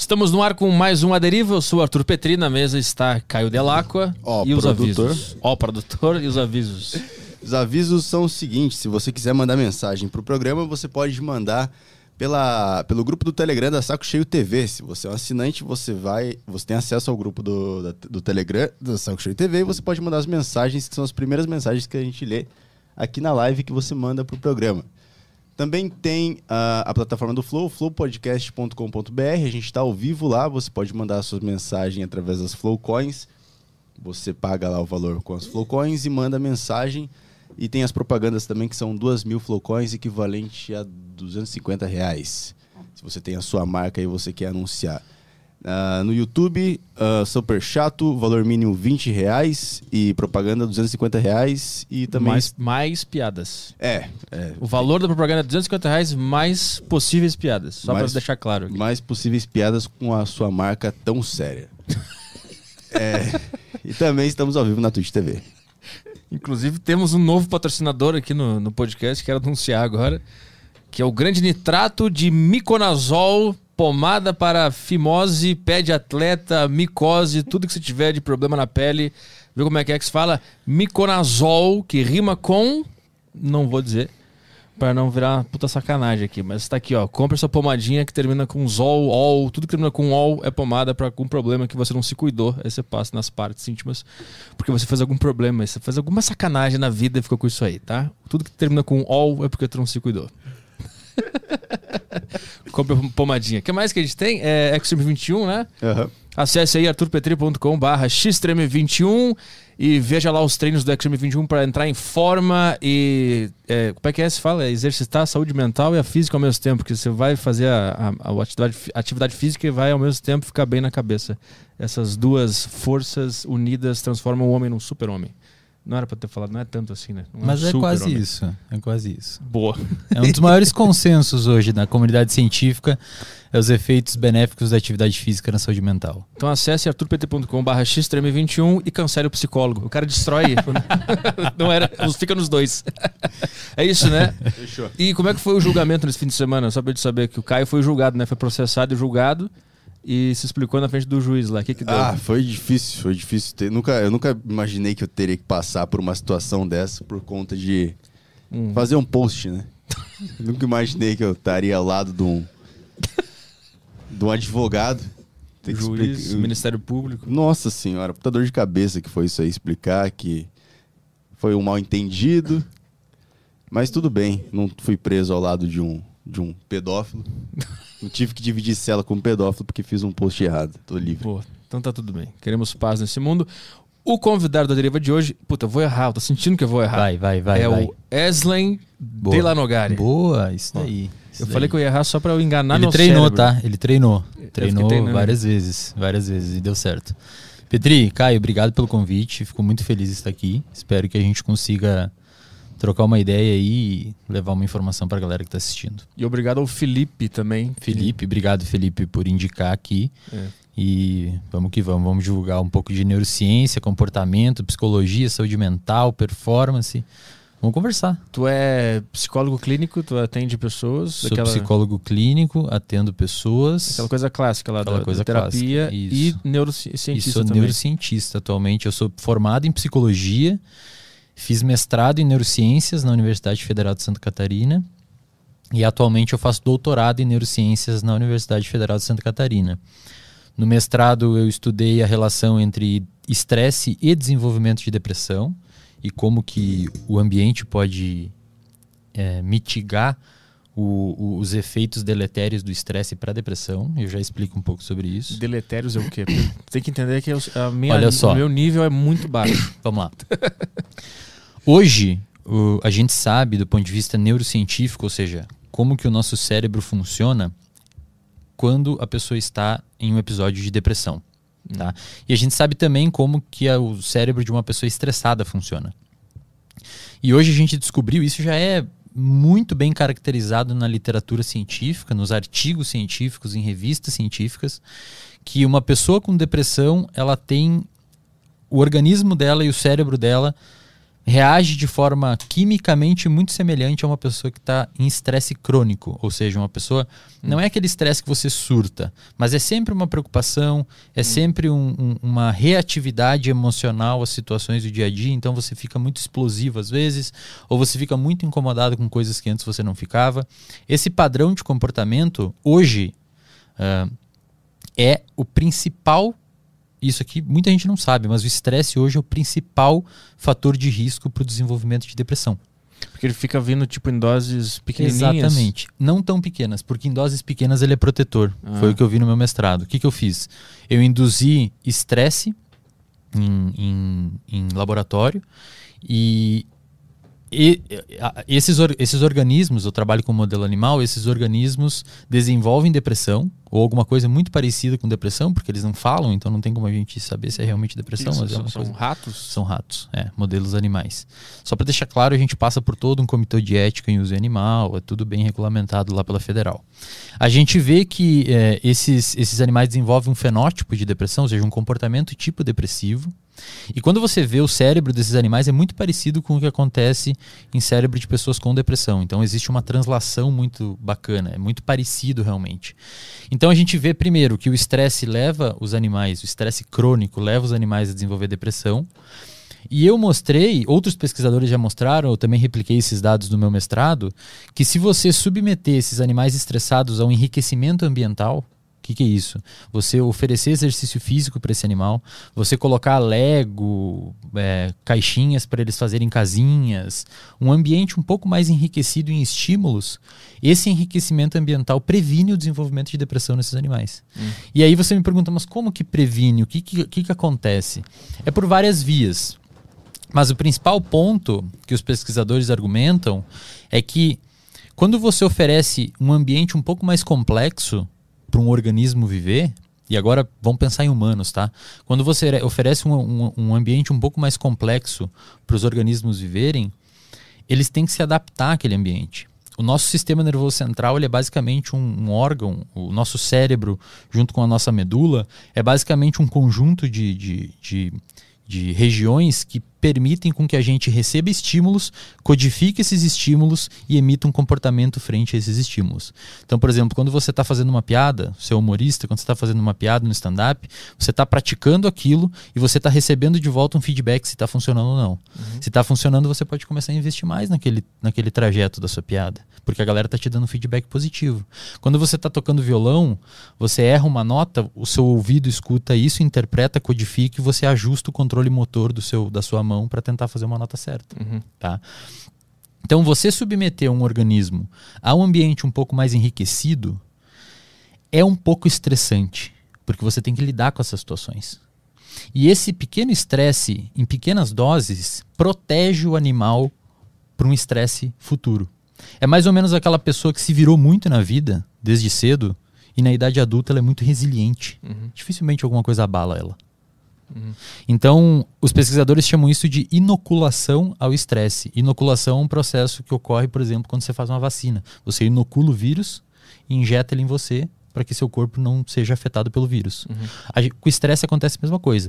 Estamos no ar com mais um A Deriva. Eu sou o Arthur Petri, na mesa está Caio Delacqua Ó, e os produtor. avisos. Ó, produtor e os avisos. Os avisos são os seguintes: se você quiser mandar mensagem pro programa, você pode mandar pela, pelo grupo do Telegram da Saco Cheio TV. Se você é um assinante, você vai. Você tem acesso ao grupo do, da- do Telegram da Saco Cheio TV e você pode mandar as mensagens, que são as primeiras mensagens que a gente lê aqui na live que você manda pro programa. Também tem ah, a plataforma do Flow, flowpodcast.com.br. A gente está ao vivo lá. Você pode mandar a sua mensagem através das Flow Coins. Você paga lá o valor com as Flowcoins e manda mensagem. E tem as propagandas também, que são 2 mil Flowcoins, equivalente a 250 reais. Se você tem a sua marca e você quer anunciar. Ah, no YouTube, ah, Super Chato, valor mínimo 20 reais e propaganda 250 reais. E também. Mais, mais piadas. É, é. O valor da propaganda é 250 reais mais possíveis piadas. Só para deixar claro. aqui. mais possíveis piadas com a sua marca tão séria. É, e também estamos ao vivo na Twitch TV. Inclusive, temos um novo patrocinador aqui no, no podcast, quero anunciar agora, que é o Grande Nitrato de Miconazol, pomada para fimose, pé de atleta, micose, tudo que você tiver de problema na pele. Viu como é que é que se fala? Miconazol, que rima com... Não vou dizer, para não virar puta sacanagem aqui, mas tá aqui, ó. Compre sua pomadinha que termina com Zol, Ol, tudo que termina com Ol é pomada para algum problema que você não se cuidou. Aí você passa nas partes íntimas, porque você fez algum problema, você fez alguma sacanagem na vida e ficou com isso aí, tá? Tudo que termina com Ol é porque tu não se cuidou. Compre pomadinha. O que mais que a gente tem? É Extreme 21, né? Aham. Acesse aí arturpetri.com barra xtreme21 e veja lá os treinos do Extreme 21 para entrar em forma e... é, como é que é? Se fala? É exercitar a saúde mental e a física ao mesmo tempo, que você vai fazer a, a- a atividade, atividade física e vai ao mesmo tempo ficar bem na cabeça. Essas duas forças unidas transformam o homem num super-homem. Não era para ter falado, não é tanto assim, né? Não Mas um é quase super-homem. isso. É quase isso. Boa. É um dos maiores consensos hoje na comunidade científica é os efeitos benéficos da atividade física na saúde mental. Então acesse arturpt.com barra xtreme21 e cancele o psicólogo. O cara destrói. não era, fica nos dois. é isso, né? Fechou. E como é que foi o julgamento nesse fim de semana? Só pra gente saber que o Caio foi julgado, né? Foi processado e julgado e se explicou na frente do juiz lá. O que que deu? Ah, foi difícil, foi difícil. Ter, nunca, eu nunca imaginei que eu teria que passar por uma situação dessa por conta de Hum. fazer um post, né? nunca imaginei que eu estaria ao lado de um, de um advogado. Tem que Juiz, explicar- Ministério Público. Nossa senhora, puta dor de cabeça que foi isso aí, explicar que foi um mal entendido. Mas tudo bem, não fui preso ao lado de um, de um pedófilo. Não tive que dividir cela com um pedófilo porque fiz um post errado. Tô livre. Pô, então tá tudo bem. Queremos paz nesse mundo. O convidado da deriva de hoje, puta, eu vou errar, eu tô sentindo que eu vou errar. Vai, vai, vai. é vai. o Eslen Boa. Delanogari. Boa, isso daí. Eu falei que eu ia errar só pra eu enganar Ele meu treinou, cérebro. tá? Ele treinou. Treinou várias vezes, várias vezes e deu certo. Petri, Caio, obrigado pelo convite. Fico muito feliz de estar aqui. Espero que a gente consiga trocar uma ideia aí e levar uma informação pra galera que tá assistindo. E obrigado ao Felipe também. Felipe, obrigado Felipe por indicar aqui. É. E vamos que vamos, vamos divulgar um pouco de neurociência, comportamento, psicologia, saúde mental, performance. Vamos conversar. Tu é psicólogo clínico, tu atende pessoas, Sou daquela, psicólogo clínico, atendo pessoas. aquela coisa clássica lá da, coisa da terapia clássica, e neurocientista e sou também. neurocientista atualmente. Eu sou formado em psicologia, fiz mestrado em neurociências na Universidade Federal de Santa Catarina e atualmente eu faço doutorado em neurociências na Universidade Federal de Santa Catarina. No mestrado eu estudei a relação entre estresse e desenvolvimento de depressão e como que o ambiente pode é, mitigar o- o- os efeitos deletérios do estresse para a depressão. Eu já explico um pouco sobre isso. Deletérios é o quê? Tem que entender que eu- a minha, Olha só. o meu nível é muito baixo. Vamos lá. Hoje, o- a gente sabe do ponto de vista neurocientífico, ou seja, como que o nosso cérebro funciona quando a pessoa está em um episódio de depressão. Tá? E a gente sabe também como que o cérebro de uma pessoa estressada funciona. E hoje a gente descobriu, isso já é muito bem caracterizado na literatura científica, nos artigos científicos, em revistas científicas, que uma pessoa com depressão, ela tem o organismo dela e o cérebro dela reage de forma quimicamente muito semelhante a uma pessoa que está em estresse crônico. Ou seja, uma pessoa. Não é aquele estresse que você surta, mas é sempre uma preocupação, é sempre um- um- uma reatividade emocional às situações do dia a dia. Então você fica muito explosivo às vezes, ou você fica muito incomodado com coisas que antes você não ficava. Esse padrão de comportamento, hoje, ah, é o principal. Isso aqui muita gente não sabe, mas o estresse hoje é o principal fator de risco para o desenvolvimento de depressão. Porque ele fica vindo, tipo, em doses pequenininhas. Exatamente. Não tão pequenas, porque em doses pequenas ele é protetor. Ah. Foi o que eu vi no meu mestrado. O que, que eu fiz? Eu induzi estresse em, em- em laboratório e, e- esses, esses organismos, eu trabalho com modelo animal, esses organismos desenvolvem depressão ou alguma coisa muito parecida com depressão, porque eles não falam, então não tem como a gente saber se é realmente depressão, Isso, mas é são, uma são ratos? São ratos, é, modelos animais. Só para deixar claro, a gente passa por todo um comitê de ética em uso animal, é tudo bem regulamentado lá pela federal. A gente vê que é, esses, esses animais desenvolvem um fenótipo de depressão, ou seja, um comportamento tipo depressivo. E quando você vê o cérebro desses animais, é muito parecido com o que acontece em cérebro de pessoas com depressão. Então existe uma translação muito bacana, é muito parecido realmente. Então a gente vê primeiro que o estresse leva os animais, o estresse crônico leva os animais a desenvolver depressão. E eu mostrei, outros pesquisadores já mostraram, eu também repliquei esses dados no meu mestrado, que se você submeter esses animais estressados ao enriquecimento ambiental, o que, que é isso? Você oferecer exercício físico para esse animal, você colocar Lego, é, caixinhas para eles fazerem casinhas, um ambiente um pouco mais enriquecido em estímulos, esse enriquecimento ambiental previne o desenvolvimento de depressão nesses animais. E aí você me pergunta, mas como que previne? O que, que, que, que acontece? É por várias vias. Mas o principal ponto que os pesquisadores argumentam é que quando você oferece um ambiente um pouco mais complexo para um organismo viver, e agora vamos pensar em humanos, tá? Quando você oferece um, um, um ambiente um pouco mais complexo para os organismos viverem, eles têm que se adaptar àquele ambiente. O nosso sistema nervoso central ele é basicamente um, um órgão, o nosso cérebro, junto com a nossa medula, é basicamente um conjunto de, de, de, de regiões que permitem com que a gente receba estímulos, codifique esses estímulos e emita um comportamento frente a esses estímulos. Então, por exemplo, quando você está fazendo uma piada, você é humorista, quando você está fazendo uma piada no stand-up, você está praticando aquilo e você está recebendo de volta um feedback se está funcionando ou não. Se está funcionando, você pode começar a investir mais naquele, naquele trajeto da sua piada, porque a galera está te dando feedback positivo. Quando você está tocando violão, você erra uma nota, o seu ouvido escuta isso, interpreta, codifica e você ajusta o controle motor do seu, da sua mão para tentar fazer uma nota certa. Uhum. Tá? Então, você submeter um organismo a um ambiente um pouco mais enriquecido é um pouco estressante, porque você tem que lidar com essas situações. E esse pequeno estresse, em pequenas doses, protege o animal para um estresse futuro. É mais ou menos aquela pessoa que se virou muito na vida, desde cedo, e na idade adulta ela é muito resiliente. Uhum. Dificilmente alguma coisa abala ela. Então, os pesquisadores chamam isso de inoculação ao estresse. Inoculação é um processo que ocorre, por exemplo, quando você faz uma vacina. Você inocula o vírus e injeta ele em você para que seu corpo não seja afetado pelo vírus. A gen- com o estresse acontece a mesma coisa.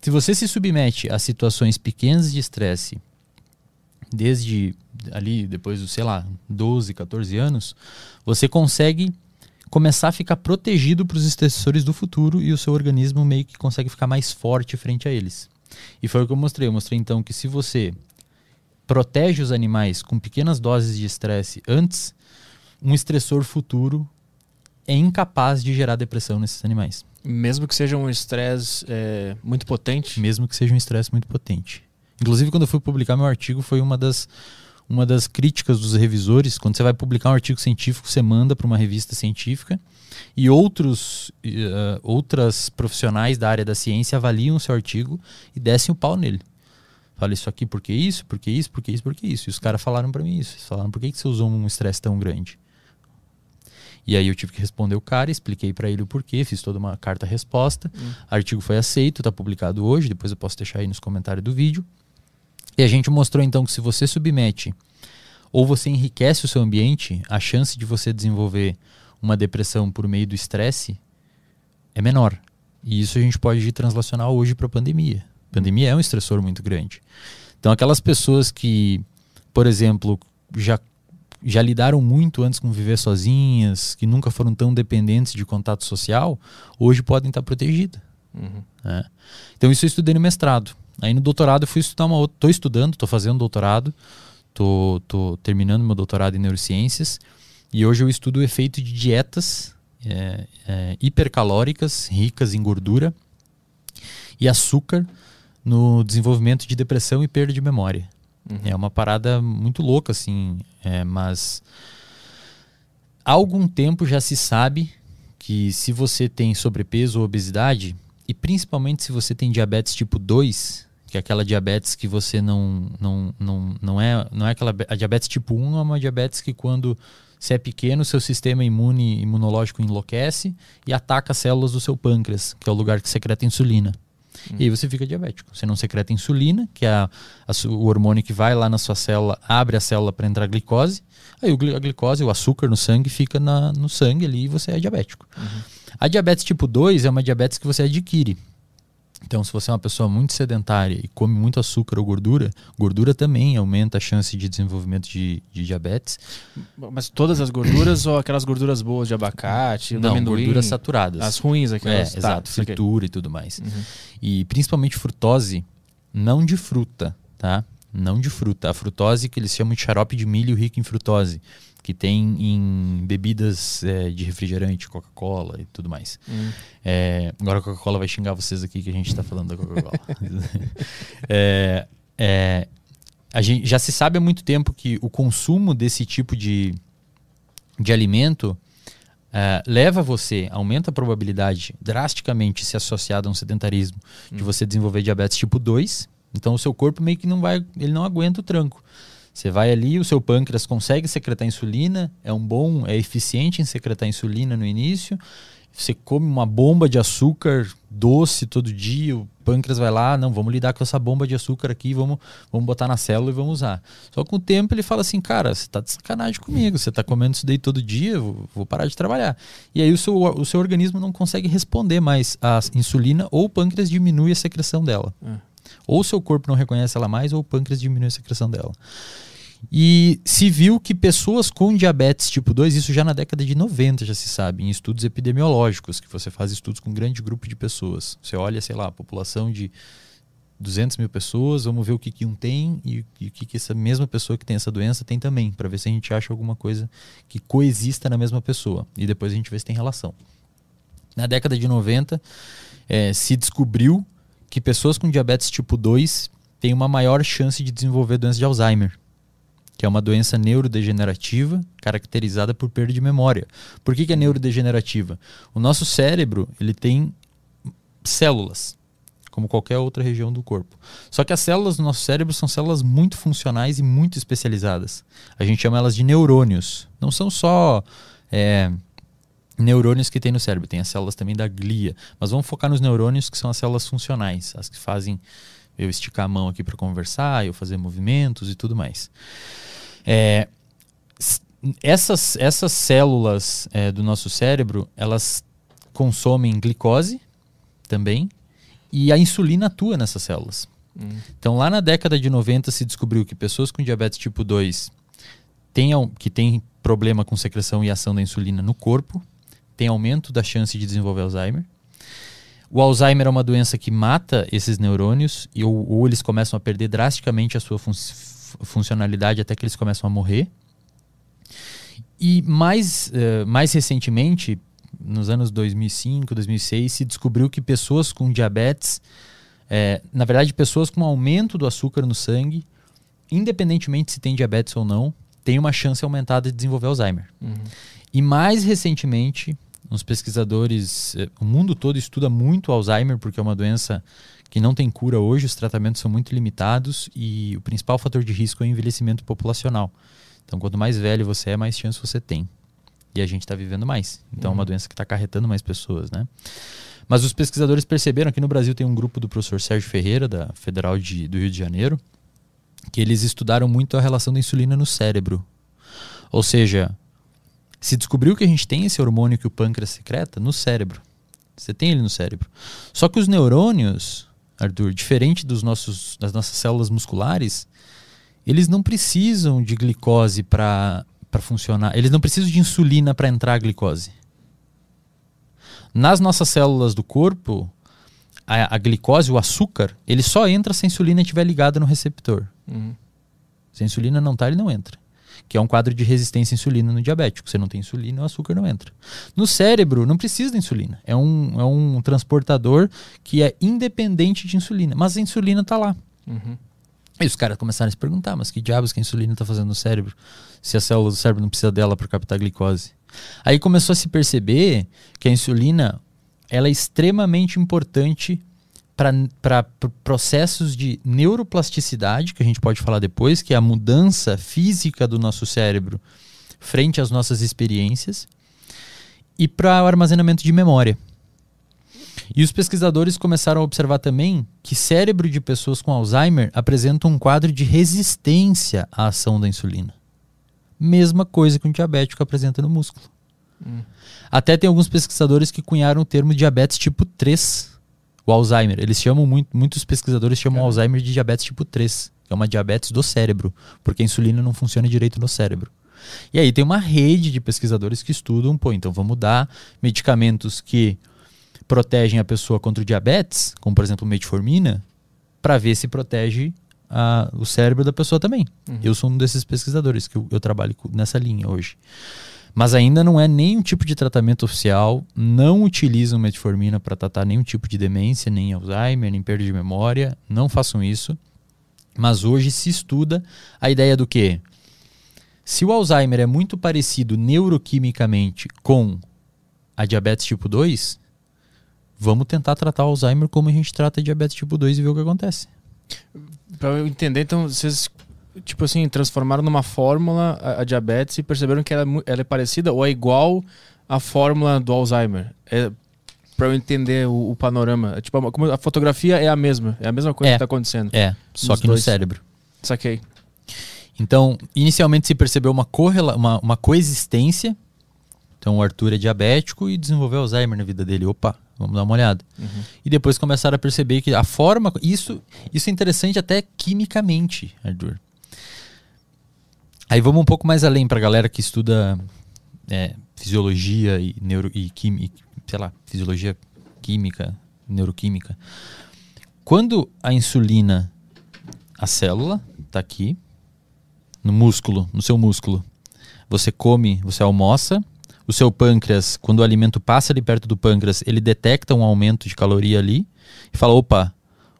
Se você se submete a situações pequenas de estresse, desde ali, depois dos, sei lá, 12, 14 anos, você consegue começar a ficar protegido para os estressores do futuro e o seu organismo meio que consegue ficar mais forte frente a eles. E foi o que eu mostrei. Eu mostrei então que se você protege os animais com pequenas doses de estresse antes, um estressor futuro é incapaz de gerar depressão nesses animais, Mesmo que seja um estresse é, muito potente. mesmo que seja um estresse muito potente. Inclusive, quando eu fui publicar meu artigo, foi uma das, uma das críticas dos revisores. Quando você vai publicar um artigo científico, você manda para uma revista científica e outros, eh, outras profissionais da área da ciência avaliam o seu artigo e descem o pau nele. Fala isso aqui porque isso, porque isso, porque isso, porque isso. E os caras falaram para mim isso. Eles falaram, por que, que você usou um estresse tão grande? E aí eu tive que responder o cara, expliquei para ele o porquê, fiz toda uma carta-resposta. Artigo foi aceito, está publicado hoje, depois eu posso deixar aí nos comentários do vídeo. E a gente mostrou então que se você submete ou você enriquece o seu ambiente, a chance de você desenvolver uma depressão por meio do estresse é menor. E isso a gente pode translacionar hoje para a pandemia. A pandemia é um estressor muito grande. Então, aquelas pessoas que, por exemplo, já, já lidaram muito antes com viver sozinhas, que nunca foram tão dependentes de contato social, hoje podem estar protegidas. Uhum. né? Então, isso eu estudei no mestrado. Aí no doutorado eu fui estudar uma outra. Estou estudando, estou fazendo doutorado, estou tô, terminando meu doutorado em neurociências. E hoje eu estudo o efeito de dietas é, é, hipercalóricas, ricas em gordura e açúcar no desenvolvimento de depressão e perda de memória. Uhum. É uma parada muito louca, assim, é, mas há algum tempo já se sabe que se você tem sobrepeso ou obesidade, e principalmente se você tem diabetes tipo 2, que é aquela diabetes que você não não, não, não é não é aquela a diabetes tipo 1 é uma diabetes que quando você é pequeno, seu sistema imune imunológico enlouquece e ataca as células do seu pâncreas, que é o lugar que secreta insulina. E aí você fica diabético. Você não secreta insulina, que é a, a o hormônio que vai lá na sua célula, abre a célula para entrar glicose. Aí a glicose, o açúcar no sangue, fica na- no sangue ali e você é diabético. A diabetes tipo 2 é uma diabetes que você adquire. Então, se você é uma pessoa muito sedentária e come muito açúcar ou gordura, gordura também aumenta a chance de desenvolvimento de, de diabetes. Mas todas as gorduras ou aquelas gorduras boas de abacate, Não, amendoim? gorduras saturadas. As ruins, É, aquelas. tá, exato, fritura e tudo mais. Uhum. E principalmente frutose, não de fruta, tá? Não de fruta. A frutose que eles chamam de xarope de milho rico em frutose, que tem em bebidas é, de refrigerante, Coca-Cola e tudo mais. Hum. É, agora a Coca-Cola vai xingar vocês aqui que a gente está falando da Coca-Cola. É, é, a gente, já se sabe há muito tempo que o consumo desse tipo de, de alimento é, leva você, aumenta a probabilidade drasticamente se associado a um sedentarismo de você desenvolver diabetes tipo 2. Então o seu corpo meio que não vai, ele não aguenta o tranco. Você vai ali, o seu pâncreas consegue secretar insulina, é um bom, é eficiente em secretar insulina no início. Você come uma bomba de açúcar doce todo dia, o pâncreas vai lá, não, vamos lidar com essa bomba de açúcar aqui, vamos, vamos botar na célula e vamos usar. Só com o tempo ele fala assim, cara, você tá de sacanagem comigo, você tá comendo isso daí todo dia, vou, vou parar de trabalhar. E aí o seu, o seu organismo não consegue responder mais à insulina ou o pâncreas diminui a secreção dela. É. Ou o seu corpo não reconhece ela mais ou o pâncreas diminui a secreção dela. E se viu que pessoas com diabetes tipo 2, isso já na década de 90 já se sabe, em estudos epidemiológicos, que você faz estudos com um grande grupo de pessoas. Você olha, sei lá, a população de 200 mil pessoas, vamos ver o que, que um tem e, e o que, que essa mesma pessoa que tem essa doença tem também, para ver se a gente acha alguma coisa que coexista na mesma pessoa. E depois a gente vê se tem relação. Na década de 90, eh, se descobriu que pessoas com diabetes tipo 2 têm uma maior chance de desenvolver doença de Alzheimer que é uma doença neurodegenerativa caracterizada por perda de memória. Por que, que é neurodegenerativa? O nosso cérebro ele tem células, como qualquer outra região do corpo. Só que as células do nosso cérebro são células muito funcionais e muito especializadas. A gente chama elas de neurônios. Não são só é, neurônios que tem no cérebro, tem as células também da glia. Mas vamos focar nos neurônios que são as células funcionais, as que fazem eu esticar a mão aqui para conversar, eu fazer movimentos e tudo mais. É, essas, essas células é, do nosso cérebro, elas consomem glicose também e a insulina atua nessas células. Hum. Então, lá na década de 90 se descobriu que pessoas com diabetes tipo 2 tenham, que têm problema com secreção e ação da insulina no corpo, tem aumento da chance de desenvolver Alzheimer. O Alzheimer é uma doença que mata esses neurônios e ou, ou eles começam a perder drasticamente a sua fun funcionalidade até que eles começam a morrer. E mais, eh, mais recentemente, nos anos 2005, 2006, se descobriu que pessoas com diabetes, eh, na verdade, pessoas com aumento do açúcar no sangue, independentemente se tem diabetes ou não, tem uma chance aumentada de desenvolver Alzheimer. Uhum. E mais recentemente, uns pesquisadores, eh, o mundo todo estuda muito Alzheimer, porque é uma doença que não tem cura hoje, os tratamentos são muito limitados e o principal fator de risco é o envelhecimento populacional. Então, quanto mais velho você é, mais chance você tem. E a gente está vivendo mais. Então, é uma doença que está acarretando mais pessoas, né? Mas os pesquisadores perceberam, aqui no Brasil tem um grupo do professor Sérgio Ferreira, da Federal de, do Rio de Janeiro, que eles estudaram muito a relação da insulina no cérebro. Ou seja, se descobriu que a gente tem esse hormônio que o pâncreas secreta no cérebro. Você tem ele no cérebro. Só que os neurônios Arthur, diferente dos nossos, das nossas células musculares, eles não precisam de glicose para funcionar. Eles não precisam de insulina para entrar a glicose. Nas nossas células do corpo, a, a, glicose, o açúcar, ele só entra se a insulina estiver ligada no receptor. Uhum. Se a insulina não está, ele não entra. Que é um quadro de resistência à insulina no diabético. Se não tem insulina, o açúcar não entra. No cérebro, não precisa da insulina. É um, é um transportador que é independente de insulina. Mas a insulina está lá. Uhum. E os caras começaram a se perguntar, mas que diabos que a insulina está fazendo no cérebro? Se a célula do cérebro não precisa dela para captar glicose. Aí começou a se perceber que a insulina ela é extremamente importante para processos de neuroplasticidade, que a gente pode falar depois, que é a mudança física do nosso cérebro frente às nossas experiências, e para o armazenamento de memória. E os pesquisadores começaram a observar também que cérebro de pessoas com Alzheimer apresenta um quadro de resistência à ação da insulina. Mesma coisa que um diabético apresenta no músculo. Hum. Até tem alguns pesquisadores que cunharam o termo diabetes tipo 3, o Alzheimer. Eles chamam muito, muitos pesquisadores chamam. Alzheimer de diabetes tipo 3, que é uma diabetes do cérebro, porque a insulina não funciona direito no cérebro. E aí tem uma rede de pesquisadores que estudam, pô, então vamos dar medicamentos que protegem a pessoa contra o diabetes, como por exemplo metformina, para ver se protege a, o cérebro da pessoa também. Uhum. Eu sou um desses pesquisadores que eu, eu trabalho nessa linha hoje. Mas ainda não é nenhum tipo de tratamento oficial, não utilizam metformina para tratar nenhum tipo de demência, nem Alzheimer, nem perda de memória, não façam isso. Mas hoje se estuda a ideia do que? Se o Alzheimer é muito parecido neuroquimicamente com a diabetes tipo 2, vamos tentar tratar o Alzheimer como a gente trata a diabetes tipo 2 e ver o que acontece. Para eu entender, então, vocês, tipo assim, transformaram numa fórmula a, a diabetes e perceberam que ela, é ela, é parecida ou é igual à fórmula do Alzheimer? É, para eu entender o, o panorama. É, tipo, a, a, fotografia é a mesma, é a mesma coisa é, que está acontecendo. É, só que dois. no cérebro. Saquei. Então, inicialmente se percebeu uma, correla uma, uma coexistência. Então, o Arthur é diabético e desenvolveu Alzheimer na vida dele. Opa, Vamos dar uma olhada. Uhum. E depois começaram a perceber que a forma. Isso, isso é interessante até quimicamente, Arthur. Aí vamos um pouco mais além para a galera que estuda é, fisiologia e neuro e química, sei lá, fisiologia química, neuroquímica. Quando a insulina, a célula está aqui no músculo, no seu músculo, você come, você almoça, o seu pâncreas, quando o alimento passa ali perto do pâncreas, ele detecta um aumento de caloria ali e fala: opa,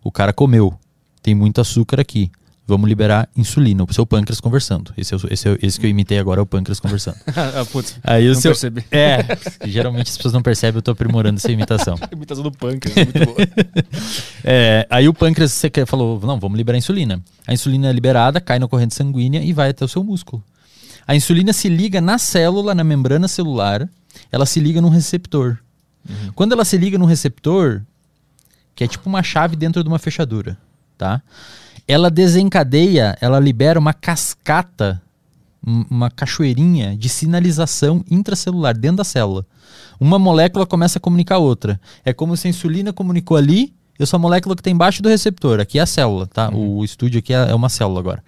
o cara comeu, tem muito açúcar aqui. Vamos liberar insulina, o seu pâncreas conversando. Esse, é, esse, é, esse que eu imitei agora é o pâncreas conversando. ah, putz, Aí o não seu, percebi. É, geralmente as pessoas não percebem, eu estou aprimorando essa imitação. imitação do pâncreas, muito boa. é, aí o pâncreas você falou, não, vamos liberar a insulina. A insulina é liberada, cai na corrente sanguínea e vai até o seu músculo. A insulina se liga na célula, na membrana celular, ela se liga num receptor. Uhum. Quando ela se liga num receptor, que é tipo uma chave dentro de uma fechadura, tá? Ela desencadeia, ela libera uma cascata, uma cachoeirinha de sinalização intracelular dentro da célula. Uma molécula começa a comunicar a outra. É como se a insulina comunicou ali, eu sou a molécula que está embaixo do receptor. Aqui é a célula, tá? Uhum. O estúdio aqui é, é uma célula agora.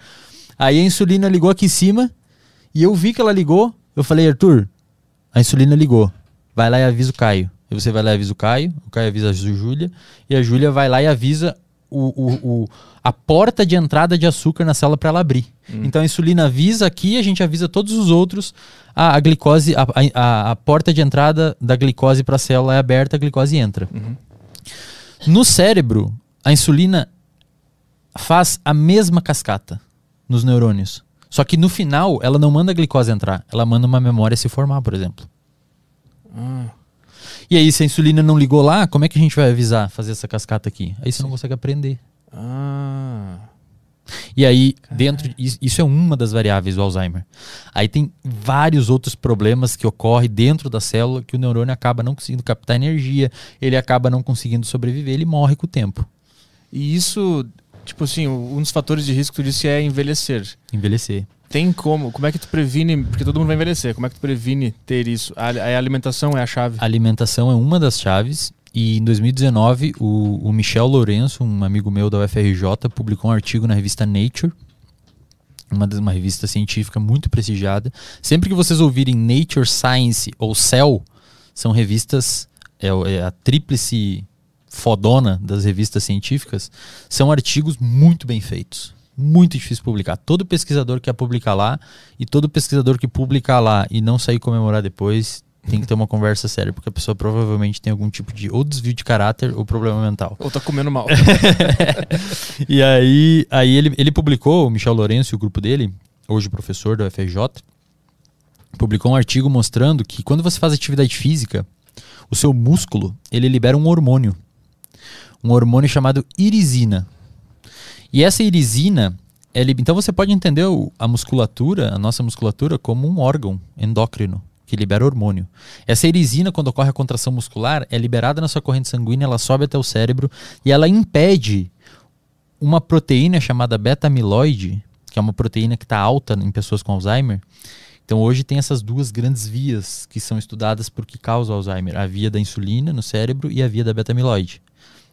Aí a insulina ligou aqui em cima, e eu vi que ela ligou. Eu falei, Arthur, a insulina ligou. Vai lá e avisa o Caio. E você vai lá e avisa o Caio. O Caio avisa a Júlia. E a Júlia vai lá e avisa o, o, o, a porta de entrada de açúcar na célula para ela abrir. Hum. Então a insulina avisa aqui, a gente avisa todos os outros. A, a glicose, a, a, a, porta de entrada da glicose para a célula é aberta, a glicose entra. Uhum. No cérebro, a insulina faz a mesma cascata nos neurônios. Só que no final, ela não manda a glicose entrar, ela manda uma memória se formar, por exemplo. Hum. E aí, se a insulina não ligou lá, como é que a gente vai avisar, fazer essa cascata aqui? Aí você não consegue aprender. Ah. E aí, Caramba. dentro. Isso é uma das variáveis do Alzheimer. Aí tem vários outros problemas que ocorrem dentro da célula que o neurônio acaba não conseguindo captar energia, ele acaba não conseguindo sobreviver, ele morre com o tempo. E isso Tipo assim, um dos fatores de risco que tu disse é envelhecer. Envelhecer. Tem como? Como é que tu previne? Porque todo mundo vai envelhecer. Como é que tu previne ter isso? A, a alimentação é a chave. A alimentação é uma das chaves. E em 2019, o, o Michel Lourenço, um amigo meu da UFRJ, publicou um artigo na revista Nature, uma, uma revista científica muito prestigiada. Sempre que vocês ouvirem Nature, Science ou Cell, são revistas, é, é a tríplice fodona das revistas científicas, são artigos muito bem feitos. Muito difícil publicar. Todo pesquisador quer publicar lá, e todo pesquisador que publicar lá e não sair comemorar depois tem que ter uma conversa séria, porque a pessoa provavelmente tem algum tipo de ou desvio de caráter ou problema mental. Ou tá comendo mal. e aí, aí ele, ele publicou, o Michel Lourenço e o grupo dele, hoje professor da UFRJ, publicou um artigo mostrando que quando você faz atividade física, o seu músculo, ele libera um hormônio. Um hormônio chamado irisina. E essa irisina, então você pode entender a musculatura, a nossa musculatura, como um órgão endócrino que libera hormônio. Essa erisina, quando ocorre a contração muscular, é liberada na sua corrente sanguínea, ela sobe até o cérebro e ela impede uma proteína chamada beta-amiloide, que é uma proteína que está alta em pessoas com Alzheimer. Então hoje tem essas duas grandes vias que são estudadas por que causa Alzheimer, a via da insulina no cérebro e a via da beta-amiloide.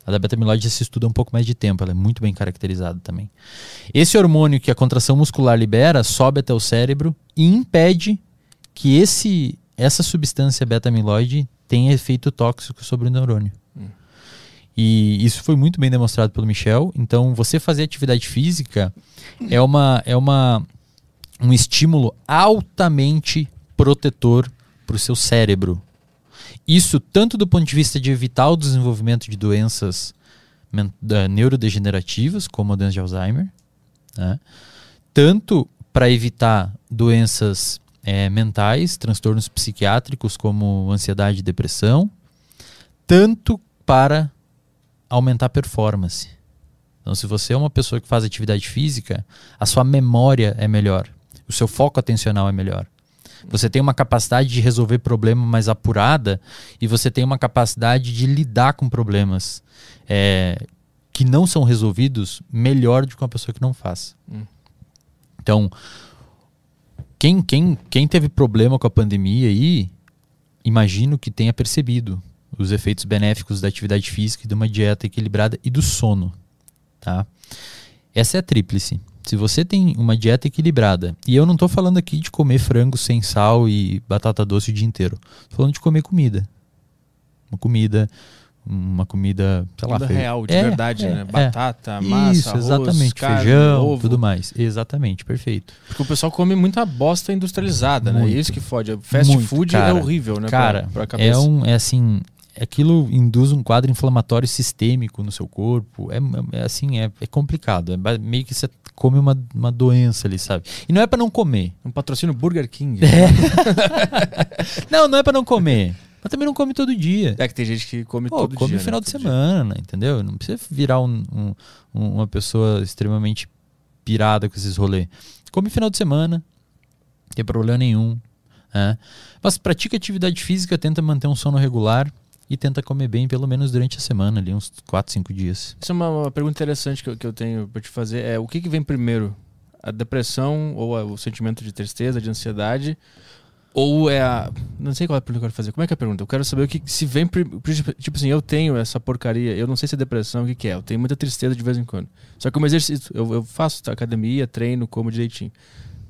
A da beta-amiloide se estuda um pouco mais de tempo, ela é muito bem caracterizada também. Esse hormônio que a contração muscular libera sobe até o cérebro e impede que esse, essa substância beta-amiloide tem efeito tóxico sobre o neurônio. Hum. E isso foi muito bem demonstrado pelo Michel. Então, você fazer atividade física é, uma, é uma, um estímulo altamente protetor para o seu cérebro. Isso tanto do ponto de vista de evitar o desenvolvimento de doenças neurodegenerativas, como a doença de Alzheimer, né? tanto para evitar doenças é, mentais, transtornos psiquiátricos como ansiedade e depressão, tanto para aumentar a performance. Então, se você é uma pessoa que faz atividade física, a sua memória é melhor, o seu foco atencional é melhor. Você tem uma capacidade de resolver problema mais apurada e você tem uma capacidade de lidar com problemas é, que não são resolvidos melhor do que uma pessoa que não faz. Hum. Então, quem, quem, quem teve problema com a pandemia aí, imagino que tenha percebido os efeitos benéficos da atividade física e de uma dieta equilibrada e do sono, tá? Essa é a tríplice. Se você tem uma dieta equilibrada, e eu não estou falando aqui de comer frango sem sal e batata doce o dia inteiro, tô falando de comer comida. Uma comida uma comida, sei lá, comida real, de é, verdade, é, né? É. Batata, é. massa, Isso, arroz, exatamente, carne, feijão, ovo. tudo mais. Exatamente, perfeito. Porque o pessoal come muita bosta industrializada, Muito. né? E isso que fode. Fast Muito, food é cara, é horrível, né? Cara, pra, pra é um, é assim, aquilo induz um quadro inflamatório sistêmico no seu corpo. É, é assim, é, é complicado. É meio que você come uma, uma doença ali, sabe? E não é para não comer. Um patrocínio Burger King. É. não, não é para não comer. Mas também não come todo dia. É que tem gente que come Pô, todo come dia. no final né? de semana, dia. entendeu? Não precisa virar um, um, uma pessoa extremamente pirada com esses rolês. Come final de semana, não tem problema nenhum. É. Mas pratica atividade física, tenta manter um sono regular e tenta comer bem pelo menos durante a semana, ali uns 4, 5 dias. Isso é uma, uma pergunta interessante que eu, que eu tenho para te fazer. É o que, que vem primeiro? A depressão ou a, o sentimento de tristeza, de ansiedade? Ou é a. Não sei qual é a pergunta que eu quero fazer. Como é que é a pergunta? Eu quero saber o que. Se vem. Tipo assim, eu tenho essa porcaria. Eu não sei se é depressão, o que, que é. Eu tenho muita tristeza de vez em quando. Só que o meu exercício. Eu, eu faço academia, treino, como direitinho.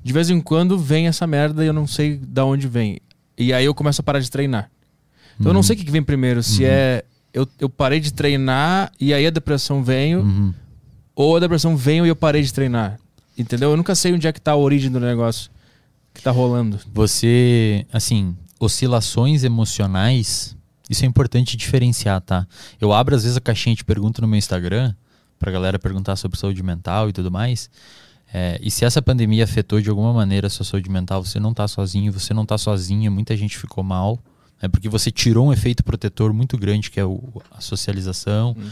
De vez em quando vem essa merda e eu não sei da onde vem. E aí eu começo a parar de treinar. Então uhum. eu não uhum. sei o que, que vem primeiro. Se uhum. é. Eu, eu parei de treinar e aí a depressão veio. Uhum. Ou a depressão veio e eu parei de treinar. Entendeu? Eu nunca sei onde é que tá a origem do negócio que tá rolando? Você, assim, oscilações emocionais, isso é importante diferenciar, tá? Eu abro às vezes a caixinha de pergunta no meu Instagram, pra galera perguntar sobre saúde mental e tudo mais. É, e se essa pandemia afetou de alguma maneira a sua saúde mental, você não tá sozinho, você não tá sozinha, muita gente ficou mal, é porque você tirou um efeito protetor muito grande, que é o, a socialização, hum.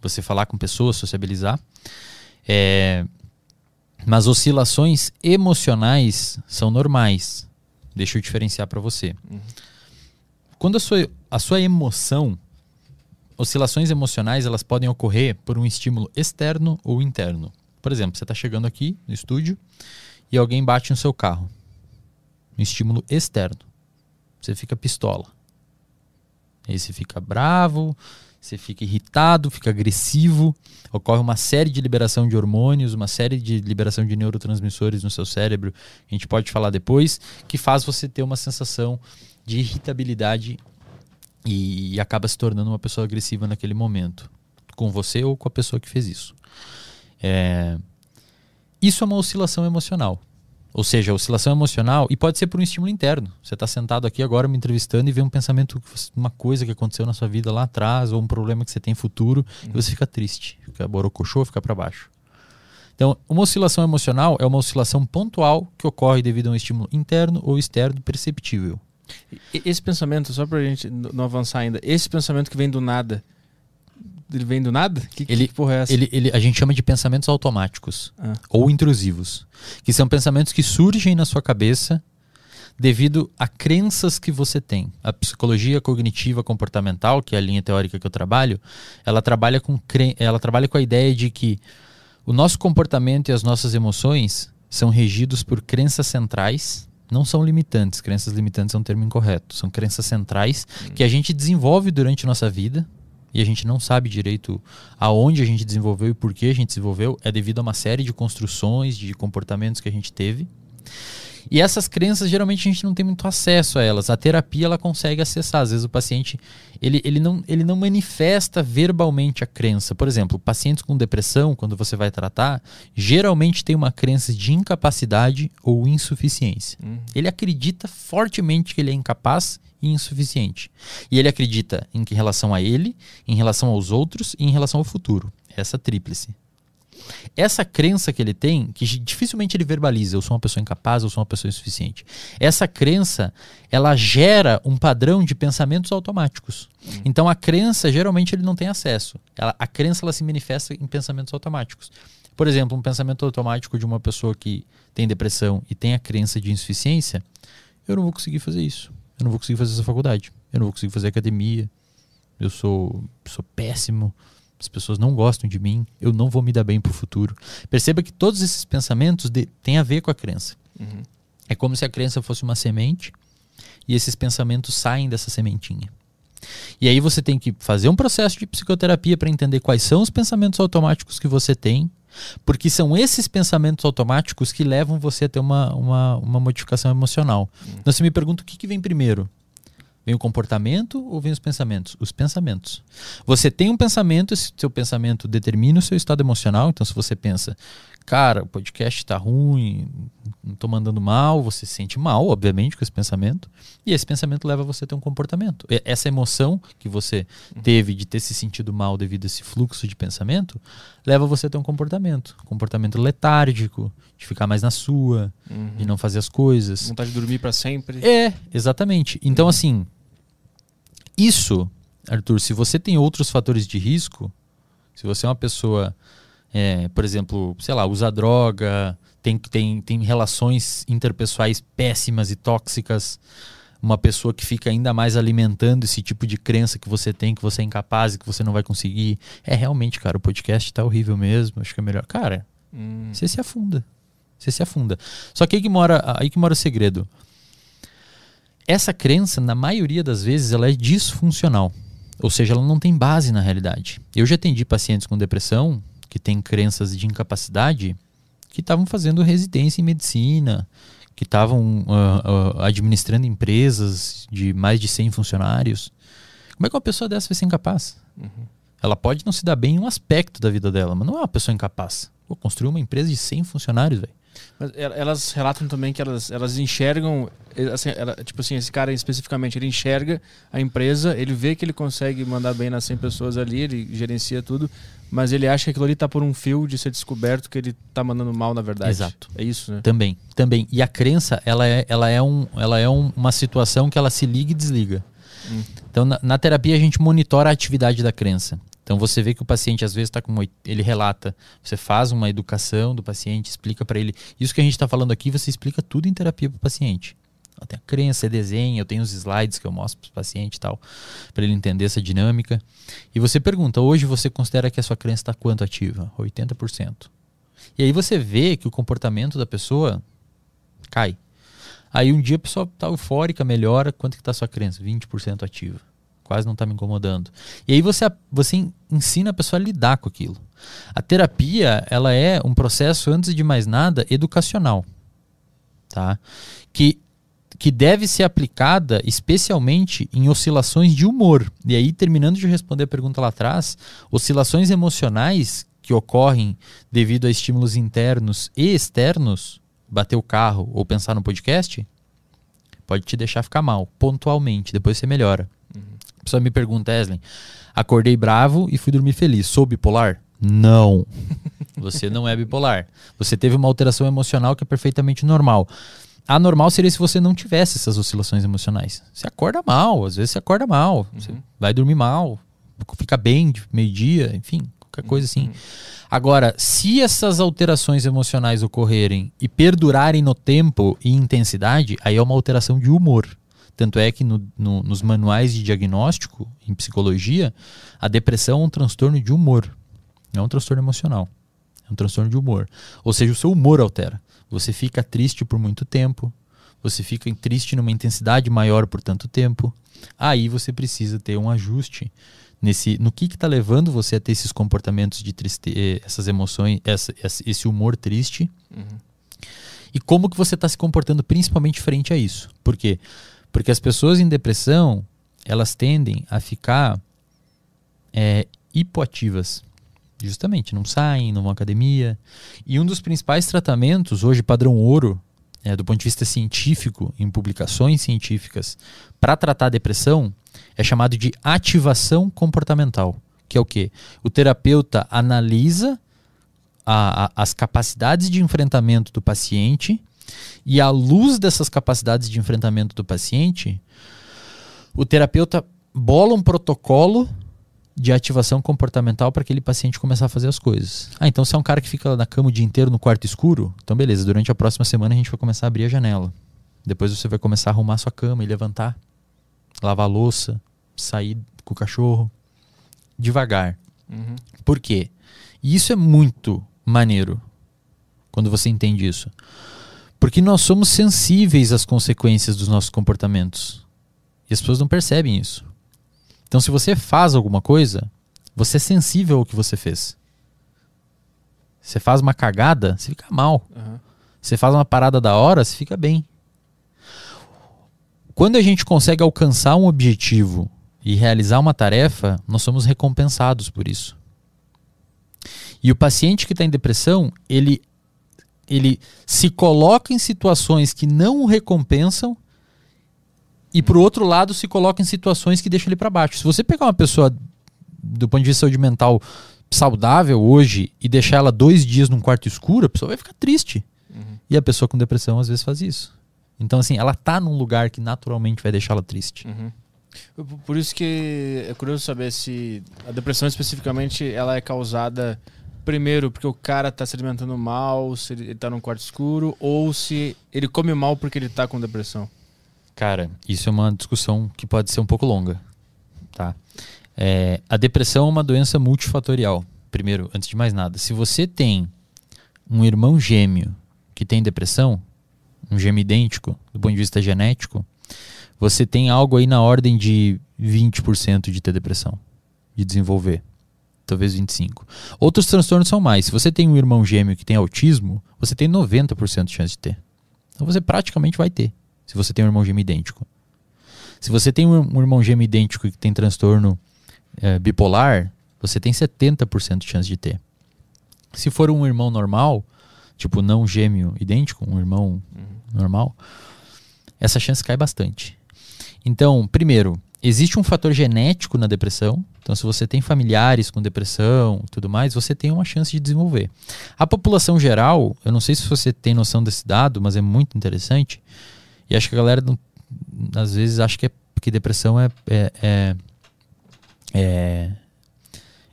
você falar com pessoas, sociabilizar. É, mas oscilações emocionais são normais. Deixa eu diferenciar para você. Uhum. Quando a sua, a sua emoção, oscilações emocionais, elas podem ocorrer por um estímulo externo ou interno. Por exemplo, você está chegando aqui no estúdio e alguém bate no seu carro. Um estímulo externo. Você fica pistola. Aí você fica bravo, você fica irritado, fica agressivo, ocorre uma série de liberação de hormônios, uma série de liberação de neurotransmissores no seu cérebro, a gente pode falar depois, que faz você ter uma sensação de irritabilidade e acaba se tornando uma pessoa agressiva naquele momento, com você ou com a pessoa que fez isso. É... Isso é uma oscilação emocional. Ou seja, oscilação emocional, e pode ser por um estímulo interno. Você está sentado aqui agora me entrevistando e vê um pensamento, uma coisa que aconteceu na sua vida lá atrás, ou um problema que você tem futuro, uhum. e você fica triste, fica borocochô, fica para baixo. Então, uma oscilação emocional é uma oscilação pontual que ocorre devido a um estímulo interno ou externo perceptível. Esse pensamento, só para a gente não avançar ainda, esse pensamento que vem do nada, ele vem do nada? Que, ele, que porra é essa? Ele, ele, a gente chama de pensamentos automáticos ah. ou intrusivos, que são pensamentos que surgem na sua cabeça devido a crenças que você tem. A psicologia cognitiva comportamental, que é a linha teórica que eu trabalho, ela trabalha com, ela trabalha com a ideia de que o nosso comportamento e as nossas emoções são regidos por crenças centrais, não são limitantes. Crenças limitantes é um termo incorreto. São crenças centrais hum. que a gente desenvolve durante a nossa vida, e a gente não sabe direito aonde a gente desenvolveu e por que a gente desenvolveu, é devido a uma série de construções, de comportamentos que a gente teve. E essas crenças, geralmente, a gente não tem muito acesso a elas. A terapia, ela consegue acessar. Às vezes o paciente, ele, ele, não, ele não manifesta verbalmente a crença. Por exemplo, pacientes com depressão, quando você vai tratar, geralmente tem uma crença de incapacidade ou insuficiência. Uhum. Ele acredita fortemente que ele é incapaz e insuficiente. E ele acredita em relação a ele, em relação aos outros e em relação ao futuro. Essa tríplice. Essa crença que ele tem, que dificilmente ele verbaliza, eu sou uma pessoa incapaz, eu sou uma pessoa insuficiente. Essa crença, ela gera um padrão de pensamentos automáticos. Hum. Então a crença, geralmente ele não tem acesso. Ela, a crença ela se manifesta em pensamentos automáticos. Por exemplo, um pensamento automático de uma pessoa que tem depressão e tem a crença de insuficiência, eu não vou conseguir fazer isso. Eu não vou conseguir fazer essa faculdade. Eu não vou conseguir fazer academia. Eu sou, sou péssimo as pessoas não gostam de mim, eu não vou me dar bem para o futuro. Perceba que todos esses pensamentos de, têm a ver com a crença. Uhum. É como se a crença fosse uma semente e esses pensamentos saem dessa sementinha. E aí você tem que fazer um processo de psicoterapia para entender quais são os pensamentos automáticos que você tem, porque são esses pensamentos automáticos que levam você a ter uma, uma, uma modificação emocional. Uhum. Então você me pergunta o que, que vem primeiro? Vem o comportamento ou vem os pensamentos? Os pensamentos. Você tem um pensamento, esse seu pensamento determina o seu estado emocional. Então, se você pensa, cara, o podcast está ruim, estou mandando mal, você se sente mal, obviamente, com esse pensamento. E esse pensamento leva você a ter um comportamento. Essa emoção que você uhum. teve de ter se sentido mal devido a esse fluxo de pensamento, leva você a ter um comportamento. Comportamento letárgico, de ficar mais na sua, uhum. de não fazer as coisas. Vontade de dormir para sempre. É, exatamente. Então, uhum. assim isso, Arthur, se você tem outros fatores de risco, se você é uma pessoa, é, por exemplo, sei lá, usa droga, tem, tem, tem relações interpessoais péssimas e tóxicas, uma pessoa que fica ainda mais alimentando esse tipo de crença que você tem, que você é incapaz e que você não vai conseguir. É realmente, cara, o podcast tá horrível mesmo, acho que é melhor. Cara, hum. você se afunda. Você se afunda. Só que aí que mora, aí que mora o segredo essa crença, na maioria das vezes, ela é disfuncional. Ou seja, ela não tem base na realidade. Eu já atendi pacientes com depressão que têm crenças de incapacidade que estavam fazendo residência em medicina, que estavam uh, uh, administrando empresas de mais de 100 funcionários. Como é que uma pessoa dessa vai ser incapaz? Uhum. Ela pode não se dar bem em um aspecto da vida dela, mas não é uma pessoa incapaz. Vou construir uma empresa de 100 funcionários, velho. Mas elas relatam também que elas, elas enxergam, assim, ela, tipo assim, esse cara especificamente, ele enxerga a empresa, ele vê que ele consegue mandar bem nas 100 pessoas ali, ele gerencia tudo, mas ele acha que aquilo ali tá por um fio de ser descoberto que ele tá mandando mal na verdade. Exato. É isso, né? Também, também. E a crença, ela é, ela é, um, ela é um, uma situação que ela se liga e desliga. Hum. Então, na, na terapia, a gente monitora a atividade da crença. Então você vê que o paciente às vezes está com ele relata, você faz uma educação do paciente, explica para ele isso que a gente está falando aqui, você explica tudo em terapia para o paciente. Tem a crença, você desenha, eu tenho os slides que eu mostro para o paciente e tal, para ele entender essa dinâmica. E você pergunta, hoje você considera que a sua crença está quanto ativa? 80%. E aí você vê que o comportamento da pessoa cai. Aí um dia a pessoa está eufórica, melhora, quanto que está a sua crença? 20% ativa. quase não está me incomodando. E aí você, você ensina a pessoa a lidar com aquilo. A terapia, ela é um processo, antes de mais nada, educacional. Tá? Que, que deve ser aplicada especialmente em oscilações de humor. E aí, terminando de responder a pergunta lá atrás, oscilações emocionais que ocorrem devido a estímulos internos e externos, bater o carro ou pensar no podcast, pode te deixar ficar mal, pontualmente, depois você melhora. Uhum. A pessoa me pergunta, Eslen, acordei bravo e fui dormir feliz, sou bipolar? Não. Você não é bipolar. Você teve uma alteração emocional que é perfeitamente normal. Anormal seria se você não tivesse essas oscilações emocionais. Você acorda mal, às vezes você acorda mal, uhum. você vai dormir mal, fica bem de meio-dia, enfim, qualquer coisa assim. Uhum. Agora, se essas alterações emocionais ocorrerem e perdurarem no tempo e intensidade, aí é uma alteração de humor. Tanto é que no, no, nos manuais de diagnóstico em psicologia, a depressão é um transtorno de humor, não é um transtorno emocional. É um transtorno de humor. Ou seja, o seu humor altera. Você fica triste por muito tempo, você fica triste numa intensidade maior por tanto tempo. Aí você precisa ter um ajuste nesse no que está levando você a ter esses comportamentos de tristeza, eh, essas emoções, essa, esse humor triste. Uhum. E como que você está se comportando principalmente frente a isso? Por quê? Porque as pessoas em depressão, elas tendem a ficar é, hipoativas. Justamente, não saem, não vão à academia. E um dos principais tratamentos, hoje padrão ouro, é, do ponto de vista científico, em publicações científicas, para tratar a depressão, é chamado de ativação comportamental, que é o quê? O terapeuta analisa a, a, as capacidades de enfrentamento do paciente e, à luz dessas capacidades de enfrentamento do paciente, o terapeuta bola um protocolo de ativação comportamental para aquele paciente começar a fazer as coisas. Ah, então se é um cara que fica na cama o dia inteiro no quarto escuro, então beleza, durante a próxima semana a gente vai começar a abrir a janela. Depois você vai começar a arrumar sua cama e levantar, lavar a louça, sair com o cachorro devagar. Uhum. Por quê? E isso é muito maneiro quando você entende isso. Porque nós somos sensíveis às consequências dos nossos comportamentos. E as pessoas não percebem isso. Então, se você faz alguma coisa, você é sensível ao que você fez. Você faz uma cagada, você fica mal. Uhum. Você faz uma parada da hora, você fica bem. Quando a gente consegue alcançar um objetivo e realizar uma tarefa, nós somos recompensados por isso. E o paciente que está em depressão, ele, ele se coloca em situações que não o recompensam e por outro lado se coloca em situações que deixam ele para baixo. Se você pegar uma pessoa do ponto de vista de saúde mental saudável hoje e deixar ela dois dias num quarto escuro, a pessoa vai ficar triste. Uhum. E a pessoa com depressão às vezes faz isso. Então, assim, ela tá num lugar que naturalmente vai deixá-la triste. Uhum. Por isso que é curioso saber se a depressão especificamente ela é causada primeiro porque o cara tá se alimentando mal, se ele tá num quarto escuro, ou se ele come mal porque ele tá com depressão. Cara, isso é uma discussão que pode ser um pouco longa, tá? É, a depressão é uma doença multifatorial. Primeiro, antes de mais nada, se você tem um irmão gêmeo que tem depressão, um gêmeo idêntico, do ponto de vista genético, você tem algo aí na ordem de 20% de ter depressão, de desenvolver. Talvez 25. Outros transtornos são mais. Se você tem um irmão gêmeo que tem autismo, você tem 90% de chance de ter. Então você praticamente vai ter se você tem um irmão gêmeo idêntico. Se você tem um irmão gêmeo idêntico que tem transtorno é, bipolar, você tem 70% de chance de ter. Se for um irmão normal, tipo não gêmeo idêntico, um irmão uhum. normal, essa chance cai bastante. Então, primeiro, existe um fator genético na depressão. Então, se você tem familiares com depressão e tudo mais, você tem uma chance de desenvolver. A população geral, eu não sei se você tem noção desse dado, mas é muito interessante. E acho que a galera, não, às vezes, acha que, é, que depressão é, é, é, é,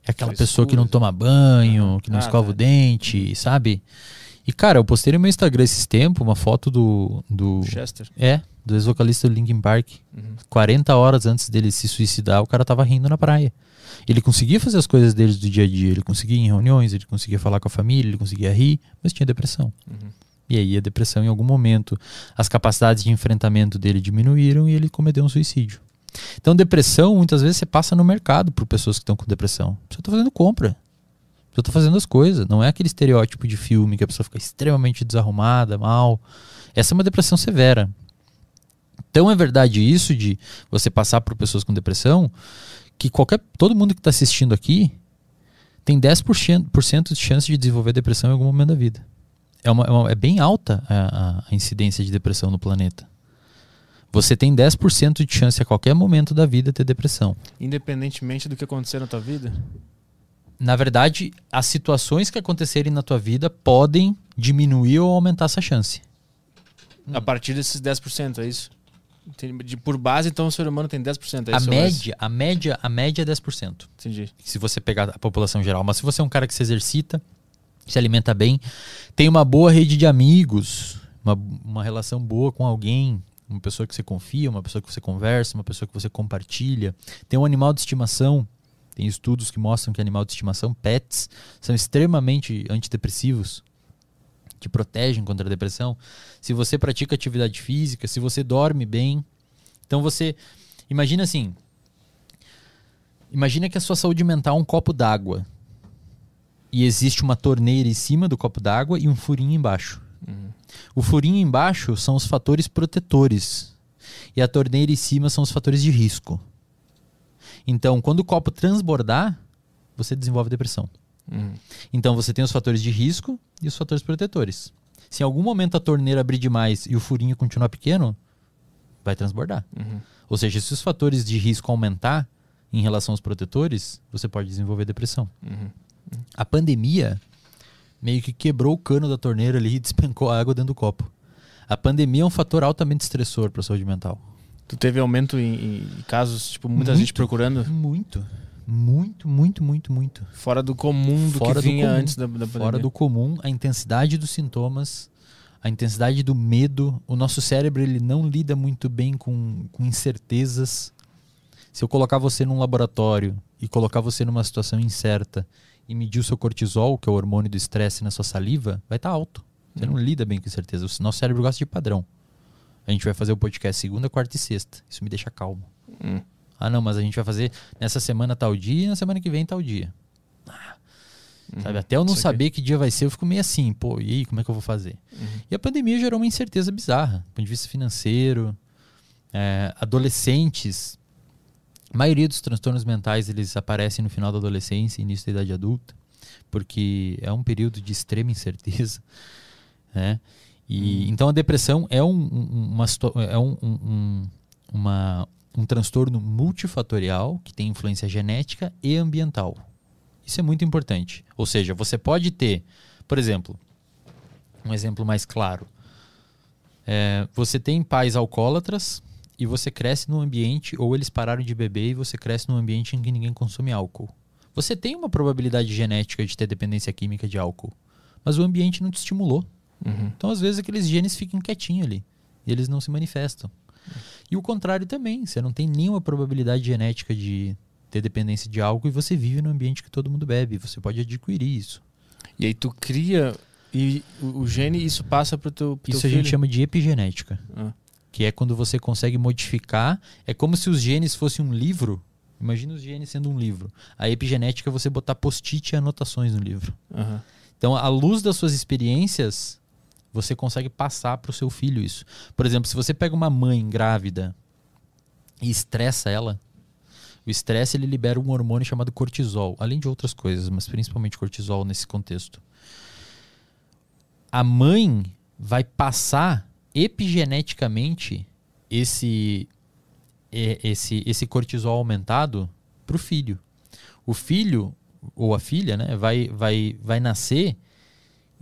é aquela pessoa que não toma banho, que não ah, escova o dente, sabe? E, cara, eu postei no meu Instagram esses tempos uma foto do. do Chester. É, do ex-vocalista do Linkin Park. Uhum. 40 horas antes dele se suicidar, o cara tava rindo na praia. Ele conseguia fazer as coisas dele do dia a dia, ele conseguia ir em reuniões, ele conseguia falar com a família, ele conseguia rir, mas tinha depressão. Uhum. E aí a depressão, em algum momento, as capacidades de enfrentamento dele diminuíram e ele cometeu um suicídio. Então, depressão, muitas vezes você passa no mercado por pessoas que estão com depressão. Você está fazendo compra. Você está fazendo as coisas. Não é aquele estereótipo de filme que a pessoa fica extremamente desarrumada, mal. Essa é uma depressão severa. Então é verdade isso de você passar por pessoas com depressão, que qualquer todo mundo que está assistindo aqui tem 10% de chance de desenvolver depressão em algum momento da vida. É, uma, é, uma, é bem alta a, a, incidência de depressão no planeta. Você tem 10% de chance a qualquer momento da vida ter depressão. Independentemente do que acontecer na tua vida? Na verdade, as situações que acontecerem na tua vida podem diminuir ou aumentar essa chance. A partir desses 10%, é isso? De, por base, então, o ser humano tem 10%. É a média, a média, a média é 10%. Entendi. Se você pegar a população geral. Mas se você é um cara que se exercita, se alimenta bem, tem uma boa rede de amigos, uma, uma relação boa com alguém, uma pessoa que você confia, uma pessoa que você conversa, uma pessoa que você compartilha, tem um animal de estimação. Tem estudos que mostram que animal de estimação, pets, são extremamente antidepressivos que protegem contra a depressão, se você pratica atividade física, se você dorme bem. Então você imagina assim, imagina que a sua saúde mental é um copo d'água. E existe uma torneira em cima do copo d'água e um furinho embaixo. Uhum. O furinho embaixo são os fatores protetores. E a torneira em cima são os fatores de risco. Então, quando o copo transbordar, você desenvolve depressão. Uhum. Então você tem os fatores de risco e os fatores protetores. Se em algum momento a torneira abrir demais e o furinho continuar pequeno, vai transbordar. Uhum. Ou seja, se os fatores de risco aumentar em relação aos protetores, você pode desenvolver depressão. Uhum. A pandemia meio que quebrou o cano da torneira ali e despencou a água dentro do copo. A pandemia é um fator altamente estressor para a saúde mental. Tu teve aumento em, em casos, tipo, muita muito, gente procurando? Muito. Muito, muito, muito, muito. Fora do comum do Fora que vinha comum. antes da, da pandemia. Fora do comum, a intensidade dos sintomas, a intensidade do medo. O nosso cérebro ele não lida muito bem com, com incertezas. Se eu colocar você num laboratório e colocar você numa situação incerta e medir o seu cortisol, que é o hormônio do estresse na sua saliva, vai estar tá alto. Você hum. não lida bem com incerteza. O nosso cérebro gosta de padrão. A gente vai fazer o podcast segunda, quarta e sexta. Isso me deixa calmo. Hum. Ah, não, mas a gente vai fazer nessa semana tal dia e na semana que vem tal dia. Ah, uhum. Sabe, até eu não saber que dia vai ser, eu fico meio assim, pô, e aí, como é que eu vou fazer? Uhum. E a pandemia gerou uma incerteza bizarra, do ponto de vista financeiro. É, adolescentes, a maioria dos transtornos mentais, eles aparecem no final da adolescência e início da idade adulta, porque é um período de extrema incerteza, né? E, uhum. Então a depressão é, um, uma, é um, um, uma, um transtorno multifatorial que tem influência genética e ambiental. Isso é muito importante. Ou seja, você pode ter, por exemplo, um exemplo mais claro. É, você tem pais alcoólatras e você cresce num ambiente, ou eles pararam de beber e você cresce num ambiente em que ninguém consome álcool. Você tem uma probabilidade genética de ter dependência química de álcool, mas o ambiente não te estimulou. Uhum. Então, às vezes, aqueles genes ficam quietinhos ali e eles não se manifestam. E o contrário também. Você não tem nenhuma probabilidade genética de ter dependência de algo e você vive no ambiente que todo mundo bebe. Você pode adquirir isso. E aí tu cria e o, gene isso passa para o teu, pro Isso a gente chama de epigenética. Ah. Que é quando você consegue modificar. É como se os genes fossem um livro. Imagina os genes sendo um livro. A epigenética é você botar post-it e anotações no livro. Uhum. Então, à luz das suas experiências, você consegue passar para o seu filho isso. Por exemplo, se você pega uma mãe grávida e estressa ela, o estresse ele libera um hormônio chamado cortisol, além de outras coisas, mas principalmente cortisol nesse contexto. A mãe vai passar epigeneticamente esse esse esse cortisol aumentado para o filho. O filho ou a filha, né, vai vai vai nascer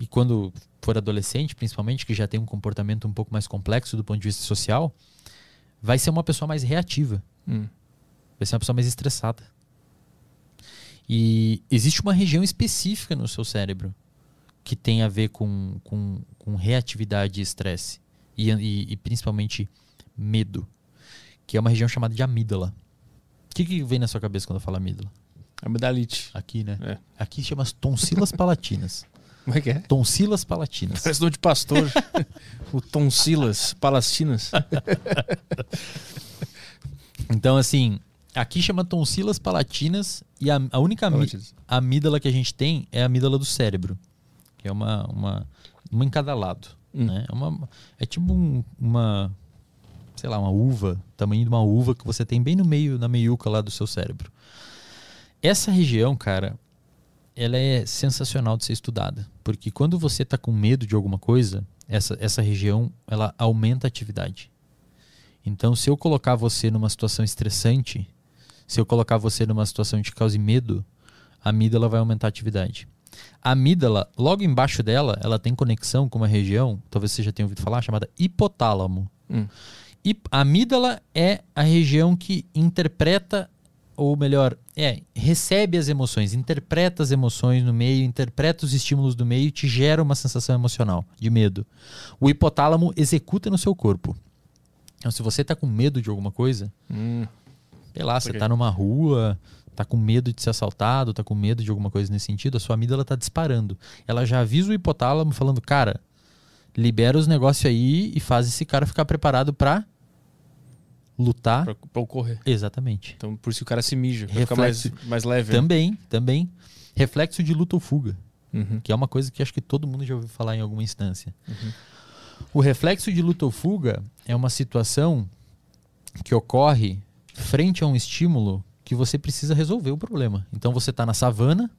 e quando for adolescente, principalmente, que já tem um comportamento um pouco mais complexo do ponto de vista social, vai ser uma pessoa mais reativa. Hum. Vai ser uma pessoa mais estressada. E existe uma região específica no seu cérebro que tem a ver com, com, com reatividade e estresse. E, e, e, principalmente medo. Que é uma região chamada de amígdala. O que, que vem na sua cabeça quando eu falo amígdala? Amidalite. Aqui, né? É. Aqui chama as tonsilas palatinas. Como é que é? Tonsilas palatinas. Parece nome de pastor. o Tonsilas Palastinas. Então, assim, aqui chama tonsilas palatinas e a, a única amí- Palatinas. amígdala que a gente tem é a amígdala do cérebro, que é uma, uma, uma em cada lado. Hum. Né? É, uma, é tipo um- uma, sei lá, uma uva, tamanho de uma uva que você tem bem no meio, na meiuca lá do seu cérebro. Essa região, cara, ela é sensacional de ser estudada, porque quando você está com medo de alguma coisa, essa, essa região ela aumenta a atividade. Então, se eu colocar você numa situação estressante, se eu colocar você numa situação que cause medo, a amígdala vai aumentar a atividade. A amígdala, logo embaixo dela, ela tem conexão com uma região, talvez você já tenha ouvido falar, chamada hipotálamo. Hum. E a amígdala é a região que interpreta, ou melhor, é, recebe as emoções, interpreta as emoções no meio, interpreta os estímulos do meio e te gera uma sensação emocional de medo. O hipotálamo executa no seu corpo. Então, se você está com medo de alguma coisa, Hum. sei lá, você Ok. tá numa rua, tá com medo de ser assaltado, tá com medo de alguma coisa nesse sentido, a sua amígdala tá disparando. Ela já avisa o hipotálamo falando, cara, libera os negócios aí e faz esse cara ficar preparado pra lutar. Pra, pra ocorrer. Exatamente. Então, por isso que o cara se mija. Pra ficar mais, mais leve. né? Também, também. Reflexo de luta ou fuga, Uhum. que é uma coisa que acho que todo mundo já ouviu falar em alguma instância. O reflexo de luta ou fuga é uma situação que ocorre frente a um estímulo que você precisa resolver o problema. Então você está na savana,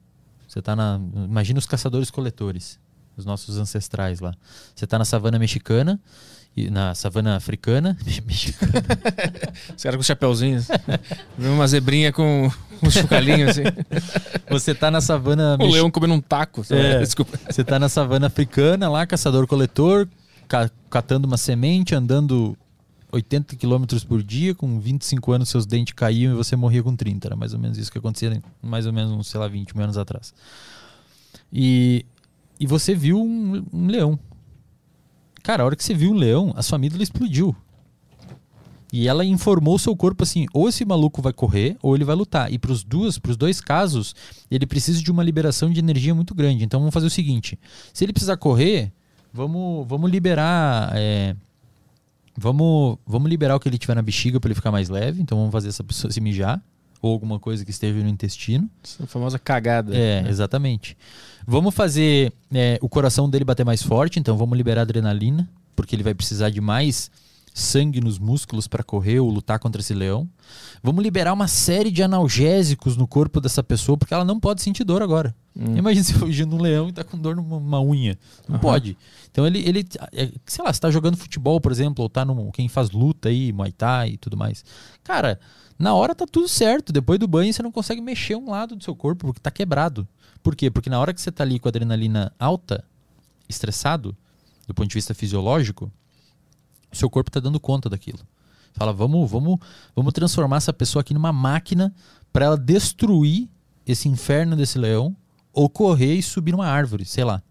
você está na. Imagina os caçadores-coletores, os nossos ancestrais lá. Você está na savana mexicana, e na savana africana. mexicana. Os caras com chapéuzinhos. Vê uma zebrinha com uns chucalinhos assim. Você está na savana O mexicana. leão comendo um taco. É. Desculpa. Você tá na savana africana lá, caçador-coletor, ca- catando uma semente, andando 80 km por dia, com 25 anos seus dentes caíam e você morria com 30. Era mais ou menos isso que acontecia, mais ou menos sei lá, 20 mil anos atrás. E, e você viu um, um leão. Cara, a hora que você viu um leão, a sua amígdala explodiu. E ela informou seu corpo assim: ou esse maluco vai correr, ou ele vai lutar. E para os duas, pros dois casos, ele precisa de uma liberação de energia muito grande. Então vamos fazer o seguinte: se ele precisar correr, vamos, vamos liberar. é, vamos, vamos liberar o que ele tiver na bexiga para ele ficar mais leve. Então vamos fazer essa pessoa se mijar. Ou alguma coisa que esteja no intestino. Essa famosa cagada. É, né? exatamente. Vamos fazer é, o coração dele bater mais forte, então vamos liberar adrenalina, porque ele vai precisar de mais sangue nos músculos para correr ou lutar contra esse leão. Vamos liberar uma série de analgésicos no corpo dessa pessoa, porque ela não pode sentir dor agora. Hum. Imagina você fugindo um leão e tá com dor numa uma unha. Não Aham. pode. Então ele, ele é, sei lá, você tá jogando futebol, por exemplo, ou tá num, quem faz luta aí, Muay Thai e tudo mais. Cara, na hora tá tudo certo. Depois do banho você não consegue mexer um lado do seu corpo porque tá quebrado. Por quê? Porque na hora que você tá ali com a adrenalina alta, estressado, do ponto de vista fisiológico, seu corpo tá dando conta daquilo. Fala, vamos, vamos, vamos transformar essa pessoa aqui numa máquina para ela destruir esse inferno desse leão ou correr e subir numa árvore, sei lá.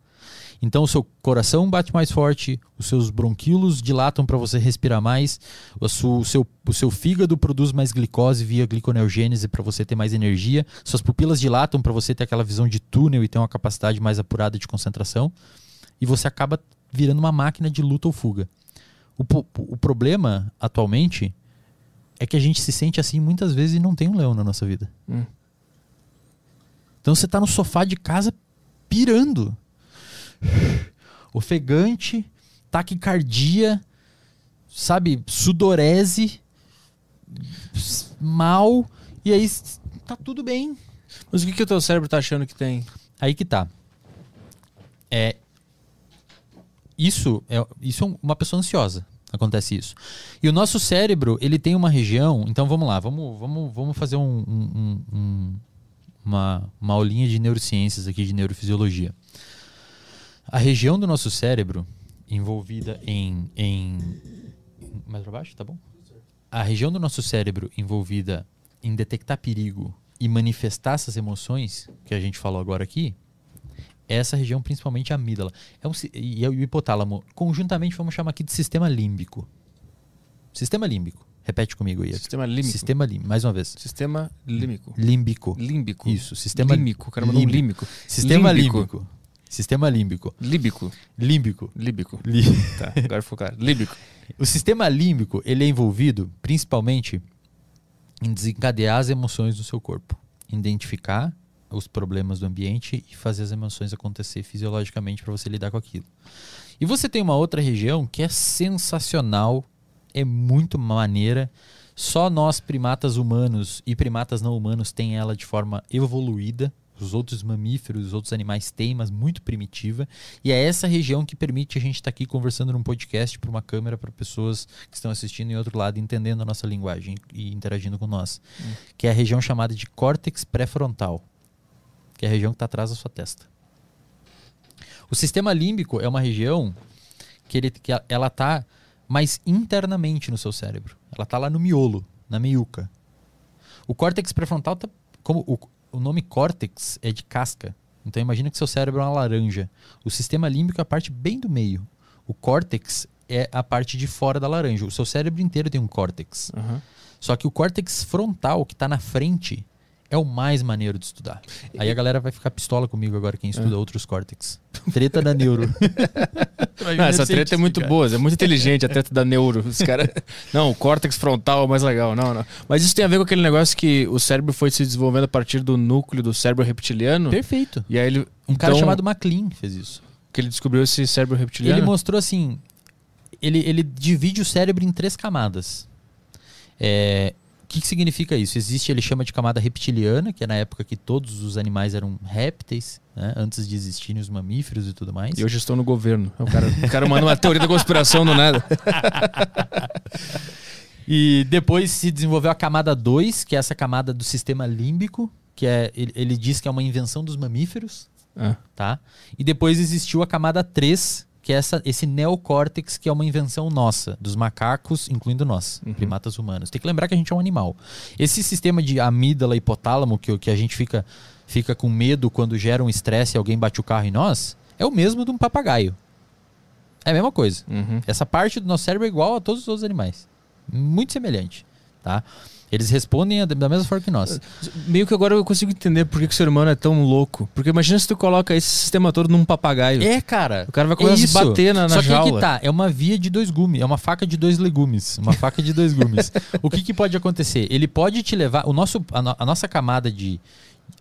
Então o seu coração bate mais forte, os seus bronquíolos dilatam para você respirar mais, o seu, o, seu, o seu fígado produz mais glicose via gliconeogênese para você ter mais energia, suas pupilas dilatam para você ter aquela visão de túnel e ter uma capacidade mais apurada de concentração, e você acaba virando uma máquina de luta ou fuga. O, o problema atualmente é que a gente se sente assim muitas vezes e não tem um leão na nossa vida. Hum. Então você tá no sofá de casa pirando. Ofegante, taquicardia, sabe, sudorese, mal, e aí tá tudo bem. Mas o que, que o teu cérebro tá achando que tem? Aí que tá. É isso é isso é uma pessoa ansiosa. Acontece isso. E o nosso cérebro, ele tem uma região. Então vamos lá, vamos, vamos, vamos fazer um- um- um- um- uma, uma aulinha de neurociências aqui, de neurofisiologia. A região do nosso cérebro envolvida em. em mais para baixo, tá bom? A região do nosso cérebro envolvida em detectar perigo e manifestar essas emoções que a gente falou agora aqui, essa região principalmente a amígdala. É um, e é o hipotálamo. Conjuntamente vamos chamar aqui de sistema límbico. Sistema límbico. Repete comigo aí. Sistema límbico. Sistema límbico. Mais uma vez. Sistema límbico. Límbico. Límbico. Isso, sistema límbico. O cara mandou um límbico. límbico. Sistema Límbico. límbico. Sistema límbico. Líbico. Límbico. Líbico. Lí- Tá, agora ficou claro. Líbico. O sistema límbico, ele é envolvido principalmente em desencadear as emoções do seu corpo, identificar os problemas do ambiente e fazer as emoções acontecer fisiologicamente para você lidar com aquilo. E você tem uma outra região que é sensacional, é muito maneira. Só nós, primatas humanos e primatas não humanos, tem ela de forma evoluída. Os outros mamíferos, os outros animais têm, mas muito primitiva. E é essa região que permite a gente estar tá aqui conversando num podcast para uma câmera, para pessoas que estão assistindo em outro lado, entendendo a nossa linguagem e interagindo com nós. Hum. Que é a região chamada de córtex pré-frontal, que é a região que está atrás da sua testa. O sistema límbico é uma região que, ele, que ela está mais internamente no seu cérebro. Ela está lá no miolo, na meiuca. O córtex pré-frontal tá como o, o nome córtex é de casca. Então imagina que seu cérebro é uma laranja. O sistema límbico é a parte bem do meio. O córtex é a parte de fora da laranja. O seu cérebro inteiro tem um córtex. Uhum. Só que o córtex frontal, que está na frente, é o mais maneiro de estudar. Aí a galera vai ficar pistola comigo agora, quem estuda é. outros córtex. Treta da neuro. Não, essa treta é muito boa, é muito inteligente a treta da neuro. Os cara... Não, o córtex frontal é o mais legal. Não, não. Mas isso tem a ver com aquele negócio que o cérebro foi se desenvolvendo a partir do núcleo do cérebro reptiliano. Perfeito. E aí ele. Um então, cara chamado MacLean fez isso. Que ele descobriu esse cérebro reptiliano. Ele mostrou assim. Ele, ele divide o cérebro em três camadas. É, que, que significa isso? Existe, ele chama de camada reptiliana, que é na época que todos os animais eram répteis, né? antes de existirem os mamíferos e tudo mais. E hoje estão no governo. O cara, o cara manda uma teoria da conspiração do nada. e depois se desenvolveu a camada 2, que é essa camada do sistema límbico, que é, ele, ele diz que é uma invenção dos mamíferos. Ah. Tá? E depois existiu a camada 3, que é essa, esse neocórtex que é uma invenção nossa, dos macacos, incluindo nós, uhum. primatas humanos. Tem que lembrar que a gente é um animal. Esse sistema de amígdala e hipotálamo, que, que a gente fica, fica com medo quando gera um estresse e alguém bate o carro em nós, é o mesmo de um papagaio. É a mesma coisa. Uhum. Essa parte do nosso cérebro é igual a todos os outros animais. Muito semelhante. Tá? Eles respondem da mesma forma que nós. Meio que agora eu consigo entender por que, que o ser humano é tão louco. Porque imagina se tu coloca esse sistema todo num papagaio. É, cara. O cara vai começar é a se bater na, na Só que jaula. que tá, é uma via de dois gumes, é uma faca de dois legumes, uma faca de dois gumes. o que, que pode acontecer? Ele pode te levar, o nosso, a, no, a nossa camada de,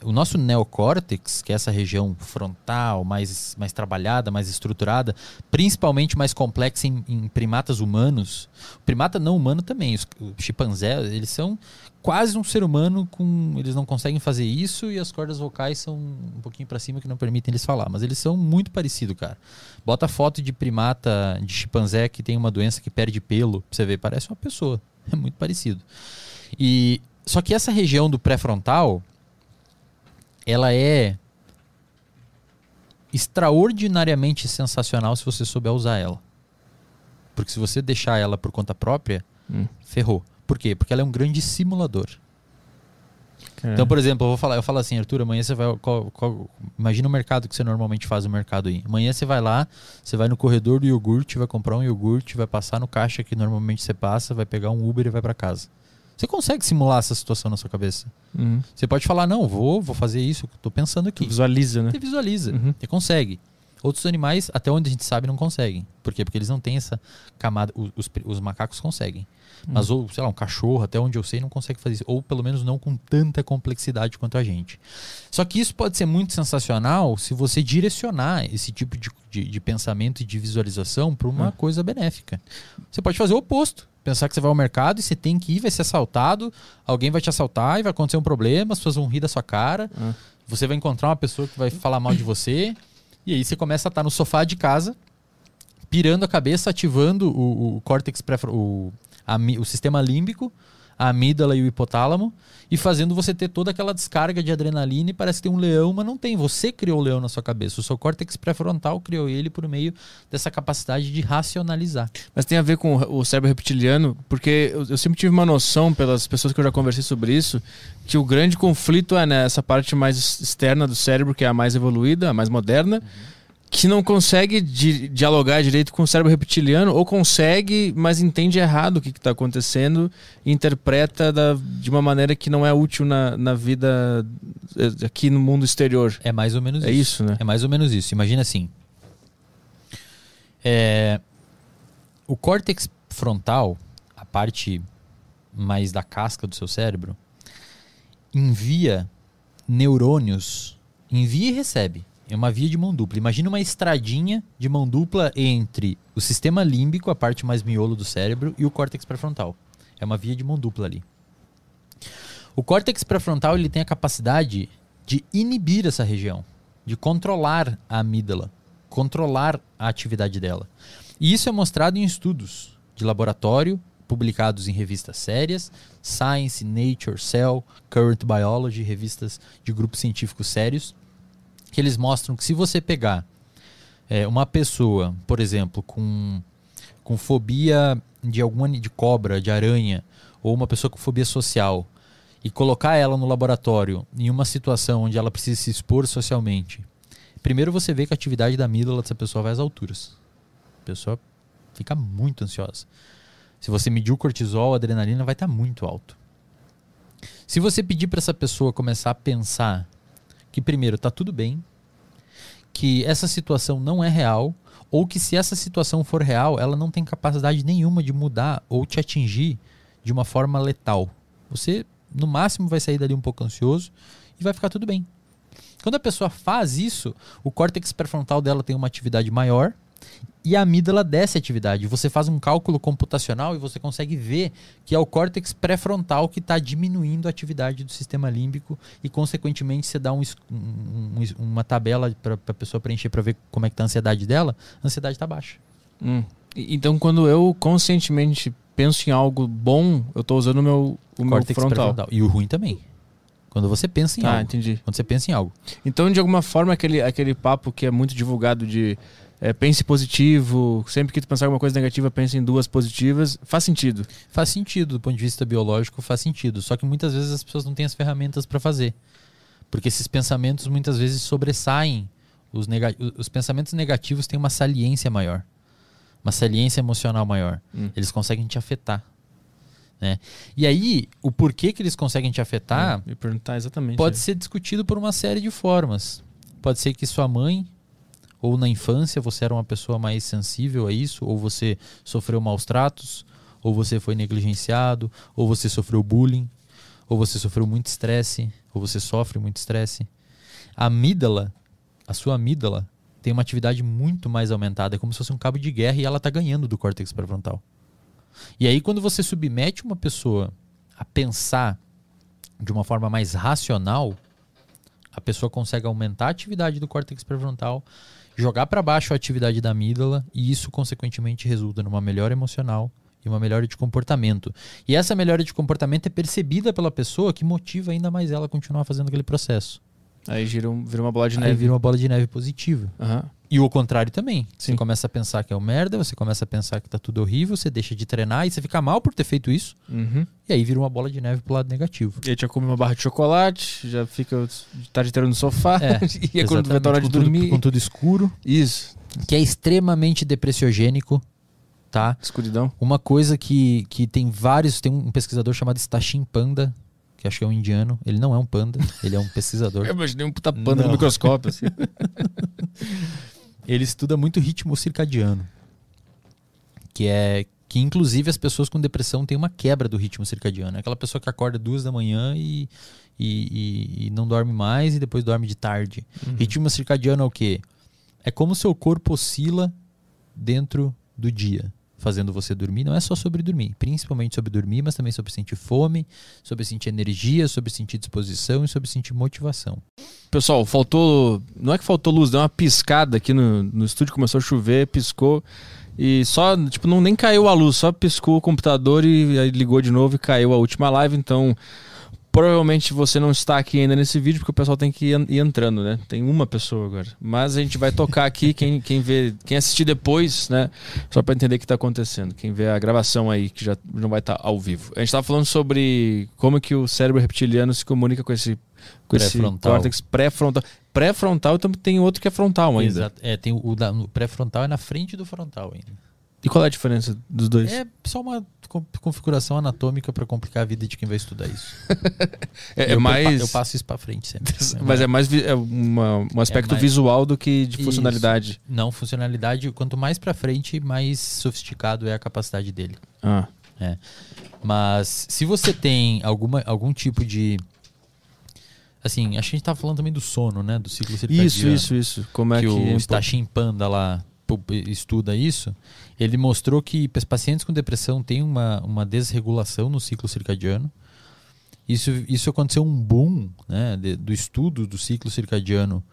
o nosso neocórtex, que é essa região frontal mais, mais trabalhada, mais estruturada, principalmente mais complexa em, em primatas humanos, primata não humano também, os, os chimpanzés, eles são quase um ser humano com eles não conseguem fazer isso e as cordas vocais são um pouquinho para cima que não permitem eles falar, mas eles são muito parecidos, cara. Bota foto de primata, de chimpanzé que tem uma doença que perde pelo, pra você ver, parece uma pessoa. É muito parecido. E só que essa região do pré-frontal, ela é extraordinariamente sensacional se você souber usar ela. Porque se você deixar ela por conta própria, hum. ferrou. Por quê? Porque ela é um grande simulador. É. Então, por exemplo, eu vou falar, eu falo assim, Arthur, amanhã você vai. Qual, qual, imagina o mercado que você normalmente faz no mercado aí. Amanhã você vai lá, você vai no corredor do iogurte, vai comprar um iogurte, vai passar no caixa que normalmente você passa, vai pegar um Uber e vai para casa. Você consegue simular essa situação na sua cabeça. Uhum. Você pode falar, não, vou, vou fazer isso, estou pensando aqui. Visualiza, né? Você visualiza. Uhum. Você consegue. Outros animais, até onde a gente sabe, não conseguem. Por quê? Porque eles não têm essa camada. Os, os macacos conseguem. Uhum. Mas, ou, sei lá, um cachorro, até onde eu sei, não consegue fazer isso. Ou pelo menos não com tanta complexidade quanto a gente. Só que isso pode ser muito sensacional se você direcionar esse tipo de, de, de pensamento e de visualização para uma uhum. coisa benéfica. Você pode fazer o oposto pensar que você vai ao mercado e você tem que ir, vai ser assaltado, alguém vai te assaltar e vai acontecer um problema, as pessoas vão rir da sua cara, ah. você vai encontrar uma pessoa que vai falar mal de você, e aí você começa a estar no sofá de casa, pirando a cabeça, ativando o, o córtex, pré, o, a, o sistema límbico, a amígdala e o hipotálamo, e fazendo você ter toda aquela descarga de adrenalina e parece que tem um leão, mas não tem. Você criou o leão na sua cabeça. O seu córtex pré-frontal criou ele por meio dessa capacidade de racionalizar. Mas tem a ver com o cérebro reptiliano, porque eu, eu sempre tive uma noção, pelas pessoas que eu já conversei sobre isso, que o grande conflito é nessa parte mais externa do cérebro, que é a mais evoluída, a mais moderna. Uhum que não consegue di dialogar direito com o cérebro reptiliano, ou consegue, mas entende errado o que está acontecendo e interpreta da, de uma maneira que não é útil na, na vida eh, aqui no mundo exterior. É mais ou menos é isso. isso, né? É mais ou menos isso. Imagina assim. É, o córtex frontal, a parte mais da casca do seu cérebro, envia neurônios, envia e recebe. É uma via de mão dupla. Imagina uma estradinha de mão dupla entre o sistema límbico, a parte mais miolo do cérebro, e o córtex pré-frontal. É uma via de mão dupla ali. O córtex pré-frontal ele tem a capacidade de inibir essa região, de controlar a amígdala, controlar a atividade dela. E isso é mostrado em estudos de laboratório publicados em revistas sérias, Science, Nature, Cell, Current Biology, revistas de grupos científicos sérios, que eles mostram que se você pegar é, uma pessoa, por exemplo, com, com fobia de alguma de cobra, de aranha, ou uma pessoa com fobia social, e colocar ela no laboratório em uma situação onde ela precisa se expor socialmente, primeiro você vê que a atividade da amígdala dessa pessoa vai às alturas. A pessoa fica muito ansiosa. Se você medir o cortisol, a adrenalina vai estar tá muito alto. Se você pedir para essa pessoa começar a pensar que primeiro está tudo bem, que essa situação não é real, ou que se essa situação for real, ela não tem capacidade nenhuma de mudar ou te atingir de uma forma letal. Você, no máximo, vai sair dali um pouco ansioso e vai ficar tudo bem. Quando a pessoa faz isso, o córtex pré-frontal dela tem uma atividade maior e a amígdala desce a atividade. Você faz um cálculo computacional e você consegue ver que é o córtex pré-frontal que está diminuindo a atividade do sistema límbico e, consequentemente, você dá um, um, uma tabela para a pessoa preencher para ver como é que está a ansiedade dela, a ansiedade está baixa. Hum. Então, quando eu conscientemente penso em algo bom, eu estou usando o meu, o córtex meu frontal. E o ruim também. Quando você pensa em ah, algo. entendi. Quando você pensa em algo. Então, de alguma forma, aquele, aquele papo que é muito divulgado de é, pense positivo, sempre que tu pensar alguma coisa negativa, pense em duas positivas, faz sentido. Faz sentido, do ponto de vista biológico, faz sentido. Só que muitas vezes as pessoas não têm as ferramentas para fazer. Porque esses pensamentos muitas vezes sobressaem. Os, os pensamentos negativos têm uma saliência maior, uma saliência emocional maior. Hum. Eles conseguem te afetar. Né? E aí, o porquê que eles conseguem te afetar me perguntar exatamente, pode é. ser discutido por uma série de formas. Pode ser que sua mãe ou na infância você era uma pessoa mais sensível a isso, ou você sofreu maus tratos, ou você foi negligenciado, ou você sofreu bullying, ou você sofreu muito estresse, ou você sofre muito estresse. A amígdala, a sua amígdala, tem uma atividade muito mais aumentada, é como se fosse um cabo de guerra e ela está ganhando do córtex pré-frontal. E aí, quando você submete uma pessoa a pensar de uma forma mais racional, a pessoa consegue aumentar a atividade do córtex pré-frontal jogar para baixo a atividade da amígdala e isso, consequentemente, resulta numa melhora emocional e uma melhora de comportamento. E essa melhora de comportamento é percebida pela pessoa que motiva ainda mais ela a continuar fazendo aquele processo. Aí vira, um, vira uma bola de neve. Aí vira uma bola de neve positiva. Uhum. E o contrário também. Sim. Você começa a pensar que é um merda, você começa a pensar que tá tudo horrível, você deixa de treinar e você fica mal por ter feito isso. Uhum. E aí vira uma bola de neve pro lado negativo. E aí já come uma barra de chocolate, já fica de tarde inteira no sofá. É, e é quando vai hora de tudo, dormir. Com tudo escuro. Isso. Que é extremamente depressiogênico. Tá? Escuridão. Uma coisa que, que tem vários. Tem um pesquisador chamado Stachin Panda, que acho que é um indiano. Ele não é um panda, ele é um pesquisador. Eu imaginei um puta panda não. no microscópio. Assim. ele estuda muito ritmo circadiano. Que é que inclusive as pessoas com depressão têm uma quebra do ritmo circadiano. É aquela pessoa que acorda duas da manhã e, e, e, e não dorme mais e depois dorme de tarde. Uhum. Ritmo circadiano é o quê? É como o seu corpo oscila dentro do dia fazendo você dormir, não é só sobre dormir, principalmente sobre dormir, mas também sobre sentir fome, sobre sentir energia, sobre sentir disposição e sobre sentir motivação. Pessoal, faltou. Não é que faltou luz, deu uma piscada aqui no, no estúdio, começou a chover, piscou. E só, tipo, não nem caiu a luz, só piscou o computador e aí ligou de novo e caiu a última live. Então, Provavelmente você não está aqui ainda nesse vídeo, porque o pessoal tem que ir entrando, né? Tem uma pessoa agora. Mas a gente vai tocar aqui, quem, quem vê, quem assistir depois, né? Só para entender o que está acontecendo. Quem vê a gravação aí, que já não vai estar tá ao vivo. A gente estava falando sobre como que o cérebro reptiliano se comunica com esse, com esse córtex pré-frontal. Pré-frontal então tem outro que é frontal ainda. Exato. É, tem o, o pré-frontal é na frente do frontal ainda. E qual é a diferença dos dois? É só uma configuração anatômica para complicar a vida de quem vai estudar isso. é, é mais. Eu passo isso para frente sempre. Mas é mais é uma, um aspecto é mais... visual do que de funcionalidade. Isso. Não, funcionalidade, quanto mais para frente, mais sofisticado é a capacidade dele. Ah. É. Mas se você tem alguma, algum tipo de. Assim, acho que a gente tava falando também do sono, né? Do ciclo circadiano. Isso, isso, isso. Como é que, que, o Stachin Panda lá estuda isso. Ele mostrou que pacientes com depressão têm uma, uma desregulação no ciclo circadiano. Isso, isso aconteceu um boom né, de- do estudo do ciclo circadiano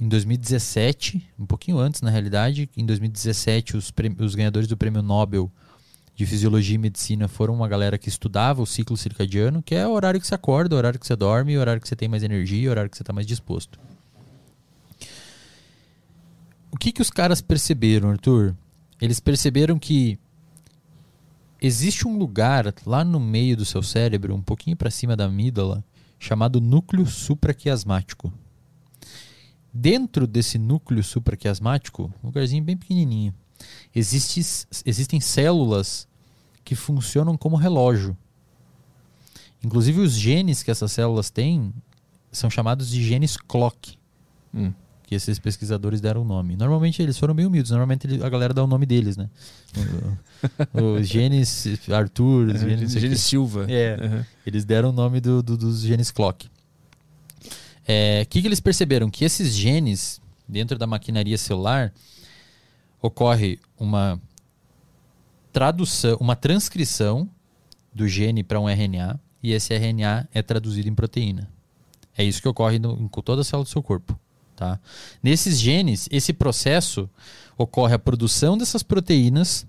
em 2017, um pouquinho antes na realidade. Em 2017, os, os ganhadores do prêmio Nobel de Fisiologia e Medicina foram uma galera que estudava o ciclo circadiano, que é o horário que você acorda, o horário que você dorme, o horário que você tem mais energia, o horário que você está mais disposto. O que, que os caras perceberam, Arthur? Eles perceberam que existe um lugar lá no meio do seu cérebro, um pouquinho para cima da amígdala, chamado núcleo supraquiasmático. Dentro desse núcleo supraquiasmático, um lugarzinho bem pequenininho, existe, existem células que funcionam como relógio. Inclusive os genes que essas células têm são chamados de genes clock Hum. Que esses pesquisadores deram o nome. Normalmente eles foram bem humildes, normalmente a galera dá o nome deles, né? O, o- os genes Arthur, os genes, não sei o Gene quê. Silva. É. Uhum. eles deram o nome do- do- dos genes clock. O que, que eles perceberam? Que esses genes, dentro da maquinaria celular, ocorre uma tradução, uma transcrição do gene para um RNA e esse RNA é traduzido em proteína. É isso que ocorre no, em toda a célula do seu corpo. Tá? Nesses genes, esse processo ocorre a produção dessas proteínas,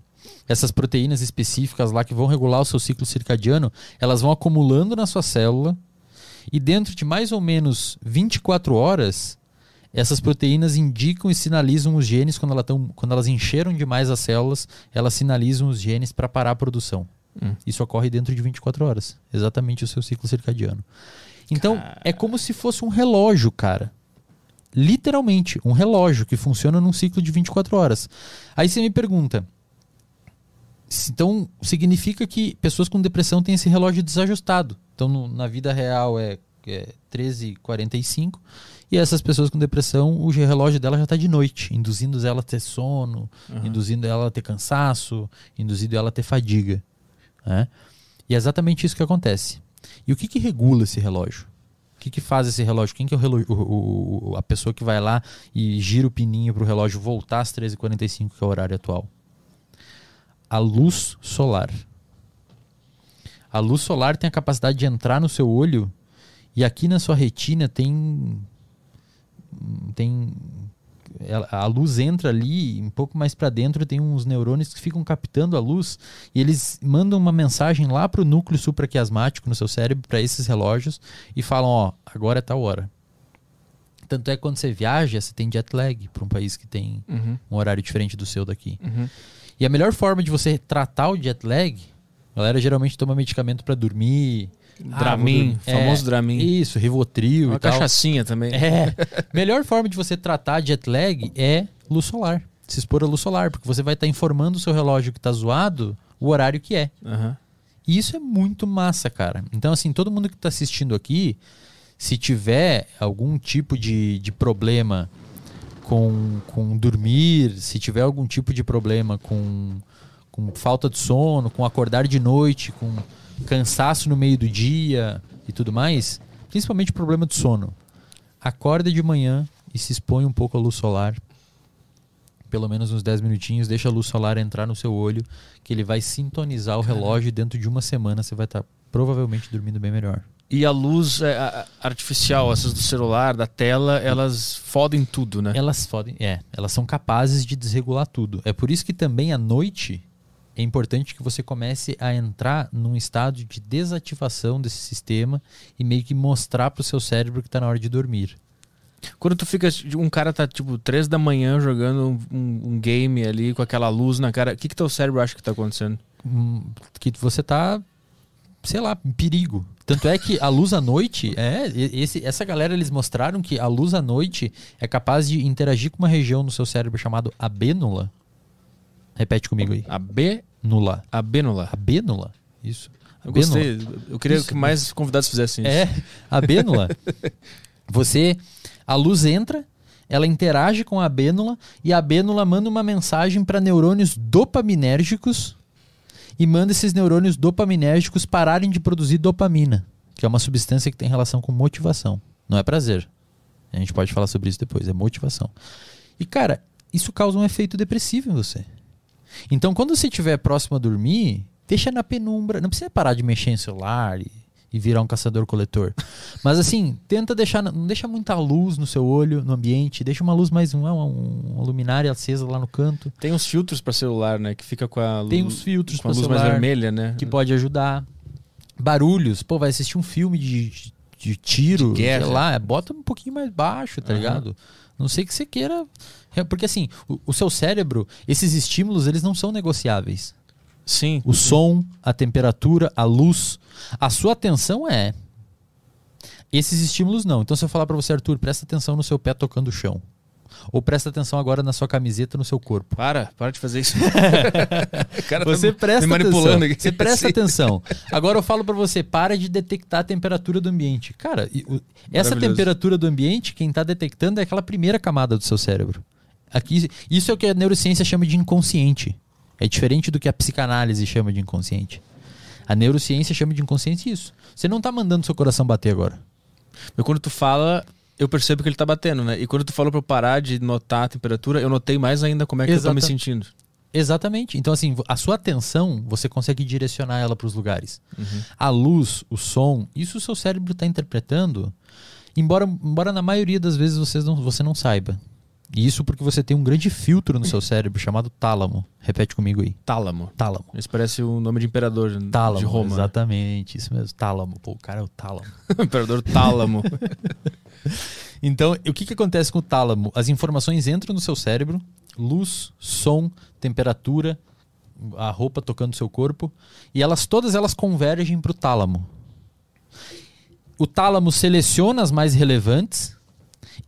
essas proteínas específicas lá que vão regular o seu ciclo circadiano, elas vão acumulando na sua célula e dentro de mais ou menos 24 horas, essas proteínas indicam e sinalizam os genes quando, ela tão, quando elas encheram demais as células, elas sinalizam os genes para parar a produção. Hum. Isso ocorre dentro de 24 horas, exatamente o seu ciclo circadiano. Então, é como se fosse um relógio, cara. Literalmente, um relógio que funciona num ciclo de 24 horas. Aí você me pergunta, então significa que pessoas com depressão têm esse relógio desajustado. Então, no- na vida real é, é 13h45 e essas pessoas com depressão, o relógio dela já está de noite, induzindo ela a ter sono, induzindo ela a ter cansaço, induzindo ela a ter fadiga. né? E é exatamente isso que acontece. E o que, que regula esse relógio? Que, que faz esse relógio? Quem que é o relógio, o- o- a pessoa que vai lá e gira o pininho para o relógio voltar às 13h45, que é o horário atual? A luz solar. A luz solar tem a capacidade de entrar no seu olho e aqui na sua retina tem tem ela- a luz entra ali, um pouco mais para dentro tem uns neurônios que ficam captando a luz e eles mandam uma mensagem lá para o núcleo supraquiasmático no seu cérebro para esses relógios e falam, ó, agora é tal hora. Tanto é que quando você viaja, você tem jet lag para um país que tem Uhum. um horário diferente do seu daqui. Uhum. E a melhor forma de você tratar o jet lag, a galera geralmente toma medicamento para dormir. Ah, Dramin, dormir. famoso É, Dramin. Isso, Rivotril Uma e tal. cachaçinha também. É. Melhor forma de você tratar jet lag é luz solar. Se expor à luz solar, porque você vai estar informando o seu relógio que está zoado o horário que é. Aham. E isso é muito massa, cara. Então, assim, todo mundo que está assistindo aqui, se tiver algum tipo de, de problema com, com dormir, se tiver algum tipo de problema com, com falta de sono, com acordar de noite, com cansaço no meio do dia e tudo mais, principalmente problema de sono, acorda de manhã e se expõe um pouco à luz solar. Pelo menos uns 10 minutinhos, deixa a luz solar entrar no seu olho, que ele vai sintonizar o relógio e dentro de uma semana você vai estar provavelmente dormindo bem melhor. E a luz é, artificial, essas do celular, da tela, elas fodem tudo, né? Elas podem, é, elas são capazes de desregular tudo. É por isso que também à noite é importante que você comece a entrar num estado de desativação desse sistema e meio que mostrar pro seu cérebro que está na hora de dormir. Quando tu fica. Um cara tá tipo três da manhã jogando um, um game ali com aquela luz na cara, o que, que teu cérebro acha que tá acontecendo? Hum, que você tá, sei lá, em perigo. Tanto é que a luz à noite, é, esse, essa galera eles mostraram que a luz à noite é capaz de interagir com uma região no seu cérebro chamado abênula. Repete comigo aí. A B, Nula. a bênula. Abênula? Isso. Eu gostei. Eu queria Isso. que mais convidados fizessem isso. É, a bênula. Você, a luz entra, ela interage com a bênula e a bênula manda uma mensagem para neurônios dopaminérgicos e manda esses neurônios dopaminérgicos pararem de produzir dopamina, que é uma substância que tem relação com motivação. Não é prazer. A gente pode falar sobre isso depois, é motivação. E cara, isso causa um efeito depressivo em você. Então, quando você estiver próximo a dormir, deixa na penumbra. Não precisa parar de mexer em celular e, e virar um caçador-coletor. Mas assim, tenta deixar. Não deixa muita luz no seu olho, no ambiente. Deixa uma luz mais. Uma, uma luminária acesa lá no canto. Tem uns filtros para celular, né? Que fica com a luz. Tem uns filtros com a pra luz celular mais vermelha, né? que pode ajudar. Barulhos. Pô, vai assistir um filme de, de tiro, De guerra. sei lá, bota um pouquinho mais baixo, tá Aham. ligado? Não sei que você queira. Porque assim, o, o seu cérebro, esses estímulos, eles não são negociáveis. Sim. O som, a temperatura, a luz. A sua atenção é. Esses estímulos não. Então, se eu falar pra você, Arthur, presta atenção no seu pé tocando o chão. Ou presta atenção agora na sua camiseta, no seu corpo. Para, para de fazer isso. O cara tá Você me presta manipulando atenção. aqui. Você presta atenção. Agora eu falo pra você, para de detectar a temperatura do ambiente. Cara, essa temperatura do ambiente, quem tá detectando é aquela primeira camada do seu cérebro. Aqui, isso é o que a neurociência chama de inconsciente. É diferente do que a psicanálise chama de inconsciente. A neurociência chama de inconsciente isso. Você não tá mandando seu coração bater agora. Mas quando tu fala, eu percebo que ele tá batendo, né? E quando tu falou pra eu parar de notar a temperatura, eu notei mais ainda como é que eu tô me Exata- sentindo. Exatamente. Então, assim, a sua atenção, você consegue direcionar ela para os lugares. Uhum. A luz, o som, isso o seu cérebro está interpretando, embora, embora na maioria das vezes você não, você não saiba. E isso porque você tem um grande filtro no seu cérebro chamado tálamo. Repete comigo aí. Tálamo. Tálamo. Esse parece o nome de imperador de Tálamo, Roma. né? exatamente, isso mesmo, tálamo. Pô, o cara é o tálamo. imperador Tálamo. Então, o que, que acontece com o tálamo? As informações entram no seu cérebro, luz, som, temperatura, a roupa tocando seu corpo, e elas todas elas convergem para o tálamo. O tálamo seleciona as mais relevantes,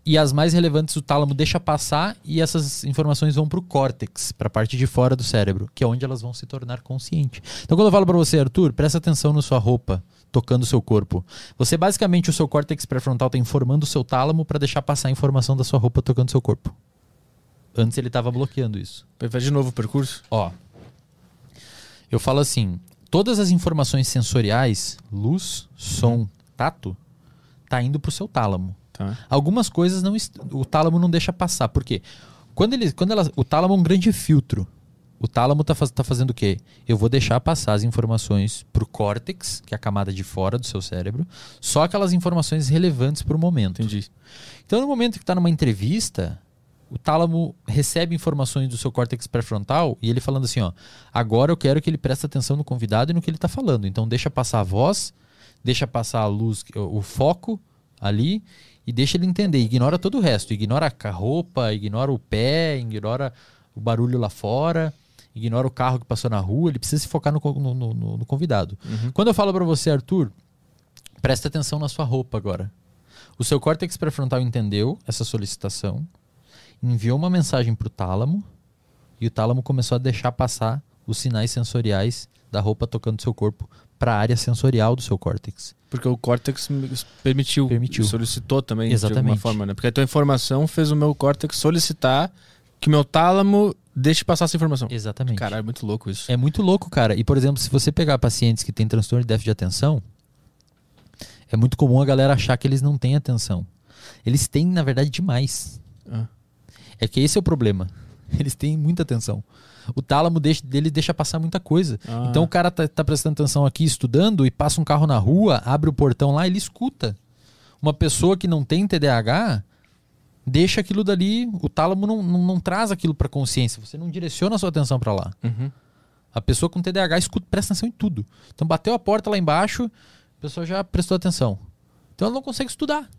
e as mais relevantes o tálamo deixa passar, e essas informações vão para o córtex, para a parte de fora do cérebro, que é onde elas vão se tornar consciente. Então, quando eu falo para você, Arthur, presta atenção na sua roupa tocando o seu corpo. Você basicamente o seu córtex pré-frontal está informando o seu tálamo para deixar passar a informação da sua roupa tocando o seu corpo. Antes ele estava bloqueando isso. Faz de novo o percurso. Ó. Eu falo assim, todas as informações sensoriais, luz, som, tato, tá indo pro seu tálamo. Tá. Algumas coisas não o tálamo não deixa passar. Por quê? Quando ele, quando ela, o tálamo é um grande filtro. O tálamo tá, faz- tá fazendo o quê? Eu vou deixar passar as informações pro córtex, que é a camada de fora do seu cérebro, só aquelas informações relevantes pro momento. Entendi. Então, no momento que está numa entrevista, o tálamo recebe informações do seu córtex pré-frontal e ele falando assim, ó, agora eu quero que ele preste atenção no convidado e no que ele está falando. Então, deixa passar a voz, deixa passar a luz, o, o foco ali e deixa ele entender. Ignora todo o resto. Ignora a roupa, ignora o pé, ignora o barulho lá fora, ignora o carro que passou na rua. Ele precisa se focar no, no- no- no- convidado. Quando eu falo para você, Arthur, presta atenção na sua roupa agora. O seu córtex pré-frontal entendeu essa solicitação, enviou uma mensagem para o tálamo e o tálamo começou a deixar passar os sinais sensoriais da roupa tocando seu corpo para a área sensorial do seu córtex. Porque o córtex permitiu. Permitiu. Solicitou também, de alguma Exatamente. forma, né? Porque a tua informação fez o meu córtex solicitar que o meu tálamo deixe passar essa informação. Exatamente. Caralho, muito louco isso. É muito louco, cara. E, por exemplo, se você pegar pacientes que têm transtorno de déficit de atenção, é muito comum a galera achar que eles não têm atenção. Eles têm, na verdade, demais. Ah. É que esse é o problema. Eles têm muita atenção. O tálamo deixa, dele deixa passar muita coisa. Ah. Então o cara tá, tá prestando atenção aqui, estudando, e passa um carro na rua, abre o portão lá, ele escuta. Uma pessoa que não tem TDAH deixa aquilo dali, o tálamo não, não, não traz aquilo para consciência. Você não direciona a sua atenção para lá. Uhum. A pessoa com TDAH escuta, presta atenção em tudo. Então bateu a porta lá embaixo, a pessoa já prestou atenção. Então ela não consegue estudar.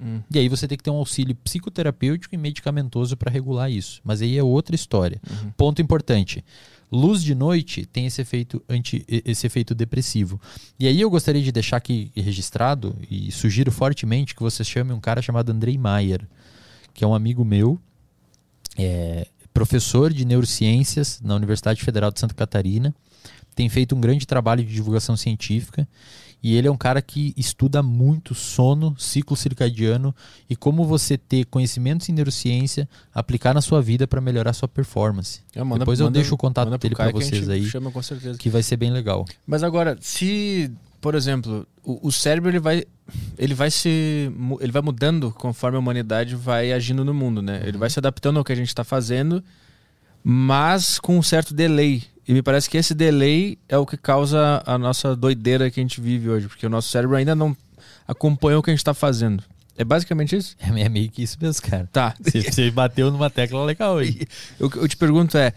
Hum. E aí você tem que ter um auxílio psicoterapêutico e medicamentoso para regular isso. Mas aí é outra história. Uhum. Ponto importante. Luz de noite tem esse efeito, anti, esse efeito depressivo. E aí eu gostaria de deixar aqui registrado e sugiro fortemente que você chame um cara chamado Andrei Maier, que é um amigo meu, é professor de neurociências na Universidade Federal de Santa Catarina, tem feito um grande trabalho de divulgação científica E ele é um cara que estuda muito sono, ciclo circadiano e como você ter conhecimentos em neurociência, aplicar na sua vida para melhorar sua performance. É, manda- Depois eu manda- deixo o contato dele para vocês aí, Chama com certeza. que vai ser bem legal. Mas agora, se, por exemplo, o, o cérebro ele vai, ele vai se, ele vai mudando conforme a humanidade vai agindo no mundo, né? Ele vai se adaptando ao que a gente está fazendo, mas com um certo delay. E me parece que esse delay é o que causa a nossa doideira que a gente vive hoje, porque o nosso cérebro ainda não acompanha o que a gente está fazendo. É basicamente isso? É meio que isso mesmo, cara. Tá. Você, bateu numa tecla legal aí. O que eu te pergunto é,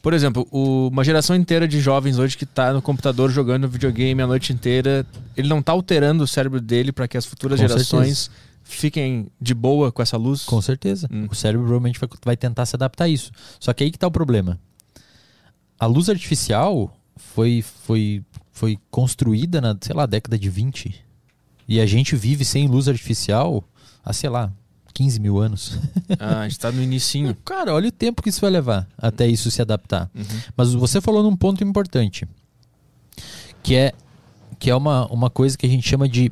por exemplo, o- uma geração inteira de jovens hoje que tá no computador jogando videogame a noite inteira, ele não tá alterando o cérebro dele para que as futuras Com gerações fiquem de boa com essa luz? Com certeza. Hum. O cérebro provavelmente vai, vai tentar se adaptar a isso. Só que aí que tá o problema. A luz artificial foi, foi, foi construída na, sei lá, década de 20. E a gente vive sem luz artificial há, sei lá, 15 mil anos. Ah, a gente tá no inicinho. Cara, olha o tempo que isso vai levar até isso se adaptar. Uhum. Mas você falou num ponto importante, que é que é uma, uma coisa que a gente chama de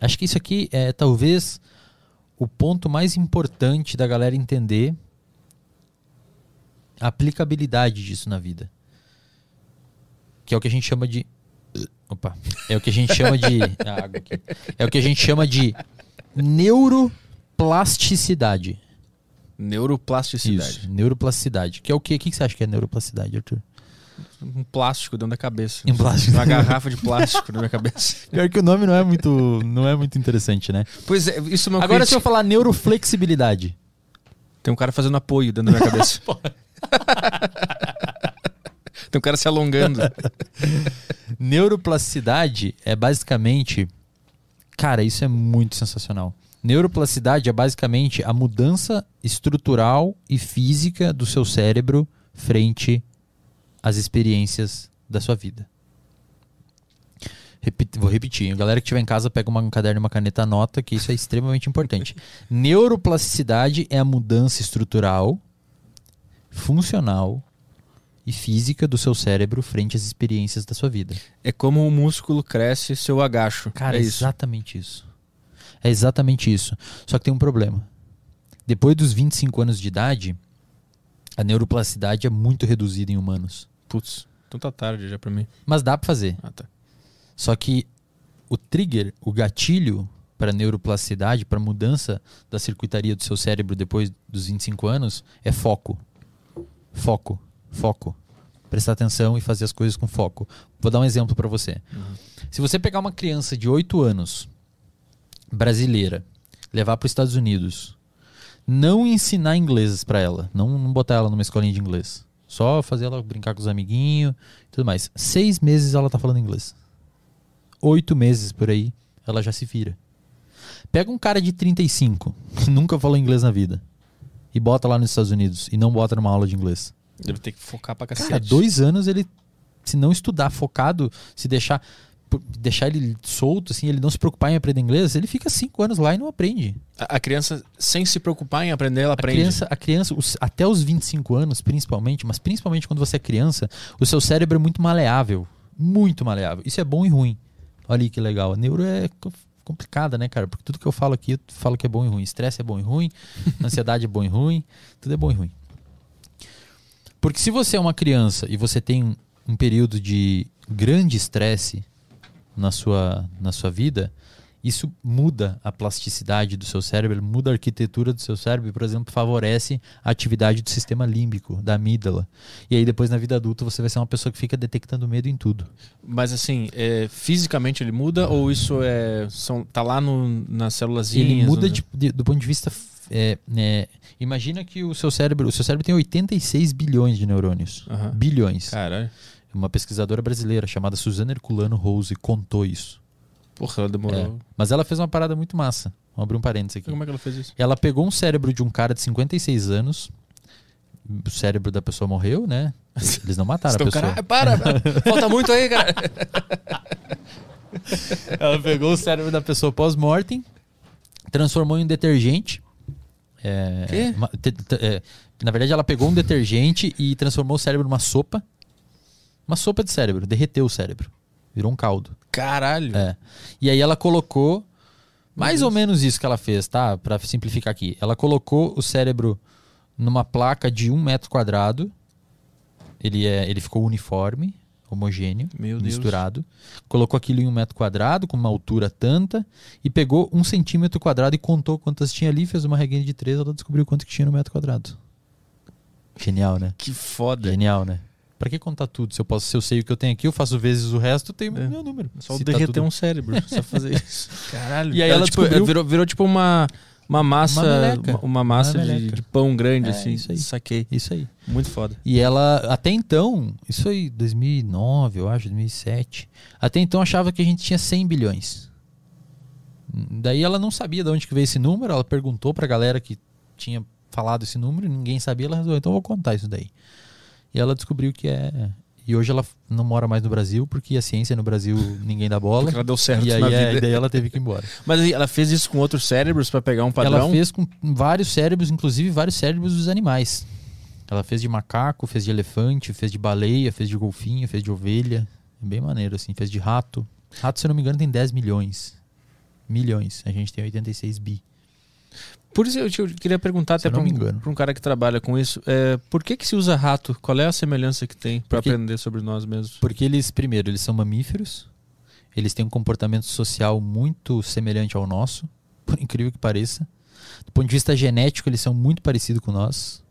acho que isso aqui é talvez o ponto mais importante da galera entender a aplicabilidade disso na vida. Que é o que a gente chama de opa, é o que a gente chama de a água aqui. É o que a gente chama de neuroplasticidade. Neuroplasticidade. Isso, neuroplasticidade. Que é o quê? O que você acha que é neuroplasticidade, Arthur? Um plástico dentro da cabeça. Um plástico. Uma garrafa de plástico na minha cabeça. Pior que o nome não é muito, não é muito interessante, né? Pois é, isso é uma Agora se crítica. eu falar neuroflexibilidade. Tem um cara fazendo apoio dentro da minha cabeça. Tem um cara se alongando. Neuroplasticidade é basicamente. Cara, isso é muito sensacional. Neuroplasticidade é basicamente a mudança estrutural e física do seu cérebro frente às experiências da sua vida. Vou repetir. A galera que estiver em casa pega uma- um caderno e uma caneta, anota que isso é extremamente importante. Neuroplasticidade é a mudança estrutural, funcional e física do seu cérebro frente às experiências da sua vida. É como o músculo cresce se eu agacho. Cara, é é exatamente isso. É exatamente isso. Só que tem um problema. Depois dos 25 anos de idade, a neuroplasticidade é muito reduzida em humanos. Putz, então tá tarde já pra mim. Mas dá pra fazer. Ah, tá. Só que o trigger, o gatilho para neuroplasticidade, para mudança da circuitaria do seu cérebro depois dos 25 anos, é foco. Foco. Foco. Prestar atenção e fazer as coisas com foco. Vou dar um exemplo para você. Se você pegar uma criança de 8 anos, brasileira, levar para os Estados Unidos, não ensinar inglês para ela, não, não botar ela numa escolinha de inglês, só fazer ela brincar com os amiguinhos e tudo mais. Seis meses ela tá falando inglês. Oito meses por aí, ela já se vira. Pega um cara de 35, que nunca falou inglês na vida, e bota lá nos Estados Unidos, e não bota numa aula de inglês. Deve ter que focar pra cacete. Cara, dois anos ele, se não estudar focado, se deixar deixar ele solto, assim, ele não se preocupar em aprender inglês, ele fica cinco anos lá e não aprende. A, a criança, sem se preocupar em aprender, ela A aprende. criança, a criança os- até os 25 anos, principalmente, mas principalmente quando você é criança, o seu cérebro é muito maleável. Muito maleável. Isso é bom e ruim. Olha aí que legal. A neuro é complicada, né, cara? Porque tudo que eu falo aqui, eu falo que é bom e ruim. Estresse é bom e ruim, ansiedade é bom e ruim, tudo é bom e ruim. Porque se você é uma criança e você tem um, período de grande estresse na sua, na sua vida, isso muda a plasticidade do seu cérebro, muda a arquitetura do seu cérebro e, por exemplo, favorece a atividade do sistema límbico, da amígdala. E aí depois na vida adulta você vai ser uma pessoa que fica detectando medo em tudo. Mas assim, é, fisicamente ele muda ou isso é são, tá lá no, nas células Ele muda de- de- do ponto de vista é, é, imagina que o seu cérebro, o seu cérebro tem 86 bilhões de neurônios. Aham. Bilhões. Caralho. Uma pesquisadora brasileira chamada Suzana Herculano Rose contou isso. Porra, ela demorou. É. Mas ela fez uma parada muito massa. Vamos abrir um parênteses aqui. Como é que ela fez isso? Ela pegou um cérebro de um cara de 56 anos. O cérebro da pessoa morreu, né? Eles não mataram a Então, pessoa. cara, para, para. falta muito aí, cara. Ela pegou o cérebro da pessoa pós-mortem, transformou em um detergente. É, Quê? uma- te- te- é, na verdade, ela pegou um detergente e transformou o cérebro numa sopa. Uma sopa de cérebro, derreteu o cérebro. Virou um caldo. Caralho. É. E aí ela colocou mais ou menos isso que ela fez, tá? Pra simplificar aqui. Ela colocou o cérebro numa placa de um metro quadrado. Ele, é, ele ficou uniforme, homogêneo, Meu Deus. misturado. Colocou aquilo em um metro quadrado, com uma altura tanta, e pegou um centímetro quadrado e contou quantas tinha ali, fez uma reguinha de três, ela descobriu quanto que tinha no metro quadrado. Genial, né? Que foda. Genial, né? Pra que contar tudo? Se eu, posso, se eu sei o que eu tenho aqui, eu faço vezes o resto, eu tenho É. meu número. Só Se tá derreter tudo- um cérebro, só fazer isso. Caralho. E aí ela, tipo, descobriu- virou, virou tipo uma, uma massa, Uma uma, massa Uma de, de pão grande, É, assim. isso aí. Saquei. Isso aí. Muito foda. E ela, até então, isso aí, 2009, eu acho, 2007. Até então achava que a gente tinha 100 bilhões. Daí ela não sabia de onde que veio esse número, ela perguntou pra galera que tinha falado esse número, ninguém sabia, ela resolveu, então eu vou contar isso daí. E ela descobriu que é. E hoje ela não mora mais no Brasil, porque a ciência no Brasil ninguém dá bola. Porque ela deu certo E aí, na é, vida. e daí ela teve que ir embora. Mas ela fez isso com outros cérebros pra pegar um padrão? Ela fez com vários cérebros, inclusive vários cérebros dos animais. Ela fez de macaco, fez de elefante, fez de baleia, fez de golfinho, fez de ovelha. É bem maneiro, assim. Fez de rato. Rato, se eu não me engano, tem 10 milhões. Milhões. A gente tem 86 bi. Por isso eu te- eu queria perguntar até não um, um cara que trabalha com isso. é, por que que se usa rato? Qual é a semelhança que tem Porque- aprender sobre nós mesmos? Porque eles, primeiro, eles são mamíferos. Eles têm um comportamento social muito semelhante ao nosso. Por incrível que pareça. Do ponto de vista genético, eles são muito parecidos com nós.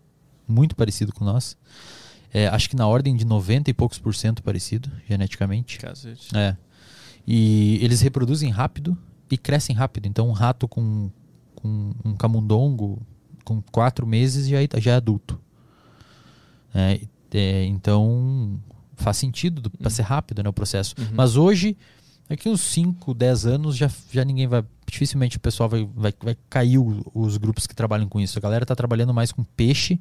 Muito parecido com nós. É, acho que na ordem de 90 e poucos por cento parecido, geneticamente. Cacete. É. E eles reproduzem rápido e crescem rápido. Então, um rato com, com um camundongo com quatro meses já, é- já é adulto. É, é, então, faz sentido para ser rápido né, o processo. Uhum. Mas hoje, daqui uns 5, 10 anos, já, já ninguém vai. Dificilmente o pessoal vai, vai, vai cair os grupos que trabalham com isso. A galera está trabalhando mais com peixe,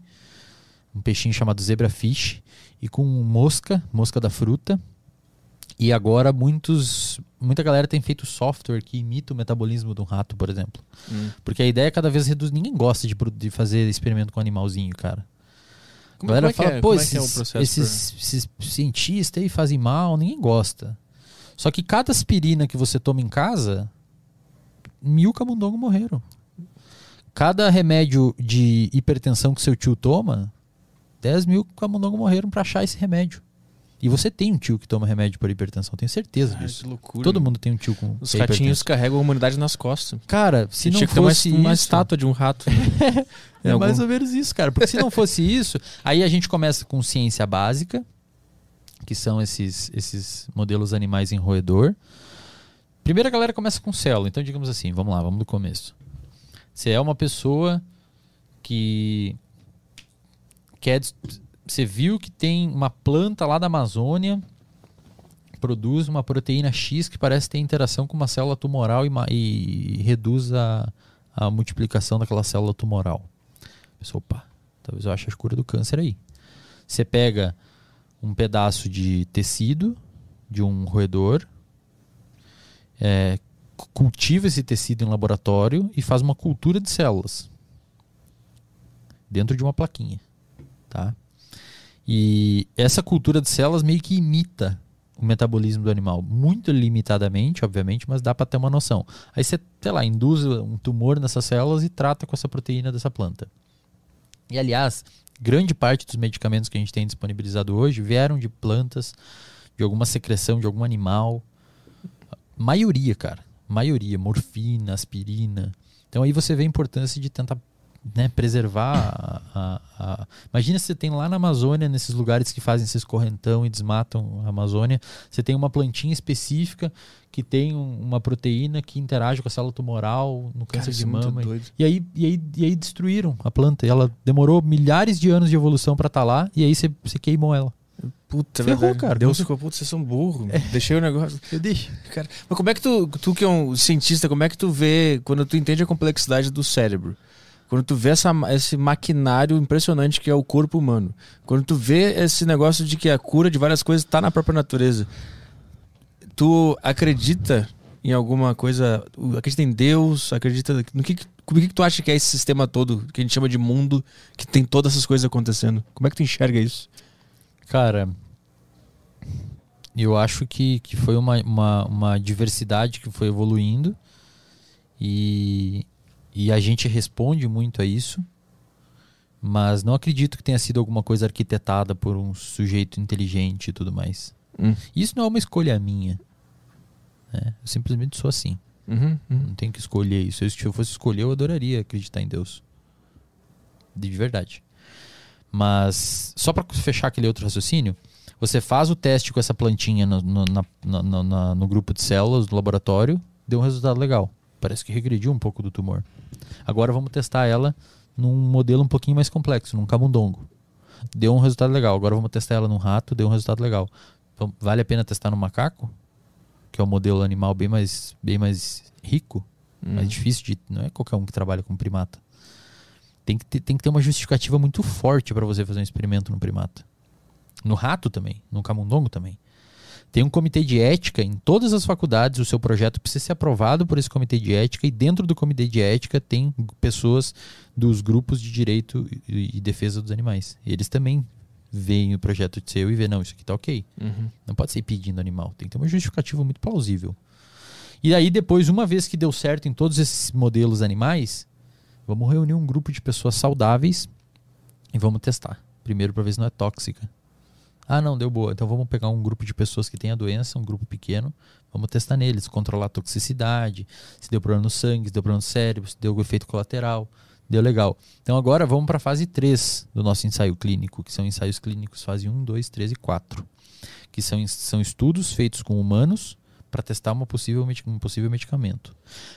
um peixinho chamado zebrafish, e com mosca, mosca da fruta. E agora muitos, muita galera tem feito software que imita o metabolismo de um rato, por exemplo. Hum. Porque a ideia é cada vez reduzir. Ninguém gosta de, de fazer experimento com animalzinho, cara. Como, a galera como é fala, é? pô, Como é que é esses, processo? esses, esses cientistas aí fazem mal, ninguém gosta. Só que cada aspirina que você toma em casa, mil camundongos morreram. Cada remédio de hipertensão que seu tio toma, 10 mil camundongos morreram pra achar esse remédio. E você tem um tio que toma remédio por hipertensão, tenho certeza Ah, disso. que loucura. Todo mundo tem um tio com Os é ratinhos carregam a humanidade nas costas. Cara, se não Tinha que ter uma, fosse estátua de um rato. é mais algum- ou menos isso, cara. Porque se não fosse isso, aí a gente começa com ciência básica, que são esses, esses modelos animais em roedor. Primeiro a galera começa com célula. Então, digamos assim, vamos lá, vamos do começo. Você é uma pessoa que quer. Você viu que tem uma planta lá da Amazônia produz uma proteína X que parece ter interação com uma célula tumoral e, e reduz a, a multiplicação daquela célula tumoral. A pessoa, opa, talvez eu ache a cura do câncer aí. Você pega um pedaço de tecido de um roedor, é, cu- cultiva esse tecido em laboratório e faz uma cultura de células dentro de uma plaquinha, tá? E essa cultura de células meio que imita o metabolismo do animal, muito limitadamente, obviamente, mas dá para ter uma noção. Aí você, sei lá, induz um tumor nessas células e trata com essa proteína dessa planta. E aliás, grande parte dos medicamentos que a gente tem disponibilizado hoje vieram de plantas, de alguma secreção de algum animal. Maioria, cara. Maioria. Morfina, aspirina. Então aí você vê a importância de tentar né, preservar a, a- a- Imagina se você tem lá na Amazônia, nesses lugares que fazem esses correntão e desmatam a Amazônia, você tem uma plantinha específica que tem um- uma proteína que interage com a célula tumoral no Cara, câncer isso de é mama. doido. E aí, e, aí, e aí destruíram a planta. E ela demorou milhares de anos de evolução pra estar lá. E aí você, você queimou ela. Puta, Ferrou, verdade. cara. Deus ficou, putz, vocês são burros. Deixei o negócio. Eu deixo. Cara, mas como é que tu, tu que é um cientista, como é que tu vê, quando tu entende a complexidade do cérebro? Quando tu vê essa, esse maquinário impressionante que é o corpo humano. Quando tu vê esse negócio de que a cura de várias coisas está na própria natureza. Tu acredita em alguma coisa? Acredita em Deus? Acredita no que, como que, tu acha que é esse sistema todo que a gente chama de mundo, que tem todas essas coisas acontecendo? Como é que tu enxerga isso? Cara, eu acho que, que foi uma, uma, uma diversidade que foi evoluindo e, e a gente responde muito a isso, mas não acredito que tenha sido alguma coisa arquitetada por um sujeito inteligente e tudo mais. Hum. Isso não é uma escolha minha. né? Eu simplesmente sou assim. Uhum, uhum. Não tenho que escolher isso. Eu, Se eu fosse escolher, eu adoraria acreditar em Deus. De verdade. Mas, só para fechar aquele outro raciocínio, você faz o teste com essa plantinha no, no, na- na- na- no grupo de células do laboratório, deu um resultado legal. Parece que regrediu um pouco do tumor. Agora vamos testar ela num modelo um pouquinho mais complexo, num camundongo. Deu um resultado legal. Agora vamos testar ela num rato, deu um resultado legal. Então, vale a pena testar no macaco? Que é um modelo animal bem mais, bem mais rico? Hum. mais difícil de. Não é qualquer um que trabalha com primata. Tem que ter, tem que ter uma justificativa muito forte para você fazer um experimento no primata. No rato também, no camundongo também. Tem um comitê de ética em todas as faculdades, o seu projeto precisa ser aprovado por esse comitê de ética e dentro do comitê de ética tem pessoas dos grupos de direito e, e defesa dos animais. Eles também veem o projeto seu e vê, não, isso aqui tá ok. Uhum. Não pode ser pedindo animal. Tem que ter uma justificativa muito plausível. E aí, depois, uma vez que deu certo em todos esses modelos animais, vamos reunir um grupo de pessoas saudáveis e vamos testar. Primeiro, para ver se não é tóxica. Ah, não, deu boa. Então vamos pegar um grupo de pessoas que tem a doença, um grupo pequeno, vamos testar neles, controlar a toxicidade, se deu problema no sangue, se deu problema no cérebro, se deu efeito colateral. Deu legal. Então agora vamos para a fase 3 do nosso ensaio clínico, que são ensaios clínicos fase 1, 2, 3 e 4 que são, são estudos feitos com humanos para testar uma possível, um possível medicamento.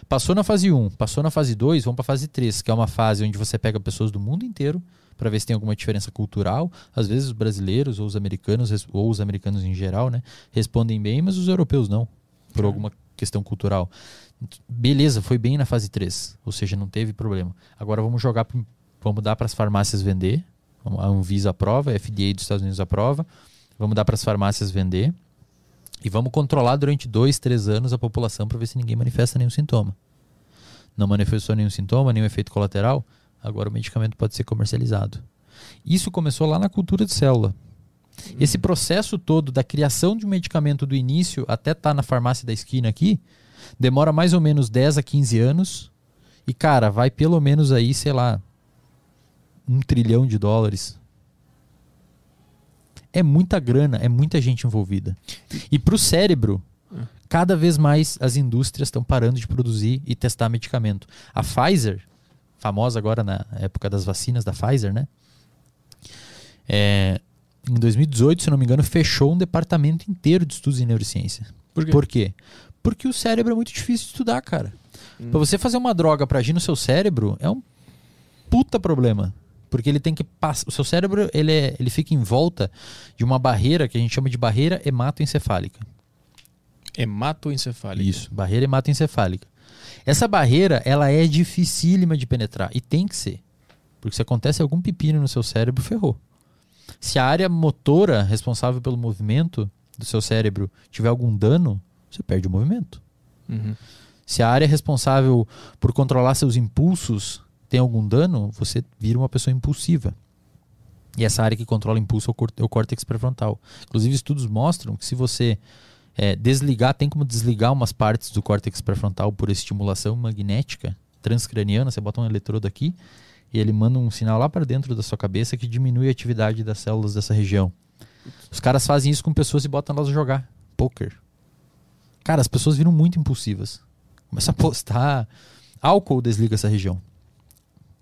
Passou na fase 1, passou na fase 2, vamos para a fase 3, que é uma fase onde você pega pessoas do mundo inteiro para ver se tem alguma diferença cultural. Às vezes os brasileiros ou os americanos, ou os americanos em geral, né, respondem bem, mas os europeus não, por alguma questão cultural. Beleza, foi bem na fase 3, ou seja, não teve problema. Agora vamos jogar, vamos dar para as farmácias vender. A Anvisa aprova, a FDA dos Estados Unidos aprova. Vamos dar para as farmácias vender. E vamos controlar durante dois, três anos a população para ver se ninguém manifesta nenhum sintoma. Não manifestou nenhum sintoma, nenhum efeito colateral, agora o medicamento pode ser comercializado. Isso começou lá na cultura de célula. Esse processo todo da criação de um medicamento do início até estar na farmácia da esquina aqui, demora mais ou menos 10 a 15 anos. E, cara, vai pelo menos aí, sei lá, um trilhão de dólares. É muita grana, é muita gente envolvida. E pro cérebro, cada vez mais as indústrias estão parando de produzir e testar medicamento. A Pfizer, famosa agora na época das vacinas da Pfizer, né? É, em 2018, se não me engano, fechou um departamento inteiro de estudos em neurociência. Por quê? Por quê? Porque o cérebro é muito difícil de estudar, cara. Pra você fazer uma droga pra agir no seu cérebro é um puta problema. Porque ele tem que passar. O seu cérebro ele, é- ele fica em volta de uma barreira que a gente chama de barreira hematoencefálica. Hematoencefálico. Isso, barreira hematoencefálica. Essa barreira, ela é dificílima de penetrar. E tem que ser. Porque se acontece algum pepino no seu cérebro, ferrou. Se a área motora responsável pelo movimento do seu cérebro tiver algum dano, você perde o movimento. Uhum. Se a área responsável por controlar seus impulsos tem algum dano, você vira uma pessoa impulsiva. E essa área que controla impulso é o é o córtex pré-frontal. Inclusive, estudos mostram que se você é, desligar, tem como desligar umas partes do córtex pré-frontal por estimulação magnética transcraniana, você bota um eletrodo aqui e ele manda um sinal lá para dentro da sua cabeça que diminui a atividade das células dessa região. Os caras fazem isso com pessoas e botam elas a jogar poker. Cara, as pessoas viram muito impulsivas. Começa a postar. Álcool desliga essa região.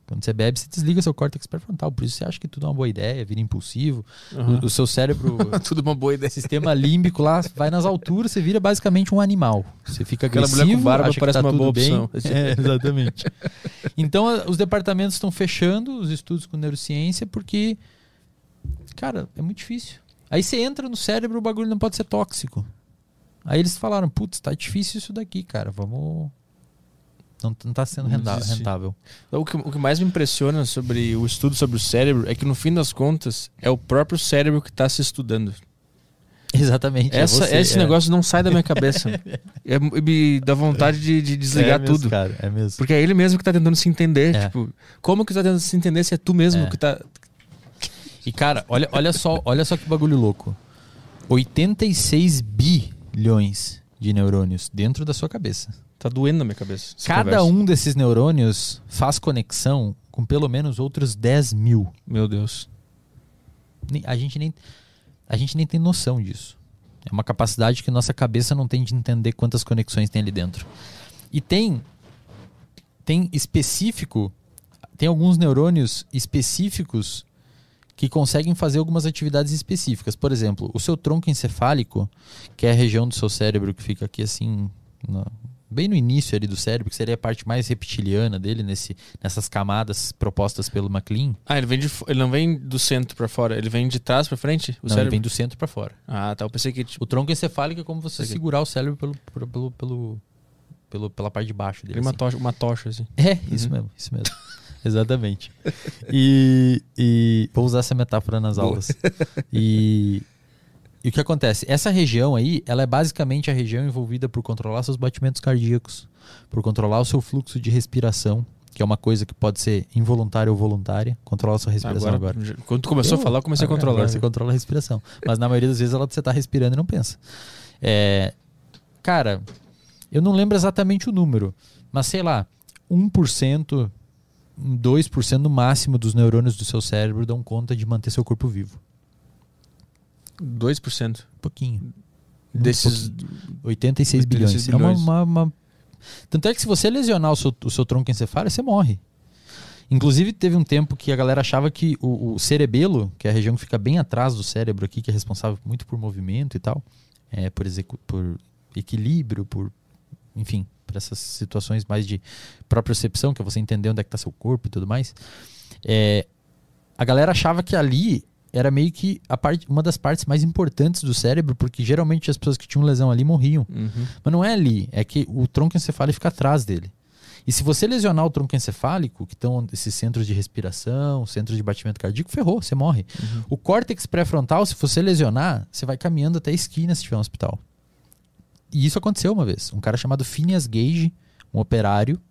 Quando você bebe, você desliga seu córtex pré-frontal. Por isso você acha que tudo é uma boa ideia, vira impulsivo. Uhum. O, o seu cérebro, Tudo uma boa ideia. sistema límbico lá, vai nas alturas, você vira basicamente um animal. Você fica Aquela agressivo, mulher com barba acha que parece tá uma boa bem. opção. É, exatamente. Então, os departamentos estão fechando os estudos com neurociência porque, cara, é muito difícil. Aí você entra no cérebro, o bagulho não pode ser tóxico. Aí eles falaram, putz, tá difícil isso daqui, cara, vamos... Não, não tá sendo desistir. rentável. O que, o que mais me impressiona sobre o estudo sobre o cérebro é que, no fim das contas, é o próprio cérebro que está se estudando. Exatamente. é Essa, você, esse é. negócio não sai da minha cabeça. É, me dá vontade de, de desligar É mesmo, tudo. cara, é mesmo. Porque é ele mesmo que tá tentando se entender. É. Tipo, como que tu tá tentando se entender se é tu mesmo É. que tá. E cara, olha, olha só, olha só que bagulho louco. 86 bilhões de neurônios dentro da sua cabeça. Tá doendo na minha cabeça. Cada conversa. um desses neurônios faz conexão com pelo menos outros 10 mil. Meu Deus. A gente nem, a gente nem tem noção disso. É uma capacidade que nossa cabeça não tem de entender quantas conexões tem ali dentro. E tem tem específico, tem alguns neurônios específicos que conseguem fazer algumas atividades específicas. Por exemplo, o seu tronco encefálico, que é a região do seu cérebro que fica aqui assim, na- bem no início ali do cérebro, que seria a parte mais reptiliana dele, nesse, nessas camadas propostas pelo MacLean. Ah, ele vem de, ele não vem do centro pra fora, ele vem de trás pra frente? O Não, ele cérebro? vem do centro para fora. Ah, tá. Eu pensei que tipo, O tronco encefálico é como você Aqui. segurar o cérebro pelo, pelo, pelo, pelo- pela parte de baixo dele. tem uma assim. tocha, uma tocha assim. É, isso mesmo, isso mesmo. Exatamente. E, e vou usar essa metáfora nas aulas. E, e o que acontece? Essa região aí, ela é basicamente a região envolvida por controlar seus batimentos cardíacos, por controlar o seu fluxo de respiração, que é uma coisa que pode ser involuntária ou voluntária. Controlar a sua respiração agora. Agora, quando tu começou a falar, eu comecei a Agora- controlar. agora Você controla a respiração. Mas na maioria das vezes ela, você tá respirando e não pensa. É, cara, eu não lembro exatamente o número, mas sei lá, 1%, 2% no máximo dos neurônios do seu cérebro dão conta de manter seu corpo vivo. 2% Um pouquinho. Desses. pouquinho. 86 bilhões. 86 É uma, bilhões. uma- uma- Tanto é que se você lesionar o seu, o seu tronco encefálico, você morre. Inclusive, teve um tempo que a galera achava que o, o cerebelo, que é a região que fica bem atrás do cérebro aqui, que é responsável muito por movimento e tal, é, por, por equilíbrio, por. Enfim, por essas situações mais de propriocepção, que é você entender onde é que está seu corpo e tudo mais. É, a galera achava que ali era meio que a parte, uma das partes mais importantes do cérebro, porque geralmente as pessoas que tinham lesão ali morriam. Uhum. Mas não é ali, é que o tronco encefálico fica atrás dele. E se você lesionar o tronco encefálico, que estão esses centros de respiração, centros de batimento cardíaco, ferrou, você morre. O córtex pré-frontal, se você lesionar, você vai caminhando até a esquina se tiver um hospital. E isso aconteceu uma vez. Um cara chamado Phineas Gage, um operário,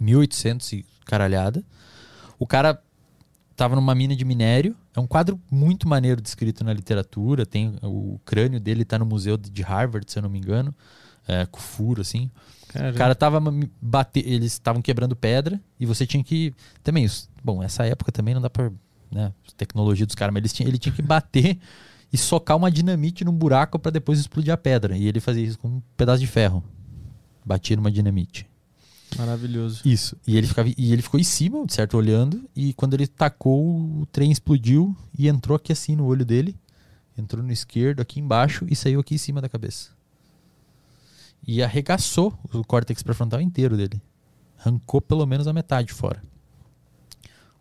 1800 e caralhada. O cara tava numa mina de minério. É um quadro muito maneiro descrito na literatura. Tem o crânio dele tá no museu de Harvard, se eu não me engano, é, com furo assim. Cara, O cara tava me- bate, eles estavam quebrando pedra e você tinha que também, bom, essa época também não dá para, né, tecnologia dos caras, mas eles tinham, ele tinha que bater e socar uma dinamite num buraco para depois explodir a pedra. E ele fazia isso com um pedaço de ferro. Batia numa dinamite. Maravilhoso. Isso. E ele, ficava, e ele ficou em cima, certo, olhando. E quando ele tacou, o trem explodiu e entrou aqui assim no olho dele. Entrou no esquerdo, aqui embaixo, e saiu aqui em cima da cabeça. E arregaçou o córtex pré-frontal inteiro dele. Arrancou pelo menos a metade fora.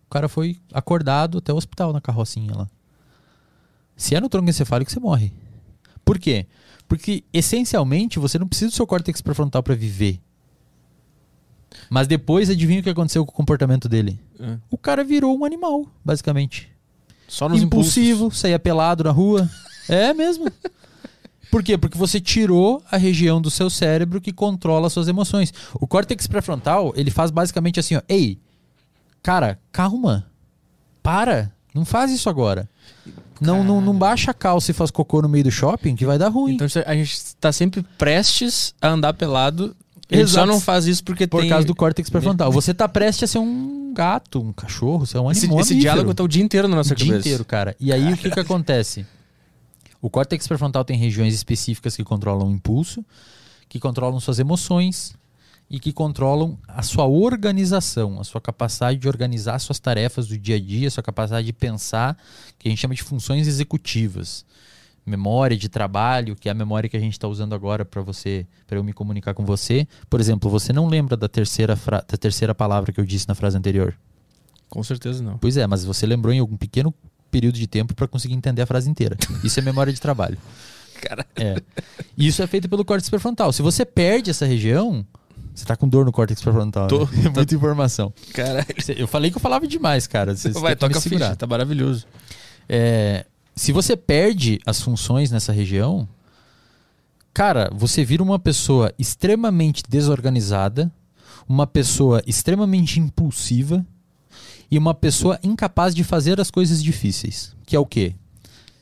O cara foi acordado até o hospital na carrocinha lá. Se é no tronco encefálico, você morre. Por quê? Porque, essencialmente, você não precisa do seu córtex pré-frontal para viver. Mas depois, adivinha o que aconteceu com o comportamento dele? É. O cara virou um animal, basicamente. Só nos Impulsivo, impulsos. saía pelado na rua. É mesmo. Por quê? Porque você tirou a região do seu cérebro que controla as suas emoções. O córtex pré-frontal, ele faz basicamente assim, ó. Ei, cara, calma. Para. Não faz isso agora. Não, não, não baixa a calça e faz cocô no meio do shopping que vai dar ruim. Então a gente tá sempre prestes a andar pelado. A gente só Exato. não faz isso porque por tem... causa do córtex pré-frontal. Você tá prestes a ser um gato, um cachorro, você é um Esse, animal. esse diálogo tá o dia inteiro na nossa o dia cabeça. inteiro, cara. E aí o que que acontece? O córtex pré-frontal tem regiões específicas que controlam o impulso, que controlam suas emoções e que controlam a sua organização, a sua capacidade de organizar suas tarefas do dia a dia, a sua capacidade de pensar, que a gente chama de funções executivas. Memória de trabalho, que é a memória que a gente está usando agora para você, para eu me comunicar com você. Por exemplo, você não lembra da terceira, da terceira palavra que eu disse na frase anterior? Com certeza não. Pois é, mas você lembrou em algum pequeno período de tempo para conseguir entender a frase inteira. Isso é memória de trabalho. Cara. É. E Isso é feito pelo córtex pré-frontal. Se você perde essa região, você tá com dor no córtex pré-frontal. Tô. né? É muita informação. Caralho. Eu falei que eu falava demais, cara. Você, Vai, toca a ficha. Tá maravilhoso. É, se você perde as funções nessa região, cara, você vira uma pessoa extremamente desorganizada, uma pessoa extremamente impulsiva e uma pessoa incapaz de fazer as coisas difíceis. Que é o quê?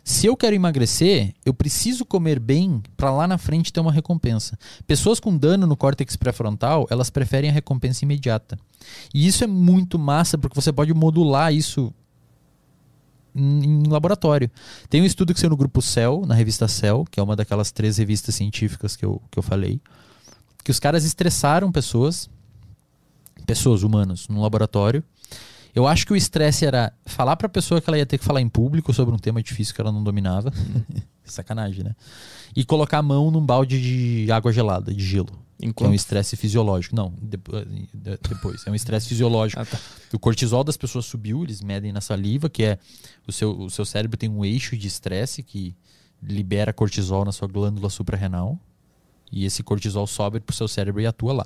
Se eu quero emagrecer, eu preciso comer bem para lá na frente ter uma recompensa. Pessoas com dano no córtex pré-frontal, elas preferem a recompensa imediata. E isso é muito massa porque você pode modular isso em, laboratório. Tem um estudo que saiu no grupo Cell, na revista Cell, que é uma daquelas três revistas científicas que eu, que eu falei, que os caras estressaram pessoas, pessoas humanas, no laboratório. Eu acho que o estresse era falar para a pessoa que ela ia ter que falar em público sobre um tema difícil que ela não dominava. Sacanagem, né? E colocar a mão num balde de água gelada, de gelo. Enquanto... É um estresse fisiológico. Não, de, de, depois. É um estresse fisiológico. Ah, tá. O cortisol das pessoas subiu, eles medem na saliva, que é o seu, o seu cérebro tem um eixo de estresse que libera cortisol na sua glândula suprarrenal. E esse cortisol sobe para o seu cérebro e atua lá.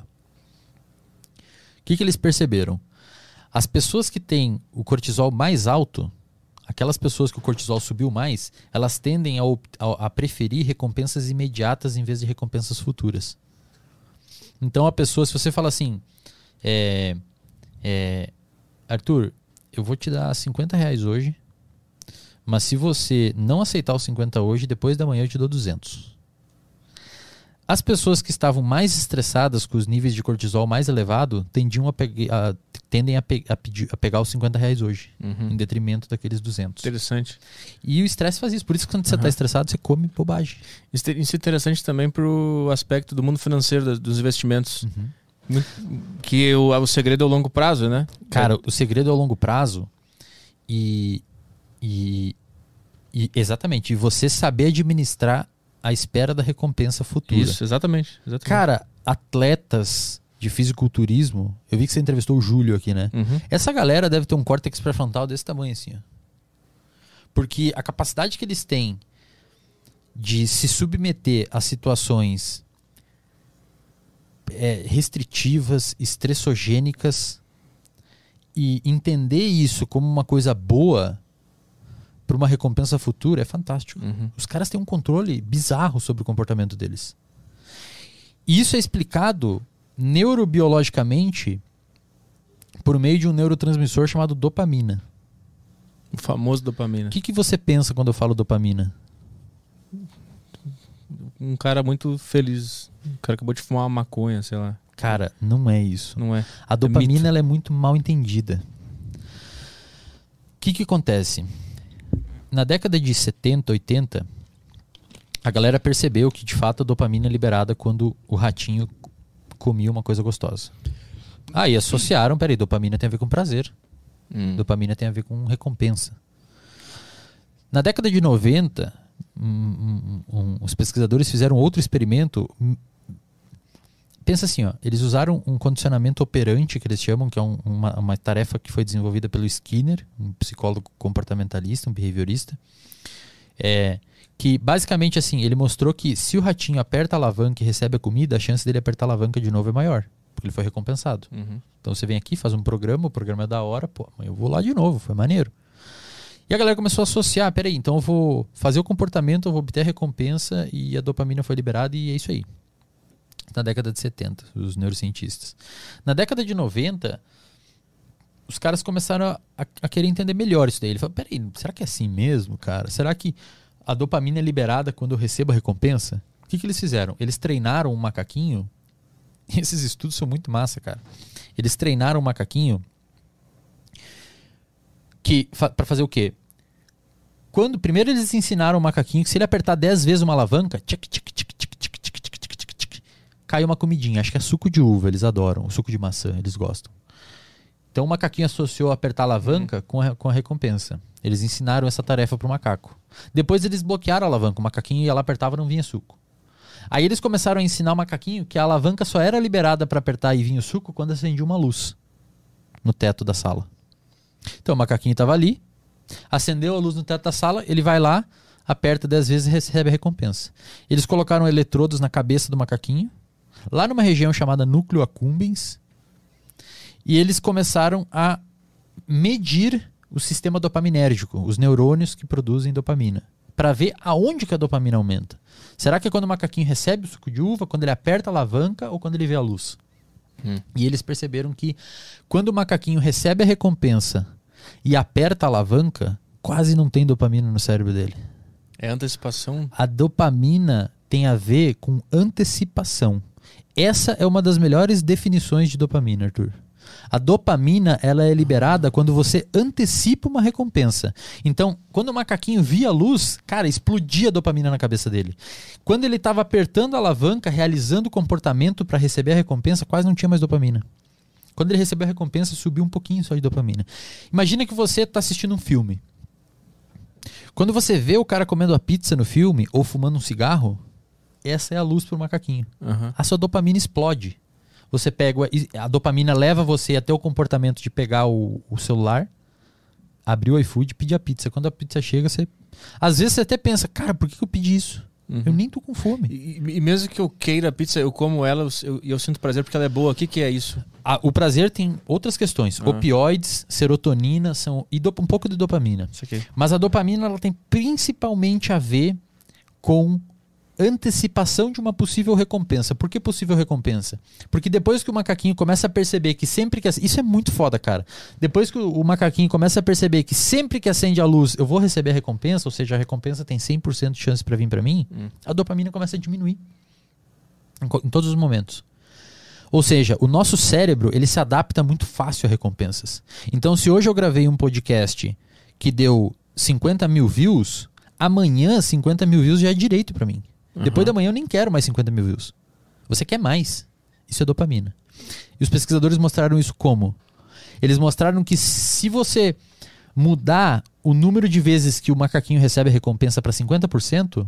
O que, que eles perceberam? As pessoas que têm o cortisol mais alto, aquelas pessoas que o cortisol subiu mais, elas tendem a, a, a preferir recompensas imediatas em vez de recompensas futuras. Então a pessoa, se você fala assim, é, é, Arthur, eu vou te dar 50 reais hoje, mas se você não aceitar os 50 hoje, depois da manhã eu te dou 200. As pessoas que estavam mais estressadas, com os níveis de cortisol mais elevado, tendiam a, a tendem a, pe a, pedir, a, pegar os 50 reais hoje, Uhum. em detrimento daqueles 200. Interessante. E o estresse faz isso. Por isso que quando você está Uhum. estressado, você come bobagem. Isso é interessante também pro aspecto do mundo financeiro, dos investimentos. Muito- Que o, o segredo é o longo prazo, né? Cara, o segredo é o longo prazo e, e, e exatamente, e você saber administrar a espera da recompensa futura. Isso, exatamente. exatamente. Cara, atletas de fisiculturismo, eu vi que você entrevistou o Júlio aqui, né? Uhum. Essa galera deve ter um córtex pré-frontal desse tamanho assim, ó. Porque a capacidade que eles têm de se submeter a situações é, restritivas, estressogênicas e entender isso como uma coisa boa para uma recompensa futura é fantástico. Uhum. Os caras têm um controle bizarro sobre o comportamento deles. E isso é explicado neurobiologicamente por meio de um neurotransmissor chamado dopamina. O famoso dopamina. O que, que você pensa quando eu falo dopamina? Um cara muito feliz. O cara acabou de fumar uma maconha, sei lá. Cara, não é isso. Não é? A dopamina mito. ela é muito mal entendida. O que, que acontece? Na década de 70, 80, a galera percebeu que de fato a dopamina é liberada quando o ratinho comia uma coisa gostosa. Aí associaram, peraí, dopamina tem a ver com prazer. Hum. Dopamina tem a ver com recompensa. Na década de 90, um, um, um, os pesquisadores fizeram outro experimento. Pensa assim, ó, eles usaram um condicionamento operante, que eles chamam, que é um- uma, uma tarefa que foi desenvolvida pelo Skinner, um psicólogo comportamentalista, um behaviorista. É, que basicamente assim, ele mostrou que se o ratinho aperta a alavanca e recebe a comida, a chance dele apertar a alavanca de novo é maior, porque ele foi recompensado. Uhum. Então você vem aqui, faz um programa, o programa é da hora, pô, mas eu vou lá de novo, foi maneiro. E a galera começou a associar, peraí, então eu vou fazer o comportamento, eu vou obter a recompensa e a dopamina foi liberada e é isso aí. Na década de 70, os neurocientistas. Na década de 90, os caras começaram a, a- querer entender melhor isso daí. Ele falou, peraí, será que é assim mesmo, cara? Será que a dopamina é liberada quando eu recebo a recompensa? O que, que eles fizeram? Eles treinaram um macaquinho esses estudos são muito massa, cara. Eles treinaram um macaquinho que fa para fazer o quê? Quando primeiro eles ensinaram o macaquinho que se ele apertar 10 vezes uma alavanca, tchic, tchic, tchic, cai uma comidinha. Acho que é suco de uva, eles adoram. O suco de maçã, eles gostam. Então o macaquinho associou apertar a alavanca com, a, com a recompensa. Eles ensinaram essa tarefa pro macaco. Depois eles bloquearam a alavanca. O macaquinho ia lá, apertava não vinha suco. Aí eles começaram a ensinar o macaquinho que a alavanca só era liberada para apertar e vinha o suco quando acendia uma luz no teto da sala. Então o macaquinho estava ali, acendeu a luz no teto da sala, ele vai lá, aperta 10 vezes e recebe a recompensa. Eles colocaram eletrodos na cabeça do macaquinho, lá numa região chamada núcleo accumbens, e eles começaram a medir o sistema dopaminérgico, os neurônios que produzem dopamina, para ver aonde que a dopamina aumenta. Será que é quando o macaquinho recebe o suco de uva, quando ele aperta a alavanca ou quando ele vê a luz? Hum. E eles perceberam que quando o macaquinho recebe a recompensa e aperta a alavanca, quase não tem dopamina no cérebro dele. É antecipação? A dopamina tem a ver com antecipação. Essa é uma das melhores definições de dopamina, Arthur. A dopamina ela é liberada quando você antecipa uma recompensa. Então, quando o macaquinho via a luz, cara, explodia a dopamina na cabeça dele. Quando ele estava apertando a alavanca, realizando o comportamento para receber a recompensa, quase não tinha mais dopamina. Quando ele recebeu a recompensa, subiu um pouquinho só de dopamina. Imagina que você está assistindo um filme. Quando você vê o cara comendo a pizza no filme ou fumando um cigarro, essa é a luz para o macaquinho. Aham. A sua dopamina explode. Você pega. A dopamina leva você até o comportamento de pegar o, o celular, abrir o iFood e pedir a pizza. Quando a pizza chega, você. Às vezes você até pensa, cara, por que eu pedi isso? Uhum. Eu nem tô com fome. E, e mesmo que eu queira a pizza, eu como ela e eu, eu sinto prazer porque ela é boa. O que, que é isso? O prazer tem outras questões. Ah. Opioides, serotonina são e dop- um pouco de dopamina. Isso aqui. Mas a dopamina ela tem principalmente a ver com antecipação de uma possível recompensa. Por que possível recompensa? Porque depois que o macaquinho começa a perceber que sempre que. Isso é muito foda, cara. Depois que o macaquinho começa a perceber que sempre que acende a luz eu vou receber a recompensa, ou seja, a recompensa tem 100% de chance para vir para mim, Hum. a dopamina começa a diminuir. Em, em todos os momentos. Ou seja, o nosso cérebro ele se adapta muito fácil a recompensas. Então, se hoje eu gravei um podcast que deu 50 mil views, amanhã 50 mil views já é direito pra mim. Depois da manhã eu nem quero mais 50 mil views. Você quer mais. Isso é dopamina. E os pesquisadores mostraram isso como? Eles mostraram que se você mudar o número de vezes que o macaquinho recebe a recompensa para 50%,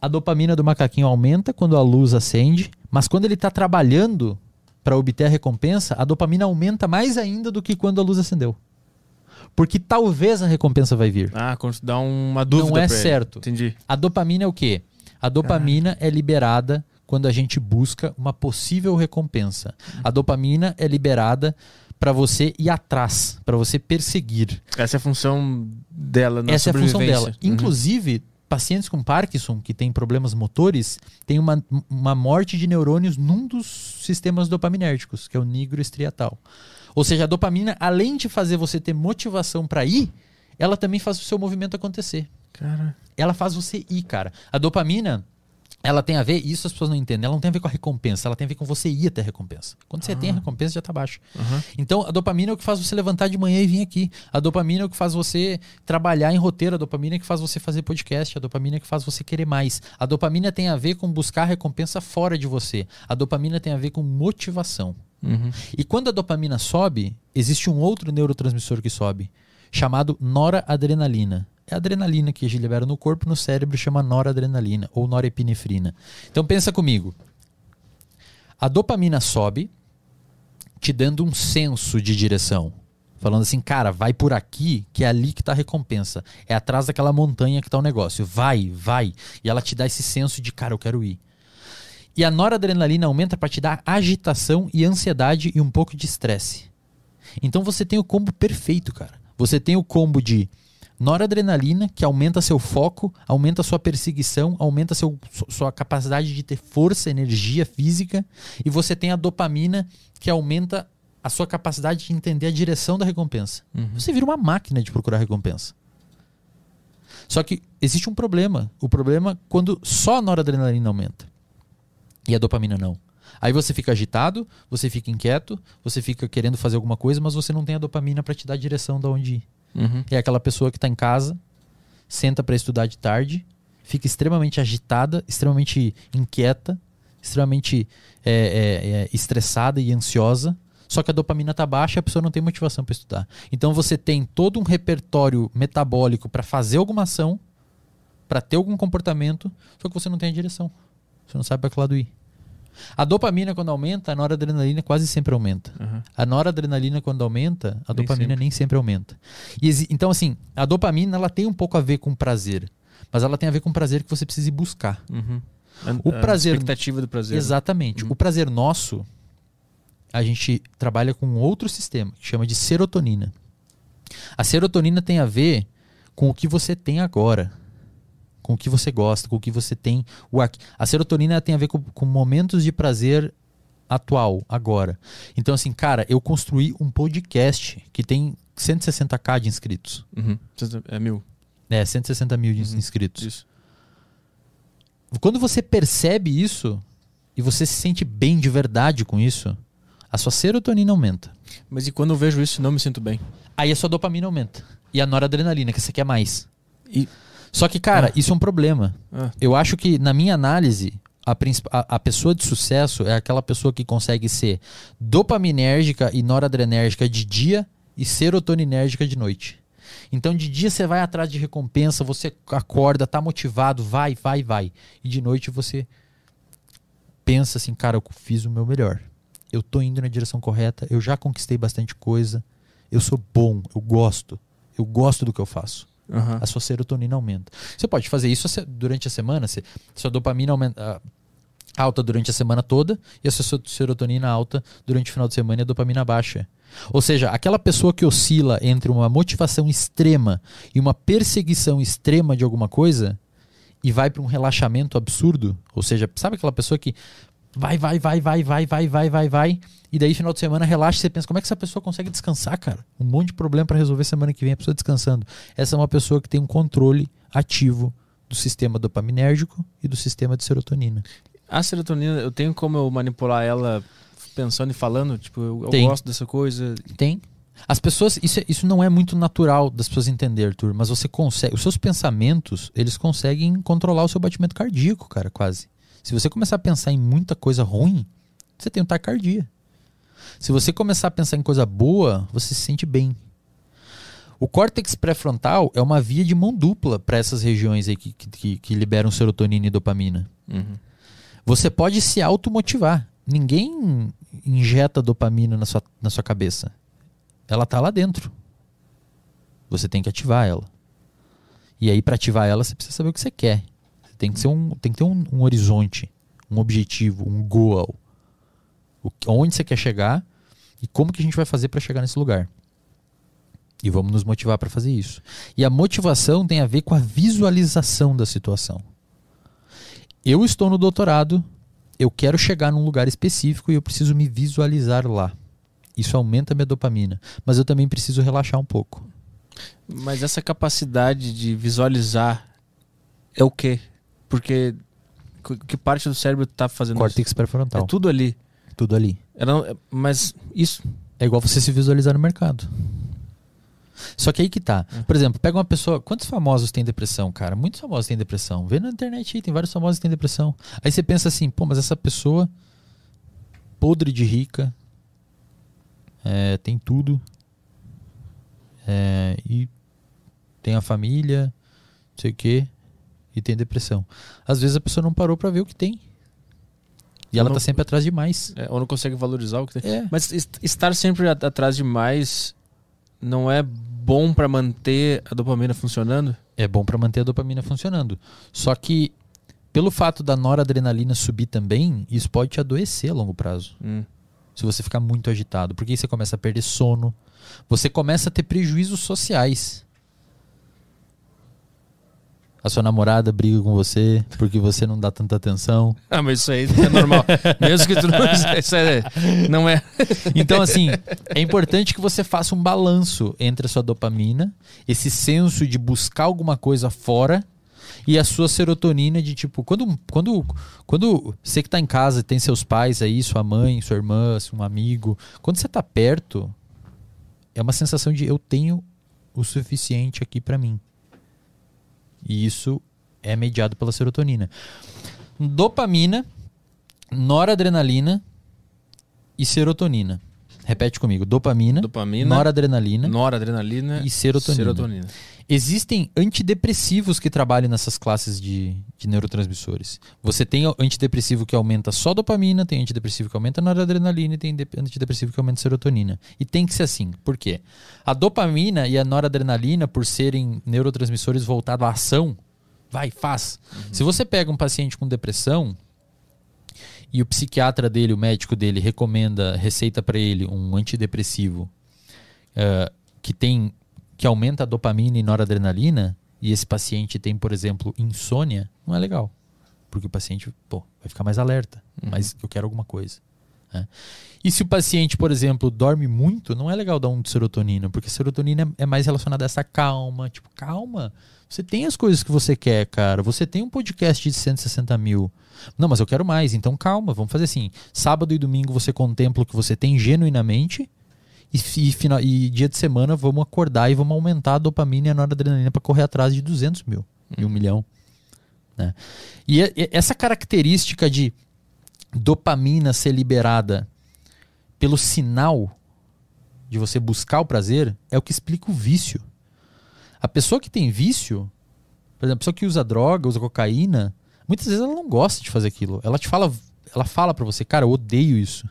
a dopamina do macaquinho aumenta quando a luz acende, mas quando ele está trabalhando para obter a recompensa, a dopamina aumenta mais ainda do que quando a luz acendeu. Porque talvez a recompensa vai vir. Ah, quando dá uma dúvida. Não é certo. Entendi. A dopamina é o quê? A dopamina é liberada quando a gente busca uma possível recompensa. A dopamina é liberada para você ir atrás, para você perseguir. Essa é a função dela na Essa é a função dela. Uhum. Inclusive, pacientes com Parkinson que têm problemas motores têm uma, uma morte de neurônios num dos sistemas dopaminérgicos, que é o nigroestriatal. Ou seja, a dopamina, além de fazer você ter motivação para ir, ela também faz o seu movimento acontecer. Cara. Ela faz você ir, cara. A dopamina, ela tem a ver, isso as pessoas não entendem, ela não tem a ver com a recompensa, ela tem a ver com você ir até a recompensa. Quando você tem a recompensa, já tá baixo. Aham. Então, a dopamina é o que faz você levantar de manhã e vir aqui. A dopamina é o que faz você trabalhar em roteiro. A dopamina é o que faz você fazer podcast. A dopamina é o que faz você querer mais. A dopamina tem a ver com buscar recompensa fora de você. A dopamina tem a ver com motivação. Uhum. E quando a dopamina sobe, existe um outro neurotransmissor que sobe, chamado noradrenalina. É a adrenalina que libera no corpo, no cérebro chama noradrenalina ou norepinefrina. Então pensa comigo. A dopamina sobe, te dando um senso de direção. Falando assim, cara, vai por aqui, que é ali que tá a recompensa. É atrás daquela montanha que tá o negócio. Vai, vai. E ela te dá esse senso de, cara, eu quero ir. E a noradrenalina aumenta para te dar agitação e ansiedade e um pouco de estresse. Então você tem o combo perfeito, cara. Você tem o combo de noradrenalina, que aumenta seu foco, aumenta sua perseguição, aumenta seu, su- sua capacidade de ter força, energia física, e você tem a dopamina, que aumenta a sua capacidade de entender a direção da recompensa. Você vira uma máquina de procurar recompensa. Só que existe um problema. O problema é quando só a noradrenalina aumenta e a dopamina não. Aí você fica agitado, você fica inquieto, você fica querendo fazer alguma coisa, mas você não tem a dopamina para te dar a direção de onde ir. Uhum. É aquela pessoa que está em casa, senta para estudar de tarde, fica extremamente agitada, extremamente inquieta, extremamente é, é, é, estressada e ansiosa. Só que a dopamina está baixa e a pessoa não tem motivação para estudar. Então você tem todo um repertório metabólico para fazer alguma ação, para ter algum comportamento, só que você não tem a direção. Você não sabe para que lado ir. A dopamina, quando aumenta, a noradrenalina quase sempre aumenta. Uhum. A noradrenalina, quando aumenta, a Nem dopamina sempre. nem sempre aumenta. E então, assim, a dopamina ela tem um pouco a ver com prazer. Mas ela tem a ver com prazer que você precisa ir buscar. Uhum. O A- a prazer- expectativa do prazer. Exatamente. Uhum. O prazer nosso, a gente trabalha com outro sistema, que chama de serotonina. A serotonina tem a ver com o que você tem agora. Com o que você gosta, com o que você tem. O aqui. A serotonina tem a ver com, com momentos de prazer atual, agora. Então, assim, cara, eu construí um podcast que tem 160k de inscritos. Uhum. É mil. É, 160 mil de Uhum. inscritos. Isso. Quando você percebe isso e você se sente bem de verdade com isso, a sua serotonina aumenta. Mas e quando eu vejo isso, não me sinto bem. Aí a sua dopamina aumenta. E a noradrenalina, que você quer mais. E- Só que, cara, Ah. isso é um problema. Ah, Eu acho que, na minha análise, a, a- a pessoa de sucesso é aquela pessoa que consegue ser dopaminérgica e noradrenérgica de dia e serotoninérgica de noite. Então, de dia você vai atrás de recompensa, você acorda, tá motivado, vai, vai, vai. E de noite você pensa assim, cara, eu fiz o meu melhor. Eu tô indo na direção correta, eu já conquistei bastante coisa, eu sou bom, eu gosto. Eu gosto do que eu faço aham. a sua serotonina aumenta. Você pode fazer isso durante a semana, se, sua dopamina aumenta, alta durante a semana toda e a sua serotonina alta durante o final de semana e a dopamina baixa. Ou seja, aquela pessoa que oscila entre uma motivação extrema e uma perseguição extrema de alguma coisa e vai para um relaxamento absurdo, ou seja, sabe aquela pessoa que vai, vai, vai, vai, vai, vai, vai, vai, vai, e daí final de semana relaxa e você pensa, como é que essa pessoa consegue descansar, cara? Um monte de problema para resolver semana que vem, a pessoa descansando. Essa é uma pessoa que tem um controle ativo do sistema dopaminérgico e do sistema de serotonina. A serotonina, eu tenho como eu manipular ela pensando e falando? Tipo, eu, eu gosto dessa coisa. Tem. As pessoas, isso, é- isso não é muito natural das pessoas entender, Arthur, mas você consegue, os seus pensamentos, eles conseguem controlar o seu batimento cardíaco, cara, quase. Se você começar a pensar em muita coisa ruim, você tem um taquicardia. Se você começar a pensar em coisa boa, você se sente bem. O córtex pré-frontal é uma via de mão dupla para essas regiões aí que, que, que liberam serotonina e dopamina. Uhum. Você pode se automotivar. Ninguém injeta dopamina na sua, na sua cabeça. Ela tá lá dentro. Você tem que ativar ela. E aí, para ativar ela, você precisa saber o que você quer. Tem que, ser um, tem que ter um, um horizonte, um objetivo, um goal. O, que- onde você quer chegar e como que a gente vai fazer para chegar nesse lugar. E vamos nos motivar para fazer isso. E a motivação tem a ver com a visualização da situação. Eu estou no doutorado, eu quero chegar num lugar específico e eu preciso me visualizar lá. Isso aumenta minha dopamina. Mas eu também preciso relaxar um pouco. Mas essa capacidade de visualizar é o quê? Porque que- parte do cérebro tá fazendo Córtex isso? pré-frontal. É tudo ali. Tudo ali. Era, é- mas isso. É igual você se visualizar no mercado. Só que aí que tá. Por exemplo, pega uma pessoa. Quantos famosos têm depressão, cara? Muitos famosos têm depressão. Vê na internet aí, tem vários famosos que têm depressão. Aí você pensa assim, pô, mas essa pessoa podre de rica, é, tem tudo. é, e tem a família, não sei o quê, e tem depressão. Às vezes a pessoa não parou pra ver o que tem. E ela Não- tá sempre atrás de mais. é, ou não consegue valorizar o que tem. É. Mas est- estar sempre atrás de mais não é bom pra manter a dopamina funcionando? É bom para manter a dopamina funcionando. Só que, pelo fato da noradrenalina subir também, isso pode te adoecer a longo prazo. Hum. Se você ficar muito agitado. Porque aí você começa a perder sono. Você começa a ter prejuízos sociais. A sua namorada briga com você porque você não dá tanta atenção. Ah, mas isso aí é normal. Mesmo que tu não. Isso é, não é. Então, assim, é importante que você faça um balanço entre a sua dopamina, esse senso de buscar alguma coisa fora, e a sua serotonina de tipo, quando, quando, quando você que tá em casa, tem seus pais aí, sua mãe, sua irmã, um amigo, quando você tá perto, é uma sensação de eu tenho o suficiente aqui pra mim. E isso é mediado pela serotonina. Dopamina, noradrenalina e serotonina. Repete comigo: dopamina, Dopamina, noradrenalina noradrenalina e serotonina. serotonina. Existem antidepressivos que trabalham nessas classes de, de neurotransmissores. Você tem antidepressivo que aumenta só dopamina, tem antidepressivo que aumenta noradrenalina e tem de- antidepressivo que aumenta serotonina. E tem que ser assim. Por quê? A dopamina e a noradrenalina, por serem neurotransmissores voltados à ação, vai, faz. Se você pega um paciente com depressão e o psiquiatra dele, o médico dele, recomenda, receita para ele um antidepressivo eh, que tem que aumenta a dopamina e noradrenalina, e esse paciente tem, por exemplo, insônia, não é legal. Porque o paciente, pô, vai ficar mais alerta. Mas eu quero alguma coisa. Né? E se o paciente, por exemplo, dorme muito, não é legal dar um de serotonina, porque serotonina é mais relacionada a essa calma. Tipo, calma. Você tem as coisas que você quer, cara. Você tem um podcast de 160 mil. Não, mas eu quero mais. Então calma, vamos fazer assim. Sábado e domingo você contempla o que você tem genuinamente. E, e, final, e dia de semana vamos acordar e vamos aumentar a dopamina e a noradrenalina para correr atrás de 200 mil e um milhão. Né? E, e essa característica de dopamina ser liberada pelo sinal de você buscar o prazer é o que explica o vício. A pessoa que tem vício, por exemplo, a pessoa que usa droga, usa cocaína, muitas vezes ela não gosta de fazer aquilo. Ela te fala, ela fala para você, cara, eu odeio isso.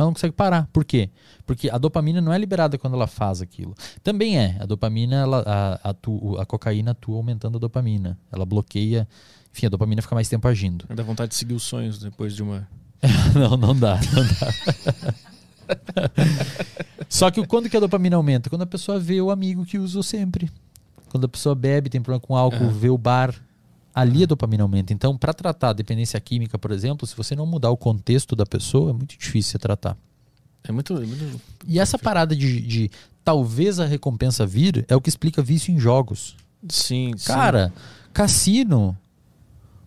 Mas não consegue parar. Por quê? Porque a dopamina não é liberada quando ela faz aquilo. Também é. A dopamina, ela, a, a, a cocaína atua aumentando a dopamina. Ela bloqueia. Enfim, a dopamina fica mais tempo agindo. Dá vontade de seguir os sonhos depois de uma. não, não dá, não dá. Só que quando que a dopamina aumenta? Quando a pessoa vê o amigo que usou sempre. Quando a pessoa bebe, tem problema com álcool, uhum. vê o bar, ali a dopamina aumenta. Então, para tratar a dependência química, por exemplo, se você não mudar o contexto da pessoa, é muito difícil tratar. É muito. É muito... E essa parada de, de, talvez a recompensa vir é o que explica vício em jogos. Sim, Cara, sim. cassino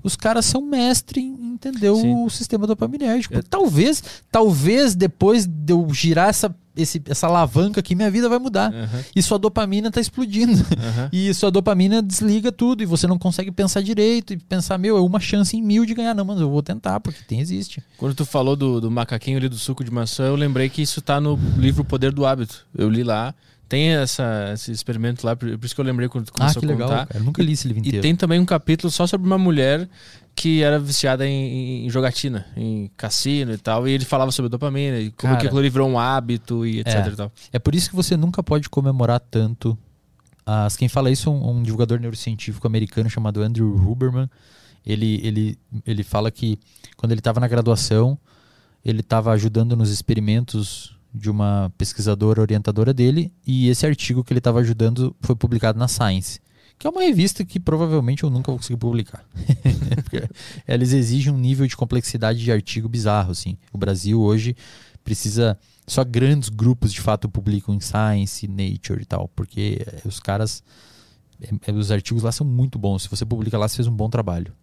os caras são mestre em entender Sim. o sistema dopaminérgico. É. Talvez, talvez depois de eu girar essa, esse, essa alavanca aqui, minha vida vai mudar. Uhum. E sua dopamina está explodindo. Uhum. E sua dopamina desliga tudo e você não consegue pensar direito e pensar, meu, é uma chance em mil de ganhar. Não, mas eu vou tentar, porque tem, existe. Quando tu falou do, do macaquinho ali do suco de maçã, eu lembrei que isso está no livro O Poder do Hábito. Eu li lá. Tem essa, esse experimento lá, por isso que eu lembrei quando começou ah, que a contar. Legal, cara. Eu nunca li esse livro inteiro. E tem também um capítulo só sobre uma mulher que era viciada em, em, jogatina, em cassino e tal. E ele falava sobre dopamina e como Cara, que aquilo virou um hábito e etc. É, e tal. é por isso que você nunca pode comemorar tanto. As, quem fala isso é um, um divulgador neurocientífico americano chamado Andrew Huberman. Ele, ele, ele fala que quando ele estava na graduação, ele estava ajudando nos experimentos de uma pesquisadora orientadora dele, e esse artigo que ele estava ajudando foi publicado na Science, que é uma revista que provavelmente eu nunca vou conseguir publicar. eles exigem um nível de complexidade de artigo bizarro. Assim. O Brasil hoje precisa. Só grandes grupos de fato publicam em Science, Nature e tal, porque os caras. É, é, os artigos lá são muito bons. Se você publica lá, você fez um bom trabalho.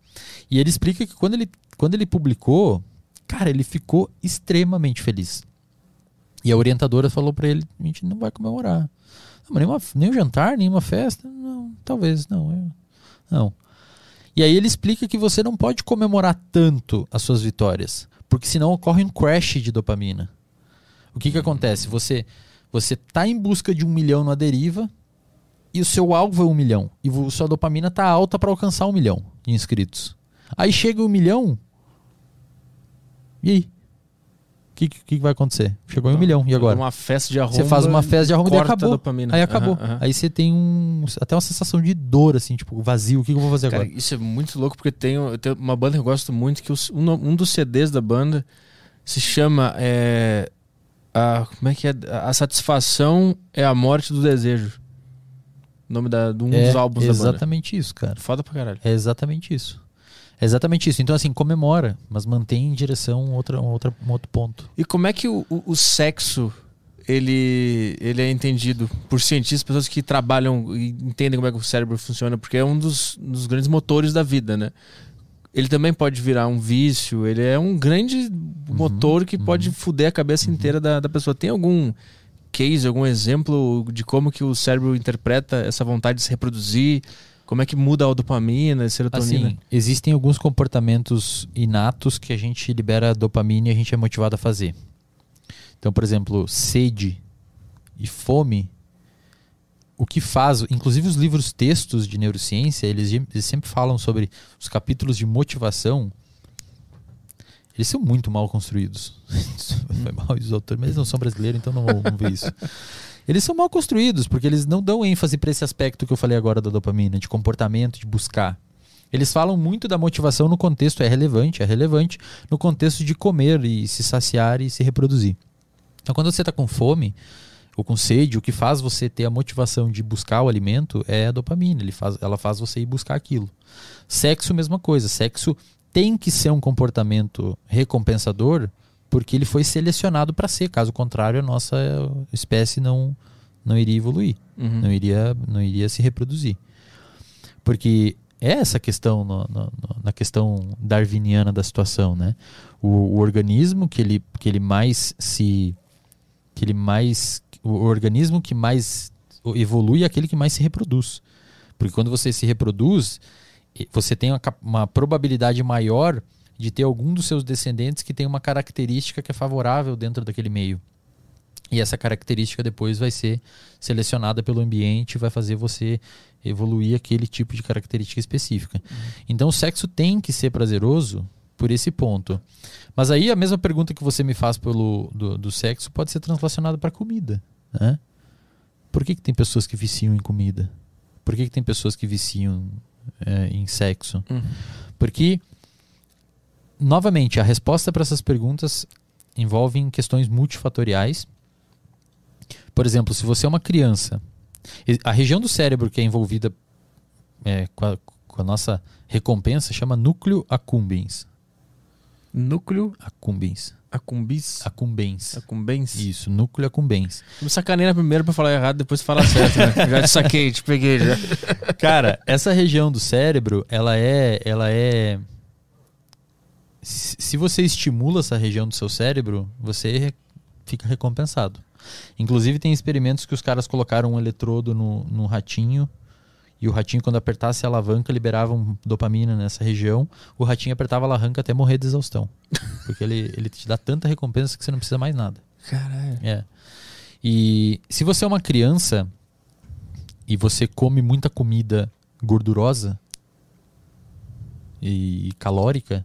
E ele explica que quando ele, quando ele publicou, cara, ele ficou extremamente feliz. E a orientadora falou para ele: a gente não vai comemorar. Não, nenhuma, nem um jantar, nenhuma festa? Não, talvez, não. Eu, não. E aí ele explica que você não pode comemorar tanto as suas vitórias, porque senão ocorre um crash de dopamina. O que, que acontece? Você você está em busca de um milhão na deriva e o seu alvo é um milhão. E sua dopamina está alta para alcançar um milhão de inscritos. Aí chega um milhão. E aí? Que, que, vai acontecer? Chegou em um milhão, e agora? Uma festa de arromba. Você faz uma festa de arromba e acabou. Dopamina. Aí acabou. Uhum, uhum. Aí você tem um, até uma sensação de dor, assim, tipo, vazio. O que, eu vou fazer Cara, agora? Isso é muito louco, porque tem, tem uma banda que eu gosto muito, que um, um dos CDs da banda se chama. É, a, como é que é? A satisfação é a morte do desejo. O nome da, de um é dos álbuns da banda. Exatamente isso, cara. Foda pra caralho. É exatamente isso. É exatamente isso. Então, assim, comemora, mas mantém em direção outra, outra, um outro ponto. E como é que o, o, o sexo ele, ele é entendido por cientistas, pessoas que trabalham e entendem como é que o cérebro funciona, porque é um dos, dos grandes motores da vida, né? Ele também pode virar um vício, ele é um grande uhum, motor que uhum. pode fuder a cabeça uhum. inteira da, da pessoa. Tem algum case, algum exemplo de como que o cérebro interpreta essa vontade de se reproduzir? Como é que muda a dopamina, a serotonina? Assim, existem alguns comportamentos inatos que a gente libera dopamina e a gente é motivado a fazer. Então, por exemplo, sede e fome, o que faz, inclusive os livros textos de neurociência, eles, eles sempre falam sobre os capítulos de motivação. Eles são muito mal construídos. Foi mal os autores, mas eles não são brasileiros, então não vão ver isso. Eles são mal construídos, porque eles não dão ênfase para esse aspecto que eu falei agora da dopamina, de comportamento, de buscar. Eles falam muito da motivação no contexto, é relevante, é relevante, no contexto de comer e se saciar e se reproduzir. Então, quando você está com fome ou com sede, o que faz você ter a motivação de buscar o alimento é a dopamina. Ele faz, ela faz você ir buscar aquilo. Sexo, mesma coisa. Sexo tem que ser um comportamento recompensador porque ele foi selecionado para ser. Caso contrário, a nossa espécie não, não iria evoluir, Uhum. não, iria, não iria se reproduzir. Porque é essa questão no- no- na questão darwiniana da situação, né? O, o organismo que ele, que ele mais se que ele mais o organismo que mais evolui é aquele que mais se reproduz. Porque quando você se reproduz, você tem uma, uma probabilidade maior de ter algum dos seus descendentes que tem uma característica que é favorável dentro daquele meio. E essa característica depois vai ser selecionada pelo ambiente e vai fazer você evoluir aquele tipo de característica específica. Então o sexo tem que ser prazeroso por esse ponto. Mas aí a mesma pergunta que você me faz pelo do, do sexo pode ser translacionada para comida, né? Por que, que tem pessoas que viciam em comida? Por que, que tem pessoas que viciam é, em sexo? Uhum. Porque, novamente, a resposta para essas perguntas envolve questões multifatoriais. Por exemplo, se você é uma criança, a região do cérebro que é envolvida é, com, a, com a nossa recompensa chama núcleo accumbens. Núcleo Accumbens. acumbis. Accumbens. Acumbens. Isso, núcleo accumbens. Me sacanei na primeira pra falar errado, depois fala certo, né? Já te saquei, te peguei já. Cara, essa região do cérebro, ela é, ela é se você estimula essa região do seu cérebro, você fica recompensado. Inclusive tem experimentos que os caras colocaram um eletrodo no, no ratinho e o ratinho quando apertasse a alavanca liberava um dopamina nessa região. O ratinho apertava a alavanca até morrer de exaustão, porque ele, ele te dá tanta recompensa que você não precisa mais nada. Caralho. É. E se você é uma criança e você come muita comida gordurosa e calórica,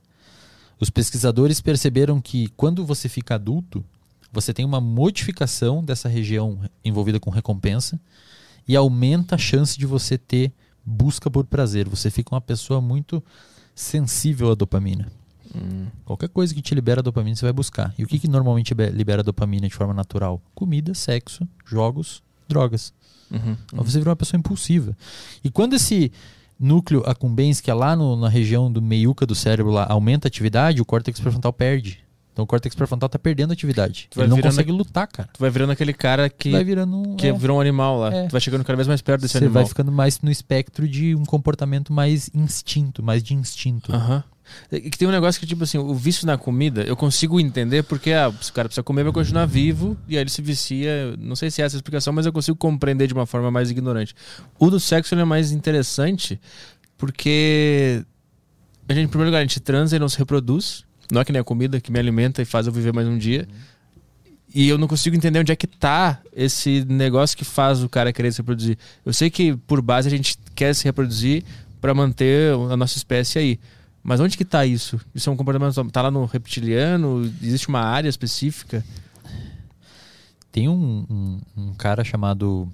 os pesquisadores perceberam que quando você fica adulto, você tem uma modificação dessa região envolvida com recompensa e aumenta a chance de você ter busca por prazer. Você fica uma pessoa muito sensível à dopamina. Hum. Qualquer coisa que te libera dopamina, você vai buscar. E o que, que normalmente libe- libera dopamina de forma natural? Comida, sexo, jogos, drogas. Uhum. Mas você vira uma pessoa impulsiva. E quando esse núcleo accumbens, que é lá no- na região do meiuca do cérebro, lá, aumenta a atividade, o córtex pré-frontal perde. Então o córtex pré-frontal tá perdendo atividade. Tu Ele não consegue lutar, cara. Tu vai virando aquele cara que, vai virando um, que é, virou um animal lá. É. Tu vai chegando cada vez mais perto desse Você animal. vai ficando mais no espectro de um comportamento mais instinto, mais de instinto. Aham. E que tem um negócio que, tipo assim, o vício na comida, eu consigo entender porque ah, o cara precisa comer, vai continuar vivo, e aí ele se vicia. Não sei se é essa a explicação, mas eu consigo compreender de uma forma mais ignorante. O do sexo é mais interessante porque a gente, em primeiro lugar, a gente transa e não se reproduz. Não é que nem a comida que me alimenta e faz eu viver mais um dia. E eu não consigo entender onde é que tá esse negócio que faz o cara querer se reproduzir. Eu sei que por base a gente quer se reproduzir para manter a nossa espécie aí. Mas onde que tá isso? Isso é um comportamento. Tá lá no reptiliano? Existe uma área específica? Tem um, um, um cara chamado.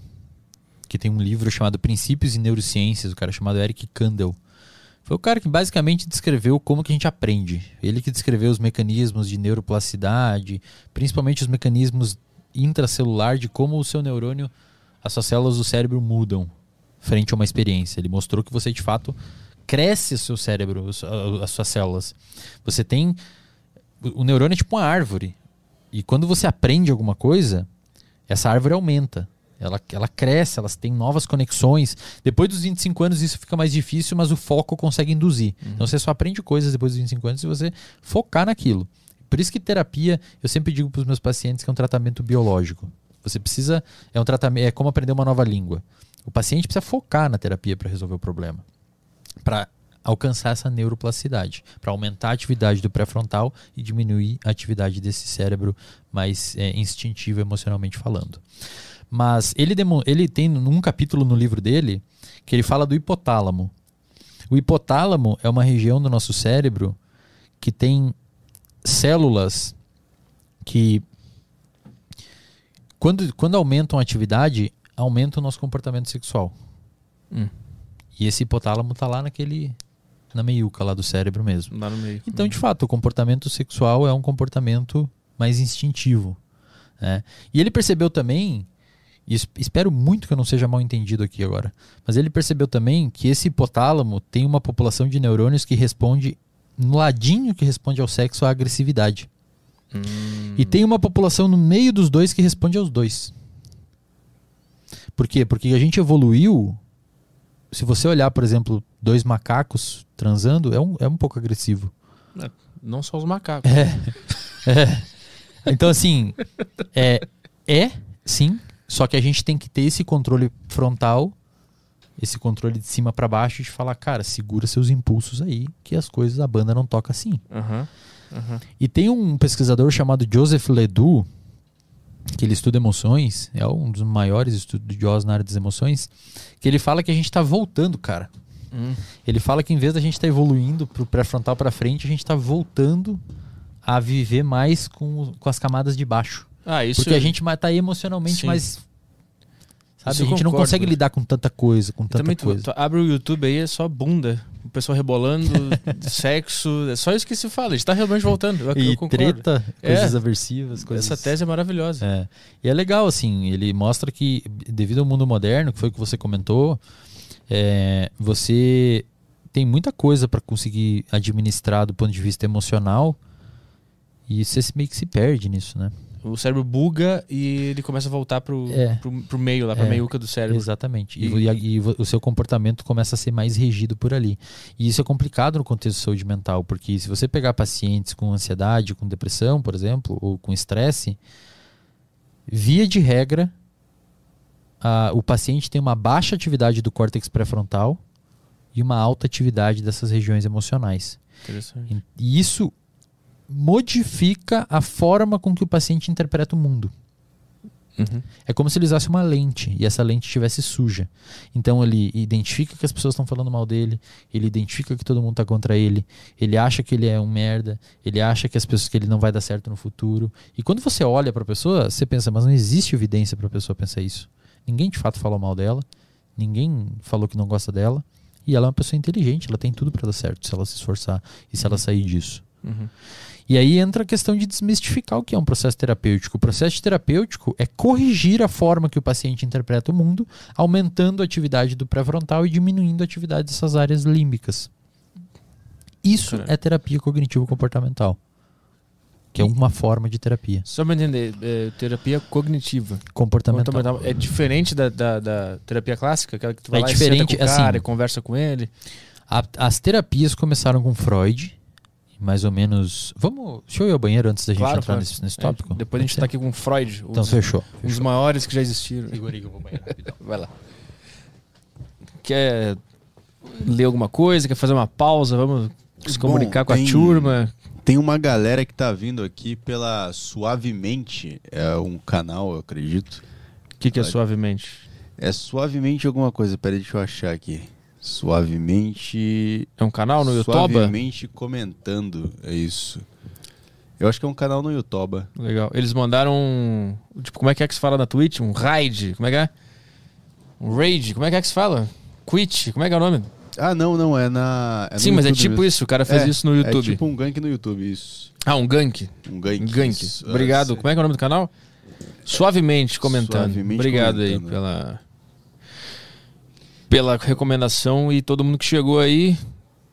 que tem um livro chamado Princípios e Neurociências, o cara chamado Eric Kandel. Foi o cara que basicamente descreveu como que a gente aprende. Ele que descreveu os mecanismos de neuroplasticidade, principalmente os mecanismos intracelular de como o seu neurônio, as suas células do cérebro mudam frente a uma experiência. Ele mostrou que você de fato cresce o seu cérebro, as suas células. Você tem o neurônio é tipo uma árvore. E quando você aprende alguma coisa, essa árvore aumenta. Ela, ela cresce, elas têm novas conexões. Depois dos 25 anos isso fica mais difícil, mas o foco consegue induzir. Então você só aprende coisas depois dos 25 anos se você focar naquilo. Por isso que terapia, eu sempre digo para os meus pacientes que é um tratamento biológico. Você precisa, é um tratamento, é como aprender uma nova língua. O paciente precisa focar na terapia para resolver o problema. Para alcançar essa neuroplasticidade, para aumentar a atividade do pré-frontal e diminuir a atividade desse cérebro mais é, instintivo emocionalmente falando. Mas ele, ele tem num capítulo no livro dele que ele fala do hipotálamo. O hipotálamo é uma região do nosso cérebro que tem células que quando, quando aumentam a atividade, aumenta o nosso comportamento sexual. Hum. E esse hipotálamo tá lá naquele na meiuca lá do cérebro mesmo. Lá no meio. Então, de fato, o comportamento sexual é um comportamento mais instintivo. né? E ele percebeu também, e es- espero muito que eu não seja mal entendido aqui agora, mas ele percebeu também que esse hipotálamo tem uma população de neurônios que responde, no ladinho que responde ao sexo, à agressividade. Hum. E tem uma população no meio dos dois que responde aos dois. Por quê? Porque a gente evoluiu. Se você olhar, por exemplo, dois macacos transando, é um, é um pouco agressivo. Não só os macacos. É. Então, assim, é, é sim, só que a gente tem que ter esse controle frontal, esse controle de cima para baixo, de falar, cara, segura seus impulsos aí, que as coisas, a banda não toca assim. Aham. aham. E tem um pesquisador chamado Joseph Ledoux, que ele estuda emoções, é um dos maiores estudiosos na área das emoções, que ele fala que a gente está voltando, cara. Hum. Ele fala que em vez da gente estar evoluindo pro pré-frontal para frente, a gente está voltando a viver mais com, com as camadas de baixo. Ah, isso. Porque a gente ma- tá aí emocionalmente Sim. mais. Sabe? Isso eu a gente não concordo. consegue lidar com tanta coisa, com tanta Também tu, coisa. tu abre o YouTube aí, é só bunda. O pessoal rebolando, sexo. É só isso que se fala. A gente tá realmente voltando. Eu, eu E concordo. treta, É. coisas aversivas, coisas. Essa tese é maravilhosa. É. E é legal, assim, ele mostra que, devido ao mundo moderno, que foi o que você comentou, é, você tem muita coisa para conseguir administrar do ponto de vista emocional e você meio que se perde nisso, né? O cérebro buga e ele começa a voltar pro, É. pro, pro meio, lá pra É. meiuca do cérebro. Exatamente. E, E- e- o seu comportamento começa a ser mais regido por ali. E isso é complicado no contexto de saúde mental, porque se você pegar pacientes com ansiedade, com depressão, por exemplo, ou com estresse, via de regra, a- o paciente tem uma baixa atividade do córtex pré-frontal e uma alta atividade dessas regiões emocionais. Interessante. E isso modifica a forma com que o paciente interpreta o mundo. Uhum. É como se ele usasse uma lente e essa lente estivesse suja. Então ele identifica que as pessoas estão falando mal dele, ele identifica que todo mundo está contra ele, ele acha que ele é um merda, ele acha que as pessoas que ele não vai dar certo no futuro. E quando você olha para a pessoa, você pensa, mas não existe evidência para a pessoa pensar isso. Ninguém de fato falou mal dela, ninguém falou que não gosta dela, e ela é uma pessoa inteligente, ela tem tudo para dar certo se ela se esforçar e se ela sair disso. Uhum. E aí entra a questão de desmistificar o que é um processo terapêutico. O processo terapêutico é corrigir a forma que o paciente interpreta o mundo, aumentando a atividade do pré-frontal e diminuindo a atividade dessas áreas límbicas. Isso é terapia cognitivo-comportamental, que é uma forma de terapia Só pra entender, é, terapia cognitiva. comportamental. Comportamental. É diferente da, da, da terapia clássica? Aquela que tu vai É lá e diferente, senta com o cara assim, e conversa com ele? A- as terapias começaram com Freud, mais ou menos. Vamos. Deixa eu ir ao banheiro antes da gente entrar claro. nesse, nesse É, tópico. depois a gente tá aqui com Freud, um Então dos, fechou. um dos maiores que já existiram. Segura aí que eu vou ao banheiro rapidão. Vai lá. Quer ler alguma coisa? Quer fazer uma pausa? Vamos se Bom, comunicar com a tem- turma? Tem uma galera que tá vindo aqui pela Suavemente, é um canal, eu acredito. O que, que é suavemente? É Suavemente alguma coisa, peraí, deixa eu achar aqui. Suavemente. É um canal no YouTube? Suavemente comentando, é isso. Eu acho que é um canal no YouTube. Legal. Eles mandaram. um- Tipo, como é que é que se fala na Twitch? Um raid? Como é que é? Um raid? Como é que é que se fala? Quit? Como é que é o nome? Ah, não, não, é na. é Sim, mas é YouTube tipo mesmo. isso. O cara fez É, isso no YouTube. É tipo um gank no YouTube, isso. Ah, um gank. Um gank. Um gank. isso. Obrigado. Ah, Como é que é o nome do canal? Suavemente comentando. Suavemente Obrigado comentando. aí pela pela recomendação e todo mundo que chegou aí,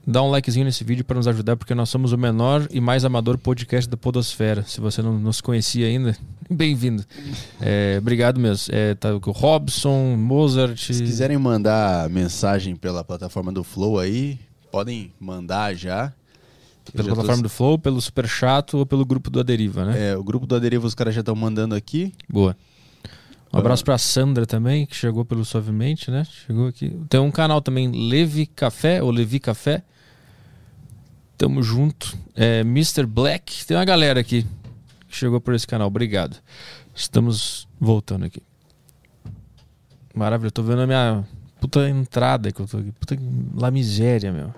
dá um likezinho nesse vídeo para nos ajudar, porque nós somos o menor e mais amador podcast da Podosfera. Se você não nos conhecia ainda, bem-vindo. É, obrigado mesmo. É, tá com o Robson, Mozart. Se quiserem mandar mensagem pela plataforma do Flow aí, podem mandar já. Pela já tô- plataforma do Flow, pelo Super Chato ou pelo grupo do Aderiva, né? É, o grupo do Aderiva os caras já estão mandando aqui. Boa. Um abraço pra Sandra também, que chegou pelo Suavemente, né? Chegou aqui. Tem um canal também, Levi Café, ou Levi Café. Tamo junto. É, Mr. Black. Tem uma galera aqui que chegou por esse canal. Obrigado. Estamos voltando aqui. Maravilha. Eu tô vendo a minha puta entrada que eu tô aqui. Puta lá miséria, meu.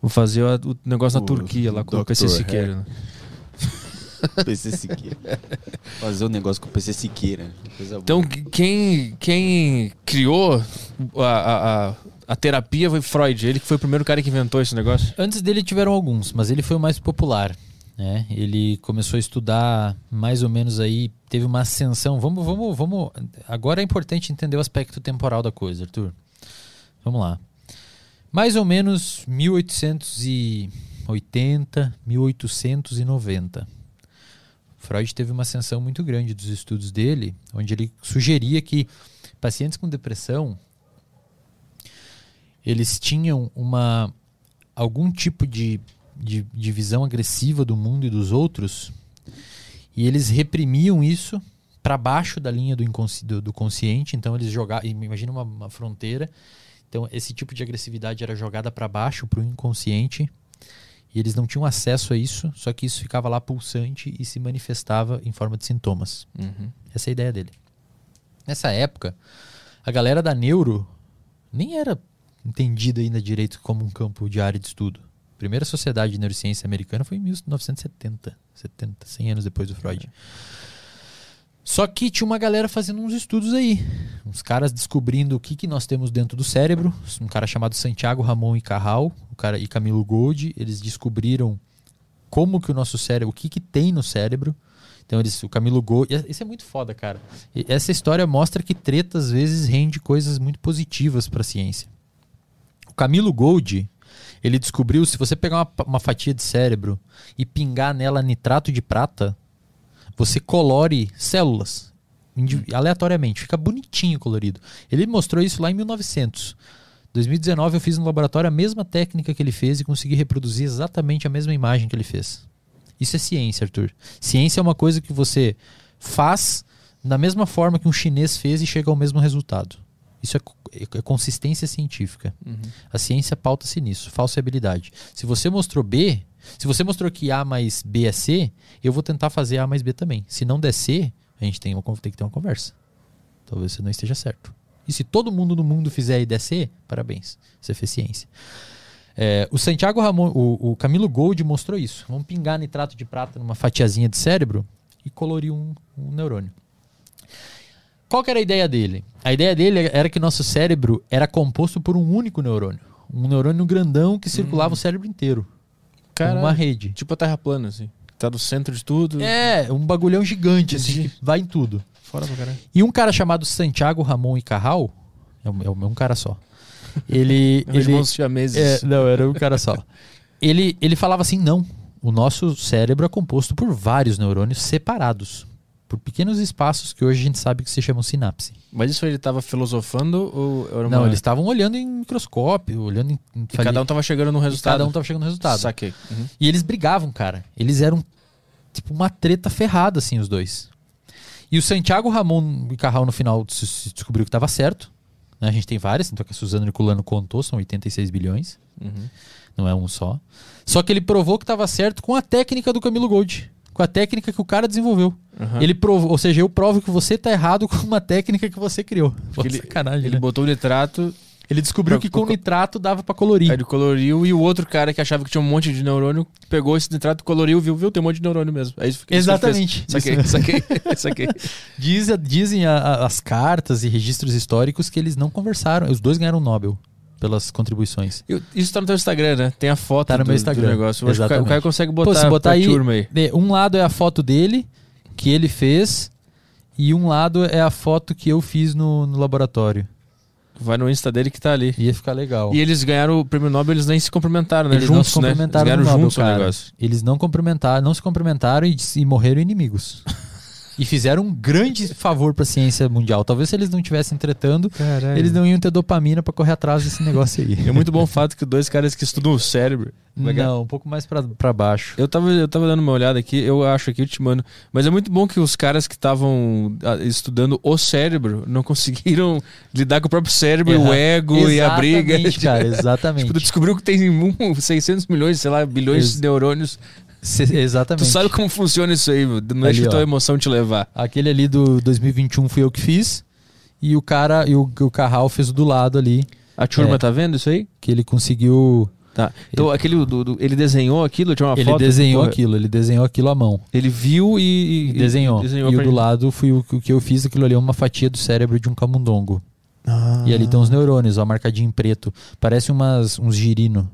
Vou fazer o, negócio na Turquia lá com o. PC Siqueira. né? PC Siqueira. Fazer um negócio com o PC Siqueira. Coisa Então, boa. quem, quem criou a, a, a, a terapia foi Freud. Ele que foi o primeiro cara que inventou esse negócio. Antes dele tiveram alguns, mas ele foi o mais popular. Né? Ele começou a estudar mais ou menos aí, teve uma ascensão. Vamos, vamos, vamos. Agora é importante entender o aspecto temporal da coisa, Arthur. Vamos lá. Mais ou menos 1880, 1890. Freud teve uma ascensão muito grande dos estudos dele, onde ele sugeria que pacientes com depressão eles tinham uma algum tipo de, de, de visão agressiva do mundo e dos outros e eles reprimiam isso para baixo da linha do, do, do, consciente. Então eles jogavam, imagina uma, uma, fronteira. Então esse tipo de agressividade era jogada para baixo, para o inconsciente. E eles não tinham acesso a isso, só que isso ficava lá pulsante e se manifestava em forma de sintomas. Uhum. Essa é a ideia dele. Nessa época, a galera da neuro nem era entendida ainda direito como um campo de área de estudo. A primeira sociedade de neurociência americana foi em 1970, 70, 100 anos depois do Freud. Só que tinha uma galera fazendo uns estudos aí. Uns caras descobrindo o que, que nós temos dentro do cérebro. Um cara chamado Santiago Ramon e Carral o cara, e Camilo Gold. Eles descobriram como que o nosso cérebro, o que, que tem no cérebro. Então eles, o Camilo Gold. Isso é muito foda, cara. E essa história mostra que treta às vezes rende coisas muito positivas para a ciência. O Camilo Gold, ele descobriu se você pegar uma, uma fatia de cérebro e pingar nela nitrato de prata, você colore células aleatoriamente, fica bonitinho colorido. Ele mostrou isso lá em 1900. 2019 eu fiz no laboratório a mesma técnica que ele fez e consegui reproduzir exatamente a mesma imagem que ele fez. Isso é ciência, Arthur. Ciência é uma coisa que você faz da mesma forma que um chinês fez e chega ao mesmo resultado. Isso é, é consistência científica. Uhum. A ciência pauta-se nisso, falsibilidade. Se você mostrou B, se você mostrou que A mais B é C, eu vou tentar fazer A mais B também. Se não der C, a gente tem, uma, tem que ter uma conversa. Talvez você não esteja certo. E se todo mundo no mundo fizer e der C, parabéns. Você fez ciência. É, o Santiago Ramon, o, o, Camilo Gold mostrou isso. Vamos pingar nitrato de prata numa fatiazinha de cérebro e colorir um, um neurônio. Qual que era a ideia dele? A ideia dele era que nosso cérebro era composto por um único neurônio. Um neurônio grandão que circulava hum. o cérebro inteiro. Cara, uma rede. Tipo a Terra plana, assim. Tá no centro de tudo. É, um bagulhão gigante, assim, que vai em tudo. Fora pra caralho. E um cara chamado Santiago Ramon e Carral, é, é um cara só. Ele. ele é, não, era um cara só. ele, ele falava assim: não, o nosso cérebro é composto por vários neurônios separados por pequenos espaços que hoje a gente sabe que se chamam sinapse. Mas isso ele estava filosofando ou uma... Não, eles estavam olhando em microscópio, olhando em... E cada um estava chegando no resultado. cada um estava chegando no resultado. Saquei. Uhum. E eles brigavam, cara. Eles eram tipo uma treta ferrada, assim, os dois. E o Santiago Ramon e Carral no final descobriu que estava certo. Né? A gente tem várias, então que a Suzana Nicolano contou, são 86 bilhões. Uhum. Não é um só. Só que ele provou que estava certo com a técnica do Camilo Gold com a técnica que o cara desenvolveu. Uhum. Ele provou, ou seja, eu provo que você tá errado com uma técnica que você criou. Pô, ele, sacanagem, ele né? botou o nitrato. Ele descobriu que com o nitrato dava para colorir. Aí ele coloriu e o outro cara que achava que tinha um monte de neurônio pegou esse nitrato, coloriu, viu, viu, tem um monte de neurônio mesmo. É isso, Exatamente. Saquei, saquei, saquei. Diz, dizem a, a, as cartas e registros históricos que eles não conversaram. Os dois ganharam o Nobel pelas contribuições. Eu, isso tá no teu Instagram, né? Tem a foto tá no do, meu Instagram. negócio. Exatamente. O Caio consegue botar, Pô, se botar aí, turma aí. Um lado é a foto dele, que ele fez, e um lado é a foto que eu fiz no, no laboratório. Vai no Insta dele que tá ali. Ia ficar legal. E eles ganharam o prêmio Nobel, eles nem se cumprimentaram, né? Eles juntos, não se cumprimentaram né? Eles ganharam juntos o negócio. Eles não cumprimentaram, não se cumprimentaram e, e morreram inimigos. E fizeram um grande favor para a ciência mundial. Talvez se eles não estivessem tratando, Caralho. eles não iam ter dopamina para correr atrás desse negócio aí. É muito bom o fato que dois caras que estudam o cérebro. Não, um pouco mais para baixo. Eu tava, eu tava dando uma olhada aqui, eu acho aqui, eu te mando. Mas é muito bom que os caras que estavam ah, estudando o cérebro não conseguiram lidar com o próprio cérebro, uhum. o ego exatamente, e a briga. cara, exatamente. tipo, descobriu que tem 600 milhões, sei lá, bilhões Ex de neurônios exatamente. Tu sabe como funciona isso aí, não deixa a tua emoção te levar. Aquele ali do 2021 fui eu que fiz. E o cara, e o, o Carral fez o do lado ali. A turma é, tá vendo isso aí? Que ele conseguiu. Tá. Então, ele, aquele do, do, ele desenhou aquilo, tinha uma ele foto? Ele desenhou aquilo, ele desenhou aquilo à mão. Ele viu e. e desenhou. desenhou. E o do lado foi o, o, que eu fiz, aquilo ali é uma fatia do cérebro de um camundongo. Ah. E ali tem uns neurônios, ó, marcadinho em preto. Parece umas, uns girino.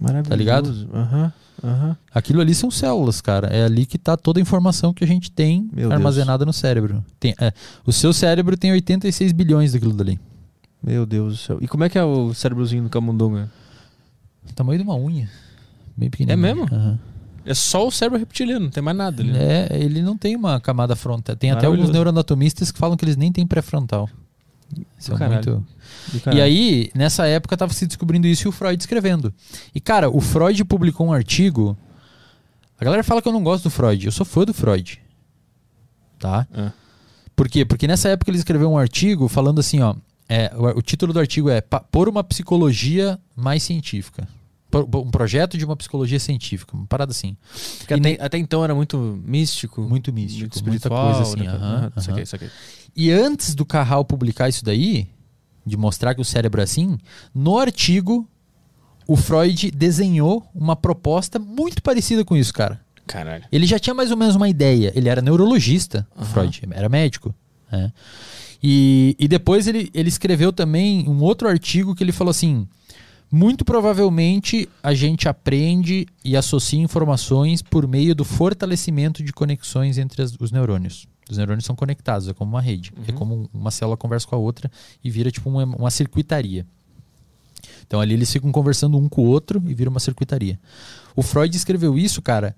Maravilhoso. Tá ligado? Aham. Uhum. Uhum. Aquilo ali são células, cara. É ali que está toda a informação que a gente tem Meu armazenada Deus. no cérebro. Tem, é, o seu cérebro tem 86 bilhões daquilo dali. Meu Deus do céu. E como é que é o cérebrozinho do camundongo? O tamanho de uma unha. Bem pequenininho. É mesmo? Uhum. É só o cérebro reptiliano, não tem mais nada ali. É, ele não tem uma camada frontal. Tem até Maravilhoso. alguns neuroanatomistas que falam que eles nem têm pré-frontal. Isso é muito. E aí, nessa época, tava se descobrindo isso e o Freud escrevendo. E, cara, o Freud publicou um artigo. A galera fala que eu não gosto do Freud. Eu sou fã do Freud. Tá? Ah. Por quê? Porque nessa época ele escreveu um artigo falando assim, ó. É, o, o título do artigo é Por uma psicologia mais científica. Por- Um projeto de uma psicologia científica. Uma parada assim. Até, até então era muito místico. Muito místico, muita espiritual, coisa assim, né? aham, Ah, saquei, aham. saquei. E antes do Carral publicar isso daí, de mostrar que o cérebro é assim, no artigo o Freud desenhou uma proposta muito parecida com isso, cara. Caralho. Ele já tinha mais ou menos uma ideia. Ele era neurologista, o Aham. Freud, era médico. né? E, e depois ele, ele escreveu também um outro artigo que ele falou assim: muito provavelmente a gente aprende e associa informações por meio do fortalecimento de conexões entre as- os neurônios. Os neurônios são conectados, é como uma rede. É Uhum. como uma célula conversa com a outra e vira tipo uma, uma circuitaria. Então ali eles ficam conversando um com o outro e vira uma circuitaria. O Freud escreveu isso, cara,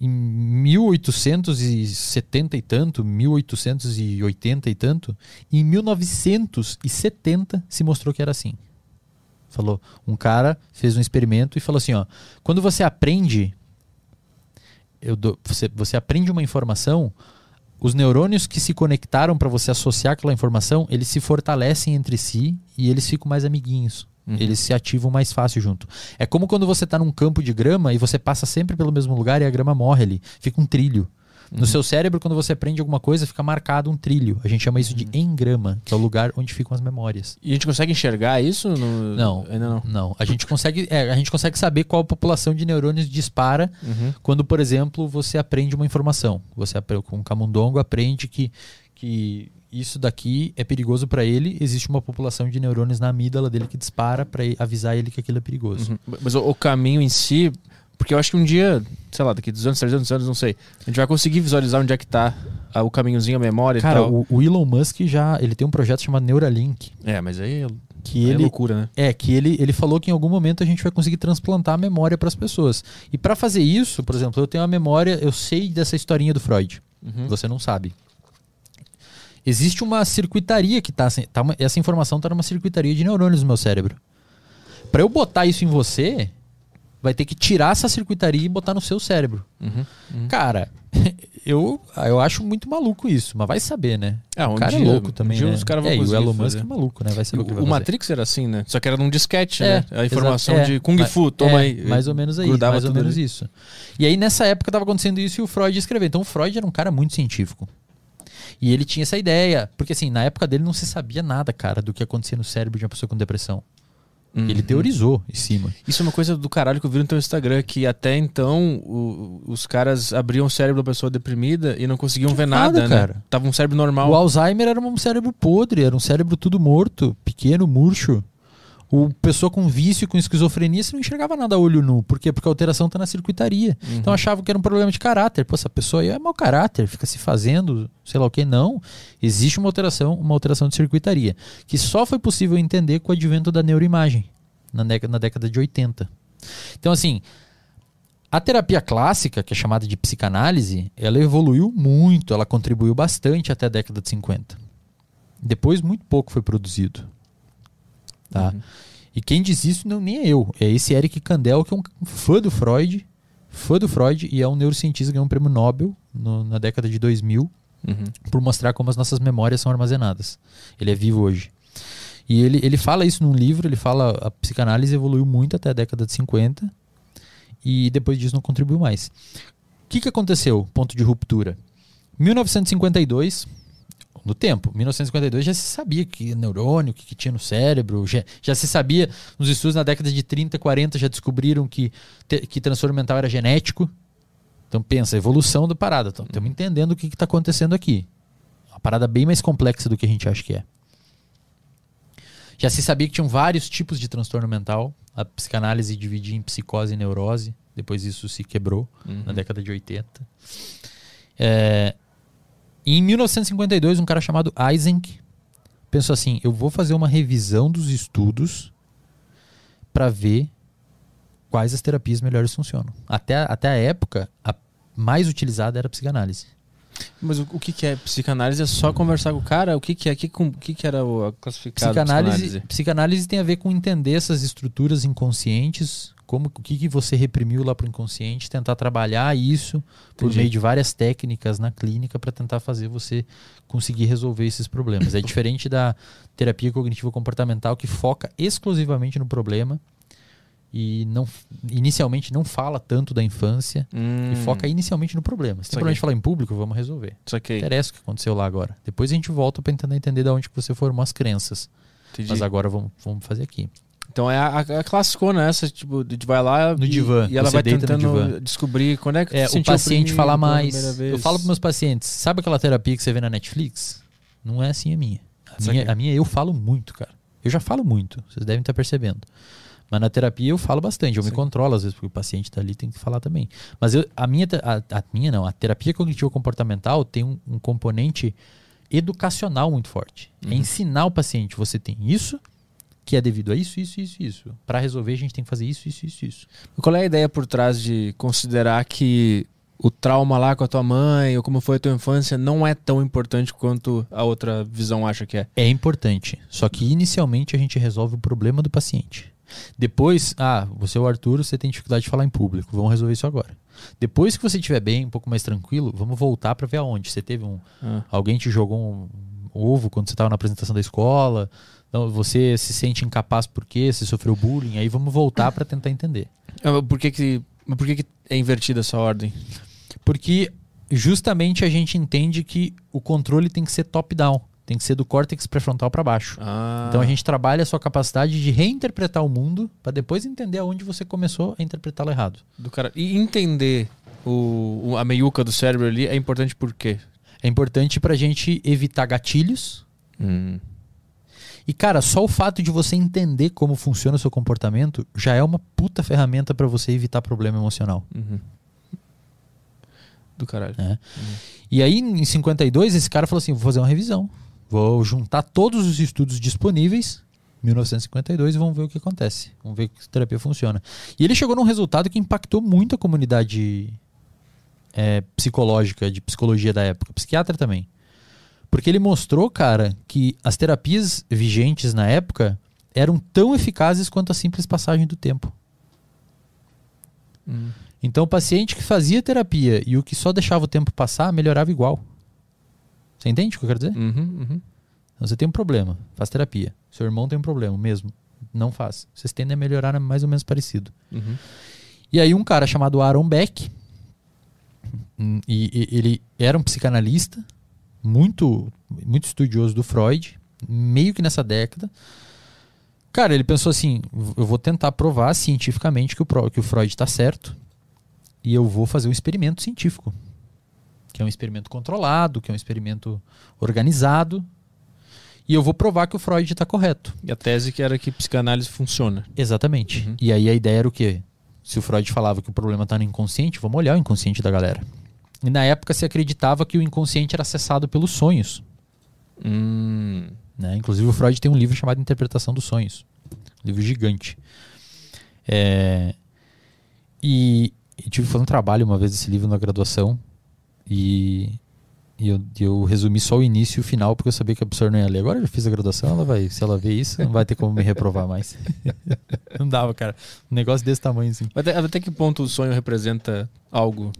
em 1870 e tanto, 1880 e tanto, e em 1970 se mostrou que era assim. Falou, um cara fez um experimento e falou assim, ó, quando você aprende, dou- você, você aprende uma informação, os neurônios que se conectaram para você associar aquela informação, eles se fortalecem entre si e eles ficam mais amiguinhos. Uhum. Eles se ativam mais fácil junto. É como quando você está num campo de grama e você passa sempre pelo mesmo lugar e a grama morre ali. Fica um trilho. No seu cérebro, quando você aprende alguma coisa, fica marcado um trilho. A gente chama isso de engrama, que é o lugar onde ficam as memórias. E a gente consegue enxergar isso? No... Não. Ainda não. Não, a gente consegue, é, a gente consegue saber qual população de neurônios dispara Uhum. quando, por exemplo, você aprende uma informação. Você com um camundongo aprende que, que isso daqui é perigoso para ele. Existe uma população de neurônios na amígdala dele que dispara para avisar ele que aquilo é perigoso. Uhum. Mas o, o caminho em si, porque eu acho que um dia, sei lá, daqui 200, 300 anos, não sei, a gente vai conseguir visualizar onde é que tá ah, o caminhozinho, a memória Cara, e tal. o, o Elon Musk já ele tem um projeto chamado Neuralink É, mas aí, que aí é ele loucura, né? É, que ele, ele falou que em algum momento a gente vai conseguir transplantar a memória para as pessoas. E para fazer isso, por exemplo, eu tenho a memória, eu sei dessa historinha do Freud. Uhum. Você não sabe. Existe uma circuitaria que tá, tá uma- essa informação tá numa circuitaria de neurônios no meu cérebro. Para eu botar isso em você, vai ter que tirar essa circuitaria e botar no seu cérebro. Uhum. Uhum. Cara, eu, eu acho muito maluco isso, mas vai saber, né? Ah, um o cara dia- é louco um também, dia né? os caras vão é, o Elon Musk fazer. é maluco, né? Vai saber o, que O, vai o fazer. Matrix era assim, né? Só que era num disquete, É, né? A informação é. de Kung Ma- Fu, toma é, aí. Mais ou menos aí, mais ou menos ali. isso. E aí nessa época tava acontecendo isso e o Freud escreveu. Então o Freud era um cara muito científico. E ele tinha essa ideia, porque assim, na época dele não se sabia nada, cara, do que acontecia no cérebro de uma pessoa com depressão. Uhum. Ele teorizou em cima. Isso é uma coisa do caralho que eu vi no teu Instagram, que até então o- os caras abriam o cérebro da pessoa deprimida e não conseguiam ver nada, nada, né? cara. Tava um cérebro normal. O Alzheimer era um cérebro podre, era um cérebro tudo morto, pequeno, murcho. O pessoa com vício, com esquizofrenia, você não enxergava nada a olho nu. Por quê? Porque a alteração tá na circuitaria. Uhum. Então achava que era um problema de caráter. Pô, essa pessoa aí é mau caráter, fica se fazendo, sei lá o que. Não. Existe uma alteração, uma alteração de circuitaria. Que só foi possível entender com o advento da neuroimagem, na década, na década de 80. Então, assim, a terapia clássica, que é chamada de psicanálise, ela evoluiu muito, ela contribuiu bastante até a década de 50. Depois, muito pouco foi produzido. Tá? Uhum. E quem diz isso não nem é eu, é esse Eric Kandel, que é um fã do Freud, fã do Freud e é um neurocientista que ganhou um prêmio Nobel no- na década de 2000 Uhum. por mostrar como as nossas memórias são armazenadas. Ele é vivo hoje. E ele, ele fala isso num livro, ele fala a psicanálise evoluiu muito até a década de 50 e depois disso não contribuiu mais. O que, que aconteceu? Ponto de ruptura. 1952, no tempo, 1952 já se sabia que neurônio, o que, que tinha no cérebro, já, já se sabia, nos estudos na década de 30, 40 já descobriram que, te- que transtorno mental era genético. Então pensa, evolução da parada. Então, Estamos entendendo o que está acontecendo aqui. Uma parada bem mais complexa do que a gente acha que é. Já se sabia que tinham vários tipos de transtorno mental. A psicanálise dividia em psicose e neurose. Depois isso se quebrou Uhum. na década de 80. É, e em 1952, um cara chamado Eysenck pensou assim: eu vou fazer uma revisão dos estudos para ver quais as terapias melhores funcionam. Até, até a época, a mais utilizada era a psicanálise. Mas o, o que, que é psicanálise? É só conversar com o cara? O que, que é? O que, com- que, que era o a classificado Psicanálise, psicanálise tem a ver com entender essas estruturas inconscientes, como o que, que você reprimiu lá para o inconsciente, tentar trabalhar isso por Entendi. meio de várias técnicas na clínica para tentar fazer você conseguir resolver esses problemas. É diferente da terapia cognitivo comportamental que foca exclusivamente no problema e não inicialmente não fala tanto da infância Hum, e foca inicialmente no problema. Se tem problema de falar em público, vamos resolver. Saquei. Não interessa o que aconteceu lá agora. Depois a gente volta para tentar entender de onde que você formou as crenças. Entendi. Mas agora vamos, vamos fazer aqui. Então é a, a, classicona essa, tipo, de vai lá No e, divã, e ela vai tentando descobrir quando é que É, o paciente oprimido fala pela mais. Eu falo para meus pacientes, sabe aquela terapia que você vê na Netflix? Não é assim a minha. A, minha, a minha eu falo muito, cara. Eu já falo muito, vocês devem estar percebendo. Mas na terapia eu falo bastante, eu me Sim. controlo às vezes, porque o paciente está ali tem que falar também. Mas eu, a minha, a, a minha não, a terapia cognitivo comportamental tem um, um componente educacional muito forte. É Uhum. ensinar o paciente, você tem isso, que é devido a isso, isso, isso, isso. Para resolver a gente tem que fazer isso, isso, isso, isso. Qual é a ideia por trás de considerar que o trauma lá com a tua mãe ou como foi a tua infância não é tão importante quanto a outra visão acha que é? É importante. Só que inicialmente a gente resolve o problema do paciente. Depois, ah, você é o Arthur, você tem dificuldade de falar em público. Vamos resolver isso agora. Depois que você estiver bem, um pouco mais tranquilo, vamos voltar para ver aonde. Você teve um. Ah, Alguém te jogou um ovo quando você estava na apresentação da escola. Então, você se sente incapaz por quê? Você sofreu bullying. Aí vamos voltar para tentar entender. Ah, Por que que, mas por que que é invertida essa ordem? Porque justamente a gente entende que o controle tem que ser top-down. Tem que ser do córtex pré-frontal para baixo. Ah, Então a gente trabalha a sua capacidade de reinterpretar o mundo para depois entender aonde você começou a interpretá-lo errado. do cara e entender o, o- a meiuca do cérebro ali é importante por quê? É importante pra gente evitar gatilhos. E cara, só o fato de você entender como funciona o seu comportamento já é uma puta ferramenta pra você evitar problema emocional. Uhum. Do caralho. né? E aí em 52 esse cara falou assim, vou fazer uma revisão. Vou juntar todos os estudos disponíveis 1952 e vamos ver o que acontece. Vamos ver que terapia funciona. E ele chegou num resultado que impactou muito a comunidade é, psicológica, de psicologia da época, psiquiatra também. Porque ele mostrou, cara, que as terapias vigentes na época eram tão eficazes quanto a simples passagem do tempo. Hum. Então o paciente que fazia terapia e o que só deixava o tempo passar melhorava igual. Você entende o que eu quero dizer? Uhum, uhum. Então, você tem um problema, faz terapia. Seu irmão tem um problema mesmo, não faz. Vocês tendem a melhorar mais ou menos parecido. Uhum. E aí um cara chamado Aaron Beck, hum, e, e- ele era um psicanalista, muito, muito estudioso do Freud, meio que nessa década. Cara, ele pensou assim, eu vou tentar provar cientificamente que o, que o Freud está certo e eu vou fazer um experimento científico, que é um experimento controlado, que é um experimento organizado, e eu vou provar que o Freud está correto. E a tese que era que psicanálise funciona. Exatamente. Uhum. E aí a ideia era o quê? Se o Freud falava que o problema está no inconsciente, vamos olhar o inconsciente da galera. E na época se acreditava que o inconsciente era acessado pelos sonhos. Hum. Né? Inclusive o Freud tem um livro chamado Interpretação dos Sonhos. Um livro gigante. É, E, e tive que fazer um trabalho uma vez desse livro na graduação. E, e eu, eu resumi só o início e o final, porque eu sabia que a professora não ia ler. Agora eu já fiz a graduação, ela vai, se ela ver isso, não vai ter como me reprovar mais. não dava, cara. Um negócio desse tamanho assim. Até, até que ponto o sonho representa algo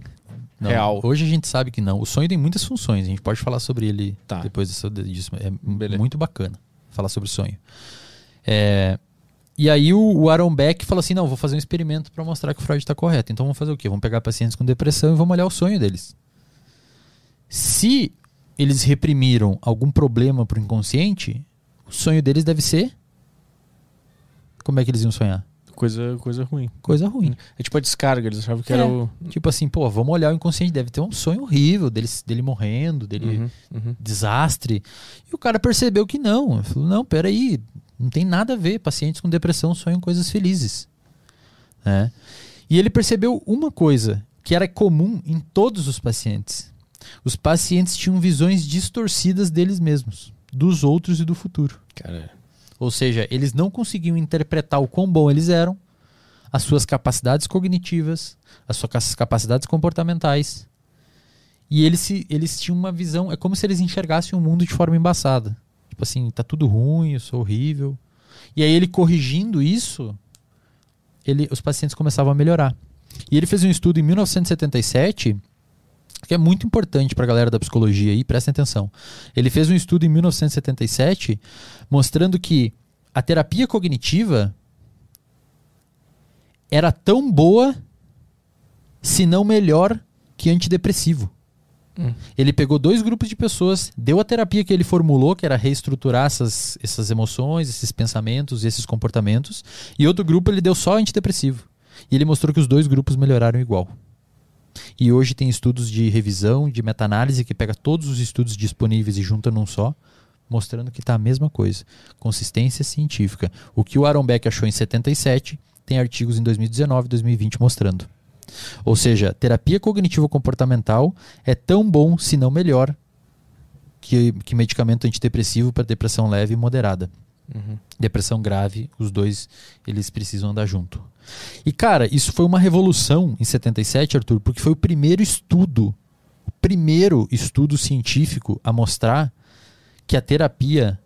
Não, real? Hoje a gente sabe que não. O sonho tem muitas funções. A gente pode falar sobre ele Tá. depois disso. disso. É Beleza. muito bacana falar sobre sonho. É, e aí o, o Aaron Beck falou assim: não, vou fazer um experimento para mostrar que o Freud está correto. Então vamos fazer o quê? Vamos pegar pacientes com depressão e vamos olhar o sonho deles. Se eles reprimiram algum problema pro inconsciente, o sonho deles deve ser. Como é que eles iam sonhar? Coisa, coisa ruim. Coisa ruim. É tipo a descarga, eles achavam que É. era o. Tipo assim, pô, vamos olhar o inconsciente, deve ter um sonho horrível dele, dele morrendo, dele Uhum, uhum. desastre. E o cara percebeu que não. Ele falou, não, peraí, não tem nada a ver. Pacientes com depressão sonham coisas felizes. né? E ele percebeu uma coisa que era comum em todos os pacientes. Os pacientes tinham visões distorcidas deles mesmos, dos outros e do futuro. Cara, Ou seja, eles não conseguiam interpretar o quão bom eles eram, as suas capacidades cognitivas, as suas capacidades comportamentais. E eles, se, eles tinham uma visão, é como se eles enxergassem o mundo de forma embaçada. Tipo assim, tá tudo ruim, eu sou horrível. E aí ele corrigindo isso, ele, os pacientes começavam a melhorar. E ele fez um estudo em 1977 que é muito importante para a galera da psicologia aí, prestem atenção. Ele fez um estudo em 1977 mostrando que a terapia cognitiva era tão boa, se não melhor, que antidepressivo. Hum. Ele pegou dois grupos de pessoas, deu a terapia que ele formulou, que era reestruturar essas, essas emoções, esses pensamentos, esses comportamentos, e outro grupo ele deu só antidepressivo. E ele mostrou que os dois grupos melhoraram igual. E hoje tem estudos de revisão, de meta-análise, que pega todos os estudos disponíveis e junta num só, mostrando que está a mesma coisa. Consistência científica. O que o Aaron Beck achou em 77, tem artigos em 2019 e 2020 mostrando. Ou seja, terapia cognitivo-comportamental é tão bom, se não melhor, que, que medicamento antidepressivo para depressão leve e moderada. Uhum. Depressão grave, os dois eles precisam andar junto. E cara, isso foi uma revolução em 77, Arthur, porque foi o primeiro estudo, o primeiro estudo científico a mostrar que a terapia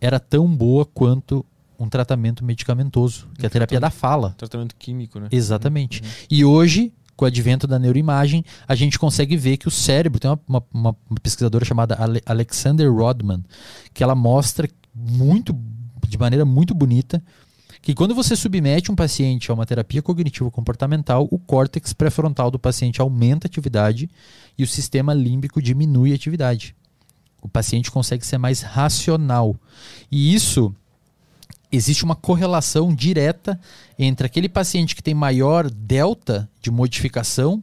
era tão boa quanto um tratamento medicamentoso, que é a terapia da fala. Tratamento químico, né? Exatamente. Uhum. E hoje, com o advento da neuroimagem, a gente consegue ver que o cérebro, tem uma, uma, uma pesquisadora chamada Ale Alexander Rodman, que ela mostra muito, de maneira muito bonita, que quando você submete um paciente a uma terapia cognitivo comportamental, o córtex pré-frontal do paciente aumenta a atividade e o sistema límbico diminui a atividade. O paciente consegue ser mais racional. E isso existe uma correlação direta entre aquele paciente que tem maior delta de modificação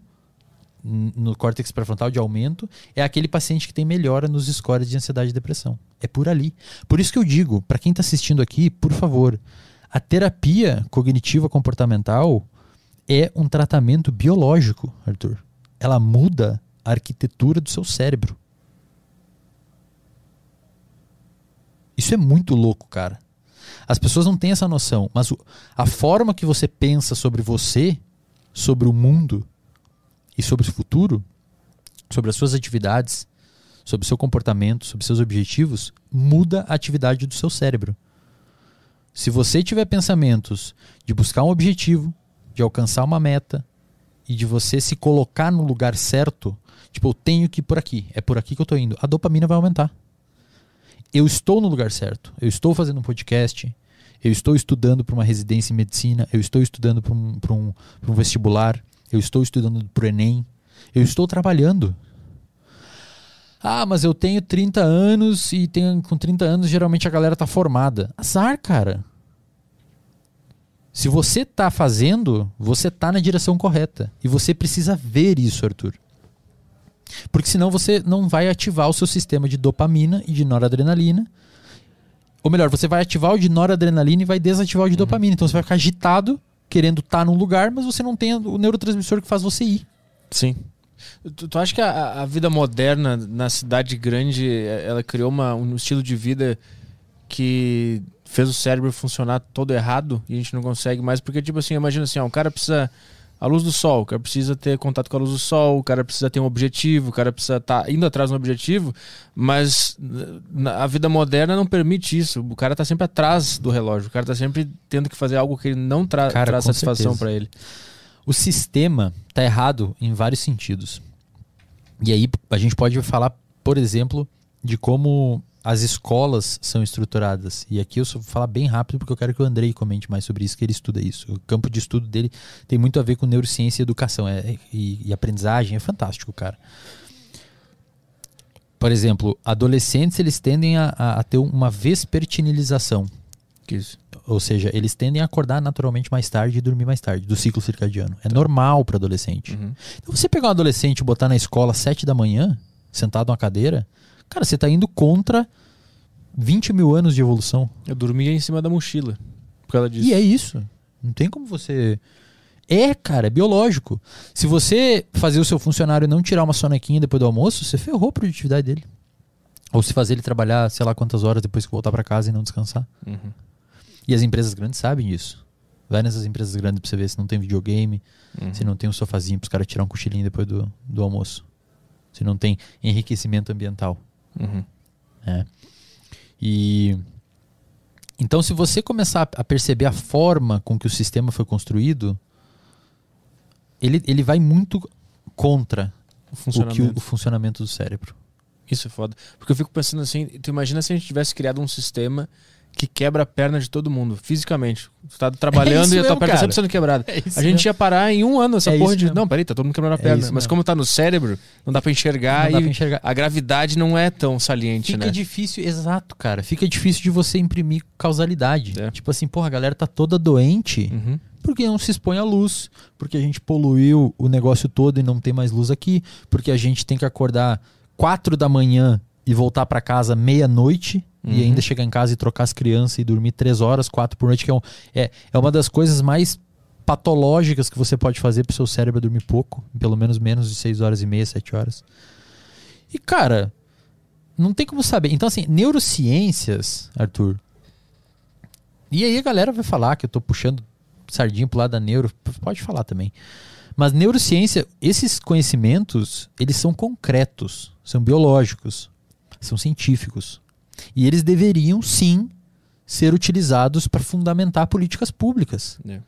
no córtex pré-frontal de aumento é aquele paciente que tem melhora nos scores de ansiedade e depressão. É por ali. Por isso que eu digo, para quem está assistindo aqui, por favor, a terapia cognitiva comportamental é um tratamento biológico, Arthur. Ela muda a arquitetura do seu cérebro. Isso é muito louco, cara. As pessoas não têm essa noção, mas a forma que você pensa sobre você, sobre o mundo e sobre o futuro, sobre as suas atividades, sobre o seu comportamento, sobre seus objetivos, muda a atividade do seu cérebro. Se você tiver pensamentos de buscar um objetivo, de alcançar uma meta e de você se colocar no lugar certo, tipo, eu tenho que ir por aqui, é por aqui que eu estou indo, a dopamina vai aumentar eu estou no lugar certo. Eu estou fazendo um podcast, eu estou estudando para uma residência em medicina, eu estou estudando para um, um, um vestibular, eu estou estudando para o Enem, eu estou trabalhando. Ah, mas eu tenho 30 anos e tenho, com 30 anos geralmente a galera tá formada. Azar, cara. Se você tá fazendo, você tá na direção correta. E você precisa ver isso, Arthur. Porque senão você não vai ativar o seu sistema de dopamina e de noradrenalina. Ou melhor, você vai ativar o de noradrenalina e vai desativar o de uhum. dopamina. Então você vai ficar agitado, querendo estar tá num lugar, mas você não tem o neurotransmissor que faz você ir. Sim. Tu, tu acha que a, a, vida moderna na cidade grande, ela criou uma, um estilo de vida que fez o cérebro funcionar todo errado e a gente não consegue mais? Porque, tipo assim, imagina assim, ó, um cara precisa a luz do sol, o cara precisa ter contato com a luz do sol, o cara precisa ter um objetivo, o cara precisa estar tá indo atrás de um objetivo, mas a vida moderna não permite isso. O cara está sempre atrás do relógio, o cara está sempre tendo que fazer algo que ele não tra cara, traz satisfação para ele. O sistema está errado em vários sentidos. E aí a gente pode falar, por exemplo, de como as escolas são estruturadas. E aqui eu vou falar bem rápido porque eu quero que o Andrei comente mais sobre isso, que ele estuda isso. O campo de estudo dele tem muito a ver com neurociência e educação é, e, e aprendizagem. É fantástico, cara. Por exemplo, adolescentes eles tendem a, a, a ter uma vespertinilização. Que isso? Ou seja, eles tendem a acordar naturalmente mais tarde e dormir mais tarde, do ciclo circadiano. É tá. normal para adolescente. Uhum. Então, você pegar um adolescente e botar na escola às 7 da manhã, sentado numa cadeira, Cara, você está indo contra 20 mil anos de evolução. Eu dormia em cima da mochila por causa disso. E é isso. Não tem como você. É, cara, é biológico. Se você fazer o seu funcionário não tirar uma sonequinha depois do almoço, você ferrou a produtividade dele. Ou se fazer ele trabalhar, sei lá quantas horas depois que voltar para casa e não descansar. Uhum. E as empresas grandes sabem disso. Vai nessas empresas grandes pra você ver se não tem videogame, Uhum. se não tem um sofazinho pros caras tirar um cochilinho depois do, do almoço. Se não tem enriquecimento ambiental. Uhum. né? E então, se você começar a perceber a forma com que o sistema foi construído, ele, ele vai muito contra O o, que, funcionamento. o, o funcionamento do cérebro. Isso é foda. Porque eu fico pensando assim, tu imagina se a gente tivesse criado um sistema que quebra a perna de todo mundo, fisicamente. Tu tá trabalhando isso e a tua mesmo, perna tá cara. sempre sendo quebrada. É a gente ia parar em um ano essa É porra de. mesmo. Não, peraí, tá todo mundo quebrando a É perna. Mas mesmo. como tá no cérebro, não dá pra enxergar Não dá e pra enxergar. a gravidade não é tão saliente, Fica né? difícil, exato, cara. Fica difícil de você imprimir causalidade. É. Tipo assim, porra, a galera tá toda doente Uhum. porque não se expõe à luz, porque a gente poluiu o negócio todo e não tem mais luz aqui, porque a gente tem que acordar 4 da manhã e voltar pra casa meia-noite e Uhum. ainda chegar em casa e trocar as crianças e dormir 3 horas, 4 por noite, que é, um- é, é uma das coisas mais patológicas que você pode fazer pro seu cérebro dormir pouco, pelo menos menos de 6 horas e meia, 7 horas. E cara, não tem como saber. Então assim, neurociências, Arthur. E aí a galera vai falar que eu tô puxando sardinha pro lado da neuro, pode falar também. Mas neurociência, esses conhecimentos, eles são concretos, são biológicos, são científicos. E eles deveriam sim ser utilizados para fundamentar políticas públicas. É.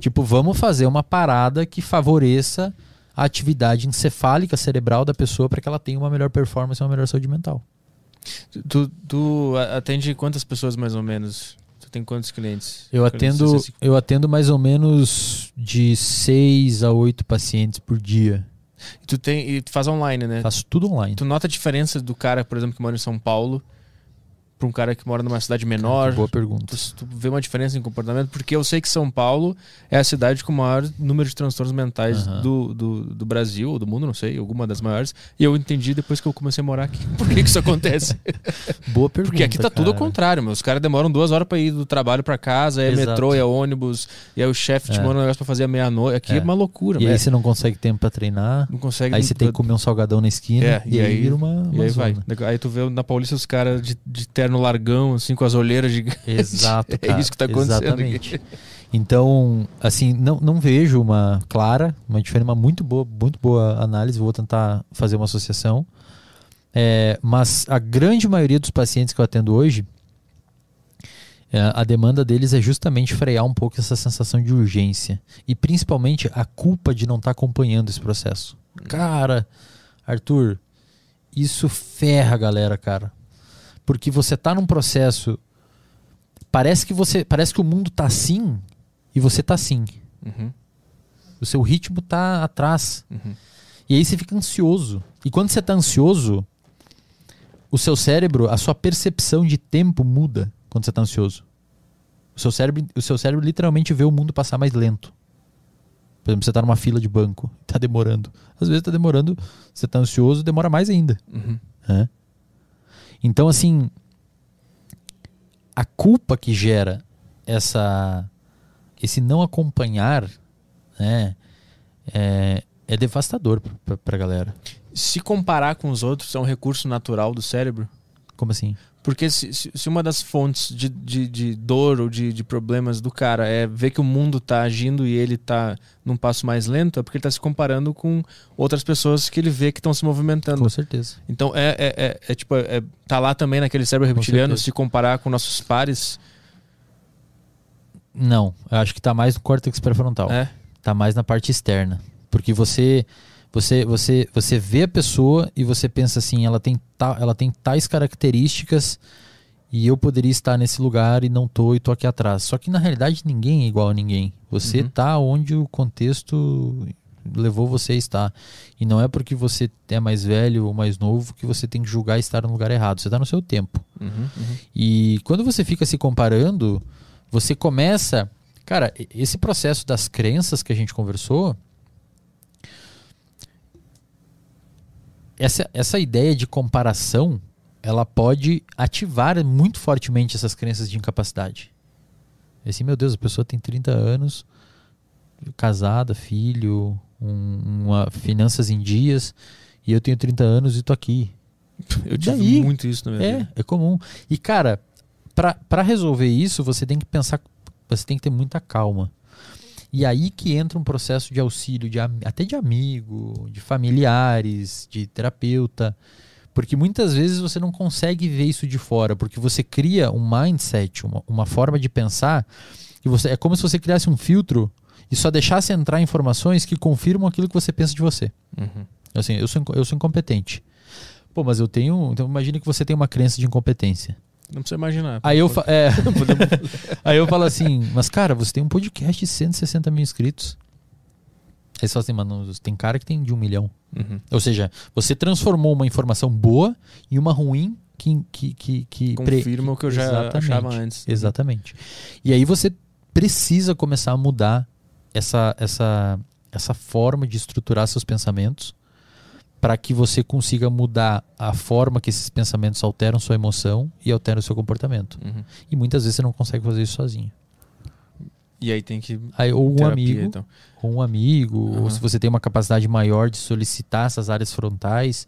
Tipo, vamos fazer uma parada que favoreça a atividade encefálica cerebral da pessoa para que ela tenha uma melhor performance e uma melhor saúde mental. Tu, tu atende quantas pessoas mais ou menos? Tu tem quantos clientes? Eu atendo, eu atendo mais ou menos de 6 a 8 pacientes por dia. Tu tem e tu faz online, né? Faço tudo online. Tu nota a diferença do cara, por exemplo, que mora em São Paulo pra um cara que mora numa cidade menor? Boa pergunta. Tu, tu vê uma diferença em comportamento? Porque eu sei que São Paulo é a cidade com o maior número de transtornos mentais Aham. do, do, do Brasil, ou do mundo, não sei, alguma das maiores. E eu entendi depois que eu comecei a morar aqui. Por que, que isso acontece? Boa pergunta. Porque aqui tá tudo ao cara. contrário, meu. Os caras demoram duas horas pra ir do trabalho pra casa, é Exato. metrô, é ônibus, e aí o chefe te É. manda um negócio pra fazer à meia-noite. Aqui é. É. uma loucura, E aí velho. você não consegue tempo pra treinar. Não consegue. Aí você tem que comer um salgadão na esquina. É, e, aí, vira uma, uma E aí vai. zona. Aí tu vê na Paulista os caras de, de terno largão, assim, com as olheiras gigantes. Exato, É cara. isso que tá acontecendo Exatamente. Então, assim, não, não vejo uma clara, uma diferença, uma muito boa, muito boa análise. Vou tentar fazer uma associação. É, mas a grande maioria dos pacientes que eu atendo hoje, é, a demanda deles é justamente frear um pouco essa sensação de urgência. E principalmente a culpa de não estar acompanhando esse processo. Cara, Arthur, isso ferra a galera, cara. Porque você tá num processo. Parece que você. Parece que o mundo tá assim e você tá assim. Uhum, O seu ritmo tá atrás. uhum. E aí você fica ansioso. E quando você tá ansioso, o seu cérebro, a sua percepção de tempo muda quando você tá ansioso. O seu cérebro, o seu cérebro literalmente vê o mundo passar mais lento. Por exemplo, você tá numa fila de banco, tá demorando. Às vezes tá demorando, você tá ansioso, demora mais ainda. Uhum. né? Então, assim, a culpa que gera essa esse não acompanhar, né, é, é devastador pra, pra galera. Se comparar com os outros é um recurso natural do cérebro? Como assim? Porque se, se- uma das fontes de, de, de dor ou de, de problemas do cara é ver que o mundo tá agindo e ele tá num passo mais lento, é porque ele tá se comparando com outras pessoas que ele vê que estão se movimentando. Com certeza. Então é, é, é, é tipo, é, tá lá também naquele cérebro reptiliano, se comparar com nossos pares. Não, eu acho que tá mais no córtex pré-frontal. É. Tá mais na parte externa. Porque você você você você vê a pessoa e você pensa assim, ela tem ta, ela tem tais características e eu poderia estar nesse lugar e não tô e tô aqui atrás. Só que na realidade ninguém é igual a ninguém. Você Uhum. tá onde o contexto levou você a estar. E não é porque você é mais velho ou mais novo que você tem que julgar estar no lugar errado. Você tá no seu tempo. Uhum, uhum. E quando você fica se comparando, você começa. Cara, esse processo das crenças que a gente conversou. Essa, essa ideia de comparação, ela pode ativar muito fortemente essas crenças de incapacidade. E Assim, meu Deus, a pessoa tem 30 anos, casada, filho, um- uma, finanças em dias, e eu tenho 30 anos e tô aqui. Eu tive Daí? muito isso na minha É, vida. é comum. E, cara, pra resolver isso, você tem que pensar você tem que ter muita calma. E aí que entra um processo de auxílio, de, até de amigo, de familiares, de terapeuta. Porque muitas vezes você não consegue ver isso de fora, porque você cria um mindset, uma, uma forma de pensar, e você é como se você criasse um filtro e só deixasse entrar informações que confirmam aquilo que você pensa de você. Uhum. Assim, eu sou, eu sou incompetente. Pô, mas eu tenho. Então imagine que você tem uma crença de incompetência. Não precisa imaginar. Aí eu, fa- é, aí eu falo assim, mas cara, você tem um podcast de 160 mil inscritos. Aí você fala assim, mano, tem cara que tem de um milhão. Uhum. Ou seja, você transformou uma informação boa em uma ruim que. que, que, que pre- Confirma o que eu já Exatamente. achava antes. Exatamente. E aí você precisa começar a mudar essa, essa, essa forma de estruturar seus pensamentos para que você consiga mudar a forma que esses pensamentos alteram sua emoção e alteram o seu comportamento. Uhum. E muitas vezes você não consegue fazer isso sozinho. E aí tem que. Aí, ou um terapia, amigo, então. ou um amigo, ou se você tem uma capacidade maior de solicitar essas áreas frontais.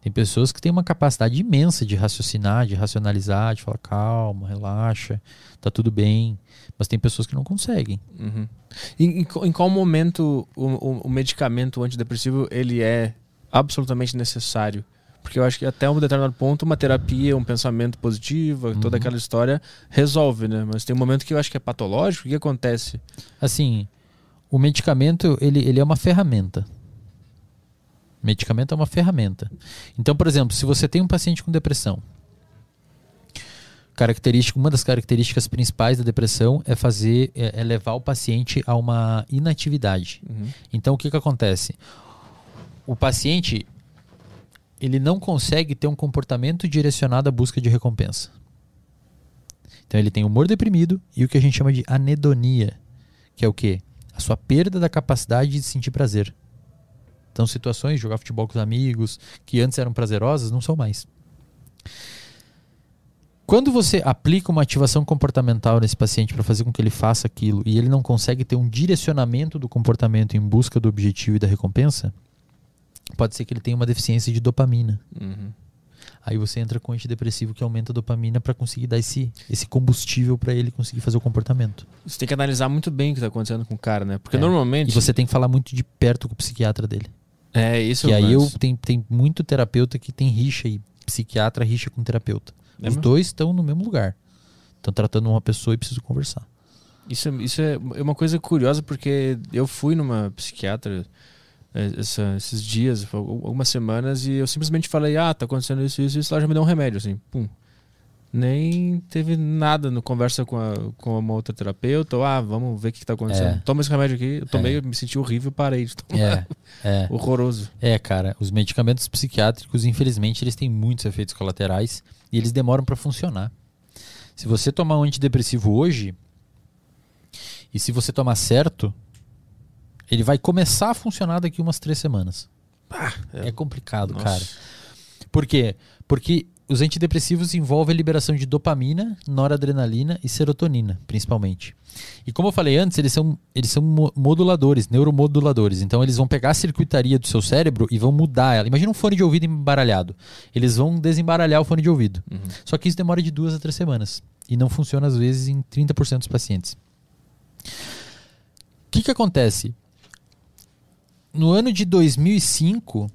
Tem pessoas que têm uma capacidade imensa de raciocinar, de racionalizar, de falar calma, relaxa, tá tudo bem. Mas tem pessoas que não conseguem. Uhum. Em, em qual- em qual momento o, o- o medicamento antidepressivo ele é absolutamente necessário? Porque eu acho que até um determinado ponto uma terapia, um pensamento positivo, toda Uhum. aquela história resolve, né? Mas tem um momento que eu acho que é patológico. O que acontece? Assim, o medicamento, ele, ele é uma ferramenta. Medicamento é uma ferramenta. Então, por exemplo, se você tem um paciente com depressão, característica, uma das características principais da depressão é fazer, é, é levar o paciente a uma inatividade. Uhum. Então, o que, que acontece? O paciente ele não consegue ter um comportamento direcionado à busca de recompensa. Então, ele tem humor deprimido e o que a gente chama de anedonia, que é o quê? A sua perda da capacidade de sentir prazer. Então, situações de jogar futebol com os amigos, que antes eram prazerosas, não são mais. Quando você aplica uma ativação comportamental nesse paciente para fazer com que ele faça aquilo e ele não consegue ter um direcionamento do comportamento em busca do objetivo e da recompensa, pode ser que ele tenha uma deficiência de dopamina. Uhum. Aí você entra com antidepressivo que aumenta a dopamina para conseguir dar esse, esse combustível para ele conseguir fazer o comportamento. Você tem que analisar muito bem o que está acontecendo com o cara, né? Porque É. normalmente. E você tem que falar muito de perto com o psiquiatra dele. É isso. e aí eu tem, tem muito terapeuta que tem rixa e psiquiatra rixa com terapeuta. É Os mesmo? dois estão no mesmo lugar. Estão tratando uma pessoa e precisam conversar. Isso, é- isso é uma coisa curiosa porque eu fui numa psiquiatra essa- esses dias, algumas semanas, e eu simplesmente falei, ah, tá acontecendo isso, isso, isso, ela já me deu um remédio, assim, pum. Nem teve nada no conversa com, a, com uma outra terapeuta, ou ah, vamos ver o que, tá acontecendo. É. Toma esse remédio aqui, eu tomei, É. eu me senti horrível, parei de tomar. É, é. Horroroso. É, cara, os medicamentos psiquiátricos, infelizmente, eles têm muitos efeitos colaterais e eles demoram para funcionar. Se você tomar um antidepressivo hoje e se você tomar certo, ele vai começar a funcionar daqui umas três semanas. é. complicado, Nossa. cara. Por quê? Porque os antidepressivos envolvem a liberação de dopamina, noradrenalina e serotonina, principalmente. E como eu falei antes, eles são, eles são mo- moduladores, neuromoduladores. Então eles vão pegar a circuitaria do seu cérebro e vão mudar ela. Imagina um fone de ouvido embaralhado. Eles vão desembaralhar o fone de ouvido. Uhum. Só que isso demora de duas a três semanas. E não funciona, às vezes, em 30% dos pacientes. O que, que acontece? No ano de 2005,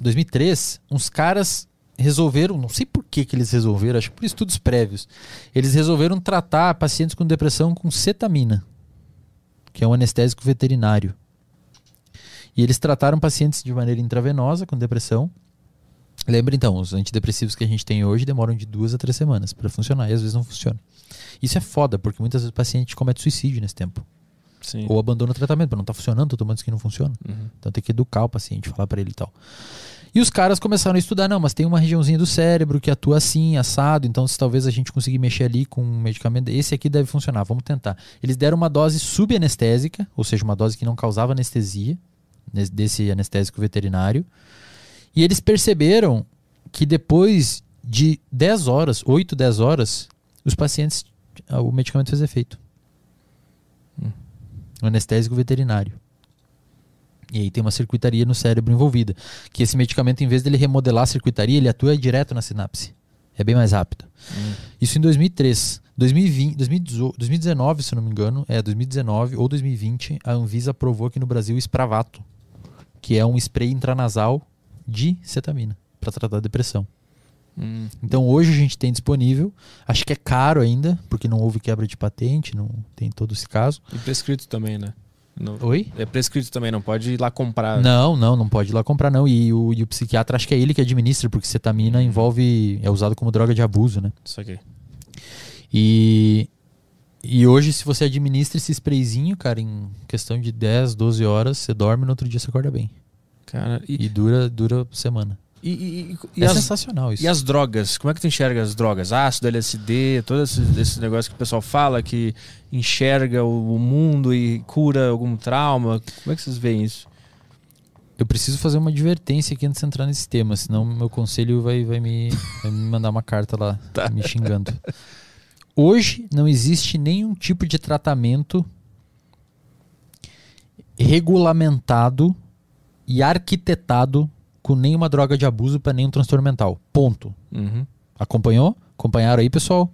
2003, uns caras resolveram, não sei por que, que eles resolveram, acho que por estudos prévios, eles resolveram tratar pacientes com depressão com cetamina, que é um anestésico veterinário. E eles trataram pacientes de maneira intravenosa com depressão. Lembra então, os antidepressivos que a gente tem hoje demoram de duas a três semanas para funcionar e às vezes não funciona. Isso é foda, porque muitas vezes o paciente comete suicídio nesse tempo. Sim. Ou abandona o tratamento, porque não tá funcionando, tô tomando isso que não funciona. Uhum. Então tem que educar o paciente, falar para ele e tal. E os caras começaram a estudar, não, mas tem uma regiãozinha do cérebro que atua assim, assado, então se talvez a gente conseguir mexer ali com um medicamento, esse aqui deve funcionar, vamos tentar. Eles deram uma dose subanestésica, ou seja, uma dose que não causava anestesia, nes- desse anestésico veterinário. E eles perceberam que depois de 10 horas, 8, 10 horas, os pacientes, o medicamento fez efeito. Hum. O anestésico veterinário. E aí tem uma circuitaria no cérebro envolvida. Que esse medicamento, em vez dele remodelar a circuitaria, ele atua direto na sinapse. É bem mais rápido. Isso em 2003. 2020, 2018, 2019, se não me engano, é 2019 ou 2020, a Anvisa aprovou aqui no Brasil o Spravato, que é um spray intranasal de cetamina para tratar a depressão. Hum. Então hoje a gente tem disponível, acho que é caro ainda, porque não houve quebra de patente, não tem todo esse caso. E prescrito também, né? Não- Oi? É prescrito também, não pode ir lá comprar. Não, não, não pode ir lá comprar não. E o, e o psiquiatra acho que é ele que administra, porque cetamina envolve é usado como droga de abuso, né? Isso aqui. E e hoje se você administra esse sprayzinho, cara, em questão de 10, 12 horas, você dorme no outro dia você acorda bem. Cara, e, E dura dura semana. E, e, e- é as, sensacional isso. e as drogas? Como é que tu enxerga as drogas? Ácido, LSD, todos esses, esses negócios que o pessoal fala que enxerga o, o mundo e cura algum trauma. Como é que vocês veem isso? Eu preciso fazer uma advertência aqui antes de entrar nesse tema, senão meu conselho vai, vai, me, vai me mandar uma carta lá Tá. me xingando. Hoje não existe nenhum tipo de tratamento regulamentado e arquitetado com nenhuma droga de abuso para nenhum transtorno mental. Ponto. Uhum. Acompanhou? Acompanharam aí, pessoal?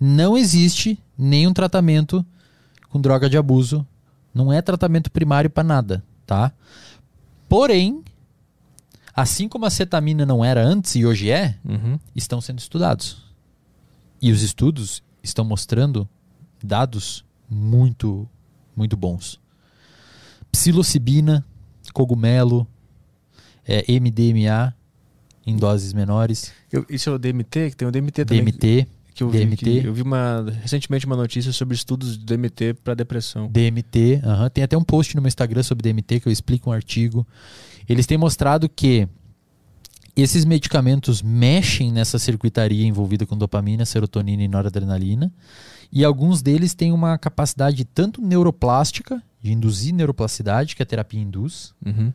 Não existe nenhum tratamento com droga de abuso. Não é tratamento primário para nada, tá? Porém, assim como a cetamina não era antes e hoje é, Uhum. estão sendo estudados. E os estudos estão mostrando dados muito, muito bons. Psilocibina, cogumelo, é, MDMA em doses menores, Eu- isso é o DMT? Que tem o DMT também. DMT, Que eu vi, DMT. que eu vi uma, recentemente uma notícia sobre estudos de DMT para depressão. DMT, aham. tem até um post no meu Instagram sobre DMT que eu explico um artigo. Eles têm mostrado que esses medicamentos mexem nessa circuitaria envolvida com dopamina, serotonina e noradrenalina. E alguns deles têm uma capacidade tanto neuroplástica, de induzir neuroplasticidade, que a terapia induz, Uhum.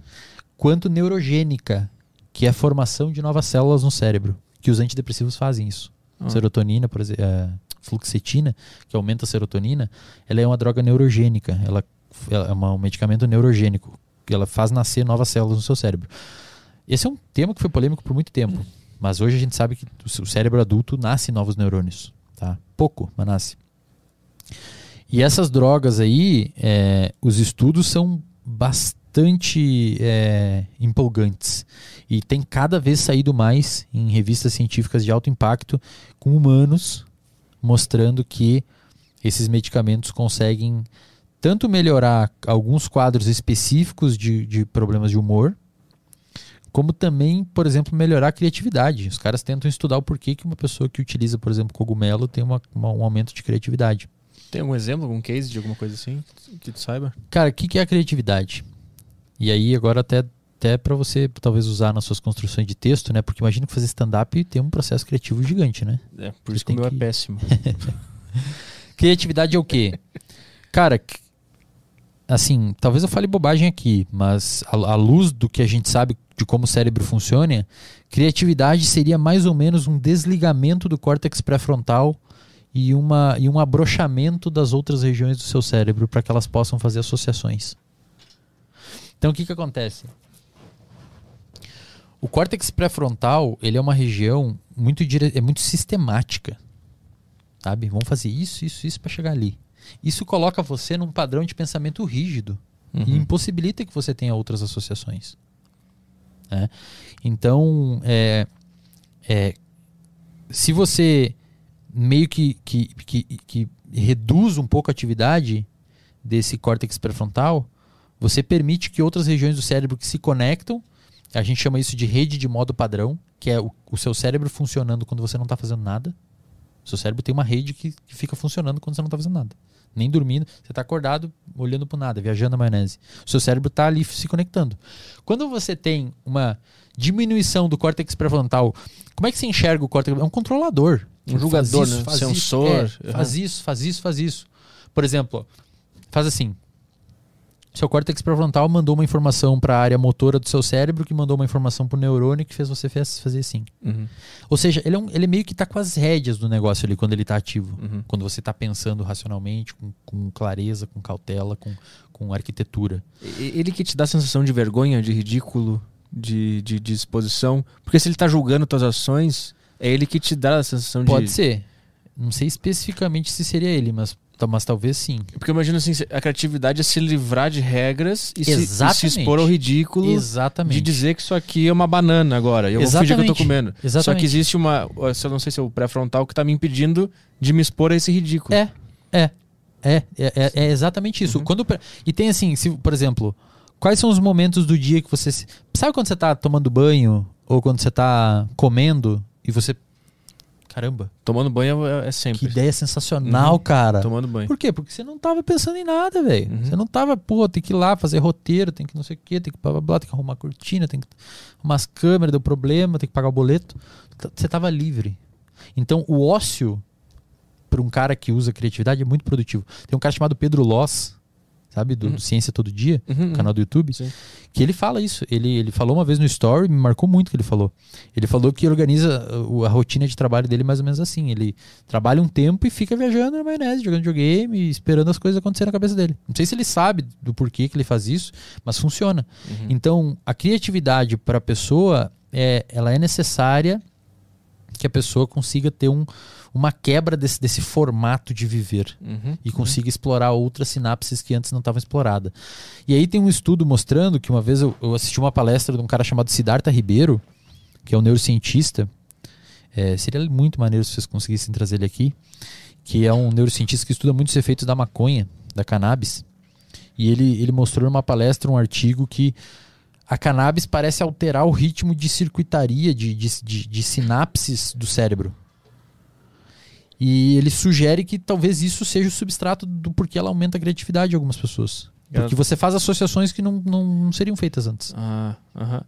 Quanto neurogênica, que é a formação de novas células no cérebro, que os antidepressivos fazem isso. Ah. Serotonina, por exemplo, é, fluoxetina, que aumenta a serotonina, ela é uma droga neurogênica, ela, ela é uma- um medicamento neurogênico, que ela faz nascer novas células no seu cérebro. Esse é um tema que foi polêmico por muito tempo, mas hoje a gente sabe que o cérebro adulto nasce novos neurônios, tá? Pouco, mas nasce. E essas drogas aí, é, os estudos são bastante é, empolgantes. E tem cada vez saído mais em revistas científicas de alto impacto com humanos mostrando que esses medicamentos conseguem tanto melhorar alguns quadros específicos de, de problemas de humor, como também, por exemplo, melhorar a criatividade. Os caras tentam estudar o porquê que uma pessoa que utiliza, por exemplo, cogumelo tem uma- uma- um aumento de criatividade. Tem algum exemplo, algum case de alguma coisa assim que tu saiba? Cara, o que, que é a criatividade? E aí, agora até, até para você talvez usar nas suas construções de texto, né? Porque imagina que fazer stand-up tem um processo criativo gigante, né? É, por Você isso que o meu que- é péssimo. Criatividade é o quê? Cara, assim, talvez eu fale bobagem aqui, mas à à luz do que a gente sabe de como o cérebro funciona, criatividade seria mais ou menos um desligamento do córtex pré-frontal e, uma, e um abrochamento das outras regiões do seu cérebro para que elas possam fazer associações. Então o que, que acontece? O córtex pré-frontal ele é uma região muito, dire... é muito sistemática sabe? Vamos fazer isso, isso, isso para chegar ali. Isso coloca você num padrão de pensamento rígido e Uhum. impossibilita que você tenha outras associações. né? Então, é, é, se você meio que, que, que, que reduz um pouco a atividade desse córtex pré-frontal, você permite que outras regiões do cérebro que se conectam, a gente chama isso de rede de modo padrão, que é o, o seu cérebro funcionando quando você não está fazendo nada. O seu cérebro tem uma rede que, que fica funcionando quando você não está fazendo nada. Nem dormindo, você está acordado, olhando para nada, viajando na maionese. O seu cérebro está ali se conectando. Quando você tem uma diminuição do córtex pré-frontal, como é que você enxerga o córtex? É um controlador. Um que julgador, faz isso, né? faz Sensor. Isso, é, faz isso, faz isso, faz isso. Por exemplo, faz assim. Seu córtex pré-frontal mandou uma informação para a área motora do seu cérebro, que mandou uma informação para o neurônio que fez você fazer assim. Uhum. Ou seja, ele, é um- ele meio que está com as rédeas do negócio ali quando ele está ativo. Uhum. Quando você está pensando racionalmente, com, com clareza, com cautela, com, com arquitetura. Ele que te dá a sensação de vergonha, de ridículo, de, de, de exposição. Porque se ele tá julgando tuas ações, É ele que te dá a sensação Pode de. ser. Não sei especificamente se seria ele, mas, tá- mas talvez sim. Porque eu imagino assim, a criatividade é se livrar de regras e se, e se Exatamente. expor ao ridículo Exatamente. de dizer que isso aqui é uma banana agora. E eu vou fingir que eu tô Exatamente. comendo. Só Exatamente. que existe uma. Eu não sei se é o pré-frontal que tá me impedindo de me expor a esse ridículo. É, é. É, é, é- é exatamente isso. Quando, pre- e tem assim, se, por exemplo, quais são os momentos do dia que você. se- Sabe quando você tá tomando banho? Ou quando você tá comendo e você. Caramba, Tomando banho é, é que sempre. ideia sensacional, Uhum. cara. Tomando banho. Por quê? Porque você não tava pensando em nada, velho. Uhum. Você não tava, pô, tem que ir lá fazer roteiro, tem que não sei o quê, tem que blá blá blá, tem que arrumar a cortina, tem que arrumar as câmeras, deu problema, tem que pagar o boleto. Você tava livre. Então, o ócio, para um cara que usa criatividade, é muito produtivo. Tem um cara chamado Pedro Loss, sabe, do, do Ciência Todo Dia, Uhum, canal do YouTube, Sim. que ele fala isso. Ele, ele falou uma vez no story, me marcou muito o que ele falou. Ele falou que organiza uh, a rotina de trabalho dele mais ou menos assim. Ele trabalha um tempo e fica viajando na maionese, jogando videogame, esperando as coisas acontecerem na cabeça dele. Não sei se ele sabe do porquê que ele faz isso, mas funciona. Uhum. Então, a criatividade para a pessoa, é, ela é necessária que a pessoa consiga ter um, uma quebra desse, desse formato de viver Uhum. e consiga explorar outras sinapses que antes não estavam exploradas. E aí tem um estudo mostrando que uma vez eu, eu assisti uma palestra de um cara chamado Siddhartha Ribeiro, que é um neurocientista. É, seria muito maneiro se vocês conseguissem trazer ele aqui, que é um neurocientista que estuda muitos efeitos da maconha, da cannabis. E ele, ele mostrou numa palestra um artigo que a cannabis parece alterar o ritmo de circuitaria, de, de, de, de sinapses do cérebro. E ele sugere que talvez isso seja o substrato do porquê ela aumenta a criatividade de algumas pessoas. Porque você faz associações que não, não, não seriam feitas antes. Ah, aham.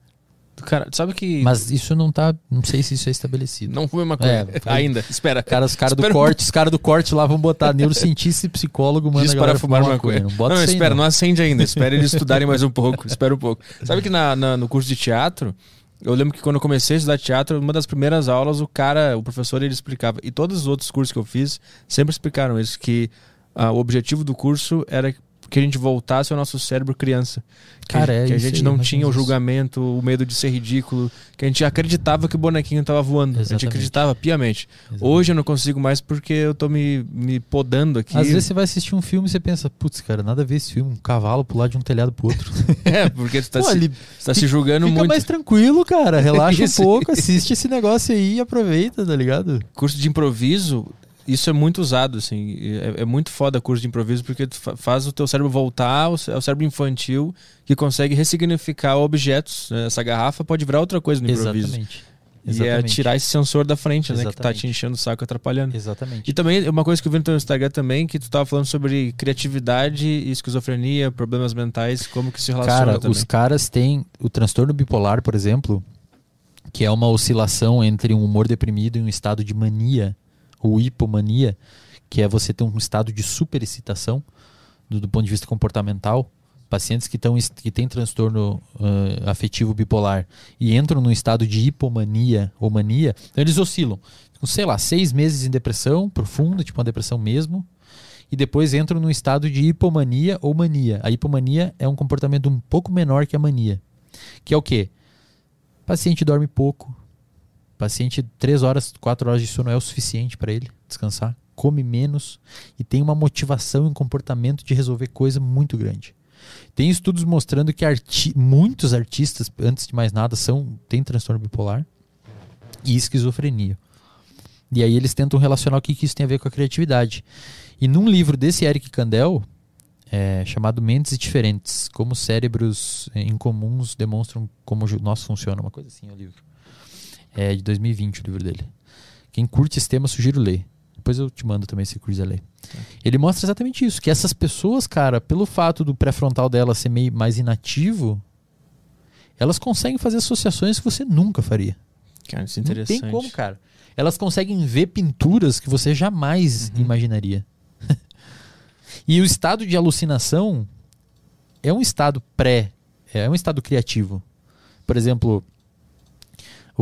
Cara, sabe que. Mas isso não tá. Não sei se isso é estabelecido. Não foi uma coisa. É, foi- Ainda. Espera. Cara, os caras do Espera corte, os caras do corte lá vão botar neurocientista e psicólogo, manda Diz para fumar maconha. Não não, aí, espera, não. não acende ainda. Espera eles estudarem mais um pouco. Espera um pouco. Sabe que na, na- no curso de teatro, eu lembro que quando eu comecei a estudar teatro, uma das primeiras aulas, o cara, o professor, ele explicava. E todos os outros cursos que eu fiz sempre explicaram isso, que ah, o objetivo do curso era que a gente voltasse ao nosso cérebro criança. Que, Cara, é que a gente aí, não tinha o isso. julgamento, o medo de ser ridículo, que a gente acreditava que o bonequinho tava voando. A gente Exatamente. acreditava piamente. Exatamente. Hoje eu não consigo mais porque eu tô me, me podando aqui. Às vezes você vai assistir um filme e você pensa, putz, cara, nada a ver esse filme, um cavalo pular de um telhado pro outro. É, porque tu tá, Pô, se, tá se julgando Fica muito. mais tranquilo, cara. Relaxa um pouco, assiste esse negócio aí e aproveita, tá ligado? Curso de improviso, isso é muito usado, assim. É, é muito foda curso de improviso porque faz o teu cérebro voltar ao cé- ao cérebro infantil que consegue ressignificar objetos. né? Essa garrafa pode virar outra coisa no improviso. Exatamente. E é Exatamente. tirar esse sensor da frente, né? Que tá Exatamente. te enchendo o saco, atrapalhando. Exatamente. E também, uma coisa que eu vi no teu Instagram também, que tu tava falando sobre criatividade e esquizofrenia, problemas mentais, como que se relaciona Cara, também. os caras têm o transtorno bipolar, por exemplo, que é uma oscilação entre um humor deprimido e um estado de mania ou hipomania, que é você ter um estado de superexcitação do, do ponto de vista comportamental. Pacientes que, tão, que têm transtorno ah, afetivo bipolar e entram num estado de hipomania ou mania, então eles oscilam. Ficam, sei lá, seis meses em depressão profunda, tipo uma depressão mesmo, e depois entram num estado de hipomania ou mania. A hipomania é um comportamento um pouco menor que a mania. Que é o quê? Paciente dorme pouco. Paciente, 3 horas, 4 horas de sono é o suficiente para ele descansar. Come menos e tem uma motivação e um comportamento de resolver coisa muito grande. Tem estudos mostrando que arti muitos artistas, antes de mais nada, são têm transtorno bipolar e esquizofrenia. E aí eles tentam relacionar o que, que isso tem a ver com a criatividade. E num livro desse Eric Kandel, é, chamado Mentes Diferentes, como cérebros incomuns demonstram como o nosso funciona, uma coisa assim é o livro. É de 2020 o livro dele. Quem curte esse tema, sugiro ler. Depois eu te mando também se quiser ler. Ele mostra exatamente isso, que essas pessoas, cara, pelo fato do pré-frontal dela ser meio mais inativo, elas conseguem fazer associações que você nunca faria. Cara, isso é Não interessante. tem como, cara. Elas conseguem ver pinturas que você jamais Uhum. imaginaria. e o estado de alucinação é um estado pré, é um estado criativo. Por exemplo,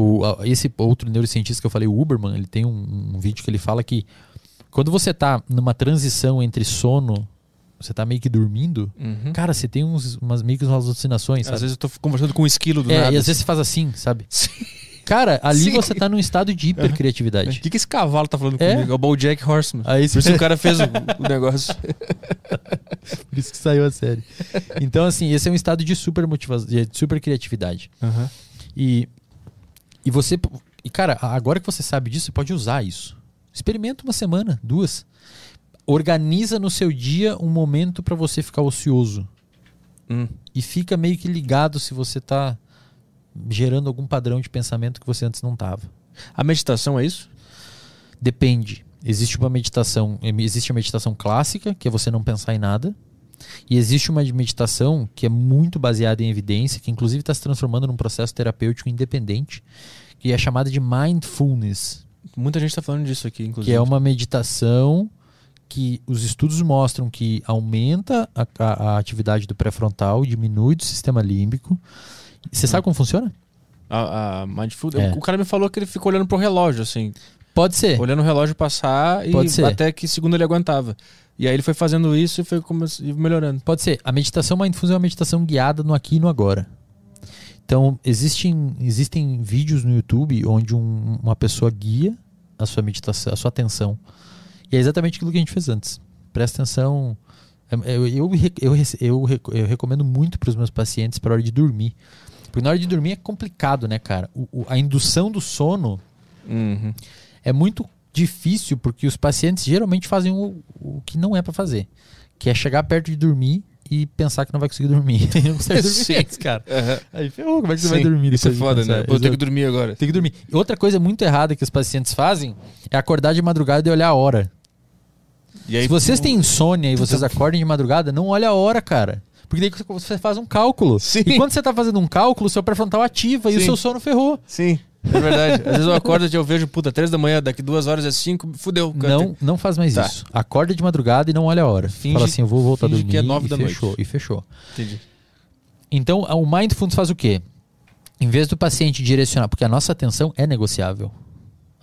o, esse outro neurocientista que eu falei, o Uberman, ele tem um, um vídeo que ele fala que quando você tá numa transição entre sono, você tá meio que dormindo, Uhum. cara, você tem uns, umas meio que umas alucinações, Às sabe? vezes eu tô conversando com um esquilo do é, nada. e às vezes você faz assim, sabe? Sim. Cara, ali Sim. você tá num estado de O hipercriatividade. que, que esse cavalo tá falando É? comigo? É o BoJack Horseman. Aí Por isso o cara fez o, o negócio. Por isso que saiu a série. Então, assim, esse é um estado de super motivação, de super criatividade. Aham. E, e você. E, cara, agora que você sabe disso, você pode usar isso. Experimenta uma semana, duas. Organiza no seu dia um momento pra você ficar ocioso. Hum. E fica meio que ligado se você tá gerando algum padrão de pensamento que você antes não tava. A meditação é isso? Depende. Existe uma meditação, existe a meditação clássica, que é você não pensar em nada. E existe uma meditação que é muito baseada em evidência, que inclusive está se transformando num processo terapêutico independente, que é chamada de mindfulness, Muita gente tá falando disso aqui, inclusive. que é uma meditação que os estudos mostram que aumenta a, a- a atividade do pré-frontal, diminui do sistema límbico. Você sabe como funciona? A, a Mindful. É. O cara me falou que ele ficou olhando pro relógio, assim. Pode ser. Olhando o relógio passar e Pode ser. até que segundo ele aguentava. E aí ele foi fazendo isso e foi e melhorando. Pode ser. A meditação mindfulness é uma meditação guiada no aqui e no agora. Então, existem, existem vídeos no YouTube onde um- uma pessoa guia a sua meditação, a sua atenção. E é exatamente aquilo que a gente fez antes. Presta atenção. É- Eu, eu, eu, eu, eu recomendo muito para os meus pacientes para hora de dormir. Porque na hora de dormir é complicado, né, cara? O- o- a indução do sono Uhum. é muito difícil porque os pacientes geralmente fazem o, o que não é pra fazer, que é chegar perto de dormir e pensar que não vai conseguir dormir. Não consegue dormir Sim. antes, cara. Aham. Aí, ferrou, como é que você Sim, vai dormir? Isso é foda, né? Pô, eu tenho que dormir agora. Tem que dormir. E outra coisa muito errada que os pacientes fazem é acordar de madrugada e olhar a hora. E aí, Se vocês têm insônia e vocês acordem de madrugada, não olha a hora, cara. Porque daí você faz um cálculo. Sim. E quando você tá fazendo um cálculo, o seu pré-frontal ativa e o Sim. seu sono ferrou. Sim, é verdade. Às vezes eu acordo e eu vejo, puta, três da manhã, daqui duas horas é cinco, fudeu. cara. Não, não faz mais Tá. isso. Acorda de madrugada e não olha a hora. Finge- Fala assim, eu vou voltar a dormir que é nove da fechou, noite. e fechou. Entendi. Então, o Mindfulness faz o quê? Em vez do paciente direcionar, porque a nossa atenção é negociável.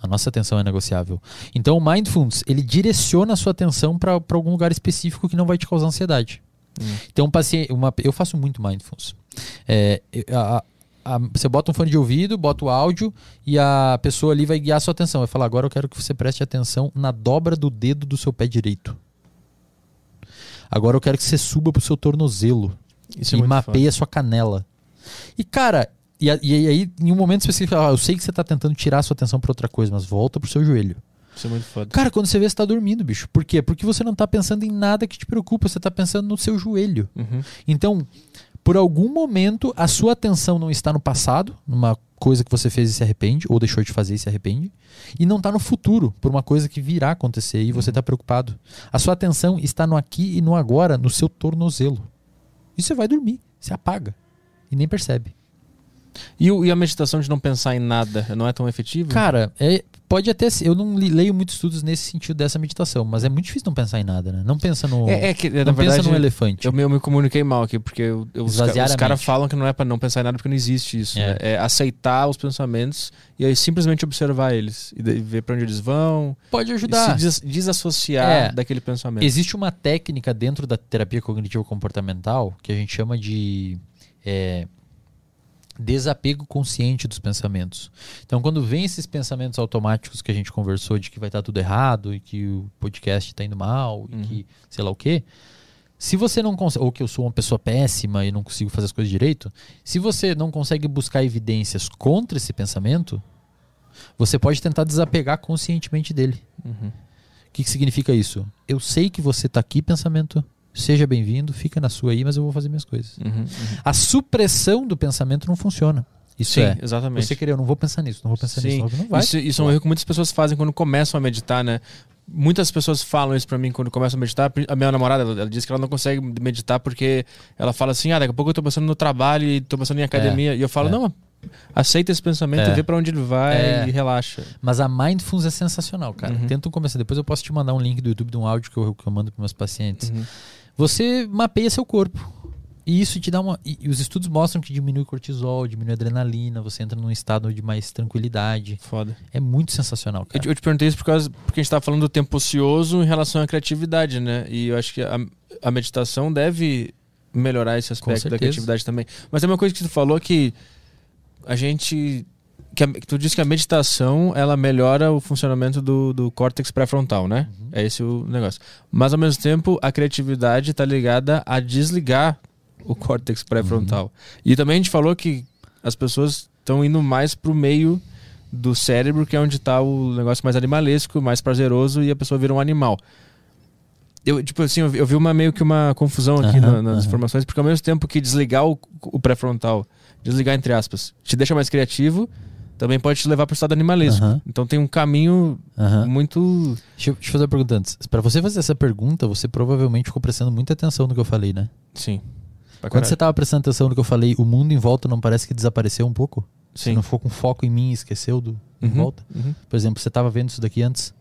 A nossa atenção é negociável. Então, o Mindfulness, ele direciona a sua atenção para algum lugar específico que não vai te causar ansiedade. Hum. Então, um paciente, uma, eu faço muito Mindfulness. É, a- a- você bota um fone de ouvido, bota o áudio e a pessoa ali vai guiar a sua atenção. Vai falar, agora eu quero que você preste atenção na dobra do dedo do seu pé direito. Agora eu quero que você suba pro seu tornozelo Isso é e muito mapeia a sua canela. E, cara, e, e aí, em um momento específico, ah, eu sei que você tá tentando tirar a sua atenção pra outra coisa, mas volta pro seu joelho. Isso é muito foda. Cara, quando você vê, você tá dormindo, bicho. Por quê? Porque você não tá pensando em nada que te preocupa, você tá pensando no seu joelho. Uhum. Então, por algum momento, a sua atenção não está no passado, numa coisa que você fez e se arrepende, ou deixou de fazer e se arrepende, e não está no futuro, por uma coisa que virá acontecer e você está preocupado. A sua atenção está no aqui e no agora, no seu tornozelo. E você vai dormir, você apaga e nem percebe. E, e a meditação de não pensar em nada não é tão efetiva? Cara, é, pode até ser. Eu não li- leio muitos estudos nesse sentido dessa meditação, mas é muito difícil não pensar em nada, né? Não pensa no. é, é que, na não verdade, pensa no elefante. eu me, eu me comuniquei mal aqui, porque eu, eu, os, os caras falam que não é pra não pensar em nada porque não existe isso. É. né? É aceitar os pensamentos e aí simplesmente observar eles e ver pra onde eles vão Pode ajudar. se des- desassociar É. daquele pensamento. Existe uma técnica dentro da terapia cognitivo comportamental que a gente chama de é, desapego consciente dos pensamentos. Então, quando vem esses pensamentos automáticos que a gente conversou de que vai estar tudo errado e que o podcast está indo mal e Uhum. que sei lá o quê, se você não consegue, ou que eu sou uma pessoa péssima e não consigo fazer as coisas direito, se você não consegue buscar evidências contra esse pensamento, você pode tentar desapegar conscientemente dele. Uhum. O que, que significa isso? Eu sei que você está aqui, pensamento. Seja bem-vindo, fica na sua aí, mas eu vou fazer minhas coisas. Uhum, uhum. A supressão do pensamento não funciona. Isso Sim, é. exatamente. Você querer, eu não vou pensar nisso, não vou pensar Sim. nisso, não vai. Isso, isso é um erro que muitas pessoas fazem quando começam a meditar, né? Muitas pessoas falam isso pra mim quando começam a meditar. A minha namorada, ela, ela diz que ela não consegue meditar porque ela fala assim: ah, daqui a pouco eu tô pensando no trabalho e tô pensando em academia. e eu falo: é. não, aceita esse pensamento É. e vê pra onde ele vai É. e relaxa. Mas a Mindfulness é sensacional, cara. Uhum. Tenta começar. Depois eu posso te mandar um link do YouTube de um áudio que eu, que eu mando para meus pacientes. Uhum. Você mapeia seu corpo. E isso te dá uma. E, os estudos mostram que diminui o cortisol, diminui a adrenalina, você entra num estado de mais tranquilidade. Foda. É muito sensacional, Eu, cara. te- eu te perguntei isso por causa, porque a gente tava falando do tempo ocioso em relação à criatividade, né? E eu acho que a, a meditação deve melhorar esse aspecto da criatividade também. Mas tem uma coisa que tu falou que a gente que, a- tu disse que a meditação ela melhora o funcionamento do, do córtex pré-frontal, né? É esse o negócio. Mas ao mesmo tempo, a criatividade está ligada a desligar o córtex pré-frontal. E também a gente falou que as pessoas estão indo mais pro meio do cérebro, que é onde está o negócio mais animalesco, mais prazeroso, e a pessoa vira um animal. Eu, tipo assim, eu vi, uma meio que uma confusão aqui Aham, na- nas aham. informações, porque ao mesmo tempo que desligar o, o pré-frontal, desligar entre aspas, te deixa mais criativo, também pode te levar para o estado animalesco. Então tem um caminho muito. Deixa, eu, eu fazer uma pergunta antes. Pra você fazer essa pergunta, você provavelmente ficou prestando muita atenção no que eu falei, né? Sim. Quando você tava prestando atenção no que eu falei, o mundo em volta não parece que desapareceu um pouco? Você Sim. não ficou com foco em mim e esqueceu do em Uhum, volta? uhum. Por exemplo, você tava vendo isso daqui antes?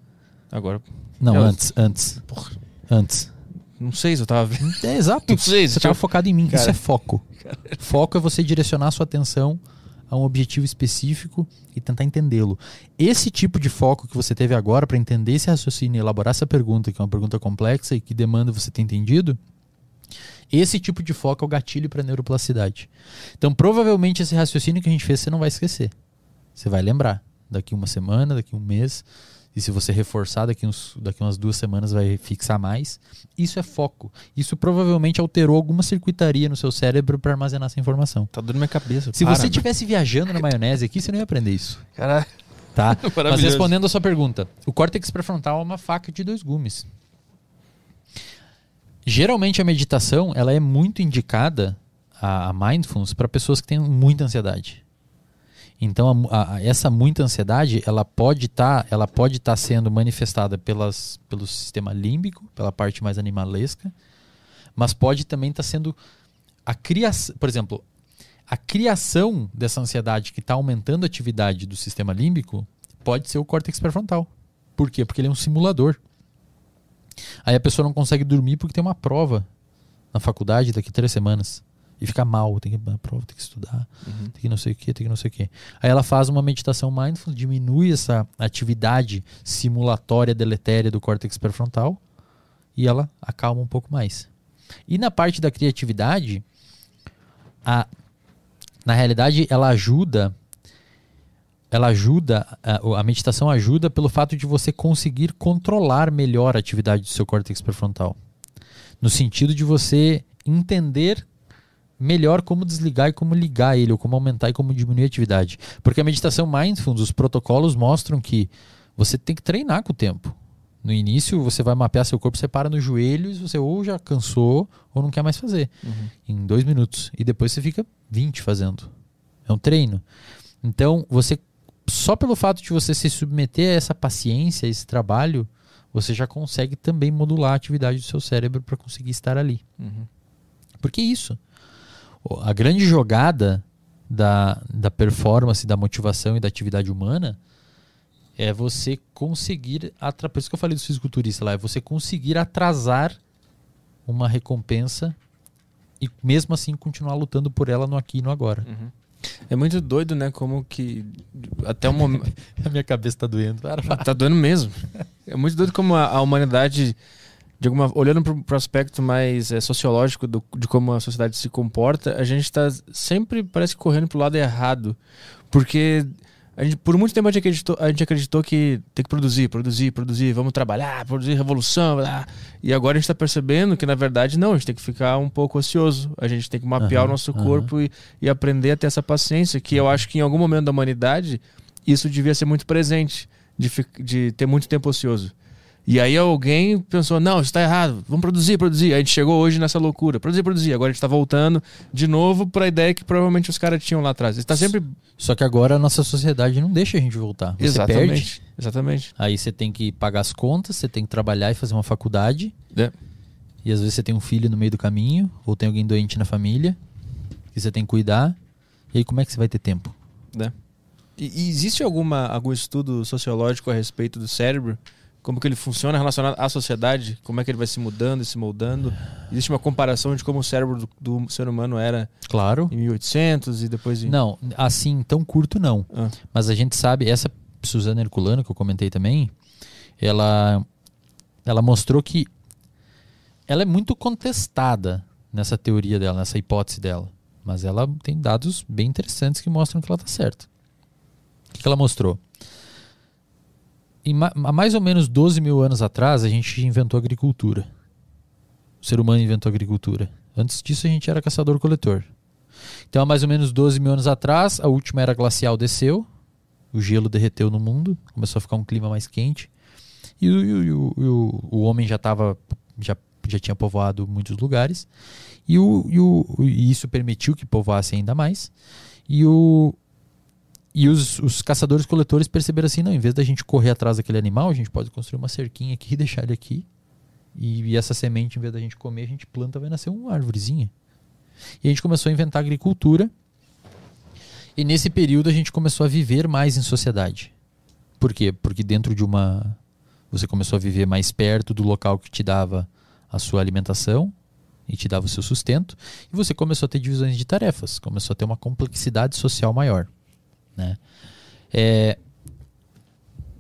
Agora. Não, Eu- antes, antes. Porra, Antes. não sei se eu tava vendo. É exato. Não sei, Você tava eu- focado em mim. Cara. Isso é foco. Foco é você direcionar a sua atenção a um objetivo específico e tentar entendê-lo. Esse tipo de foco que você teve agora para entender esse raciocínio e elaborar essa pergunta, que é uma pergunta complexa e que demanda você ter entendido, esse tipo de foco é o gatilho para neuroplasticidade. Então, provavelmente esse raciocínio que a gente fez você não vai esquecer. Você vai lembrar daqui uma semana, daqui um mês, e se você reforçar daqui, uns, daqui umas duas semanas vai fixar mais. Isso é foco. Isso provavelmente alterou alguma circuitaria no seu cérebro para armazenar essa informação. Tá dando minha cabeça. Se Para, você né? estivesse viajando na maionese aqui, você não ia aprender isso. Caralho. Tá? Mas respondendo a sua pergunta, o córtex pré-frontal é uma faca de dois gumes. Geralmente a meditação ela é muito indicada, a, a mindfulness, para pessoas que têm muita ansiedade. Então a a- essa muita ansiedade ela pode estar ela pode estar sendo manifestada pelas, pelo sistema límbico, pela parte mais animalesca, mas pode também estar sendo a criação, por exemplo, a criação dessa ansiedade que está aumentando a atividade do sistema límbico pode ser o córtex pré-frontal. Por quê? Porque ele é um simulador. Aí a pessoa não consegue dormir porque tem uma prova na faculdade daqui a três semanas. E fica mal, tem que ir na prova, tem que estudar, Uhum. tem que não sei o que, tem que não sei o que. Aí ela faz uma meditação mindful, diminui essa atividade simulatória deletéria do córtex pré-frontal e ela acalma um pouco mais. E na parte da criatividade, a, na realidade, ela ajuda. Ela ajuda, a, a meditação ajuda pelo fato de você conseguir controlar melhor a atividade do seu córtex pré-frontal. No sentido de você entender melhor como desligar e como ligar ele, ou como aumentar e como diminuir a atividade. Porque a meditação mindfulness, os protocolos mostram que você tem que treinar com o tempo. No início, você vai mapear seu corpo, você para nos joelhos, você ou já cansou ou não quer mais fazer. Uhum. Em dois minutos. E depois você fica 20 fazendo. É um treino. Então, você só pelo fato de você se submeter a essa paciência, a esse trabalho, você já consegue também modular a atividade do seu cérebro para conseguir estar ali. Uhum. Porque é isso. A grande jogada da, da performance, da motivação e da atividade humana é você conseguir. atra- Por isso que eu falei dos fisiculturistas lá, é você conseguir atrasar uma recompensa e mesmo assim continuar lutando por ela no aqui e no agora. Uhum. É muito doido, né? Como que até o momento. A minha cabeça tá doendo. Tá doendo mesmo. É muito doido como a, a humanidade, de alguma, olhando para o aspecto mais eh, sociológico do- de como a sociedade se comporta, a gente está sempre, parece, correndo pro lado errado. Porque gente, por muito tempo a gente, acreditou, a gente acreditou que tem que produzir, produzir, produzir, vamos trabalhar, produzir revolução. blá. E agora a gente está percebendo que, na verdade, não, a gente tem que ficar um pouco ocioso. A gente tem que mapear Aham, o nosso corpo e, e aprender a ter essa paciência, que eu acho que em algum momento da humanidade isso devia ser muito presente, de, de ter muito tempo ocioso. E aí alguém pensou, não, isso está errado, vamos produzir, produzir. Aí a gente chegou hoje nessa loucura, produzir, produzir. Agora a gente está voltando de novo para a ideia que provavelmente os caras tinham lá atrás. Está sempre... Só que agora a nossa sociedade não deixa a gente voltar. Você exatamente, perde, exatamente. aí você tem que pagar as contas, você tem que trabalhar e fazer uma faculdade. É. E às vezes você tem um filho no meio do caminho, ou tem alguém doente na família, que você tem que cuidar. E aí como é que você vai ter tempo? né? E, e existe alguma, algum estudo sociológico a respeito do cérebro? Como que ele funciona relacionado à sociedade? Como é que ele vai se mudando e se moldando? Existe uma comparação de como o cérebro do, do ser humano era Claro. em 1800 e depois em... Não, assim, tão curto não. Ah. Mas a gente sabe, essa Suzana Herculano, que eu comentei também, ela, ela mostrou que ela é muito contestada nessa teoria dela, nessa hipótese dela. Mas ela tem dados bem interessantes que mostram que ela está certa. que ela mostrou? Há mais ou menos 12 mil anos atrás, a gente inventou a agricultura. O ser humano inventou a agricultura. Antes disso, a gente era caçador-coletor. Então, há mais ou menos 12 mil anos atrás, a última era glacial desceu, o gelo derreteu no mundo, começou a ficar um clima mais quente, e o, o- o- o homem já estava já, já tinha povoado muitos lugares, e, o, e, o, e isso permitiu que povoasse ainda mais. E, o, e os, os caçadores-coletores perceberam assim: não, em vez da gente correr atrás daquele animal, a gente pode construir uma cerquinha aqui deixar ele aqui. E, e essa semente, em vez da gente comer, a gente planta, vai nascer uma árvorezinha. E a gente começou a inventar agricultura. E nesse período a gente começou a viver mais em sociedade. Por quê? Porque dentro de uma. Você começou a viver mais perto do local que te dava a sua alimentação e te dava o seu sustento. E você começou a ter divisões de tarefas. Começou a ter uma complexidade social maior. Né? É,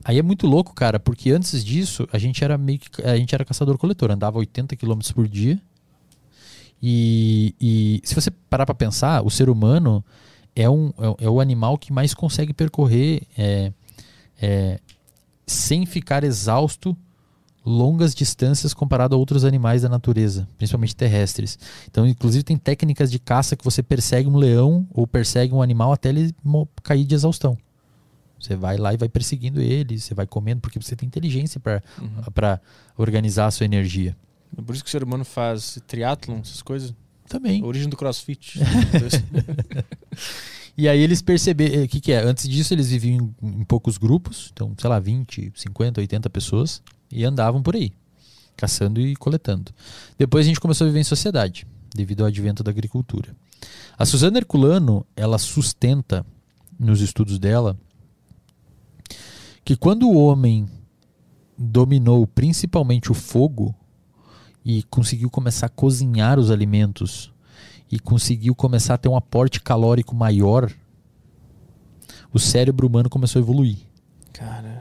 Aí é muito louco, cara, porque antes disso a gente era meio que a gente era caçador-coletor, andava 80 km por dia. E, e se você parar para pensar, o ser humano é, um, é, é o animal que mais consegue percorrer é, é, sem ficar exausto longas distâncias comparado a outros animais da natureza, principalmente terrestres. Então, inclusive, tem técnicas de caça que você persegue um leão ou persegue um animal até ele cair de exaustão. Você vai lá e vai perseguindo ele, você vai comendo, porque você tem inteligência para Uhum. organizar a sua energia. É Por isso que o ser humano faz triatlon, essas coisas. Também. A origem do crossfit. E aí eles perceberam, o que, que é? Antes disso eles viviam em, em poucos grupos, então, sei lá, 20, 50, 80 pessoas, e andavam por aí, caçando e coletando. Depois a gente começou a viver em sociedade, devido ao advento da agricultura. A Suzana Herculano, ela sustenta, nos estudos dela, que quando o homem dominou principalmente o fogo e conseguiu começar a cozinhar os alimentos e conseguiu começar a ter um aporte calórico maior, o cérebro humano começou a evoluir. Cara.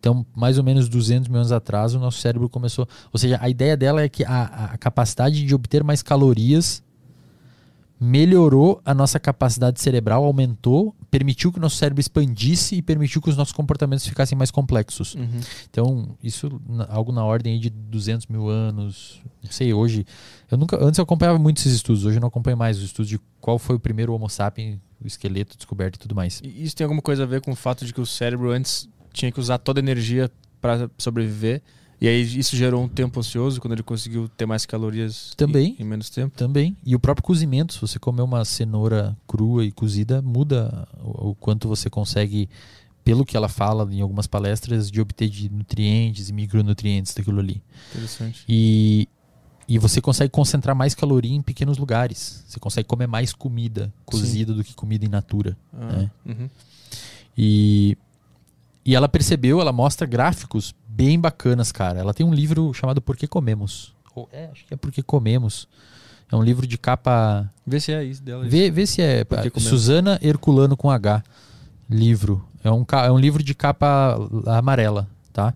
Então, mais ou menos 200 mil anos atrás, o nosso cérebro começou. Ou seja, a ideia dela é que a, a capacidade de obter mais calorias melhorou a nossa capacidade cerebral, aumentou, permitiu que o nosso cérebro expandisse e permitiu que os nossos comportamentos ficassem mais complexos. Uhum. Então, isso algo na ordem de 200 mil anos. Não sei, hoje. Eu nunca, antes eu acompanhava muito esses estudos, hoje eu não acompanho mais os estudos de qual foi o primeiro Homo sapiens, o esqueleto descoberto e tudo mais. E isso tem alguma coisa a ver com o fato de que o cérebro antes tinha que usar toda a energia para sobreviver? E aí isso gerou um tempo ocioso quando ele conseguiu ter mais calorias Também. em, em menos tempo? Também. E o próprio cozimento, se você comer uma cenoura crua e cozida, muda o, o quanto você consegue, pelo que ela fala em algumas palestras, de obter de nutrientes e micronutrientes daquilo ali. Interessante. E, e você consegue concentrar mais caloria em pequenos lugares. Você consegue comer mais comida cozida do que comida in natura. Ah, uhum. E, e ela percebeu, ela mostra gráficos bem bacanas, cara. Ela tem um livro chamado Por que Comemos. Ou, é, acho que é Por que Comemos. É um livro de capa. Vê se é isso dela. isso. Vê, vê se é. Suzana Herculano com H. Livro. É um, é um livro de capa amarela, tá?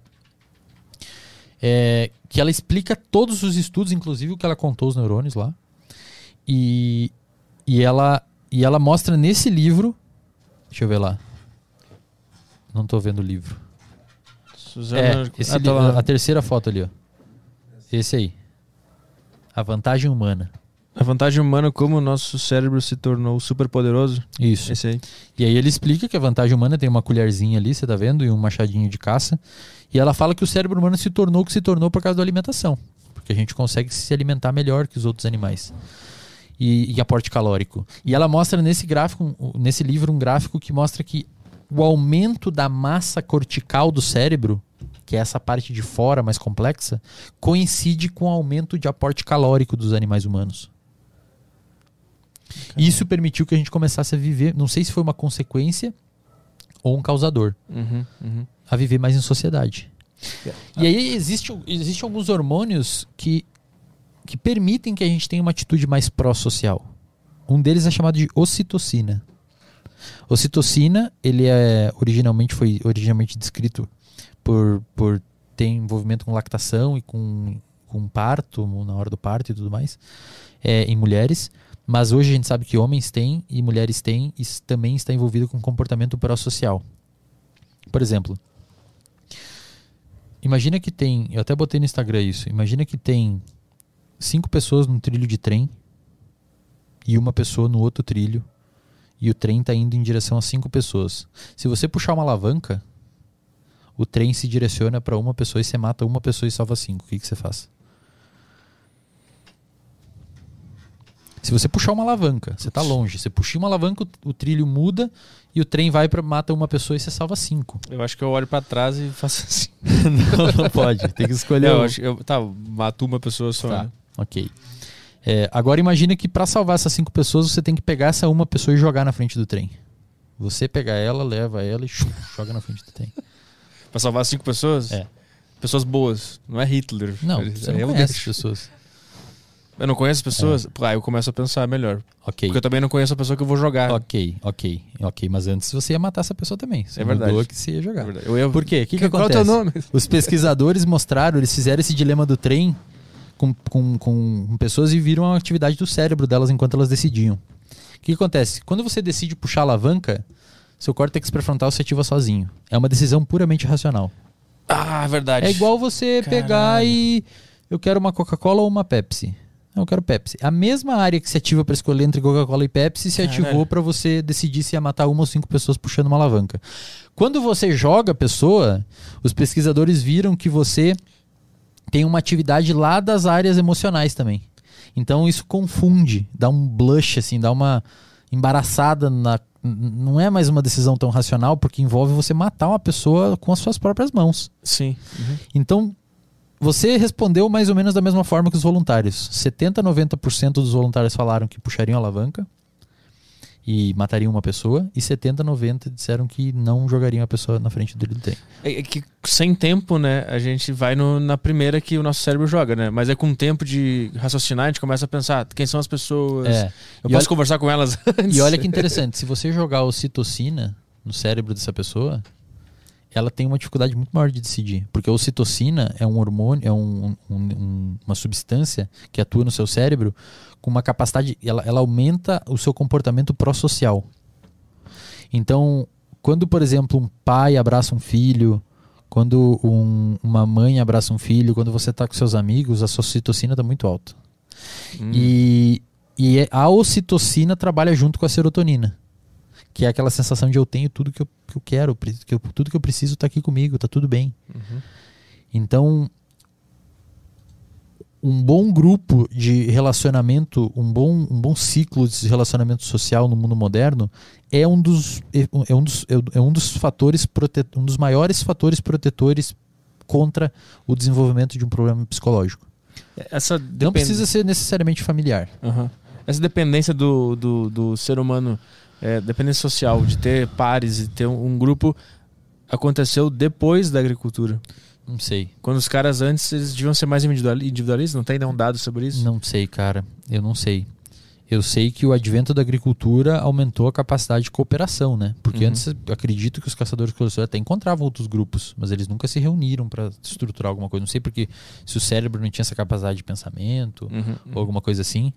É, que ela explica todos os estudos, inclusive o que ela contou os neurônios lá. E, e, ela, e ela mostra nesse livro. Deixa eu ver lá. Não tô vendo o livro. Suzana. É, Ah, tá lá. a terceira foto ali, ó. Esse aí. A vantagem humana. A vantagem humana como o nosso cérebro se tornou super poderoso. Isso. Esse aí. E aí ele explica que a vantagem humana tem uma colherzinha ali, você tá vendo, e um machadinho de caça. E ela fala que o cérebro humano se tornou o que se tornou por causa da alimentação. Porque a gente consegue se alimentar melhor que os outros animais. E, e aporte calórico. E ela mostra nesse gráfico, nesse livro, um gráfico que mostra que o aumento da massa cortical do cérebro, que é essa parte de fora mais complexa, coincide com o aumento de aporte calórico dos animais humanos. Isso permitiu que a gente começasse a viver, não sei se foi uma consequência ou um causador, Uhum, uhum. a viver mais em sociedade. E aí existe, existe alguns hormônios que, que permitem que a gente tenha uma atitude mais pró-social. Um deles é chamado de ocitocina. Ocitocina, ele é originalmente foi originalmente descrito por, por ter envolvimento com lactação e com, com parto, na hora do parto e tudo mais, é, em mulheres. Mas hoje a gente sabe que homens têm e mulheres têm e também está envolvido com comportamento pró-social. Por exemplo, imagina que tem, eu até botei no Instagram isso, imagina que tem cinco pessoas num trilho de trem e uma pessoa no outro trilho e o trem está indo em direção a cinco pessoas. Se você puxar uma alavanca, o trem se direciona para uma pessoa e você mata uma pessoa e salva cinco. O que, que você faz? Se você puxar uma alavanca, você está longe. Você puxa uma alavanca, o, trilho muda e o trem vai para mata uma pessoa e você salva cinco. Eu acho que eu olho para trás e faço assim. não, não pode. Tem que escolher. Não, um. eu, tá, mato uma pessoa só. Tá, né? ok. É, agora imagine que para salvar essas cinco pessoas você tem que pegar essa uma pessoa e jogar na frente do trem. Você pegar ela, leva ela e joga na frente do trem. Pra salvar cinco pessoas? É. Pessoas boas. Não é Hitler. Não, Isso você não eu conhece as pessoas. Eu não conheço as pessoas? Pô, aí eu começo a pensar melhor. Ok. Porque eu também não conheço a pessoa que eu vou jogar. Ok, ok, ok. Mas antes você ia matar essa pessoa também. Você É verdade. que você ia jogar. É verdade. Eu ia... Por quê? O que, que Qual é o acontece? teu nome? Os pesquisadores mostraram, eles fizeram esse dilema do trem com, com, com pessoas e viram a atividade do cérebro delas enquanto elas decidiam. O que, que acontece? Quando você decide puxar a alavanca, seu córtex pré-frontal se ativa sozinho. É uma decisão puramente racional. Ah, verdade. É igual você pegar Caralho. e. Eu quero uma Coca-Cola ou uma Pepsi? Não, eu quero Pepsi. A mesma área que se ativa para escolher entre Coca-Cola e Pepsi se Caralho. ativou para você decidir se ia matar uma ou cinco pessoas puxando uma alavanca. Quando você joga a pessoa, os pesquisadores viram que você tem uma atividade lá das áreas emocionais também. Então isso confunde, dá um blush, assim, dá uma embaraçada na. Não é mais uma decisão tão racional, porque envolve você matar uma pessoa com as suas próprias mãos. Sim. Uhum. Então, você respondeu mais ou menos da mesma forma que os voluntários. 70 a 90% dos voluntários falaram que puxariam a alavanca e matariam uma pessoa, e 70 a 90 disseram que não jogariam a pessoa na frente do trem. É é que sem tempo, né, a gente vai no- na primeira que o nosso cérebro joga, né? Mas é com tempo de raciocinar, a gente começa a pensar quem são as pessoas. É. Eu E posso olha- conversar com elas antes. E olha que interessante, se você jogar ocitocina no cérebro dessa pessoa, ela tem uma dificuldade muito maior de decidir. Porque a ocitocina é um hormônio, é um- um- um- uma substância que atua no seu cérebro com uma capacidade, ela, ela aumenta o seu comportamento pró-social. Então, quando, por exemplo, um pai abraça um filho, quando um- uma mãe abraça um filho, quando você está com seus amigos, a sua ocitocina está muito alta. Hum. E, e é- a ocitocina trabalha junto com a serotonina. Que é aquela sensação de eu tenho tudo que eu, que eu quero, que eu- tudo que eu preciso está aqui comigo, está tudo bem. Uhum. Então, um bom grupo de relacionamento, um bom, um bom ciclo de relacionamento social no mundo moderno é um dos, é é um dos, é um dos fatores, prote- um dos maiores fatores protetores contra o desenvolvimento de um problema psicológico. Essa Não depend- precisa ser necessariamente familiar. Aham. Essa dependência do, do, do ser humano, é, dependência social, de ter pares e ter um, um grupo, aconteceu depois da agricultura. Não sei. Quando os caras antes eles deviam ser mais individuali- individualistas, não tem nenhum dado sobre isso? Não sei, cara. Eu não sei. Eu sei que o advento da agricultura aumentou a capacidade de cooperação, né? Porque Uhum. antes eu acredito que os caçadores-coletores até encontravam outros grupos, mas eles nunca se reuniram para estruturar alguma coisa. Não sei porque se o cérebro não tinha essa capacidade de pensamento Uhum, ou alguma coisa assim.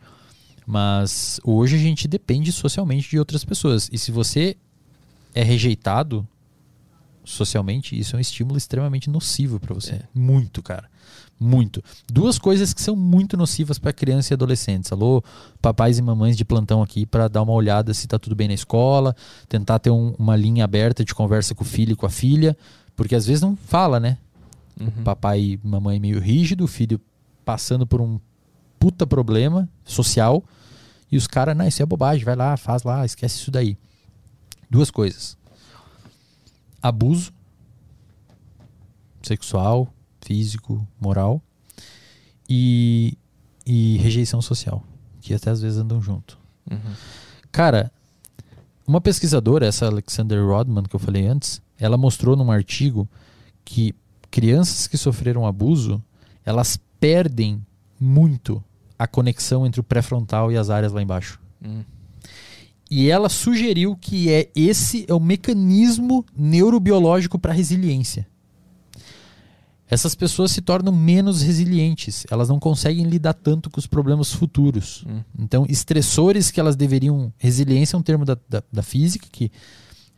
Mas hoje a gente depende socialmente de outras pessoas. E se você é rejeitado socialmente, isso é um estímulo extremamente nocivo para você. É. Muito, cara. Muito. Duas coisas que são muito nocivas para crianças e adolescentes. Alô, papais e mamães de plantão aqui para dar uma olhada se tá tudo bem na escola, tentar ter um- uma linha aberta de conversa com o filho e com a filha, porque às vezes não fala, né? Uhum. papai e mamãe meio rígido, o filho passando por um puta problema social e os caras, não, isso é bobagem, vai lá, faz lá, esquece isso daí. Duas coisas. Abuso sexual, físico, moral e, e rejeição social, que até às vezes andam junto. Uhum. Cara, uma pesquisadora, essa Alexander Rodman que eu falei antes, ela mostrou num artigo que crianças que sofreram abuso, elas perdem muito a conexão entre o pré-frontal e as áreas lá embaixo. Uhum. E ela sugeriu que é esse é o mecanismo neurobiológico para resiliência. Essas pessoas se tornam menos resilientes, elas não conseguem lidar tanto com os problemas futuros. Hum. Então, estressores que elas deveriam. Resiliência é um termo da, da, da física que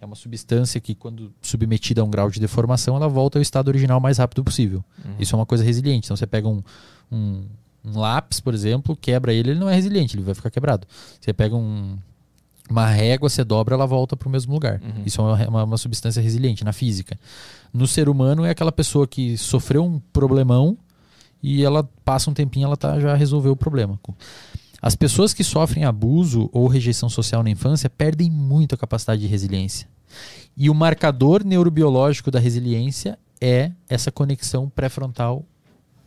É uma substância que, quando submetida a um grau de deformação, ela volta ao estado original o mais rápido possível. Uhum. Isso é uma coisa resiliente. Então, você pega um, um, um lápis, por exemplo, quebra ele, ele não é resiliente, ele vai ficar quebrado. Você pega um, uma régua, você dobra, ela volta para o mesmo lugar. Uhum. Isso é uma, uma, uma substância resiliente na física. No ser humano, é aquela pessoa que sofreu um problemão e ela passa um tempinho, ela tá, já resolveu o problema. As pessoas que sofrem abuso ou rejeição social na infância perdem muito a capacidade de resiliência. E o marcador neurobiológico da resiliência é essa conexão pré-frontal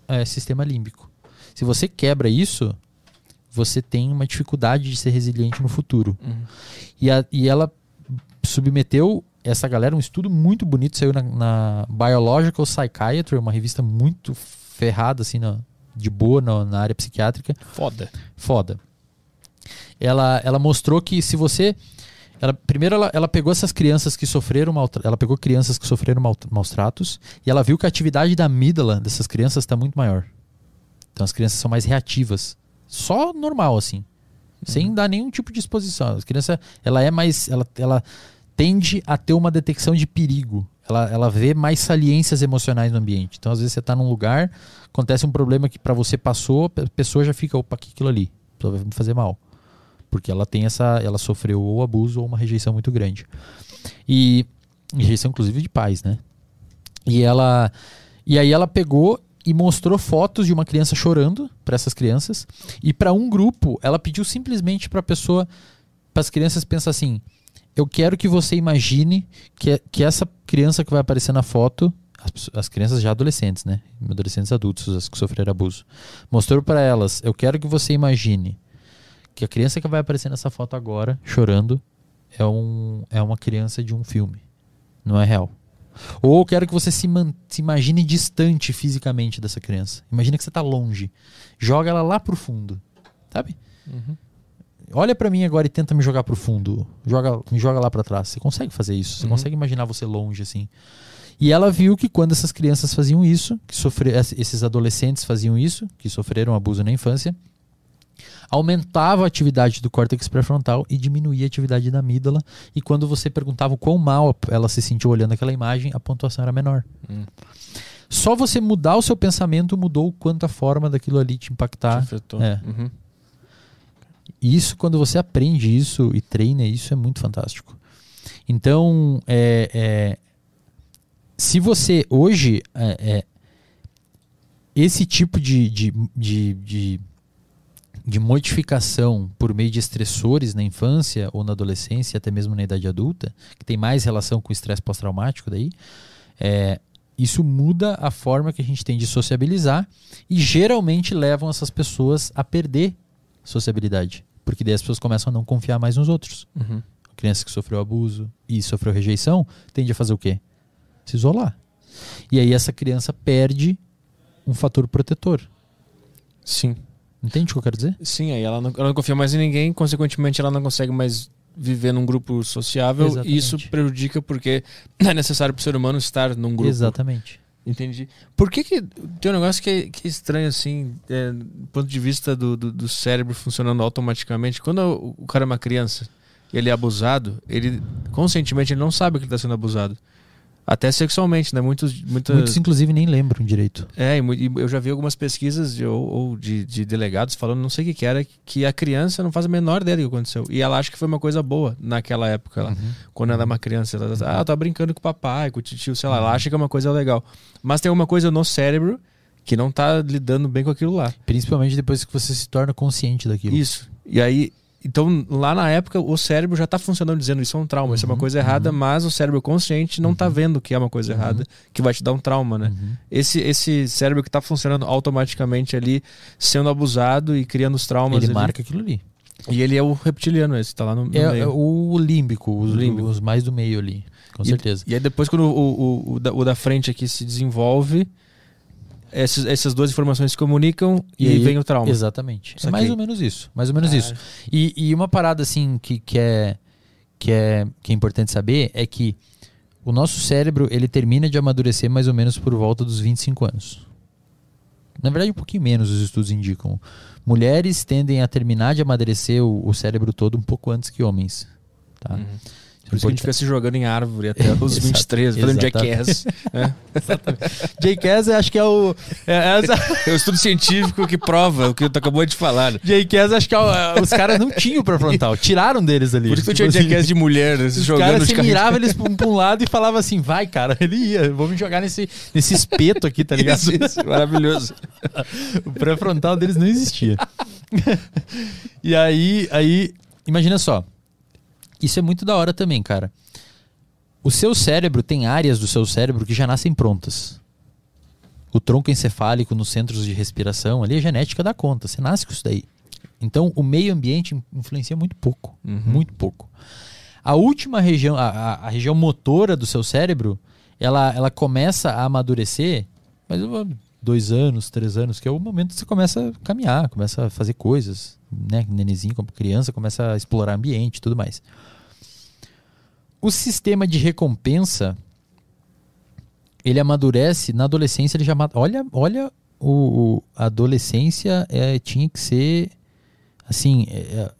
é, sistema límbico. Se você quebra isso, você tem uma dificuldade de ser resiliente no futuro. Uhum. E, a, e ela submeteu essa galera um estudo muito bonito, saiu na, na Biological Psychiatry, uma revista muito ferrada, assim, na, de boa na, na área psiquiátrica. Foda. Foda. Ela, ela mostrou que se você. Ela, primeiro, ela, ela pegou essas crianças que sofreram mal, ela pegou crianças que sofreram mal, maus tratos e ela viu que a atividade da amígdala dessas crianças está muito maior. Então as crianças são mais reativas. Só normal, assim. Sem dar nenhum tipo de exposição. A criança, ela é mais. Ela, ela tende a ter uma detecção de perigo. Ela, ela vê mais saliências emocionais no ambiente. Então, às vezes, você está num lugar, acontece um problema que para você passou, a pessoa já fica, opa, que aquilo ali? A pessoa vai me fazer mal. Porque ela tem essa. Ela sofreu ou abuso ou uma rejeição muito grande. E. Rejeição, inclusive, de pais, né? E ela. E aí ela pegou e mostrou fotos de uma criança chorando para essas crianças. E para um grupo, ela pediu simplesmente para a pessoa, para as crianças pensar assim: eu quero que você imagine que, que essa criança que vai aparecer na foto, as, as crianças já adolescentes, né? Adolescentes adultos, as que sofreram abuso. Mostrou para elas: eu quero que você imagine que a criança que vai aparecer nessa foto agora, chorando, é, um, é uma criança de um filme. Não é real. Ou eu quero que você se, se imagine distante fisicamente dessa criança. Imagina que você está longe. Joga ela lá pro fundo. Sabe? Uhum. Olha para mim agora e tenta me jogar pro fundo. Joga, me joga lá para trás. Você consegue fazer isso. Você Uhum. consegue imaginar você longe assim. E ela viu que quando essas crianças faziam isso, que sofre, esses adolescentes faziam isso, que sofreram abuso na infância, aumentava a atividade do córtex pré-frontal e diminuía a atividade da amígdala. E quando você perguntava o quão mal ela se sentiu olhando aquela imagem, a pontuação era menor. Hum. Só você mudar o seu pensamento mudou o quanto a forma daquilo ali te impactar. Te afetou. É. Uhum. Isso, quando você aprende isso e treina isso, é muito fantástico. Então, é, é, se você hoje. é, é, esse tipo de, de, de, de, de modificação por meio de estressores na infância ou na adolescência, até mesmo na idade adulta, que tem mais relação com o estresse pós-traumático daí, é, isso muda a forma que a gente tem de sociabilizar e geralmente levam essas pessoas a perder sociabilidade. Porque daí as pessoas começam a não confiar mais nos outros. Uhum. A criança que sofreu abuso e sofreu rejeição tende a fazer o quê? Se isolar. E aí essa criança perde um fator protetor. Sim. Entende o que eu quero dizer? Sim, aí ela não, ela não confia mais em ninguém, consequentemente ela não consegue mais viver num grupo sociável Exatamente. e isso prejudica porque é necessário para o ser humano estar num grupo. Exatamente. Entendi. Por que que tem um negócio que é, que é estranho assim, é, do ponto de vista do, do, do cérebro funcionando automaticamente? Quando o, cara é uma criança e ele é abusado, ele conscientemente ele não sabe que ele está sendo abusado. Até sexualmente, né? Muitos, muitas... Muitos, inclusive, nem lembram direito. É, e eu já vi algumas pesquisas de, ou, ou de, de delegados falando, não sei o que que era, que a criança não faz a menor ideia do que aconteceu. E ela acha que foi uma coisa boa naquela época, lá, quando ela é uma criança. Ela tá, ah, tá brincando com o papai, com o tio, sei lá. Ela acha que é uma coisa legal. Mas tem uma coisa no cérebro que não tá lidando bem com aquilo lá. Principalmente depois que você se torna consciente daquilo. Isso. E aí, então lá na época o cérebro já tá funcionando dizendo isso é um trauma, isso é uma Uhum, coisa errada, uhum. mas o cérebro consciente não tá vendo que é uma coisa errada, que vai te dar um trauma, né? Uhum. Esse, esse cérebro que tá funcionando automaticamente ali, sendo abusado e criando os traumas. Ele ali. marca aquilo ali. E ele é o reptiliano, esse, tá lá no, no É, é o límbico, os, O límbico. os mais do meio ali. Com E- certeza. E aí depois quando o, o, o, da, o da frente aqui se desenvolve, essas, essas duas informações se comunicam e, E aí vem o trauma. Exatamente. É mais ou menos isso. Mais ou menos isso. E, e uma parada assim que, que, é, que, é, que é importante saber é que o nosso cérebro ele termina de amadurecer mais ou menos por volta dos 25 anos. Na verdade, um pouquinho menos os estudos indicam. Mulheres tendem a terminar de amadurecer o, o cérebro todo um pouco antes que homens. Tá? Uhum. Por isso que a gente fica se jogando em árvore até os Exato, 23, fazendo jackass. é. Jackass, acho que é o. É, é, É o estudo científico que prova o que tu acabou de falar. Jackass, acho que é o- é, os caras não tinham pré-frontal. Tiraram deles ali. Por isso que tu Tipo tinha assim, jackass de mulher, né, Os jogando caras de se miravam eles pra um, pra um lado e falavam assim, vai, cara, ele ia, vou me jogar nesse, nesse espeto aqui, tá ligado? Isso, isso, maravilhoso. O pré-frontal deles não existia. e aí, aí, imagina só. Isso é muito da hora também, cara. O seu cérebro tem áreas do seu cérebro que já nascem prontas. O tronco encefálico nos centros de respiração, ali a genética dá conta, você nasce com isso daí. Então, o meio ambiente influencia muito pouco, muito pouco. A última região, a, a- a região motora do seu cérebro, ela, ela começa a amadurecer, mas dois anos, três anos, que é o momento que você começa a caminhar, começa a fazer coisas, né? Nenezinho, como criança, começa a explorar ambiente e tudo mais. O sistema de recompensa, ele amadurece na adolescência, ele já olha, olha o, o- a adolescência é, tinha que ser assim, é, é,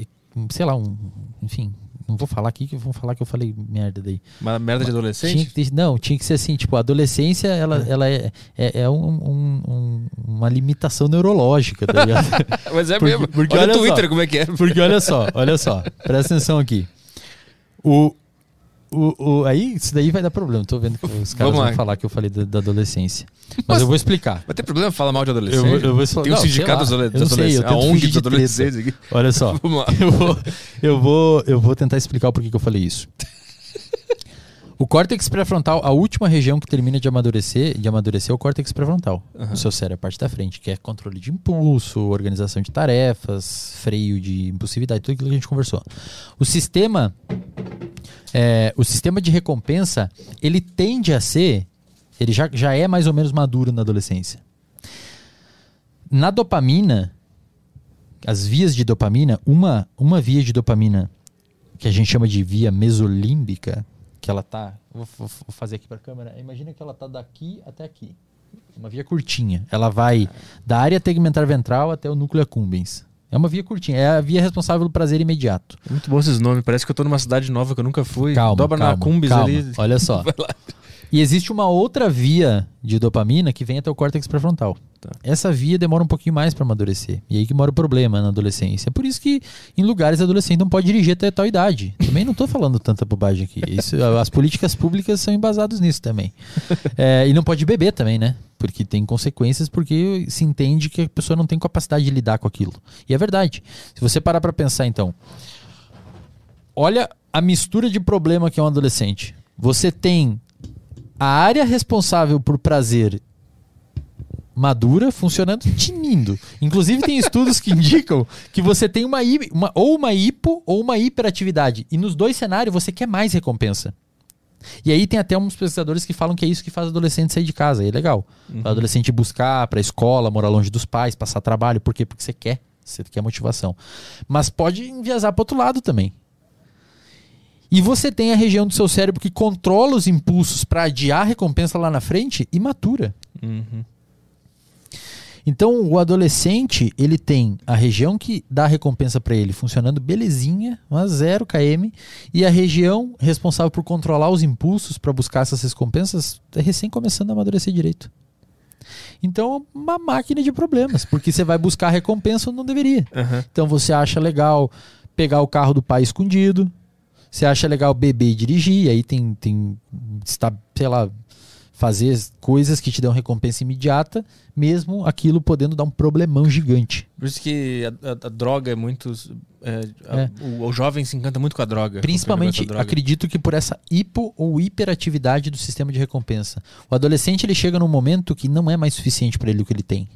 é, sei lá, um, enfim, não vou falar aqui que vão falar que eu falei merda daí. Uma merda de Tinha adolescente? que ter- não, tinha que ser assim, tipo, a adolescência, ela, ela é, é, é um- um- uma limitação neurológica, tá ligado? Mas é Porque- mesmo. porque olha, olha o Twitter só. como é que é. Porque olha só, olha só, presta atenção aqui. O, o, o- aí, isso daí vai dar problema. Tô vendo que os caras vão falar que eu falei da, da adolescência. Mas, eu vou explicar. Mas tem problema falar mal de adolescente? Eu eu vou explicar. Tem um Não, sindicato lá. dos adolescentes. A ONG dos adolescentes aqui. Olha só. Vamos lá. Eu vou, eu vou, eu vou tentar explicar o porquê que eu falei isso. O córtex pré-frontal, a última região que termina de amadurecer, de amadurecer é o córtex pré-frontal, no seu cérebro, a parte da frente, que é controle de impulso, organização de tarefas, freio de impulsividade, tudo aquilo que a gente conversou. O sistema, é, o sistema de recompensa, ele tende a ser, ele já, já é mais ou menos maduro na adolescência. Na dopamina, as vias de dopamina, uma, uma via de dopamina que a gente chama de via mesolímbica, que ela tá, vou, vou- fazer aqui para a câmera. Imagina que ela tá daqui até aqui. Uma via curtinha. Ela vai da área tegmentar ventral até o núcleo accumbens. É uma via curtinha, é a via responsável pelo prazer imediato. Muito bom esses nomes. Parece que eu tô numa cidade nova que eu nunca fui. Calma, Dobra calma, na Cumbis calma. ali. Olha só. E existe uma outra via de dopamina que vem até o córtex pré-frontal. Tá. Essa via demora um pouquinho mais para amadurecer. E aí que mora o problema na adolescência. É por isso que em lugares adolescente não pode dirigir até tal idade. Também não tô falando tanta bobagem aqui. Isso, as políticas públicas são embasadas nisso também. É, e não pode beber também, né? Porque tem consequências, porque se entende que a pessoa não tem capacidade de lidar com aquilo. E é verdade. Se você parar para pensar, então, olha a mistura de problema que é um adolescente. Você tem a área responsável por prazer madura funcionando tinindo. Inclusive tem estudos que indicam que você tem uma, uma- ou uma hipo ou uma hiperatividade. E nos dois cenários você quer mais recompensa. E aí tem até uns pesquisadores que falam que é isso que faz o adolescente sair de casa. E é legal. O adolescente buscar para a escola, morar longe dos pais, passar trabalho. Por quê? Porque você quer. Você quer motivação. Mas pode enviesar para outro lado também. E você tem a região do seu cérebro que controla os impulsos para adiar a recompensa lá na frente e matura. Uhum. Então, o adolescente, ele tem a região que dá a recompensa para ele funcionando belezinha, uma 0 km, e a região responsável por controlar os impulsos para buscar essas recompensas é recém começando a amadurecer direito. Então, é uma máquina de problemas, porque você vai buscar a recompensa onde não deveria. Aham. Então, você acha legal pegar o carro do pai escondido, você acha legal beber e dirigir, aí tem, tem está, sei lá, fazer coisas que te dão recompensa imediata, mesmo aquilo podendo dar um problemão gigante. Por isso que a, a- a droga é muito. é, a- É. O, o jovem se encanta muito com a droga. Principalmente, droga. acredito que por essa hipo ou hiperatividade do sistema de recompensa. O adolescente ele chega num momento que não é mais suficiente para ele o que ele tem.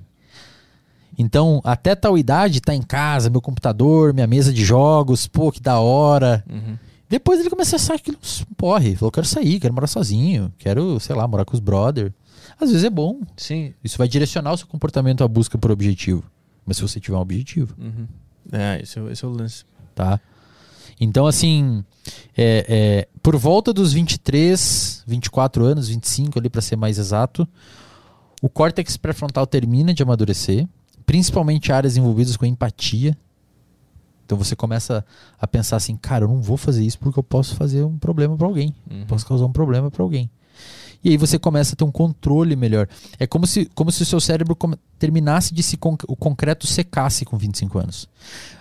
Então, até tal idade, tá em casa, meu computador, minha mesa de jogos, pô, que da hora. Uhum. Depois ele começa a achar aquilo porre. Falou, quero sair, quero morar sozinho, quero, sei lá, morar com os brother. Às vezes é bom. Sim. Isso vai direcionar o seu comportamento à busca por objetivo. Mas se você tiver um objetivo, Uhum. É, esse, é- esse é o lance. tá? Então, assim, é, é, por volta dos 23, 24 anos, 25 ali para ser mais exato, o córtex pré-frontal termina de amadurecer, principalmente áreas envolvidas com empatia. Então você começa a pensar assim, cara, eu não vou fazer isso porque eu posso fazer um problema para alguém, Uhum. posso causar um problema para alguém. E aí você começa a ter um controle melhor. É como se, como se o seu cérebro terminasse de se con- o concreto secasse com 25 anos.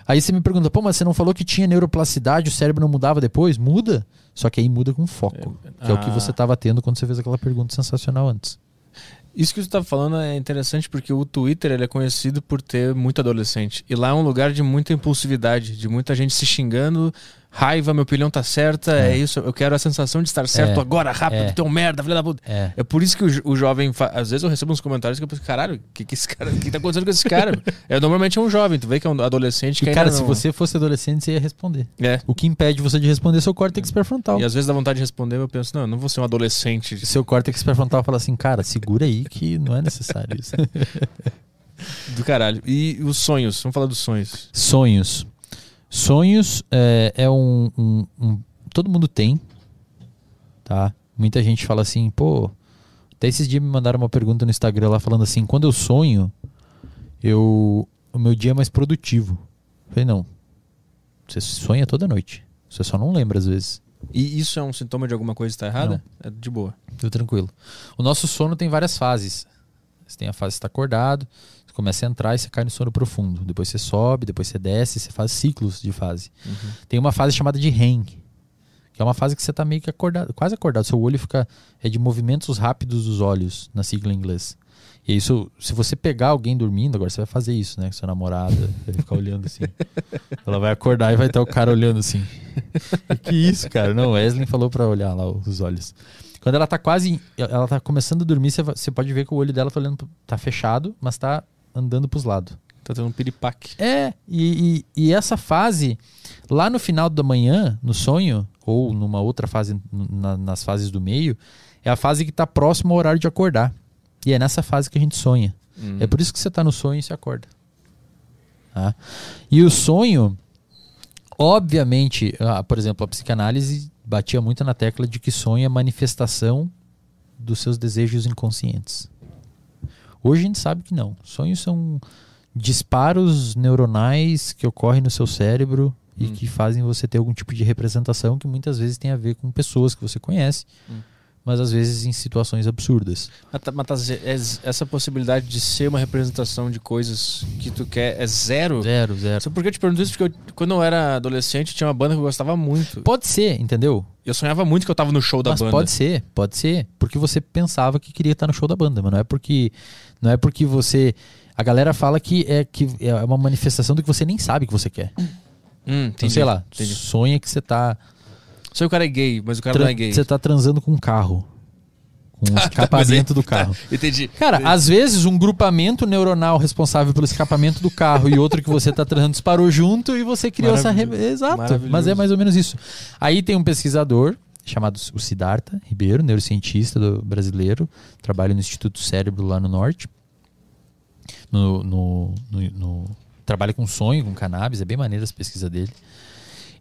Aí você me pergunta, pô, mas você não falou que tinha neuroplasticidade, o cérebro não mudava depois? Muda. Só que aí muda com foco. que é o que Ah. você estava tendo quando você fez aquela pergunta sensacional antes. Isso que você tá falando é interessante porque o Twitter ele é conhecido por ter muito adolescente. E lá é um lugar de muita impulsividade, de muita gente se xingando, raiva, minha opinião tá certa, é, É. isso, eu quero a sensação de estar certo É. agora, rápido, É. um merda, filha da puta. É. É por isso que o, o jovem. fa- Às vezes eu recebo uns comentários que eu penso, caralho, o que, que esse cara. Que tá acontecendo com esse cara? é, normalmente é um jovem, tu vê que é um adolescente que E, cara, ainda se não- você fosse adolescente, você ia responder. É. O que impede você de responder é seu córtex pré-frontal. E às vezes dá vontade de responder, eu penso, não, eu não vou ser um adolescente. Seu córtex pré-frontal fala assim, cara, segura aí que não é necessário isso. Do caralho. E os sonhos, vamos falar dos sonhos. Sonhos. Sonhos é, é um, um- um- Todo mundo tem. Tá? Muita gente fala assim, pô. Até esses dias me mandaram uma pergunta no Instagram lá falando assim: quando eu sonho, eu, o meu dia é mais produtivo. Eu falei, não. Você sonha toda noite. Você só não lembra às vezes. E isso é um sintoma de alguma coisa que tá errada? É de boa. Tudo tranquilo. O nosso sono tem várias fases. Você tem a fase que está acordado, começa a entrar e você cai no sono profundo. Depois você sobe, depois você desce, você faz ciclos de fase. Tem uma fase chamada de REM, que é uma fase que você está meio que acordado, quase acordado. Seu olho fica é de movimentos rápidos dos olhos, na sigla em inglês. E isso, se você pegar alguém dormindo, agora você vai fazer isso, né? Com sua namorada, vai ficar olhando assim. Ela vai acordar e vai estar o cara olhando assim. que isso, cara? Não, Wesley falou pra olhar lá os olhos. Quando ela tá quase. Ela tá começando a dormir, você, você pode ver que o olho dela tá olhando. tá fechado, mas tá andando pros lados. Tá tendo um piripaque. É, e, e, e essa fase, lá no final da manhã, no sonho, ou numa outra fase, na- nas fases do meio, é a fase que tá próximo ao horário de acordar. E é nessa fase que a gente sonha. Hum. É por isso que você tá no sonho e você acorda. Tá? E o sonho, obviamente, ah, por exemplo, a psicanálise batia muito na tecla de que sonho é manifestação dos seus desejos inconscientes. Hoje a gente sabe que não. Sonhos são disparos neuronais que ocorrem no seu cérebro e Hum. que fazem você ter algum tipo de representação que muitas vezes tem a ver com pessoas que você conhece, Hum. mas às vezes em situações absurdas. Mas, tá- tá é essa possibilidade de ser uma representação de coisas que tu quer é zero? Zero, zero. Só porque eu te pergunto isso, porque eu- quando eu era adolescente tinha uma banda que eu gostava muito. Pode ser, entendeu? Eu sonhava muito que eu tava no show da mas banda. pode ser, pode ser, porque você pensava que queria estar no show da banda, mas não é porque não é porque você a galera fala que é que é uma manifestação do que você nem sabe que você quer. Hum, Então, entendi, sei lá, entendi. sonha que você tá Sei o cara é gay, mas o cara tran- não é gay. você tá transando com um carro. Com um escapamento do carro. Entendi. Cara, às vezes um grupamento neuronal responsável pelo escapamento do carro e outro que você tá transando disparou junto e você criou essa. Re... Exato. Mas é mais ou menos isso. Aí tem um pesquisador chamado o Siddhartha Ribeiro, neurocientista do brasileiro, trabalha no Instituto Cérebro lá no norte. No, no, no- no- trabalha com sonho, com cannabis, é bem maneiro as pesquisas dele.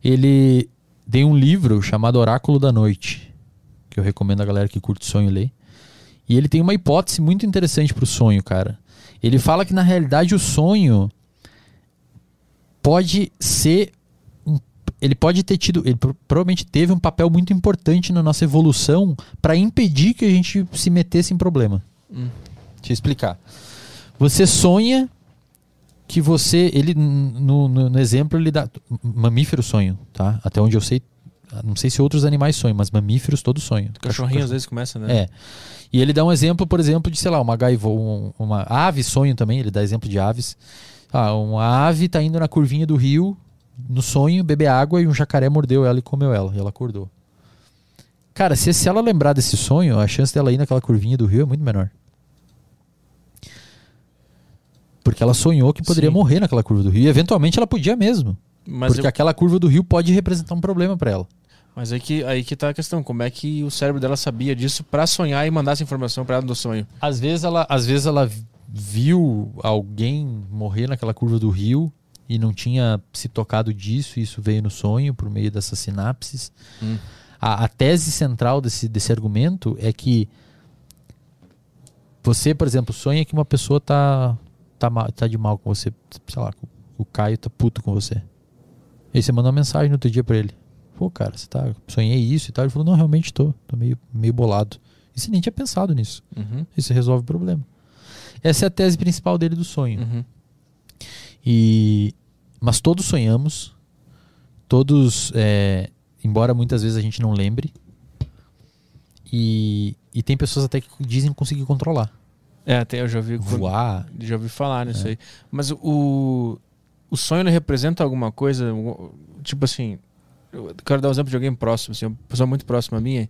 Ele tem um livro chamado Oráculo da Noite, que eu recomendo a galera que curte sonho ler. E ele tem uma hipótese muito interessante pro sonho, cara. Ele fala que na realidade o sonho pode ser ele pode ter tido, ele pro- provavelmente teve um papel muito importante na nossa evolução para impedir que a gente se metesse em problema. Hum. Deixa eu explicar. Você sonha que você, ele no, no- no exemplo ele dá mamífero sonho, tá? Até onde eu sei, não sei se outros animais sonham, mas mamíferos todos sonham. Cachorrinho às vezes começa, né? É. E ele dá um exemplo, por exemplo, de, sei lá, uma gaivô, um- uma ave sonho também, ele dá exemplo de aves. Ah, uma ave tá indo na curvinha do rio, no sonho, beber água e um jacaré mordeu ela e comeu ela, e ela acordou. Cara, se, se ela lembrar desse sonho, a chance dela ir naquela curvinha do rio é muito menor. Porque ela sonhou que poderia Sim. morrer naquela curva do rio. E eventualmente ela podia mesmo. Mas, porque eu- aquela curva do rio pode representar um problema pra ela. mas aí, que, aí que tá a questão. Como é que o cérebro dela sabia disso pra sonhar e mandar essa informação pra ela do sonho? Às vezes ela, às vezes ela viu alguém morrer naquela curva do rio e não tinha se tocado disso, e isso veio no sonho por meio dessas sinapses. Hum. A, a tese central desse, desse argumento é que você, por exemplo, sonha que uma pessoa tá, tá, tá de mal com você, sei lá, o Caio tá puto com você. Aí você manda uma mensagem no outro dia pra ele. Pô, cara, você tá. Sonhei isso e tal. Ele falou, não, realmente tô. Tô meio, meio bolado. E você nem tinha pensado nisso. Uhum. Isso resolve o problema. Essa é a tese principal dele do sonho. Uhum. E mas todos sonhamos, todos, é, embora muitas vezes a gente não lembre, e, e tem pessoas até que dizem conseguir controlar, É, até eu já ouvi, voar. já ouvi falar nisso É. aí. Mas o, o sonho representa alguma coisa, tipo assim, eu quero dar um exemplo de alguém próximo, assim, uma pessoa muito próxima a minha,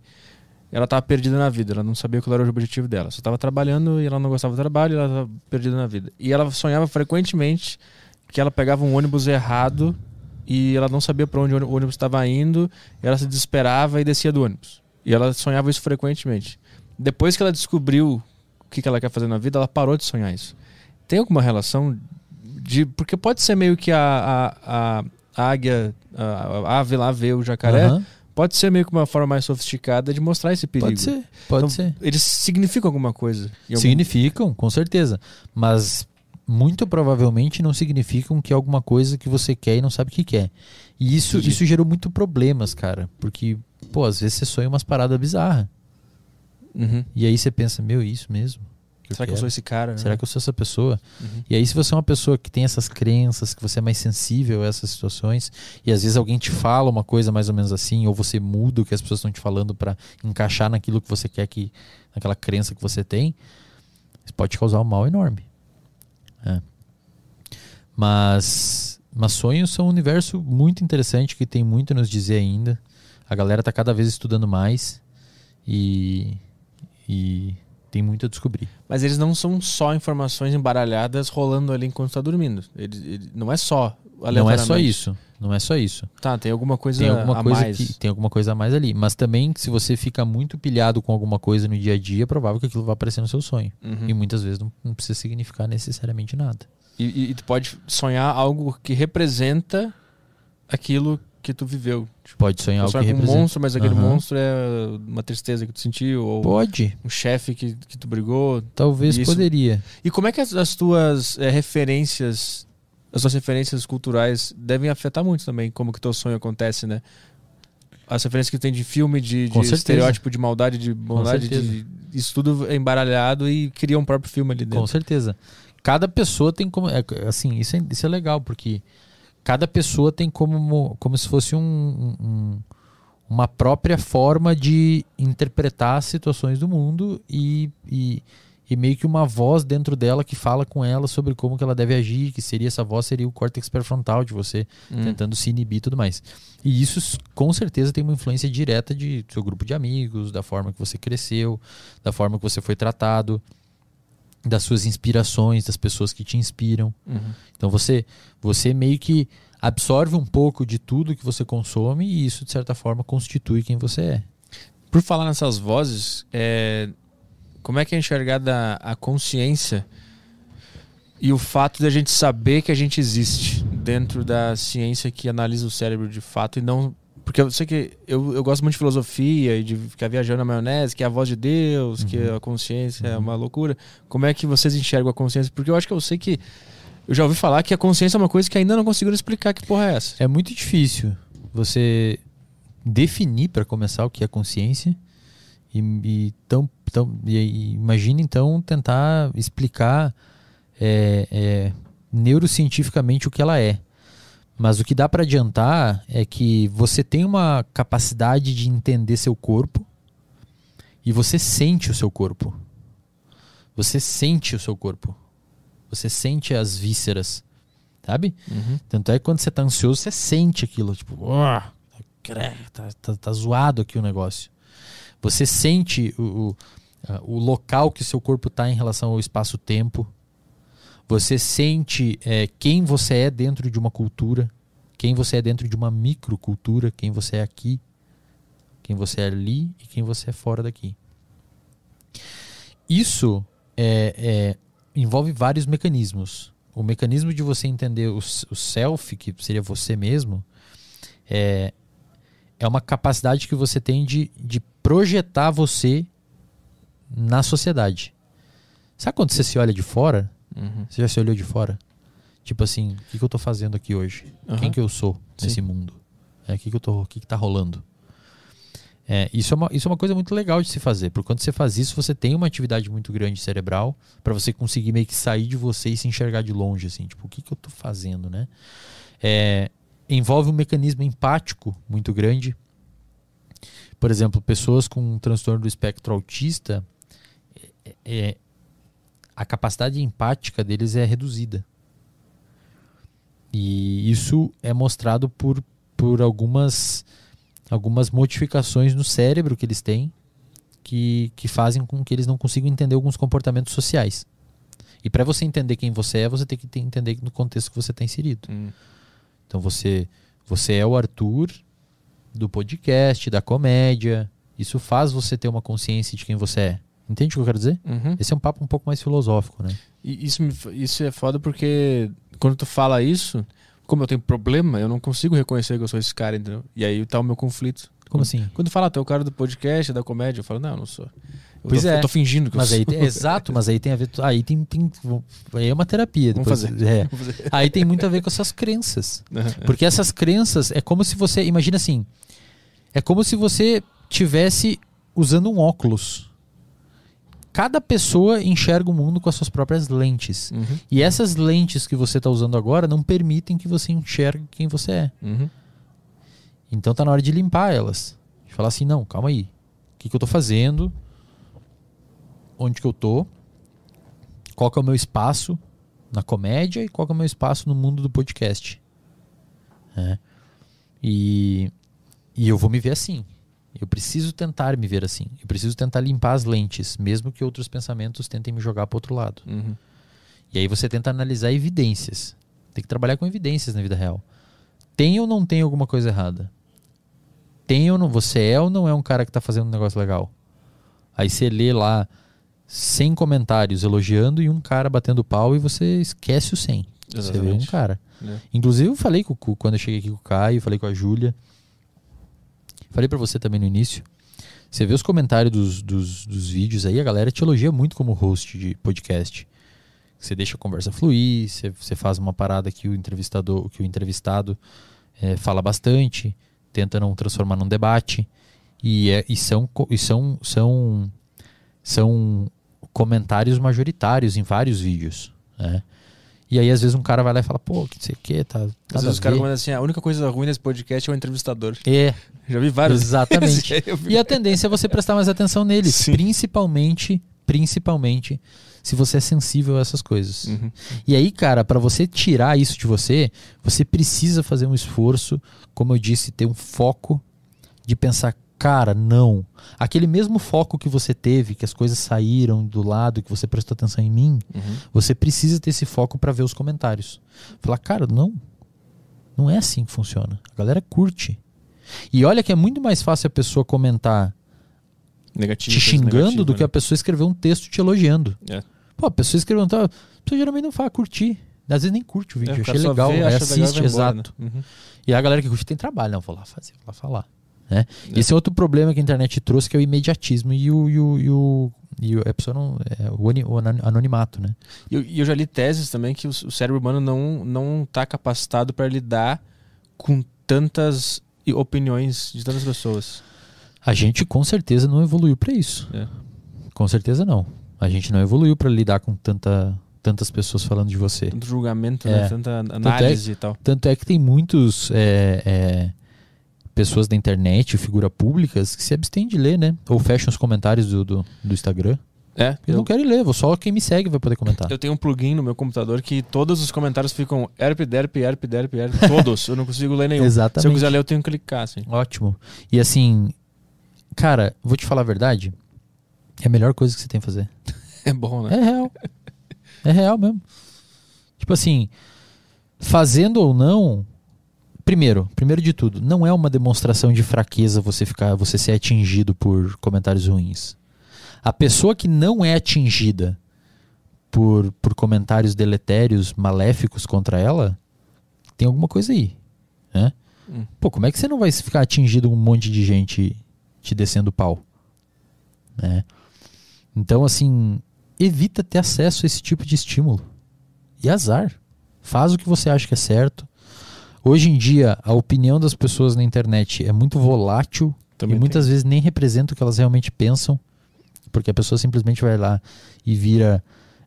ela tava perdida na vida, ela não sabia qual era o objetivo dela. Só tava trabalhando e ela não gostava do trabalho e ela tava perdida na vida. E ela sonhava frequentemente que ela pegava um ônibus errado e ela não sabia para onde o ônibus estava indo, ela se desesperava e descia do ônibus. E ela sonhava isso frequentemente. Depois que ela descobriu o que que ela quer fazer na vida, ela parou de sonhar isso. Tem alguma relação de. Porque pode ser meio que a, a, a águia, a, a ave lá vê o jacaré, Aham, pode ser meio que uma forma mais sofisticada de mostrar esse perigo. Pode ser, pode Então, ser. Eles significam alguma coisa. algum- Significam, com certeza. Mas muito provavelmente não significam que é alguma coisa que você quer e não sabe o que quer. E isso, Entendi. isso gerou muito problemas, cara. Porque, pô, às vezes você sonha umas paradas bizarras. Uhum. E aí você pensa, meu, isso mesmo? Será que eu sou esse cara? Será que eu sou essa pessoa? Uhum. E aí, se você é uma pessoa que tem essas crenças, que você é mais sensível a essas situações, e às vezes alguém te fala uma coisa mais ou menos assim, ou você muda o que as pessoas estão te falando para encaixar naquilo que você quer que, naquela crença que você tem, isso pode te causar um mal enorme. É. Mas, mas sonhos são um universo muito interessante que tem muito a nos dizer ainda. A galera tá cada vez estudando mais e, e tem muito a descobrir. Mas eles não são só informações embaralhadas rolando ali enquanto está dormindo. Ele, ele- não é só. Não é só isso. Não é só isso. Tá, tem alguma coisa Tem alguma a coisa mais. que tem alguma coisa a mais ali, mas também se você fica muito pilhado com alguma coisa no dia a dia, é provável que aquilo vá aparecer no seu sonho. Uhum. E muitas vezes não, não precisa significar necessariamente nada. E, e- tu pode sonhar algo que representa aquilo que tu viveu. Tipo, Pode sonhar algo que com um representa. monstro, mas aquele Aham. monstro é uma tristeza que tu sentiu, ou Pode, um chefe que, que tu brigou. talvez Isso. poderia. E como é que as, as tuas eh, referências, as tuas referências culturais devem afetar muito também como que teu sonho acontece, né? As referências que tem de filme, de, de estereótipo, de maldade, de bondade, de, isso tudo é embaralhado e cria um próprio filme ali dentro. Com certeza. Cada pessoa tem como. é, assim, isso é, isso é legal, porque cada pessoa tem como, como se fosse um, um- uma própria forma de interpretar as situações do mundo e, e, e meio que uma voz dentro dela que fala com ela sobre como que ela deve agir, que seria essa voz seria o córtex pré-frontal de você Hum. tentando se inibir e tudo mais. E isso com certeza tem uma influência direta de seu grupo de amigos, da forma que você cresceu, da forma que você foi tratado, das suas inspirações, das pessoas que te inspiram. Uhum. Então você você meio que absorve um pouco de tudo que você consome e isso de certa forma constitui quem você é. Por falar nessas vozes, é, como é que é enxergada a consciência e o fato de a gente saber que a gente existe dentro da ciência que analisa o cérebro de fato e não. Porque eu sei que eu, eu gosto muito de filosofia e de ficar viajando na maionese, que é a voz de Deus, que Uhum. a consciência é Uhum. uma loucura. Como é que vocês enxergam a consciência? Porque eu acho que eu sei que. Eu já ouvi falar que a consciência é uma coisa que ainda não conseguiram explicar que porra é essa. É muito difícil você definir para começar o que é consciência e, e, tão, tão, e, imagine então tentar explicar é, é, neurocientificamente o que ela é. Mas o que dá para adiantar é que você tem uma capacidade de entender seu corpo e você sente o seu corpo. Você sente o seu corpo. Você sente as vísceras, sabe? Uhum. Tanto é que quando você tá ansioso, você sente aquilo, tipo, "Ah, cre- tá, tá, tá zoado aqui o negócio. Você sente o, o, o local que seu corpo tá em relação ao espaço-tempo. Você sente eh, quem você é dentro de uma cultura, quem você é dentro de uma microcultura, quem você é aqui, quem você é ali e quem você é fora daqui. Isso é, é, envolve vários mecanismos. O mecanismo de você entender o, o self, que seria você mesmo, é, é uma capacidade que você tem de, de projetar você na sociedade. Sabe quando você se olha de fora? Uhum. Você já se olhou de fora? Tipo assim, o que, que eu tô fazendo aqui hoje? Aham. Quem que eu sou nesse Sim. mundo? É, o que, que eu tô, que, que tá rolando? É, isso, é uma, isso é uma coisa muito legal de se fazer, porque quando você faz isso, você tem uma atividade muito grande cerebral para você conseguir meio que sair de você e se enxergar de longe, assim, tipo, o que, que eu tô fazendo, né? É, envolve um mecanismo empático muito grande. Por exemplo, pessoas com um transtorno do espectro autista, é- é- a capacidade empática deles é reduzida. E isso é mostrado por, por algumas, algumas modificações no cérebro que eles têm que, que fazem com que eles não consigam entender alguns comportamentos sociais. E para você entender quem você é, você tem que te- entender no contexto que você está inserido. Hum. Então você, você é o Arthur do podcast, da comédia. Isso faz você ter uma consciência de quem você é. Entende o que eu quero dizer? Uhum. Esse é um papo um pouco mais filosófico, né? E isso, isso é foda porque quando tu fala isso, como eu tenho problema, eu não consigo reconhecer que eu sou esse cara, entendeu? E aí tá o meu conflito. Como assim? Quando fala, tu é o cara do podcast, da comédia, eu falo, não, eu não sou. Eu Pois tô, é. Eu tô fingindo que Mas eu aí sou. tem, exato, mas aí tem a ver. Aí tem, tem aí é uma terapia. Vamos Depois, fazer. é. Vamos fazer. Aí tem muito a ver com essas crenças. Porque essas crenças é como se você. Imagina assim. É como se você tivesse usando um óculos. Cada pessoa enxerga o mundo com as suas próprias lentes. Uhum. E essas lentes que você está usando agora não permitem que você enxergue quem você é. Uhum. Então tá na hora de limpar elas. De falar assim, não, calma aí. O que, que eu tô fazendo? Onde que eu tô? Qual que é o meu espaço na comédia e qual que é o meu espaço no mundo do podcast? É. E, e eu vou me ver assim. Eu preciso tentar me ver assim. Eu preciso tentar limpar as lentes, mesmo que outros pensamentos tentem me jogar para outro lado. Uhum. E aí você tenta analisar evidências. Tem que trabalhar com evidências na vida real. Tem ou não tem alguma coisa errada? Tem ou não? Você é ou não é um cara que tá fazendo um negócio legal? Aí você lê lá 100 comentários elogiando e um cara batendo pau e você esquece o 100. Você vê um cara. É. Inclusive eu falei com, quando eu cheguei aqui com o Caio, falei com a Júlia. Falei pra você também no início. Você vê os comentários dos, dos, dos vídeos aí, a galera te elogia muito como host de podcast. Você deixa a conversa fluir, você, você faz uma parada que o entrevistador, que o entrevistado eh, fala bastante, tenta não transformar num debate. E, é, e são, e são, são, são comentários majoritários em vários vídeos. Né? E aí, às vezes, um cara vai lá e fala, pô, que sei o que, tá. Às vezes os caras ver." comentam assim, a única coisa ruim desse podcast é o entrevistador. É, Já vi vários. Exatamente. Vi. E a tendência é você prestar mais atenção neles, Sim. principalmente, principalmente se você é sensível a essas coisas. Uhum. E aí, cara, para você tirar isso de você, você precisa fazer um esforço, como eu disse, ter um foco de pensar, cara, não. Aquele mesmo foco que você teve, que as coisas saíram do lado, que você prestou atenção em mim, Uhum. você precisa ter esse foco para ver os comentários. Falar, cara, não. Não é assim que funciona. A galera curte. E olha que é muito mais fácil a pessoa comentar Negativo. te xingando negativa, do que né? a pessoa escrever um texto te elogiando. É. Pô, a pessoa escreveu um texto, a pessoa geralmente não fala curtir. Às vezes nem curte o vídeo. É, achei legal, vê, aí legal assiste, vai embora, exato. né? Uhum. E a galera que curte tem trabalho, não, vou lá fazer, vou lá falar. Né? É. Esse é outro problema que a internet trouxe, que é o imediatismo e o, e o, e o, e a pessoa não, é, o, anonimato, né? E eu, eu já li teses também que o, o cérebro humano não, não tá capacitado para lidar com tantas opiniões de tantas pessoas. A gente com certeza não evoluiu para isso. É. Com certeza não. A gente não evoluiu para lidar com tanta, tantas pessoas falando de você. Tanto julgamento, É. né? tanta análise e tal. Tanto é que tem muitos é, é, pessoas da internet, figura públicas, que se abstêm de ler, né? Ou fecham os comentários do, do, do Instagram. É, Eles eu, não querem ler, vou- só quem me segue vai poder comentar. eu tenho um plugin no meu computador que todos os comentários ficam erp, derp, erp, derp, erp, todos. eu não consigo ler nenhum. Se eu Exatamente. quiser ler, eu tenho que clicar, assim. Ótimo. E assim, cara, vou te falar a verdade. É a melhor coisa que você tem a fazer. É bom, né? É real. É real mesmo. Tipo assim, fazendo ou não, primeiro, primeiro de tudo, não é uma demonstração de fraqueza você ficar, você ser atingido por comentários ruins. A pessoa que não é atingida por, por comentários deletérios, maléficos contra ela, tem alguma coisa aí, né? Hum. Pô, como é que você não vai ficar atingido com um monte de gente te descendo pau? Né? Então, assim, evita ter acesso a esse tipo de estímulo. E azar. Faz o que você acha que é certo. Hoje em dia, a opinião das pessoas na internet é muito volátil Também e muitas tem. vezes nem representa o que elas realmente pensam, porque a pessoa simplesmente vai lá e vira.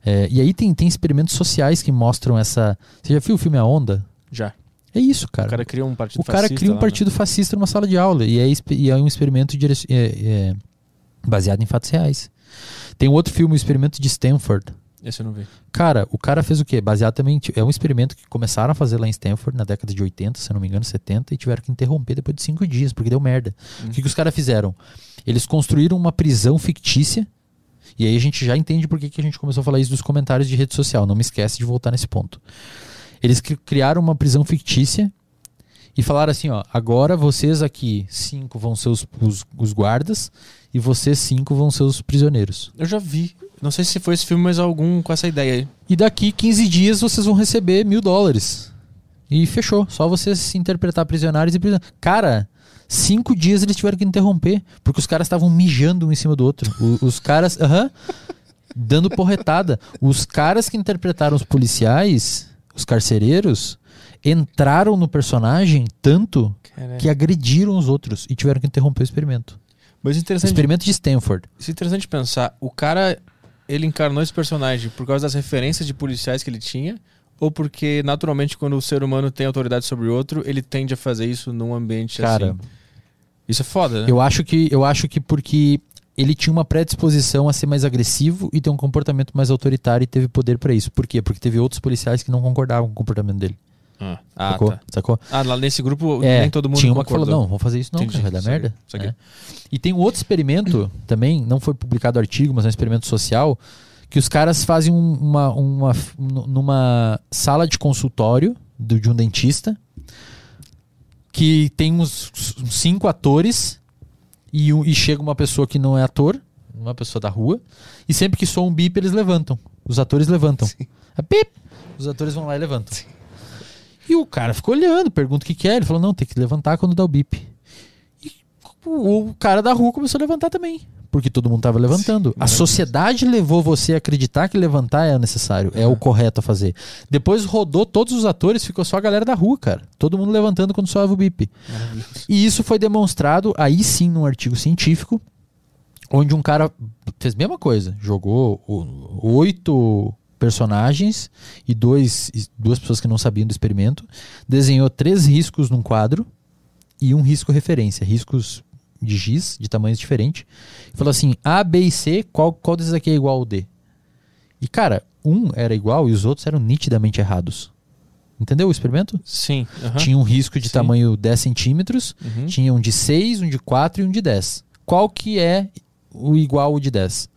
é, e aí tem, tem experimentos sociais que mostram essa. Você já viu o filme A Onda? Já. É isso, O cara cria um partido o cara fascista cria um lá, né? partido fascista numa sala de aula e é, e é um experimento direc- é- é baseado em fatos reais. Tem um outro filme, o experimento de Stanford. Esse eu não vi. Cara, o cara fez o quê? Baseado também. É um experimento que começaram a fazer lá em Stanford na década de 80, se eu não me engano, 70, e tiveram que interromper depois de cinco dias, porque deu merda. Hum. O que, que os caras fizeram? Eles construíram uma prisão fictícia. E aí a gente já entende por que, que a gente começou a falar isso dos comentários de rede social. Não me esquece de voltar nesse ponto. Eles cri- criaram uma prisão fictícia e falaram assim: ó, agora vocês aqui, cinco vão ser os, os, os guardas e vocês cinco vão ser os prisioneiros. Eu já vi. Não sei se foi esse filme, mas algum com essa ideia aí. E daqui 15 dias vocês vão receber mil dólares. E fechou. Só vocês se interpretar prisionários e prisioneiros. Cara, cinco dias eles tiveram que interromper. Porque os caras estavam mijando um em cima do outro. O- os caras. Aham. dando porretada. Os caras que interpretaram os policiais, os carcereiros, entraram no personagem tanto Caraca. que agrediram os outros e tiveram que interromper o experimento. Mas interessante, Experimento de Stanford. isso é interessante pensar. O cara, ele encarnou esse personagem por causa das referências de policiais que ele tinha? Ou porque, naturalmente, quando o ser humano tem autoridade sobre o outro, ele tende a fazer isso num ambiente Cara, assim? Isso é foda, né? Eu acho que eu acho que porque ele tinha uma predisposição a ser mais agressivo e ter um comportamento mais autoritário e teve poder pra isso. Por quê? Porque teve outros policiais que não concordavam com o comportamento dele. Ah, ah, sacou? tá. Sacou? Ah, lá nesse grupo É, nem todo mundo tinha uma que concordou. falou, não, vamos fazer isso não, Entendi, cara, vai dar merda. É. E tem um outro experimento também, não foi publicado artigo, mas é um experimento social, que os caras fazem um- uma, uma, numa sala de consultório do- de um dentista, que tem uns, uns cinco atores e, e chega uma pessoa que não é ator, uma pessoa da rua, e sempre que soa um bip eles levantam. Os atores levantam. É bip! Os atores vão lá e levantam. E o cara ficou olhando, pergunta o que, que é. Ele falou: não, tem que levantar quando dá o bip. E o, o cara da rua começou a levantar também. Porque todo mundo estava levantando. a maravilhoso. sociedade levou você a acreditar que levantar é necessário, é o correto a fazer. Depois rodou todos os atores, ficou só a galera da rua, cara. Todo mundo levantando quando soava o bip. E isso foi demonstrado aí sim num artigo científico, onde um cara fez a mesma coisa, jogou oito personagens e dois, duas pessoas que não sabiam do experimento, desenhou três riscos num quadro e um risco referência, riscos de giz, de tamanhos diferentes. E falou assim: A, B e C, qual, qual desses aqui é igual ao D? E cara, um era igual e os outros eram nitidamente errados. Entendeu o experimento? Sim. aham. Tinha um risco de Sim. tamanho 10 centímetros, Uhum. tinha um de 6, um de 4 e um de 10. Qual que é o igual ao de 10?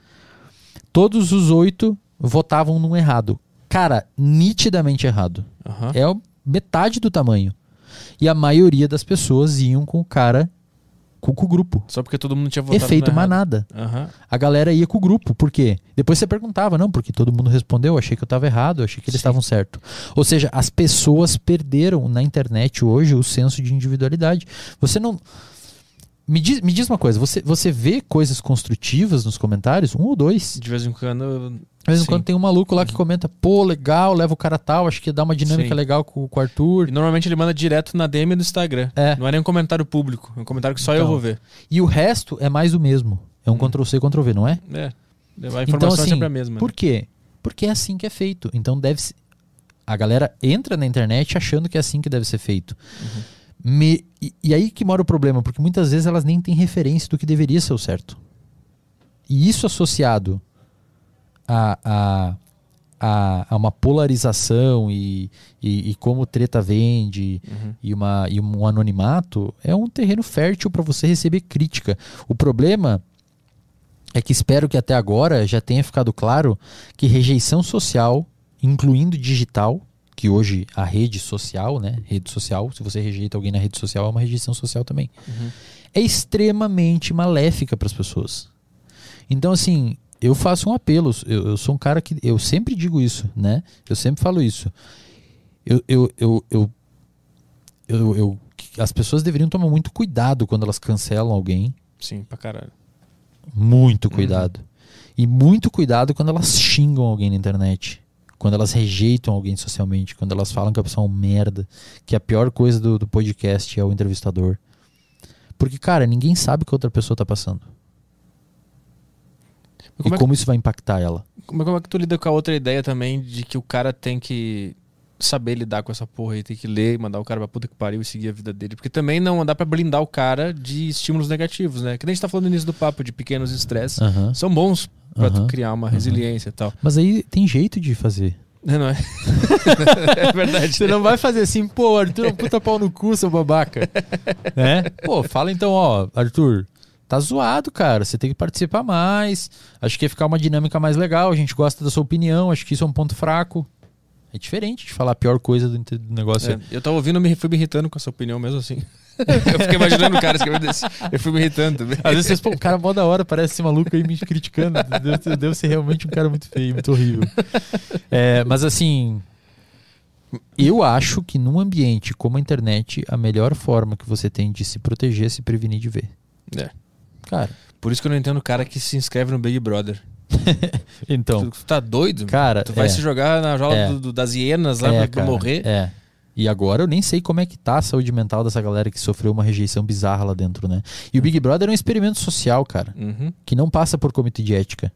Todos os oito votavam num errado. Cara, nitidamente errado. Aham. É metade do tamanho. E a maioria das pessoas iam com o cara, com, com o grupo. Só porque todo mundo tinha votado Efeito manada. Aham. A galera ia com o grupo. Por quê? Depois você perguntava, não, porque todo mundo respondeu, achei que eu estava errado, achei que eles estavam certo. Ou seja, as pessoas perderam na internet hoje o senso de individualidade. Você não. Me diz, me diz uma coisa, você, você vê coisas construtivas nos comentários? Um ou dois? De vez em quando. De vez em quando tem um maluco lá que comenta, pô, legal, leva o cara tal, acho que dá uma dinâmica Sim. legal com, com o Arthur. E normalmente ele manda direto na DM do Instagram. É. Não é nem um comentário público. É um comentário que só eu Então. vou ver. E o resto é mais o mesmo. É um Hum. Ctrl-C, Ctrl-V, não é? É. A informação Então, é assim, sempre a mesma. Por né? quê? Porque é assim que é feito. Então deve se- A galera entra na internet achando que é assim que deve ser feito. Uhum. Me- E, e aí que mora o problema, porque muitas vezes elas nem têm referência do que deveria ser o certo. E isso associado a, a, a, a uma polarização e, e, e como treta vende Uhum. e, uma, e um anonimato é um terreno fértil para você receber crítica. O problema é que espero que até agora já tenha ficado claro que rejeição social, incluindo digital, que hoje a rede social, né, rede social, se você rejeita alguém na rede social é uma rejeição social também, Uhum. é extremamente maléfica para as pessoas. Então assim, eu faço um apelo, eu, eu sou um cara que eu sempre digo isso, né? Eu sempre falo isso. Eu, eu, eu, eu, eu, eu- as pessoas deveriam tomar muito cuidado quando elas cancelam alguém, Sim, pra caralho. muito cuidado. E muito cuidado quando elas xingam alguém na internet. quando elas rejeitam alguém socialmente, quando elas falam que a pessoa é um merda, que a pior coisa do, do podcast é o entrevistador. Porque, cara, ninguém sabe o que a outra pessoa tá passando. Como e é, como isso vai impactar ela. como, é, como é que tu lida com a outra ideia também de que o cara tem que saber lidar com essa porra aí, tem que ler, mandar o cara pra puta que pariu e seguir a vida dele. Porque também não dá pra blindar o cara de estímulos negativos, né? Que nem a gente tá falando no início do papo de pequenos estresses. São bons pra criar uma resiliência e tal. Mas aí tem jeito de fazer. Não, não é? é verdade. Você não vai fazer assim, pô, Arthur, é puta pau no cu, seu babaca. né? Pô, fala então, ó, Arthur, tá zoado, cara. Você tem que participar mais. Acho que ia ficar uma dinâmica mais legal. A gente gosta da sua opinião. Acho que isso é um ponto fraco. É diferente de falar a pior coisa do, do negócio. É, eu tava ouvindo, me fui me irritando com essa opinião mesmo assim. eu fiquei imaginando o cara escrevendo desse. Eu fui me irritando também. Às vezes vocês, pô, um cara mó da hora, parece esse maluco aí me criticando. Deve, deve ser realmente um cara muito feio, muito horrível. É, mas assim, eu acho que num ambiente como a internet, a melhor forma que você tem de se proteger é se prevenir de ver. É. Cara, Por isso que eu não entendo o cara que se inscreve no Big Brother. então, Tu, tu tá doido? Cara, tu vai é. se jogar na jaula É. do- do- das hienas lá é, pra, cara, morrer? É. E agora eu nem sei como é que tá a saúde mental dessa galera que sofreu uma rejeição bizarra lá dentro, né? E o Big Brother é um experimento social, cara, Uhum. que não passa por comitê de ética.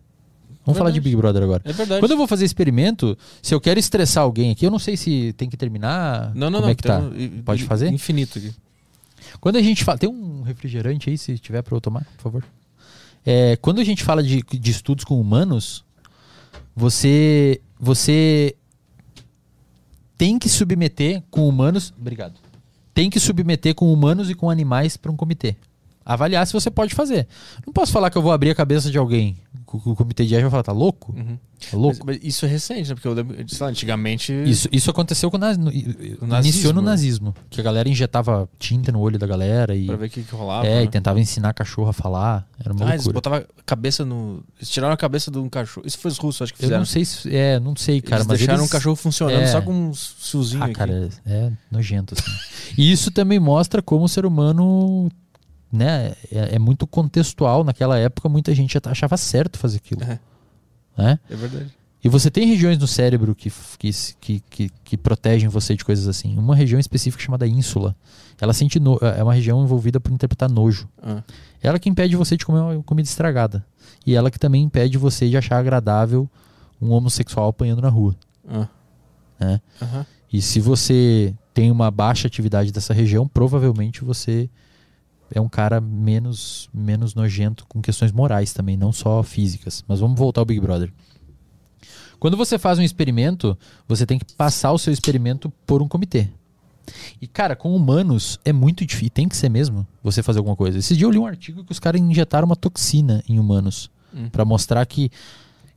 Vamos falar de Verdade. Big Brother agora. É verdade. Quando eu vou fazer experimento, se eu quero estressar alguém aqui, eu não sei se tem que terminar. Não, não, como não. é que tá? um- Pode fazer? Infinito aqui. Quando a gente fala. Tem um refrigerante aí, se tiver para eu tomar, por favor. É, quando a gente fala de, de estudos com humanos, você. Você tem que submeter com humanos. Obrigado. Tem que submeter com humanos e com animais para um comitê. Avaliar se você pode fazer. Não posso falar que eu vou abrir a cabeça de alguém. O, o comitê de ética vai falar, tá louco? Uhum. Tá louco? Mas, mas isso é recente, né? Porque eu lembro, sei lá, antigamente. Isso, isso aconteceu com o naz... no- nazismo, iniciou no nazismo. Que a galera injetava tinta no olho da galera e, Pra ver o que, que rolava. é, né? e tentava ensinar cachorro a falar. Era uma Ah, eles loucura. botavam a cabeça no. Eles tiraram a cabeça de um cachorro. Isso foi os russos, acho que Eu fizeram. não sei se. É, não sei, cara. eles mas deixaram eles... um cachorro funcionando é. só com um fiozinho Ah, aqui. cara, é, é nojento, assim. e isso também mostra como o ser humano. Né, é, é muito contextual. Naquela época, muita gente achava certo fazer aquilo. É. Né? É verdade. E você tem regiões no cérebro que, que, que, que, protegem você de coisas assim. Uma região específica chamada ínsula. Ela sente no, é uma região envolvida por interpretar nojo. Ah. Ela que impede você de comer uma comida estragada. E ela que também impede você de achar agradável um homossexual apanhando na rua. Ah. Né? Aham. E se você tem uma baixa atividade dessa região, provavelmente você é um cara menos, menos nojento com questões morais também, não só físicas. Mas vamos voltar ao Big Brother. Quando você faz um experimento, você tem que passar o seu experimento por um comitê. E, cara, com humanos é muito difícil, tem que ser mesmo, você fazer alguma coisa. Esse dia eu li um artigo que os caras injetaram uma toxina em humanos Hum. para mostrar que,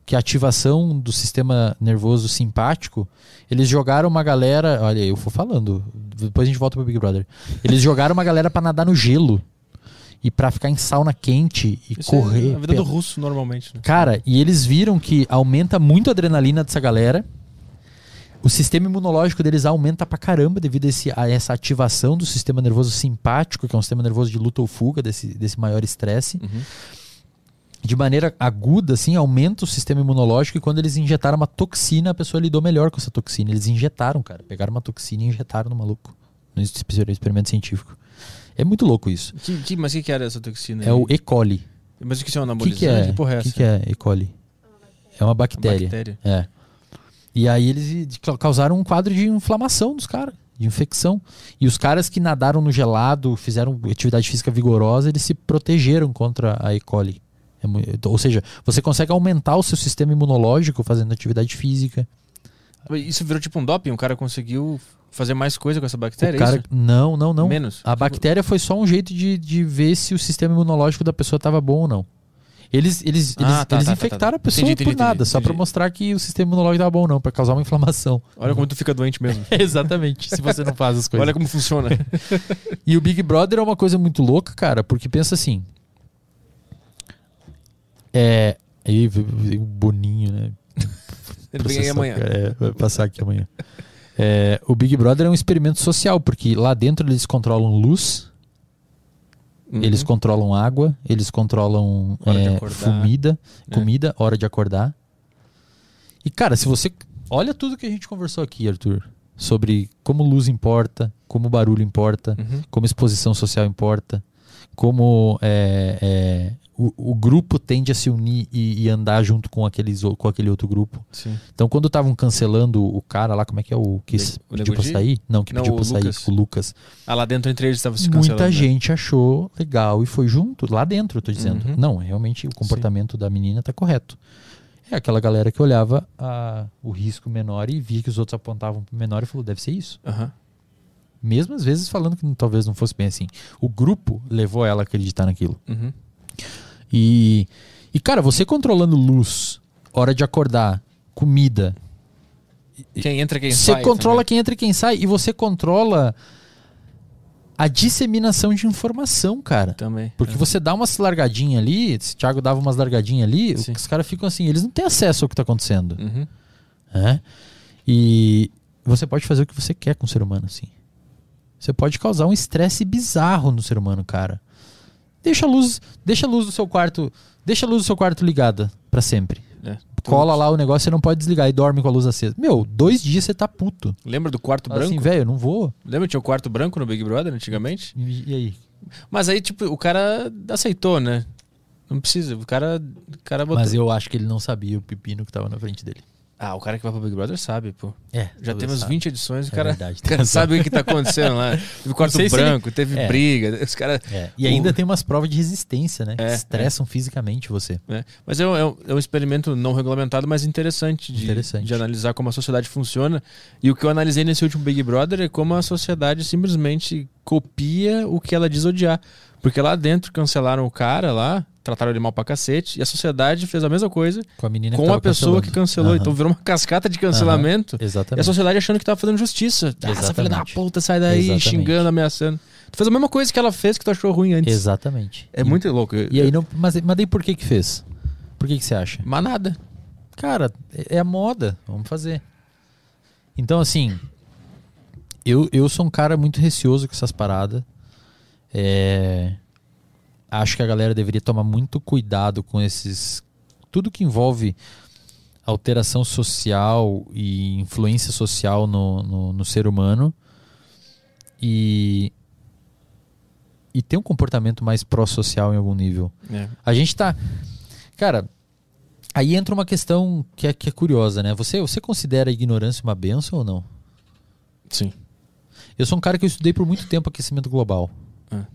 que a ativação do sistema nervoso simpático, eles jogaram uma galera. Olha, eu vou falando, depois a gente volta pro Big Brother. Eles jogaram uma galera para nadar no gelo e para ficar em sauna quente e Isso correr. É a vida do pela- russo, normalmente. Né? Cara, e eles viram que aumenta muito a adrenalina dessa galera. O sistema imunológico deles aumenta pra caramba devido a, esse- a essa ativação do sistema nervoso simpático, que é um sistema nervoso de luta ou fuga, desse, desse maior estresse. Uhum. De maneira aguda, assim, aumenta o sistema imunológico e quando eles injetaram uma toxina, a pessoa lidou melhor com essa toxina. Eles injetaram, cara. Pegaram uma toxina e injetaram no maluco. No exper- experimento científico. É muito louco isso. Que, que- mas o que, que era essa toxina? É aí? o E. coli. Mas o que é um O que, anabolizante? que é? Que porra é O essa? que, que é E. coli? É uma Uma bactéria. bactéria. É. E aí eles ca- causaram um quadro de inflamação dos caras, de infecção. E os caras que nadaram no gelado, fizeram atividade física vigorosa, eles se protegeram contra a E. coli. É ou seja, você consegue aumentar o seu sistema imunológico fazendo atividade física. Isso virou tipo um doping? O cara conseguiu fazer mais coisa com essa bactéria? cara, é não, não, não. Menos? A bactéria foi só um jeito de, de ver se o sistema imunológico da pessoa estava bom ou não. Eles, eles, Ah, eles, tá, eles tá, tá, infectaram tá. a pessoa Entendi, entendi, por nada, entendi, só para entendi. mostrar que o sistema imunológico estava bom ou não, para causar uma inflamação. Olha como tu fica doente mesmo. Exatamente, se você não faz as coisas. Olha como funciona. E o Big Brother é uma coisa muito louca, cara, porque pensa assim. É. Aí o Boninho, né? Ele vem aí amanhã. É, vai passar aqui amanhã. É, o Big Brother é um experimento social, porque lá dentro eles controlam luz, Uhum. eles controlam água, eles controlam é, comida, É. comida, hora de acordar. E, cara, se você Olha tudo que a gente conversou aqui, Arthur. Sobre como luz importa, como barulho importa, Uhum. como exposição social importa, como é, é, o, o grupo tende a se unir e, e andar junto com, aqueles, com aquele outro grupo. Sim. Então, quando estavam cancelando o cara lá, como é que é o que Le- o pediu pra sair? Não, que Não, pediu pra sair, Lucas. o Lucas. Ah, lá dentro entre eles estava se cancelando. Muita né? gente achou legal e foi junto, lá dentro, eu tô dizendo. Uhum. Não, realmente o comportamento da menina tá correto. É aquela galera que olhava a- o risco menor e via que os outros apontavam pro menor e falou, deve ser isso. Aham. Mesmo às vezes falando que talvez não fosse bem assim. O grupo levou ela a acreditar naquilo. Uhum. E, e cara, você controlando luz, hora de acordar, comida, Quem entra, quem você sai. controla também. quem entra e quem sai e você controla a disseminação de informação, cara. Também. Porque é. você dá umas largadinhas ali, se o Thiago dava umas largadinhas ali, Sim. os caras ficam assim, eles não têm acesso ao que tá acontecendo. Uhum. né? E você pode fazer o que você quer com o ser humano, assim. Você pode causar um estresse bizarro no ser humano, cara. Deixa a luz, deixa a luz do seu quarto, deixa a luz do seu quarto ligada pra sempre. É. Cola lá o negócio, você não pode desligar e dorme com a luz acesa. Meu, dois dias você tá puto. Lembra do quarto Fala branco? Assim, velho, eu não vou. Lembra que tinha o quarto branco no Big Brother antigamente? E, e aí? Mas aí, tipo, o cara aceitou, né? Não precisa. O cara, o cara botou. Mas eu acho que ele não sabia o pepino que tava na frente dele. Ah, o cara que vai pro Big Brother sabe, pô. É, Já temos sabe. 20 edições, o É cara, verdade, o cara sabe o que tá acontecendo lá. Teve quarto se ele- branco, teve É. briga. Os caras. É, E O- ainda tem umas provas de resistência, né? É, que estressam fisicamente você. Mas é um, é um- é um experimento não regulamentado, mas interessante de, Interessante. de analisar como a sociedade funciona. E o que eu analisei nesse último Big Brother é como a sociedade simplesmente copia o que ela diz odiar. Porque lá dentro cancelaram o cara lá, trataram ele mal pra cacete, e a sociedade fez a mesma coisa Com a menina com que a pessoa cancelando. que cancelou. Aham. Então virou uma cascata de cancelamento. E a Exatamente. sociedade achando que tava fazendo justiça. Ah, essa filha da Exatamente. puta, sai daí, Exatamente. xingando, ameaçando. Tu fez a mesma coisa que ela fez que tu achou ruim antes. Exatamente. É E- muito louco. E aí não. Mas, mas daí por que que fez? Por que que você acha? Mas nada. Cara, é é a moda. Vamos fazer. Então, assim. Eu, eu sou um cara muito receoso com essas paradas. É, acho que a galera deveria tomar muito cuidado com esses. Tudo que envolve alteração social e influência social no, no, no ser humano. E. E ter um comportamento mais pró-social em algum nível. É. A gente tá. Cara, aí entra uma questão que é, que é curiosa, né? Você, você considera a ignorância uma benção ou não? Sim. Eu sou um cara que eu estudei por muito tempo aquecimento global. É.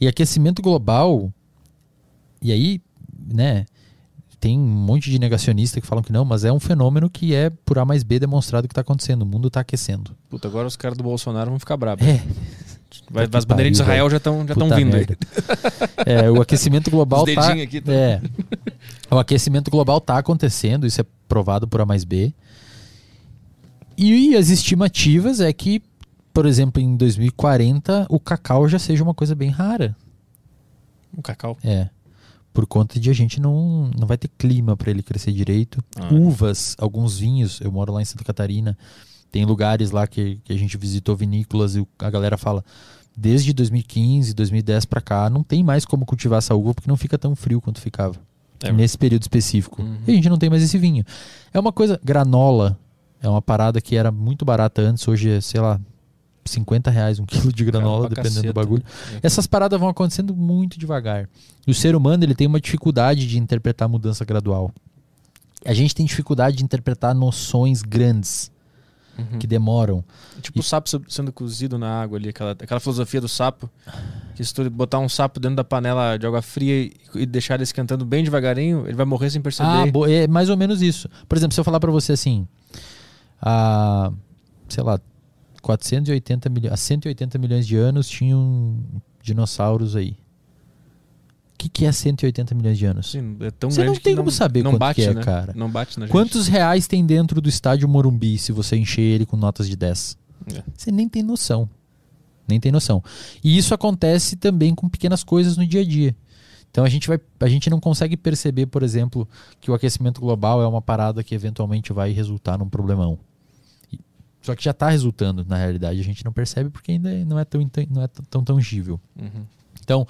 E aquecimento global. E aí, né? Tem um monte de negacionista que falam que não, mas é um fenômeno que é por A mais B demonstrado que está acontecendo. O mundo está aquecendo. Puta, agora os caras do Bolsonaro vão ficar bravos. É. Vai, as que bandeirinhas de Israel já estão já tão vindo aí. É, o aquecimento global tá, dedinhos aqui, tá? é, o aquecimento global tá acontecendo, isso é provado por A mais B. E as estimativas é que, por exemplo, em 2040 o cacau já seja uma coisa bem rara. O cacau. É. Por conta de a gente não, não vai ter clima para ele crescer direito. Ah. Uvas, alguns vinhos. Eu moro lá em Santa Catarina. Tem lugares lá que, que a gente visitou vinícolas e a galera fala. Desde 2015, 2010 para cá, não tem mais como cultivar essa uva porque não fica tão frio quanto ficava. É. nesse período específico. Uhum. E a gente não tem mais esse vinho. É uma coisa. Granola é uma parada que era muito barata antes, hoje é, sei lá, 50 reais um quilo de granola, dependendo do caceta. bagulho. É. Essas paradas vão acontecendo muito devagar. E o ser humano ele tem uma dificuldade de interpretar a mudança gradual. A gente tem dificuldade de interpretar noções grandes Uhum. que demoram. Tipo o sapo sendo cozido na água ali, aquela, aquela filosofia do sapo. Que se tu botar um sapo dentro da panela de água fria e, e deixar ele esquentando bem devagarinho, ele vai morrer sem perceber. Ah, bo- é mais ou menos isso. Por exemplo, se eu falar pra você assim, há, sei lá, 480 milhões, há 180 milhões de anos tinham dinossauros aí. O que, que é 180 milhões de anos? Sim, é tão Você não tem como saber não quanto bate, que é, né? cara. Não bate na gente. Quantos reais tem dentro do estádio Morumbi se você encher ele com notas de 10? É. Você nem tem noção. Nem tem noção. E isso acontece também com pequenas coisas no dia a dia. Então a gente, vai, a gente não consegue perceber, por exemplo, que o aquecimento global é uma parada que eventualmente vai resultar num problemão. Só que já está resultando, na realidade. A gente não percebe porque ainda não é tão, não é tão tangível. Uhum. Então,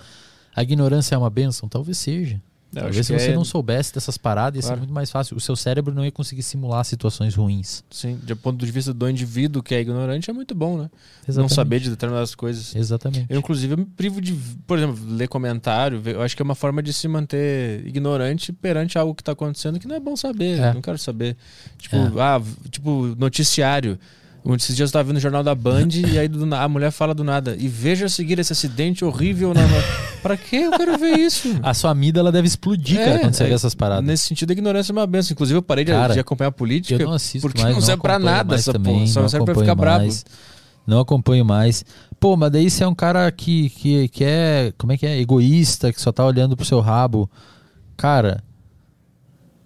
a ignorância é uma benção? Talvez seja. Eu Talvez acho se você é- não soubesse dessas paradas, ia Claro. ser muito mais fácil. O seu cérebro não ia conseguir simular situações ruins. Sim, de ponto de vista do indivíduo que é ignorante, é muito bom, né? Não Exatamente. saber de determinadas coisas. Exatamente. Eu, inclusive, eu me privo de, por exemplo, ler comentário. Eu acho que é uma forma de se manter ignorante perante algo que tá acontecendo que não é bom saber. É. Não quero saber. Tipo, É. ah, tipo, noticiário. Esses dias eu tava vendo o jornal da Band e aí do a mulher fala do nada. E veja a seguir esse acidente horrível na. na... pra que eu quero ver isso? A sua amígdala deve explodir, É, cara, quando você é, vê essas paradas. Nesse sentido, a ignorância é uma benção. Inclusive, eu parei de, Cara, de acompanhar a política. Eu não assisto porque mais, não serve pra nada essa também, porra, só serve pra ficar brabo. mais. Não acompanho mais. Pô, mas daí você é um cara que, que, que é, como é que é, egoísta, que só tá olhando pro seu rabo. Cara,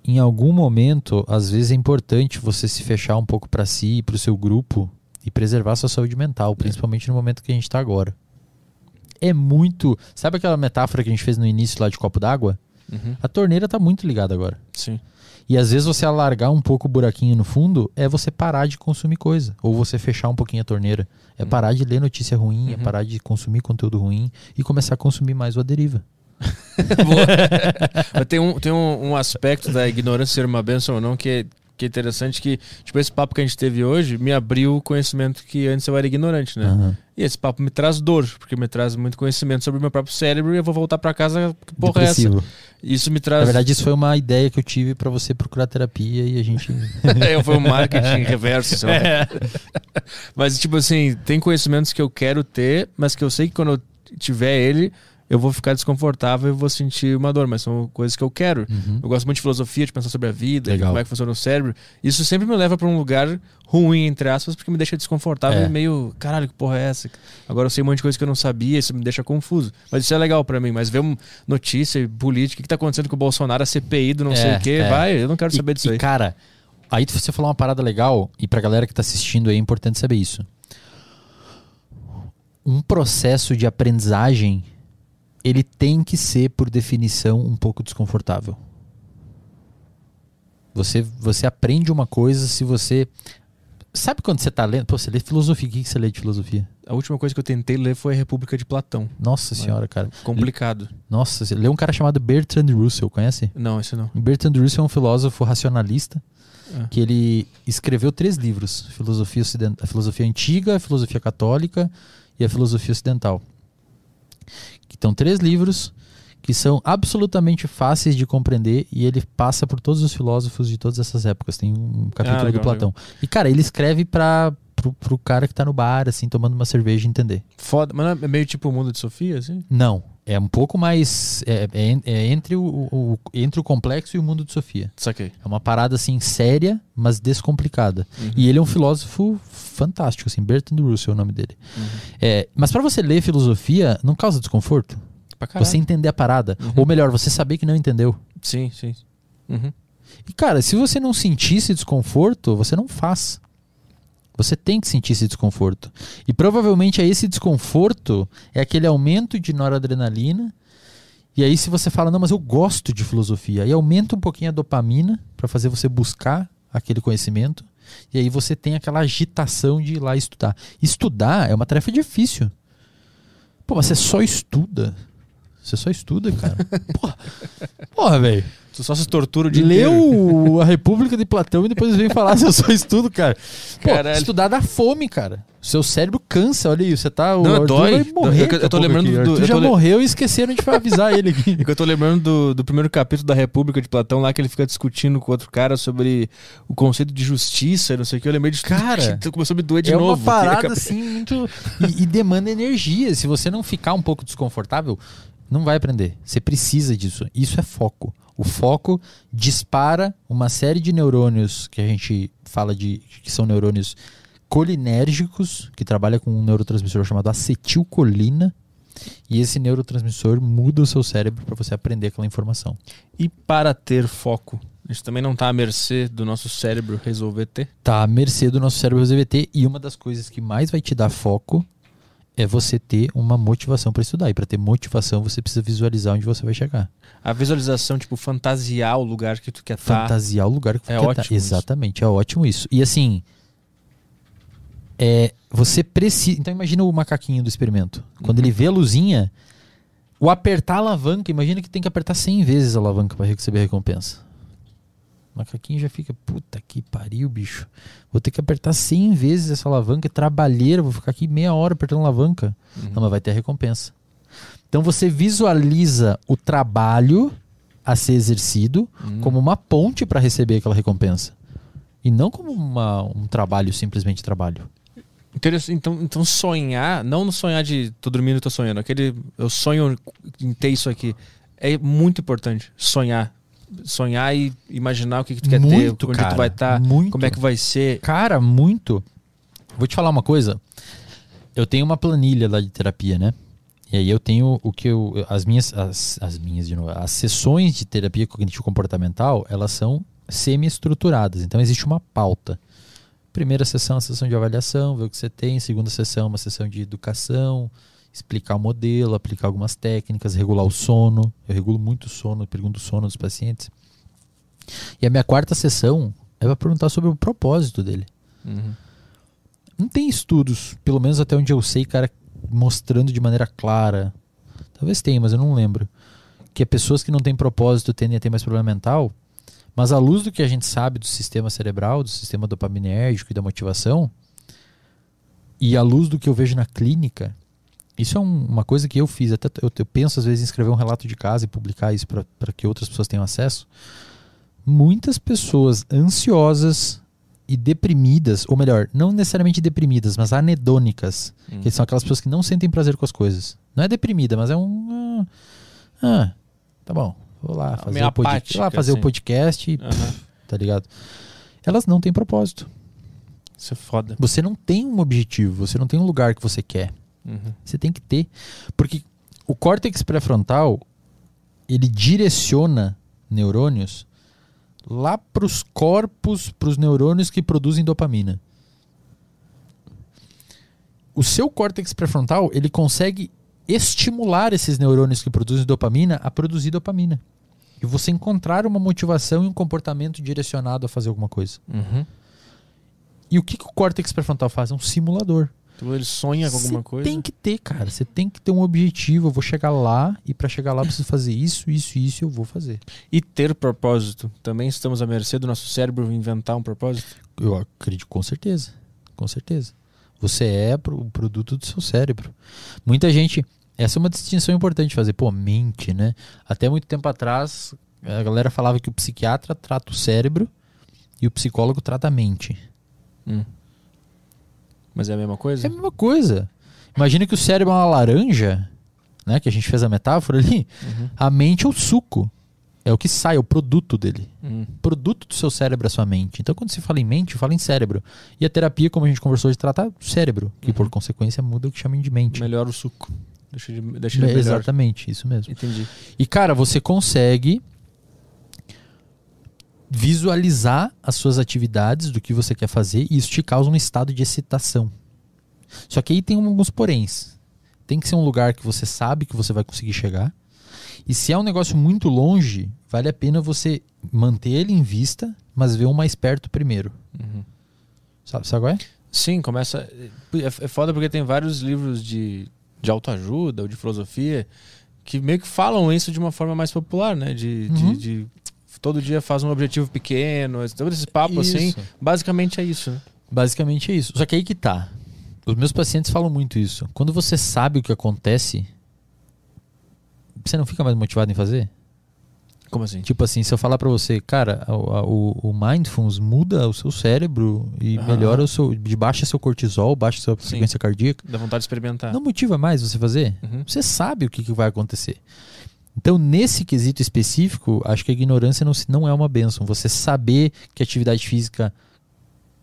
em algum momento, às vezes é importante você se fechar um pouco pra si e pro seu grupo e preservar sua saúde mental, principalmente no momento que a gente tá agora. É muito. Sabe aquela metáfora que a gente fez no início lá de copo d'água? Uhum, A torneira tá muito ligada agora. sim. E às vezes você alargar um pouco o buraquinho no fundo é você parar de consumir coisa. Ou você fechar um pouquinho a torneira. É Uhum. parar de ler notícia ruim, é Uhum. parar de consumir conteúdo ruim e começar a consumir mais o A Deriva. Mas tem um, tem um, um aspecto da ignorância ser uma benção ou não que é, que é interessante que, tipo, esse papo que a gente teve hoje me abriu o conhecimento que antes eu era ignorante, né? Aham. E esse papo me traz dor, porque me traz muito conhecimento sobre o meu próprio cérebro e eu vou voltar pra casa, que porra é essa? Isso me traz... Na verdade, isso foi uma ideia que eu tive pra você procurar terapia e a gente. eu foi um marketing reverso. lá. Mas, tipo assim, tem conhecimentos que eu quero ter, mas que eu sei que quando eu tiver ele, eu vou ficar desconfortável e vou sentir uma dor, mas são coisas que eu quero. Uhum. Eu gosto muito de filosofia, de pensar sobre a vida, Legal. como é que funciona o cérebro. Isso sempre me leva pra um lugar ruim, entre aspas, porque me deixa desconfortável É. e meio, caralho, que porra é essa? Agora eu sei um monte de coisa que eu não sabia, isso me deixa confuso. Mas isso é legal pra mim. Mas ver um notícia política, o que tá acontecendo com o Bolsonaro, a CPI do não É, sei o quê, é. vai, eu não quero E- saber disso e, aí. cara, aí você falou uma parada legal, e pra galera que tá assistindo aí é importante saber isso. Um processo de aprendizagem, ele tem que ser, por definição, um pouco desconfortável. Você, você aprende uma coisa se você. Sabe quando você tá lendo? Pô, você lê filosofia. O que você lê de filosofia? A última coisa que eu tentei ler foi a República de Platão. Nossa senhora, cara. Complicado. Nossa, você lê um cara chamado Bertrand Russell, conhece? Não, esse não. Bertrand Russell é um filósofo racionalista Ah. que ele escreveu três livros: filosofia Ociden- a filosofia antiga, a filosofia católica e a filosofia ocidental. Que estão três livros que são absolutamente fáceis de compreender e ele passa por todos os filósofos de todas essas épocas. Tem um capítulo Ah, legal, do Platão. E cara, ele escreve para pro, pro cara que tá no bar assim tomando uma cerveja entender. Foda. Mas não é meio tipo o mundo de Sofia, assim? Não, é um pouco mais é, é en- é entre o, o- entre o complexo e o mundo de Sofia. Saquei. É uma parada assim séria, mas descomplicada. Uhum. E ele é um filósofo fantástico, assim, Bertrand Russell é o nome dele. É, mas pra você ler filosofia, não causa desconforto? Você entender a parada. Uhum. Ou melhor, você saber que não entendeu. Sim, sim. Uhum. E cara, se você não sentir esse desconforto, você não faz. Você tem que sentir esse desconforto. E provavelmente é esse desconforto, é aquele aumento de noradrenalina. E aí, se você fala, não, mas eu gosto de filosofia, aí aumenta um pouquinho a dopamina para fazer você buscar aquele conhecimento. E aí você tem aquela agitação de ir lá estudar. Estudar é uma tarefa difícil. Pô, mas você só estuda. Você só estuda, cara. Porra, Porra velho. Tu só se tortura inteiro. Leu a República de Platão e depois vem falar se eu só estudo, cara. Pô, Caralho. estudar dá fome, cara. Seu cérebro cansa, olha aí, você tá. O Não, Arthur dói. vai morrer. Eu- eu tô lembrando aqui. do- Arthur eu já le- morreu e esqueceram de avisar ele aqui. É que eu tô lembrando do, do primeiro capítulo da República de Platão lá, que ele fica discutindo com outro cara sobre o conceito de justiça, não sei o que. Eu lembrei de Cara, que começou a me doer de é novo. uma parada cap- assim muito. E, e demanda energia. Se você não ficar um pouco desconfortável, não vai aprender. Você precisa disso. Isso é foco. O foco dispara uma série de neurônios que a gente fala de que são neurônios colinérgicos, que trabalha com um neurotransmissor chamado acetilcolina. E esse neurotransmissor muda o seu cérebro para você aprender aquela informação. E para ter foco, a gente também não tá à mercê do nosso cérebro resolver ter. Tá à mercê do nosso cérebro ZVT e uma das coisas que mais vai te dar foco é você ter uma motivação para estudar. E para ter motivação, você precisa visualizar onde você vai chegar. A visualização, tipo, fantasiar o lugar que tu quer estar. Fantasiar o lugar que você É quer ótimo estar. isso. Exatamente, é ótimo isso. E assim, é, você precisa. Então imagina o macaquinho do experimento. Quando Uhum. ele vê a luzinha, O apertar a alavanca, imagina que tem que apertar 100 vezes a alavanca para receber a recompensa. O macaquinho já fica, puta que pariu, bicho. Vou ter que apertar 100 vezes essa alavanca, é trabalheira, vou ficar aqui meia hora apertando a alavanca. Uhum. Não, mas vai ter a recompensa. Então você visualiza o trabalho a ser exercido Uhum. como uma ponte para receber aquela recompensa. E não como uma- um trabalho, simplesmente trabalho. Então, então sonhar, não no sonhar de tô dormindo e tô sonhando, aquele eu sonho em ter isso aqui. É muito importante sonhar. Sonhar e imaginar o que, que tu quer Muito, ter, onde cara, tu vai estar, muito. como é que vai ser. Cara, muito. Vou te falar uma coisa. Eu tenho uma planilha lá de terapia, né? E aí eu tenho o que eu. As minhas. As, as minhas, de novo. As sessões de terapia cognitivo-comportamental, elas são semi-estruturadas. Então existe uma pauta. Primeira sessão, a sessão de avaliação, ver o que você tem. Segunda sessão, uma sessão de educação, explicar o modelo, aplicar algumas técnicas, regular o sono. Eu regulo muito o sono, pergunto o sono dos pacientes. E a minha quarta sessão é para perguntar sobre o propósito dele. Uhum. Não tem estudos, pelo menos até onde eu sei, cara, mostrando de maneira clara. Talvez tenha, mas eu não lembro. Que pessoas que não têm propósito tendem a ter mais problema mental. Mas à luz do que a gente sabe do sistema cerebral, do sistema dopaminérgico e da motivação, e à luz do que eu vejo na clínica, isso é um- uma coisa que eu fiz. Até eu, eu penso às vezes em escrever um relato de casa e publicar isso para que outras pessoas tenham acesso. Muitas pessoas ansiosas e deprimidas, ou melhor, não necessariamente deprimidas, mas anedônicas, Hum. que são aquelas pessoas que não sentem prazer com as coisas. Não é deprimida, mas é um. Ah, ah, tá bom, vou lá fazer, meio o, pod- apática, vou lá fazer assim. o podcast e. Aham. Tá ligado? Elas não têm propósito. Isso é foda. Você não tem um objetivo, você não tem um lugar que você quer. Uhum. Você tem que ter. Porque o córtex pré-frontal, ele direciona neurônios lá para os corpos, para os neurônios que produzem dopamina. O seu córtex pré-frontal, ele consegue estimular esses neurônios que produzem dopamina a produzir dopamina. E você encontrar uma motivação e um comportamento direcionado a fazer alguma coisa. Uhum. E o que, que o córtex pré-frontal faz? É um simulador. Ele sonha com alguma coisa. tem que ter, cara. Você tem que ter um objetivo. Eu vou chegar lá e para chegar lá eu preciso fazer isso, isso e isso eu vou fazer. E ter propósito. Também estamos à mercê do nosso cérebro inventar um propósito. Eu acredito com certeza. Com certeza. Você é o produto do seu cérebro. Muita gente. Essa é uma distinção importante de fazer. Pô, mente, né? Até muito tempo atrás, a galera falava que o psiquiatra trata o cérebro e o psicólogo trata a mente. Hum. Mas é a mesma É coisa? a mesma coisa. Imagina que o cérebro é uma laranja, né? Que a gente fez a metáfora ali. Uhum. A mente é o suco. É o que sai, é o produto dele. Hum. O produto do seu cérebro é a sua mente. Então, quando se fala em mente, fala em cérebro. E a terapia, como a gente conversou, de tratar o cérebro, que por consequência muda o que chamam de mente. Melhor o suco. Deixa de, deixa de É, exatamente, isso mesmo. Entendi. E, cara, você consegue visualizar as suas atividades, do que você quer fazer, e isso te causa um estado de excitação. Só que aí tem alguns poréns. Tem que ser um lugar que você sabe que você vai conseguir chegar. E se é um negócio muito longe, vale a pena você manter ele em vista, mas ver um mais perto primeiro. Uhum. Sabe, sabe qual é? Sim, começa. É, é foda porque tem vários livros de, de autoajuda ou de filosofia que meio que falam isso de uma forma mais popular, né? De, de- Uhum. de- todo dia faz um objetivo pequeno, todo esse papo assim. Isso. Basicamente é isso, né? Basicamente é isso. Só que aí que tá. Os meus pacientes falam muito isso. Quando você sabe o que acontece, você não fica mais motivado em fazer? Como assim? Tipo assim, se eu falar pra você, cara, a- o, o Mindfulness muda o seu cérebro e Aham. melhora o seu. baixa seu cortisol, baixa sua Sim. frequência cardíaca. Dá vontade de experimentar. Não motiva mais você fazer? Uhum. Você sabe o que, que vai acontecer. Então, nesse quesito específico, acho que a ignorância não, não é uma benção. Você saber que a atividade física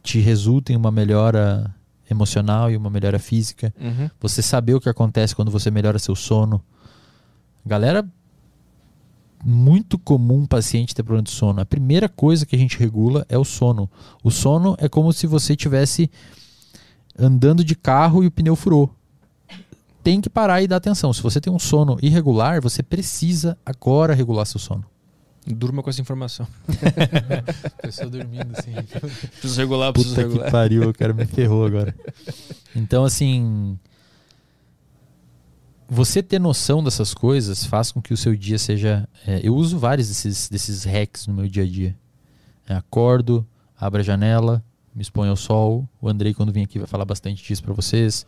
te resulta em uma melhora emocional e uma melhora física. Uhum. Você saber o que acontece quando você melhora seu sono. Galera, muito comum um paciente ter problema de sono. A primeira coisa que a gente regula é o sono. O sono é como se você tivesse andando de carro e o pneu furou. Tem que parar e dar atenção. Se você tem um sono irregular, você precisa agora regular seu sono. Durma com essa informação. Pessoa dormindo assim. Preciso regular, preciso Puta que regular. pariu, o cara me ferrou agora. Então, assim. você ter noção dessas coisas faz com que o seu dia seja. é, eu uso vários desses, desses hacks no meu dia a dia. É, acordo, abro a janela, me exponho ao sol. O Andrei, quando vem aqui, vai falar bastante disso para vocês.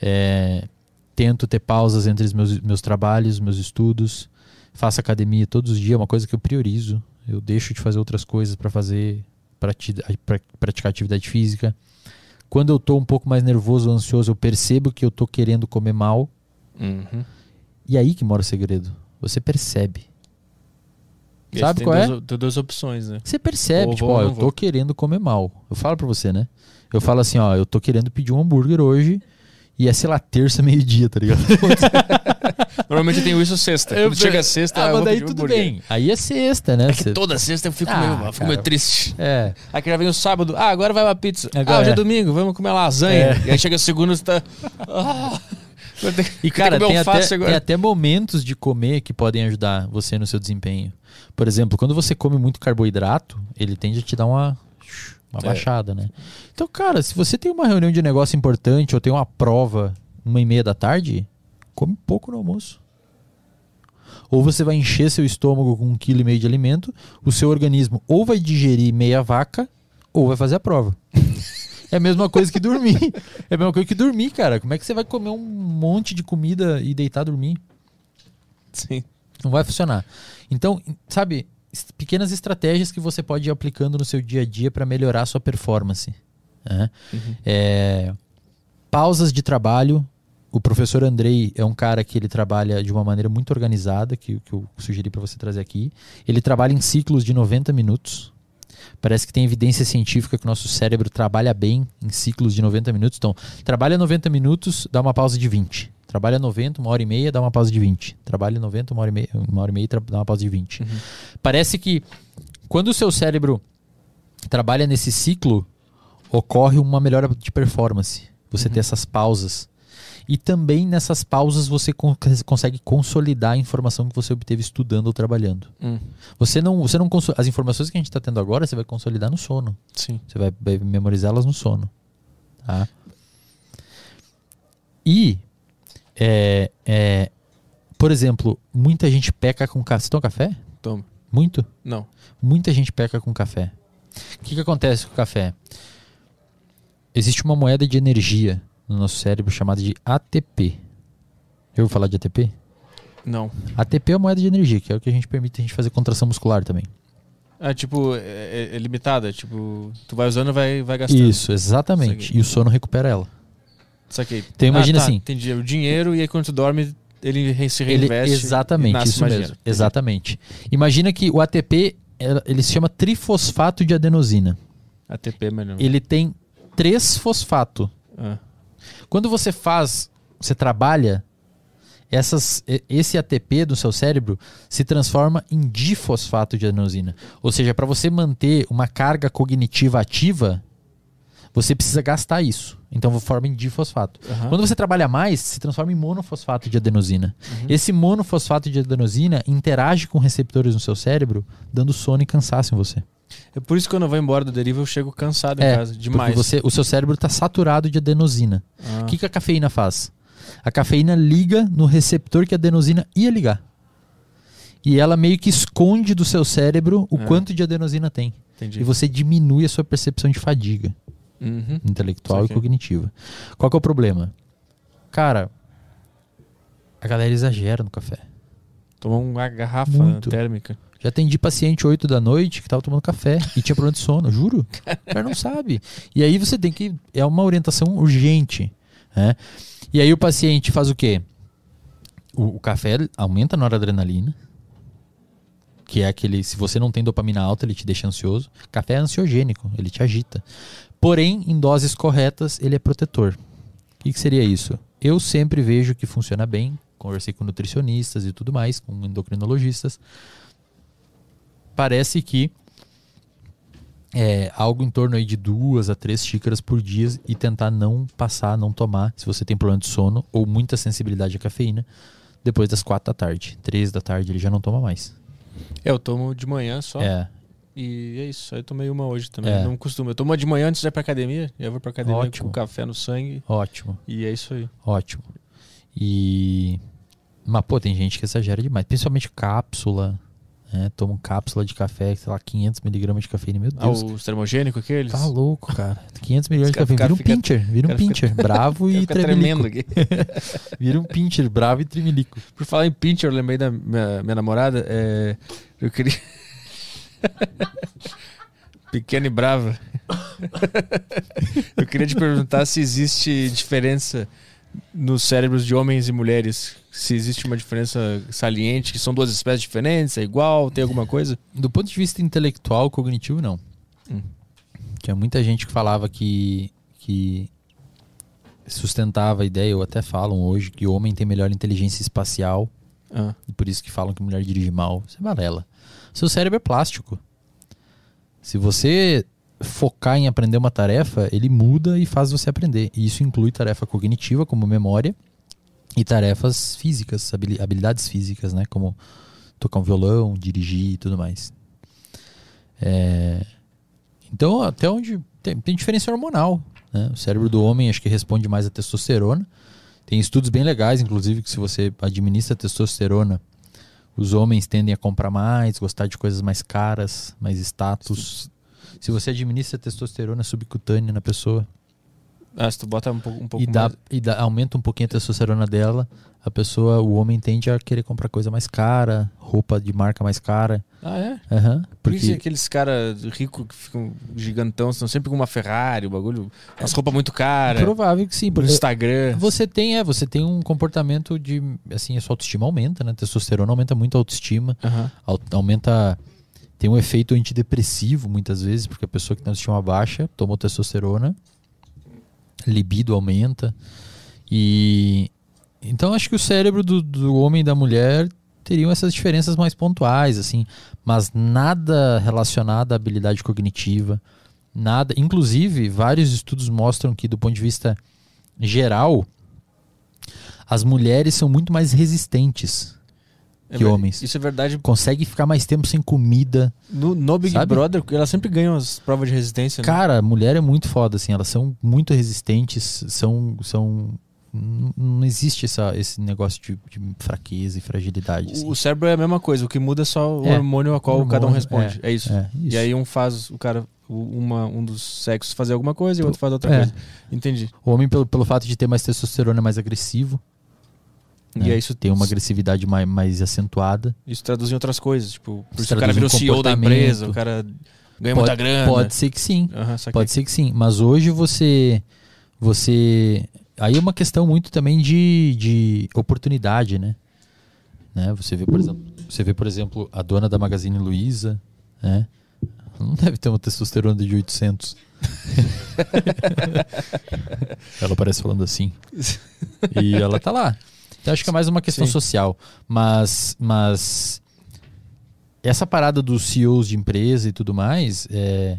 É, tento ter pausas entre os meus, meus trabalhos, meus estudos. Faço academia todos os dias, é uma coisa que eu priorizo. Eu deixo de fazer outras coisas para fazer, pra praticar atividade física. Quando eu tô um pouco mais nervoso ou ansioso, eu percebo que eu tô querendo comer mal. Uhum. E aí que mora o segredo. Você percebe. E Sabe qual é? duas, Tem duas opções, né? Você percebe, Ou tipo, vou ó, eu tô vou. querendo comer mal. Eu falo pra você, né? Eu falo assim, ó, eu tô querendo pedir um hambúrguer hoje e é, sei lá, terça, meio-dia, tá ligado? Normalmente eu tenho isso sexta. Eu- Quando chega sexta, ah, eu mas vou daí pedir tudo hambúrguer. bem. Aí é sexta, né? É que toda sexta eu fico, Ah, meio, eu fico meio triste. É. Aí que já vem o sábado, ah, agora vai uma pizza. Agora ah, hoje é é. domingo, vamos comer lasanha. É. E aí chega segunda, você tá. Ah, ter- E, cara, tem até, tem até momentos de comer que podem ajudar você no seu desempenho. Por exemplo, quando você come muito carboidrato, ele tende a te dar uma, uma É. baixada, né? Então, cara, se você tem uma reunião de negócio importante ou tem uma prova uma e meia da tarde, come pouco no almoço. Ou você vai encher seu estômago com um quilo e meio de alimento, o seu organismo ou vai digerir meia vaca ou vai fazer a prova. É a mesma coisa que dormir. É a mesma coisa que dormir, cara. Como é que você vai comer um monte de comida e deitar dormir? Sim. Não vai funcionar. Então, sabe, pequenas estratégias que você pode ir aplicando no seu dia a dia para melhorar a sua performance. né? Uhum. É, pausas de trabalho. O professor Andrei é um cara que ele trabalha de uma maneira muito organizada, que, que eu sugeri para você trazer aqui. Ele trabalha em ciclos de 90 minutos. Parece que tem evidência científica que o nosso cérebro trabalha bem em ciclos de 90 minutos. Então, trabalha 90 minutos, dá uma pausa de 20. Trabalha 90, uma hora e meia, dá uma pausa de 20. Trabalha 90, uma hora e meia, uma hora e meia dá uma pausa de 20. Uhum. Parece que quando o seu cérebro trabalha nesse ciclo, ocorre uma melhora de performance. Você ter essas pausas. E também nessas pausas você con- consegue consolidar a informação que você obteve estudando ou trabalhando. Hum, Você não, você não as informações que a gente está tendo agora, você vai consolidar no sono. sim. Você vai, vai memorizá-las no sono. Tá? E, é, é, por exemplo, muita gente peca com café. Você toma café? Toma. Muito? Não. Muita gente peca com café. O que, que acontece com o café? Existe uma moeda de energia no nosso cérebro chamada de ATP. Eu vou falar de ATP? Não. ATP é a moeda de energia, que é o que a gente permite a gente fazer contração muscular também. É tipo, é, é- é limitada. Tipo, tu vai usando e vai, vai gastando. Isso, exatamente. E o sono recupera ela. Saquei. Então imagina Ah, tá, assim. Entendi. O dinheiro e aí quando tu dorme, ele se Ele, reinveste. e exatamente, isso mesmo. dinheiro. Exatamente. Imagina que o ATP, ele se chama trifosfato de adenosina. ATP, mas não. Ele tem três fosfato. Ah, Quando você faz, você trabalha, essas, esse ATP do seu cérebro se transforma em difosfato de adenosina. Ou seja, para você manter uma carga cognitiva ativa, você precisa gastar isso. Então forma em difosfato. aham. Quando você trabalha mais, se transforma em monofosfato de adenosina. Uhum. Esse monofosfato de adenosina interage com receptores no seu cérebro, dando sono e cansaço em você. É por isso que quando eu vou embora do deriva, eu chego cansado É, em casa. Demais. Porque você, o seu cérebro está saturado de adenosina. Ah, O que, que a cafeína faz? A cafeína liga no receptor que a adenosina ia ligar. E ela meio que esconde do seu cérebro o É. quanto de adenosina tem. entendi. E você diminui a sua percepção de fadiga Uhum. intelectual e cognitiva. Qual que é o problema? Cara, a galera exagera no café. Tomou uma garrafa Muito. térmica. Já atendi paciente 8 da noite que tava tomando café e tinha problema de sono, juro. O cara não sabe. E aí você tem que. É uma orientação urgente. Né? E aí o paciente faz o quê? O, o café aumenta a noradrenalina. Que é aquele. Se você não tem dopamina alta, ele te deixa ansioso. Café é ansiogênico, ele te agita. Porém, em doses corretas, ele é protetor. O que, que seria isso? Eu sempre vejo que funciona bem. Conversei com nutricionistas e tudo mais, com endocrinologistas parece que é algo em torno aí de duas a três xícaras por dia e tentar não passar, não tomar, se você tem problema de sono ou muita sensibilidade à cafeína, depois das quatro da tarde. Três da tarde ele já não toma mais. É, eu tomo de manhã só. É, E é isso. Aí eu tomei uma hoje também. É. Não costumo. Eu tomo uma de manhã antes de ir pra academia. Eu vou pra academia Ótimo. com café no sangue. ótimo, E é isso aí. ótimo. E. Mas, pô, tem gente que exagera demais. Principalmente cápsula. Né? Toma cápsula de café, sei lá, 500mg de cafeína. Meu Ah, Deus. os termogênicos aqueles? Tá louco, cara. 500 milhões de Esse cara café. Vira um fica- pincher. Vira um cara fica- pincher. Bravo e tremelico. tremendo aqui. Vira um pincher. Bravo e tremelico. Por falar em pincher, eu lembrei da minha, minha namorada. é, eu queria. Pequena e brava. eu queria te perguntar se existe diferença nos cérebros de homens e mulheres. Se existe uma diferença saliente, que são duas espécies diferentes, é igual, tem alguma coisa? Do ponto de vista intelectual, cognitivo, não. Hum. Tinha muita gente que falava que, que sustentava a ideia, ou até falam hoje, que o homem tem melhor inteligência espacial, Ah, e por isso que falam que mulher dirige mal. Isso é balela. Seu cérebro é plástico. Se você focar em aprender uma tarefa, ele muda e faz você aprender. E isso inclui tarefa cognitiva, como memória, e tarefas físicas, habili- habilidades físicas, né? Como tocar um violão, dirigir e tudo mais. É, Então, até onde. Tem, tem diferença hormonal. Né? O cérebro do homem acho que responde mais à testosterona. Tem estudos bem legais, inclusive, que se você administra testosterona, os homens tendem a comprar mais, gostar de coisas mais caras, mais status. Se você administra testosterona subcutânea na pessoa ah, se tu bota um pouco, um pouco e, dá, mais... e dá- aumenta um pouquinho a testosterona dela, a pessoa, o homem tende a querer comprar coisa mais cara, roupa de marca mais cara. Ah, é? Aham. Por que porque aqueles caras ricos que ficam gigantão, estão sempre com uma Ferrari, o bagulho, umas roupas muito caras, provável que sim, porque Instagram. Você tem, é, você tem um comportamento de, assim, a sua autoestima aumenta, né? Testosterona aumenta muito a autoestima, au- aumenta, tem um efeito antidepressivo muitas vezes, porque a pessoa que tem autoestima baixa tomou testosterona, libido aumenta, e então acho que o cérebro do, do homem e da mulher teriam essas diferenças mais pontuais, assim, mas nada relacionado à habilidade cognitiva, nada, inclusive vários estudos mostram que do ponto de vista geral, as mulheres são muito mais resistentes que ver- homens. Isso é verdade. Conseguem ficar mais tempo sem comida. No, no Big Sabe? Brother, elas sempre ganham as provas de resistência, né? Cara, mulher é muito foda, assim. Elas são muito resistentes, são. são não existe essa, esse negócio de, de fraqueza e fragilidade. assim. O cérebro é a mesma coisa, o que muda é só o É, hormônio a qual hormônio, cada um responde. É, isso. É, isso. E aí um faz, o cara, uma, um dos sexos fazer alguma coisa e o outro faz outra É. coisa. Entendi. O homem, pelo, pelo fato de ter mais testosterona, é mais agressivo. E né? aí isso tem uma agressividade mais, mais acentuada. Isso traduz em outras coisas, tipo, por Isso o cara virou CEO da empresa, o cara ganha muita grana. Pode ser que sim. Saquei. Pode ser que sim, mas hoje você você aí é uma questão muito também de, de oportunidade, né? né? Você vê, por exemplo, você vê, por exemplo, a dona da Magazine Luiza, né? Não deve ter uma testosterona de 800. ela parece falando assim. E ela tá lá. Então acho que é mais uma questão Sim. social, mas mas essa parada dos CEOs de empresa e tudo mais é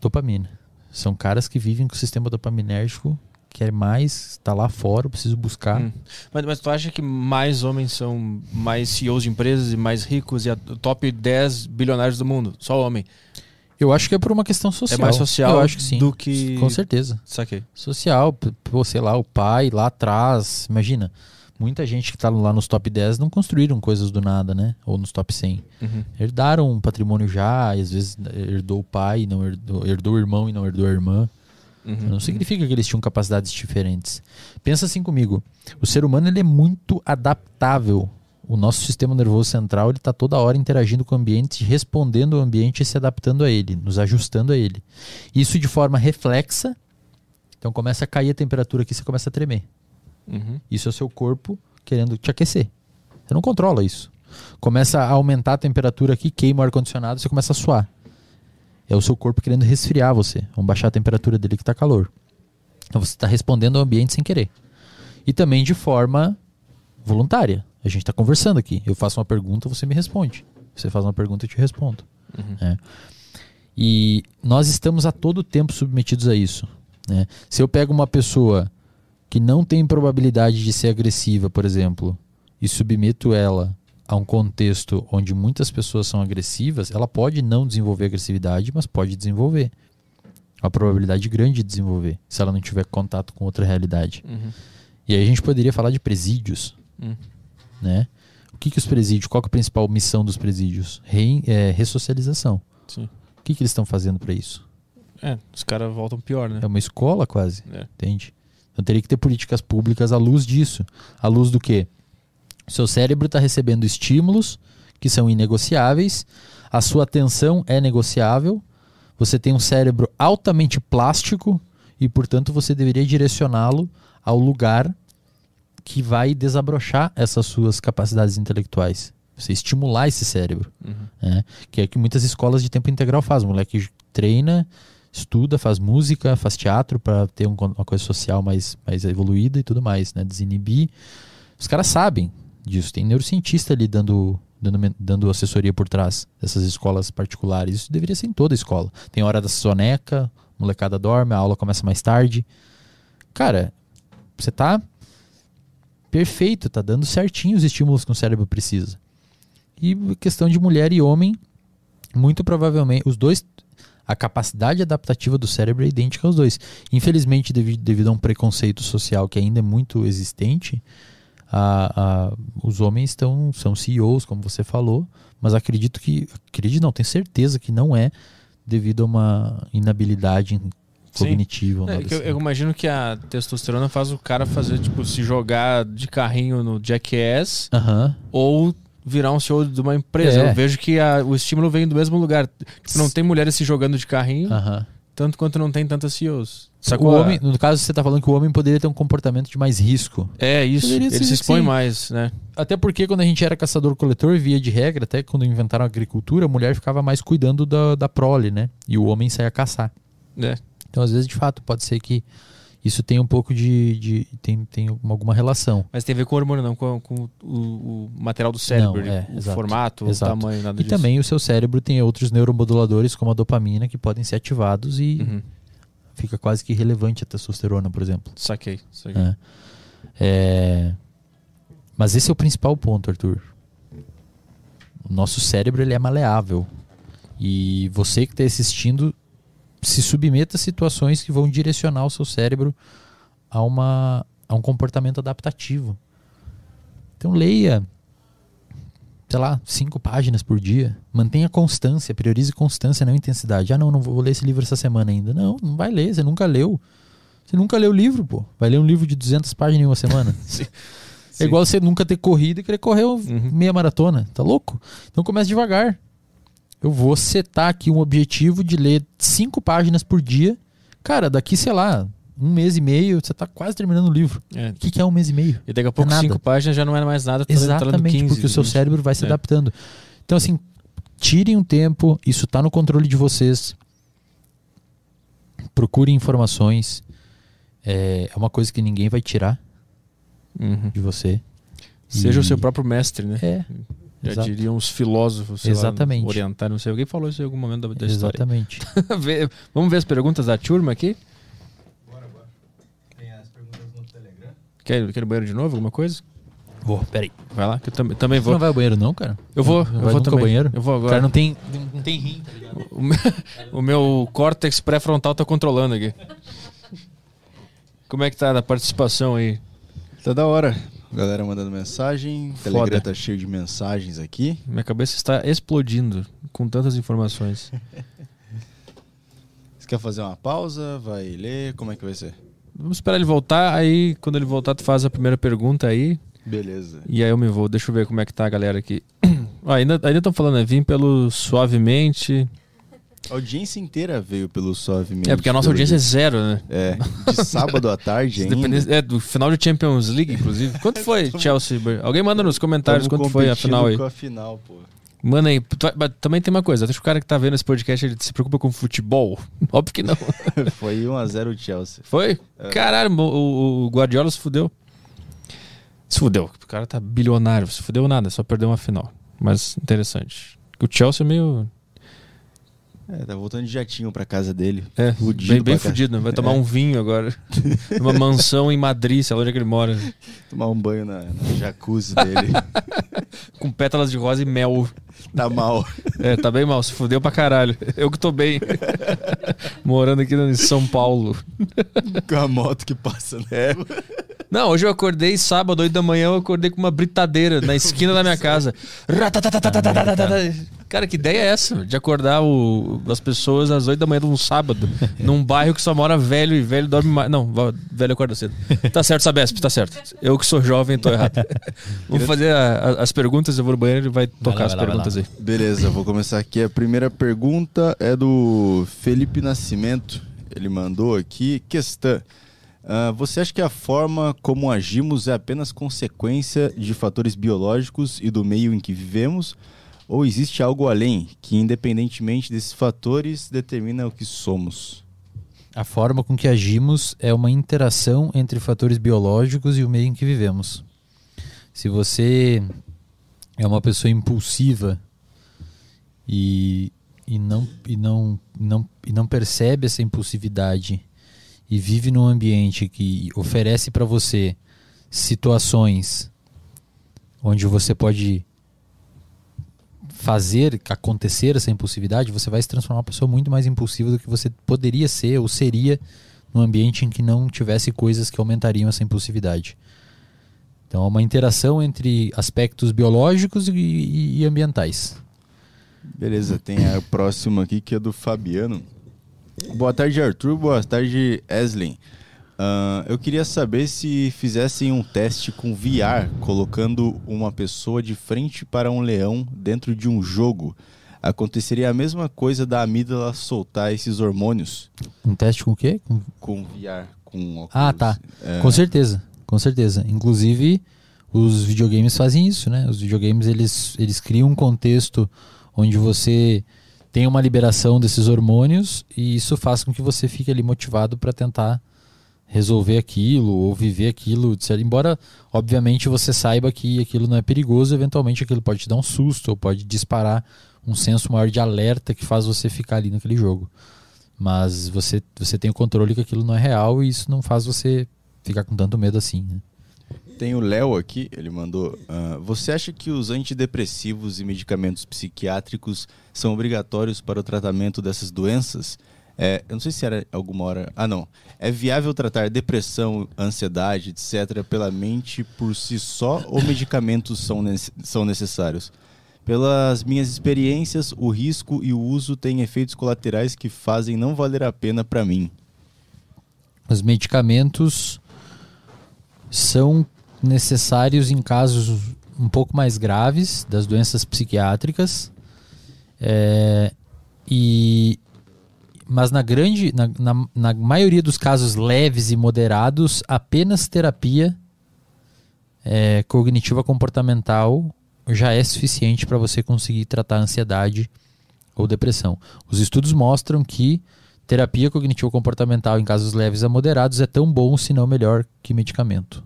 dopamina. São caras que vivem com o sistema dopaminérgico, quer mais, tá lá fora, eu preciso buscar. Hum. Mas, mas tu acha que mais homens são mais CEOs de empresas e mais ricos e a top 10 bilionários do mundo? Só homem. Eu acho que é por uma questão social. É mais social eu acho que sim. do que. Com certeza. Saquei. Social, pô, sei lá, o pai lá atrás, imagina. Muita gente que tá lá nos top 10 não construíram coisas do nada, né? Ou nos top 100. Uhum. Herdaram um patrimônio já, e às vezes herdou o pai, e não herdou, herdou o irmão e não herdou a irmã. Uhum. Não significa que eles tinham capacidades diferentes. Pensa assim comigo. O ser humano ele é muito adaptável. O nosso sistema nervoso central ele está toda hora interagindo com o ambiente, respondendo ao ambiente e se adaptando a ele, nos ajustando a ele. Isso de forma reflexa. Então começa a cair a temperatura aqui, você começa a tremer. Uhum. Isso é o seu corpo querendo te aquecer. Você não controla isso. Começa a aumentar a temperatura aqui, queima o ar-condicionado, você começa a suar. É o seu corpo querendo resfriar você. Vamos baixar a temperatura dele que está calor. Então você está respondendo ao ambiente sem querer. E também de forma voluntária. A gente está conversando aqui. Eu faço uma pergunta, você me responde. Você faz uma pergunta, eu te respondo. Uhum. né? E nós estamos a todo tempo submetidos a isso. né? Se eu pego uma pessoa que não tem probabilidade de ser agressiva, por exemplo, e submeto ela a um contexto onde muitas pessoas são agressivas, ela pode não desenvolver agressividade, mas pode desenvolver. Uma probabilidade grande de desenvolver, se ela não tiver contato com outra realidade. Uhum. E aí a gente poderia falar de presídios, Hum. Né? O que que os presídios, qual é a principal missão dos presídios? Re, é, ressocialização. Sim. O que que eles estão fazendo para isso? É, os caras voltam pior, né? É uma escola quase, É. entende? Então teria que ter políticas públicas à luz disso. À luz do quê? Seu cérebro está recebendo estímulos que são inegociáveis, a sua atenção é negociável, você tem um cérebro altamente plástico e, portanto, você deveria direcioná-lo ao lugar que vai desabrochar essas suas capacidades intelectuais. Você estimular esse cérebro. Uhum. né? Que é que muitas escolas de tempo integral fazem. O moleque treina, estuda, faz música, faz teatro para ter um uma coisa social mais, mais evoluída e tudo mais, né? Desinibir. Os caras sabem disso. Tem neurocientista ali dando, dando, dando assessoria por trás dessas escolas particulares. Isso deveria ser em toda escola. Tem hora da soneca, molecada dorme, a aula começa mais tarde. Cara, você tá perfeito, tá dando certinho os estímulos que o cérebro precisa. E questão de mulher e homem, muito provavelmente, os dois, a capacidade adaptativa do cérebro é idêntica aos dois. Infelizmente, devido, devido a um preconceito social que ainda é muito existente, a- a- os homens estão, são CEOs, como você falou, mas acredito que, acredito não, tenho certeza que não é devido a uma inabilidade cognitiva. ou É, que eu, assim. eu imagino que a testosterona faz o cara fazer, tipo, se jogar de carrinho no Jackass Aham. ou virar um CEO de uma empresa. É. Eu vejo que a- o estímulo vem do mesmo lugar. Tipo, não tem mulheres se jogando de carrinho, Aham. tanto quanto não tem tantas CEOs. O Sacou? homem, no caso, você está falando que o homem poderia ter um comportamento de mais risco. É isso, Poderia ele se expõe assim. mais, né? Até porque quando a gente era caçador-coletor, via de regra, até quando inventaram a agricultura, a mulher ficava mais cuidando da, da prole, né? E o homem saía caçar. É. Então, às vezes, de fato, pode ser que isso tenha um pouco de. de tem, tem alguma relação. Mas tem a ver com o hormônio, não com, com o, o material do cérebro, Não, é, o exato, formato, exato. o tamanho, nada E disso. também o seu cérebro tem outros neuromoduladores, como a dopamina, que podem ser ativados e Uhum. fica quase que irrelevante a testosterona, por exemplo. Saquei, saquei. É. É, Mas esse é o principal ponto, Arthur. O nosso cérebro ele é maleável. E você que está assistindo, se submeta a situações que vão direcionar o seu cérebro a, uma, a um comportamento adaptativo. Então leia, sei lá, cinco páginas por dia. Mantenha constância, priorize constância, não intensidade. Ah, não, não vou ler esse livro essa semana ainda. Não, não vai ler, você nunca leu. Você nunca leu o livro, pô. Vai ler um livro de 200 páginas em uma semana. Sim. É igual você nunca ter corrido e querer correr um- Uhum. meia maratona. Tá louco? Então comece devagar. Eu vou setar aqui um objetivo de ler cinco páginas por dia. Cara, daqui, sei lá, um mês e meio, você tá quase terminando o livro. É. O que, que é um mês e meio? E daqui a pouco nada. cinco páginas já não é mais nada, tá lendo Exatamente, 15, porque o seu 20. cérebro vai se É. adaptando. Então, assim, tirem um tempo, isso tá no controle de vocês. Procurem informações. É, é uma coisa que ninguém vai tirar Uhum. de você. Seja E- o seu próprio mestre, né? É, Já exato. diriam os filósofos, Exatamente. lá, orientar, não sei. Alguém falou isso em algum momento da, da história. exatamente. Vê- Vamos ver as perguntas da turma aqui? Bora, bora. Tem as perguntas no Telegram. Quer, quer ir no banheiro de novo, alguma coisa? Vou, peraí. Vai lá, que eu também, também Você vou. não vai ao banheiro, não, cara? Eu vou, Não eu vou também. ao banheiro? Eu vou O agora. cara não tem, não tem rim, tá ligado? O meu, o meu córtex pré-frontal tá controlando aqui. Como é que tá a participação aí? Tá da hora. Galera mandando mensagem. O Foda. Telegram tá cheio de mensagens aqui. Minha cabeça está explodindo com tantas informações. Você quer fazer uma pausa? Vai ler? Como é que vai ser? Vamos esperar ele voltar, aí quando ele voltar tu faz a primeira pergunta aí, Beleza. e aí eu me vou. Deixa eu ver como é que tá a galera aqui. Ah, ainda ainda estão falando, né? Vim pelo Suavemente. A audiência inteira veio pelo Suavemente. É, porque a nossa audiência é zero, né? É, de sábado à tarde ainda. é, do final de Champions League, inclusive. Quanto foi, Chelsea? Alguém manda nos comentários Tamo quanto foi a final aí. com a final, pô. Manda aí. Também tem uma coisa, acho que o cara que tá vendo esse podcast, ele se preocupa com futebol? Óbvio que não. Foi 1x0 o Chelsea. Foi? Caralho, o, o- o Guardiola se fudeu. Se fudeu. O cara tá bilionário. Se fudeu nada, só perdeu uma final. Mas interessante. O Chelsea é meio. É, tá voltando de jatinho pra casa dele. É, Fudido bem, bem fudido. né? Vai tomar É. um vinho agora. Numa mansão em Madrid, sei lá onde é que ele mora. Tomar um banho na, na jacuzzi dele. Com pétalas de rosa e mel. tá mal. É, tá bem mal. Se fudeu pra caralho. Eu que tô bem. Morando aqui em São Paulo. Com a moto que passa, né? Não, hoje eu acordei sábado, 8 da manhã, eu acordei com uma britadeira na esquina da minha casa. Cara, que ideia é essa? De acordar o, as pessoas às 8 da manhã de um sábado, num bairro que só mora velho e velho dorme mais. Não, velho acorda cedo. Tá certo, Sabesp, tá certo. Eu que sou jovem tô errado. Vamos fazer a, a, as perguntas, eu vou no banheiro e vai tocar lá, as lá, perguntas aí. Beleza, vou começar aqui. A primeira pergunta é do Felipe Nascimento. Ele mandou aqui questão. Uh, você acha que a forma como agimos é apenas consequência de fatores biológicos e do meio em que vivemos? Ou existe algo além que, independentemente desses fatores, determina o que somos? A forma com que agimos é uma interação entre fatores biológicos e o meio em que vivemos. Se você é uma pessoa impulsiva e, e, não, e, não, não, e não percebe essa impulsividade e vive num ambiente que oferece para você situações onde você pode fazer acontecer essa impulsividade, você vai se transformar uma pessoa muito mais impulsiva do que você poderia ser ou seria num ambiente em que não tivesse coisas que aumentariam essa impulsividade. Então, é uma interação entre aspectos biológicos e, e, e ambientais. Beleza, tem a próxima aqui que é do Fabiano. Boa tarde, Arthur. Boa tarde, Eslin. Uh, eu queria saber se fizessem um teste com VR, colocando uma pessoa de frente para um leão dentro de um jogo. Aconteceria a mesma coisa da amígdala soltar esses hormônios? Um teste com o quê? Com, com VR, com óculos. Ah, tá. É... Com certeza, com certeza. Inclusive, os videogames fazem isso, né? Os videogames, eles, eles criam um contexto onde você tem uma liberação desses hormônios e isso faz com que você fique ali motivado para tentar resolver aquilo ou viver aquilo. Embora, obviamente, você saiba que aquilo não é perigoso, eventualmente aquilo pode te dar um susto ou pode disparar um senso maior de alerta que faz você ficar ali naquele jogo. Mas você, você tem o controle que aquilo não é real e isso não faz você ficar com tanto medo assim. Né? Tem o Léo aqui, ele mandou. Uh, você acha que os antidepressivos e medicamentos psiquiátricos são obrigatórios para o tratamento dessas doenças? É, eu não sei se era alguma hora. Ah, não. É viável tratar depressão, ansiedade, etc., pela mente por si só ou medicamentos são, são necessários? Pelas minhas experiências, o risco e o uso têm efeitos colaterais que fazem não valer a pena para mim. Os medicamentos são necessários em casos um pouco mais graves das doenças psiquiátricas. É, e mas na grande na, na, na, maioria dos casos leves e moderados apenas terapia é, cognitiva comportamental já é suficiente para você conseguir tratar ansiedade ou depressão os estudos mostram que terapia cognitivo comportamental em casos leves a moderados é tão bom se não melhor que medicamento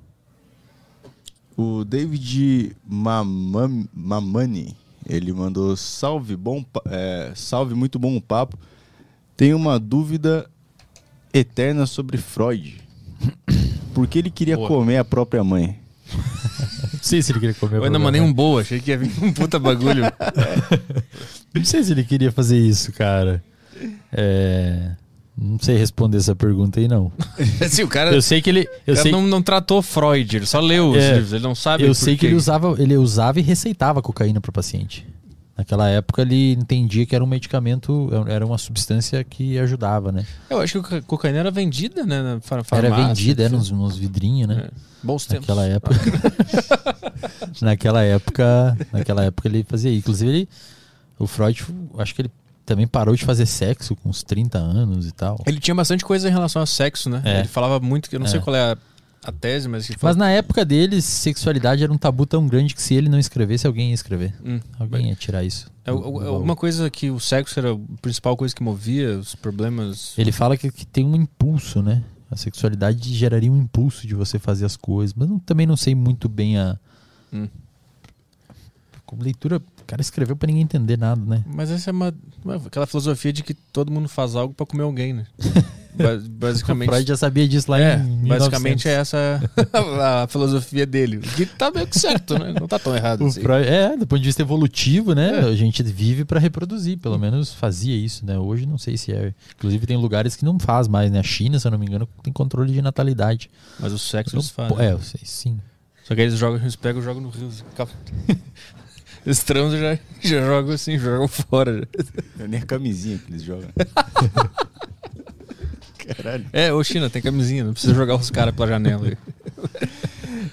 o David Mamani, ele mandou salve, bom, é, salve, muito bom papo. Tenho uma dúvida eterna sobre Freud. Por que ele queria boa. comer a própria mãe? Não sei se ele queria comer. Eu ainda mandei um boa, achei que ia vir um puta bagulho. Não sei se ele queria fazer isso, cara. É. Não sei responder essa pergunta aí, não. assim, o cara, eu sei que ele. Eu sei... não, não tratou Freud, ele só leu os é, livros, ele não sabe. Eu sei que ele usava, ele usava e receitava cocaína para o paciente. Naquela época ele entendia que era um medicamento, era uma substância que ajudava, né? Eu acho que a cocaína era vendida, né? Na farmácia, era vendida, era nos, nos vidrinhos, né? É. Bons tempos. Naquela época. naquela época. Naquela época ele fazia. Inclusive, ele, o Freud, acho que ele também parou de fazer sexo com uns 30 anos e tal. Ele tinha bastante coisa em relação ao sexo, né? É. Ele falava muito, que eu não é. sei qual é a, a tese, mas... Mas na época deles, sexualidade era um tabu tão grande que se ele não escrevesse, alguém ia escrever. Hum. Alguém ia tirar isso. É, uma coisa que o sexo era a principal coisa que movia os problemas... Ele fala que, que tem um impulso, né? A sexualidade geraria um impulso de você fazer as coisas. Mas não, também não sei muito bem a... Hum. Como leitura cara escreveu para ninguém entender nada, né? Mas essa é uma, aquela filosofia de que todo mundo faz algo para comer alguém, né? ba- O basicamente. Freud já sabia disso lá é, em 1900. basicamente é essa a, a filosofia dele. Que tá meio que certo, né? Não tá tão errado assim. Freud- é, do ponto de vista evolutivo, né? É. A gente vive para reproduzir, pelo menos fazia isso, né? Hoje não sei se é. Inclusive tem lugares que não faz mais, né? A China, se eu não me engano, tem controle de natalidade. Mas o sexo eles Não fazem. po- É, eu sei, sim. Só que aí eles jogam, eles pegam e jogam no rio. transam e já, já jogam assim, jogam fora. já. É nem a camisinha que eles jogam. Caralho. É, ô China, tem camisinha, não precisa jogar os caras pela janela. aí.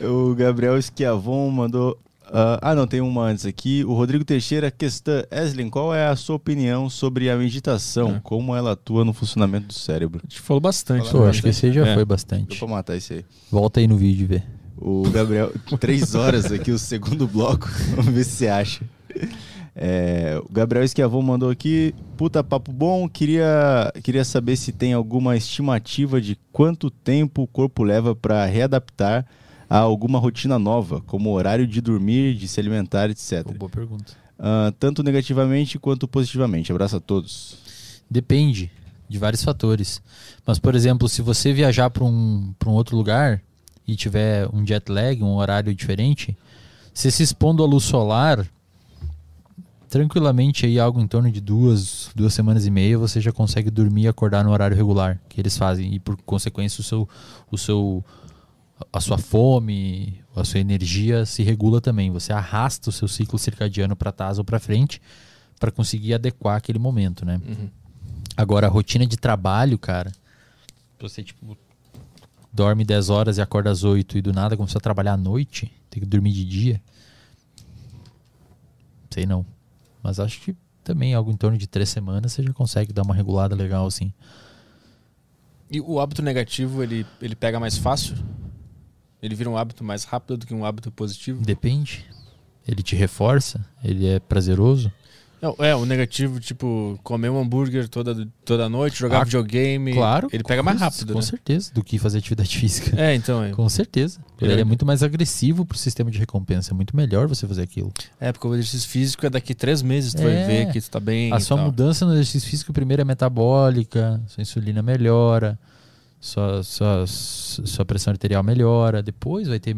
O Gabriel Schiavon mandou. ah, ah, não, tem uma antes aqui. O Rodrigo Teixeira, questão. Eslin, qual é a sua opinião sobre a meditação? É. Como ela atua no funcionamento do cérebro? A gente falou bastante. Pô, acho que esse aí já É. foi bastante. pra matar isso aí. Volta aí no vídeo e vê. O Gabriel, três horas aqui, o segundo bloco. Vamos ver se você acha. É, o Gabriel Esquiavon mandou aqui, puta papo bom, queria, queria saber se tem alguma estimativa de quanto tempo o corpo leva para readaptar a alguma rotina nova, como horário de dormir, de se alimentar, etc. Pô, boa pergunta. Ah, tanto negativamente quanto positivamente. Abraço a todos. Depende de vários fatores. Mas, por exemplo, se você viajar para um, pra um outro lugar e tiver um jet lag, um horário diferente, você se expondo à luz solar, tranquilamente aí algo em torno de duas, duas semanas e meia, você já consegue dormir e acordar no horário regular que eles fazem. E por consequência o seu, o seu a sua fome, a sua energia se regula também. Você arrasta o seu ciclo circadiano para trás ou para frente para conseguir adequar aquele momento, né? Uhum. Agora, a rotina de trabalho, cara. Você, tipo, dorme 10 horas e acorda às 8 e do nada começou a trabalhar à noite, tem que dormir de dia. Sei não. Mas acho que também algo em torno de três semanas você já consegue dar uma regulada legal, assim. E o hábito negativo, ele, ele pega mais fácil? Ele vira um hábito mais rápido do que um hábito positivo? Depende. Ele te reforça, ele é prazeroso. Não, é, o negativo, tipo, comer um hambúrguer toda, toda noite, jogar Ah, videogame. Claro. Ele pega mais rápido, Com né? certeza, do que fazer atividade física. É, então. É, Com certeza. Ele É. é muito mais agressivo pro sistema de recompensa. É muito melhor você fazer aquilo. é, porque o exercício físico é daqui três meses, tu É. vai ver que tu tá bem. A sua tal. mudança no exercício físico primeiro é metabólica, sua insulina melhora, sua, sua, sua pressão arterial melhora, depois vai ter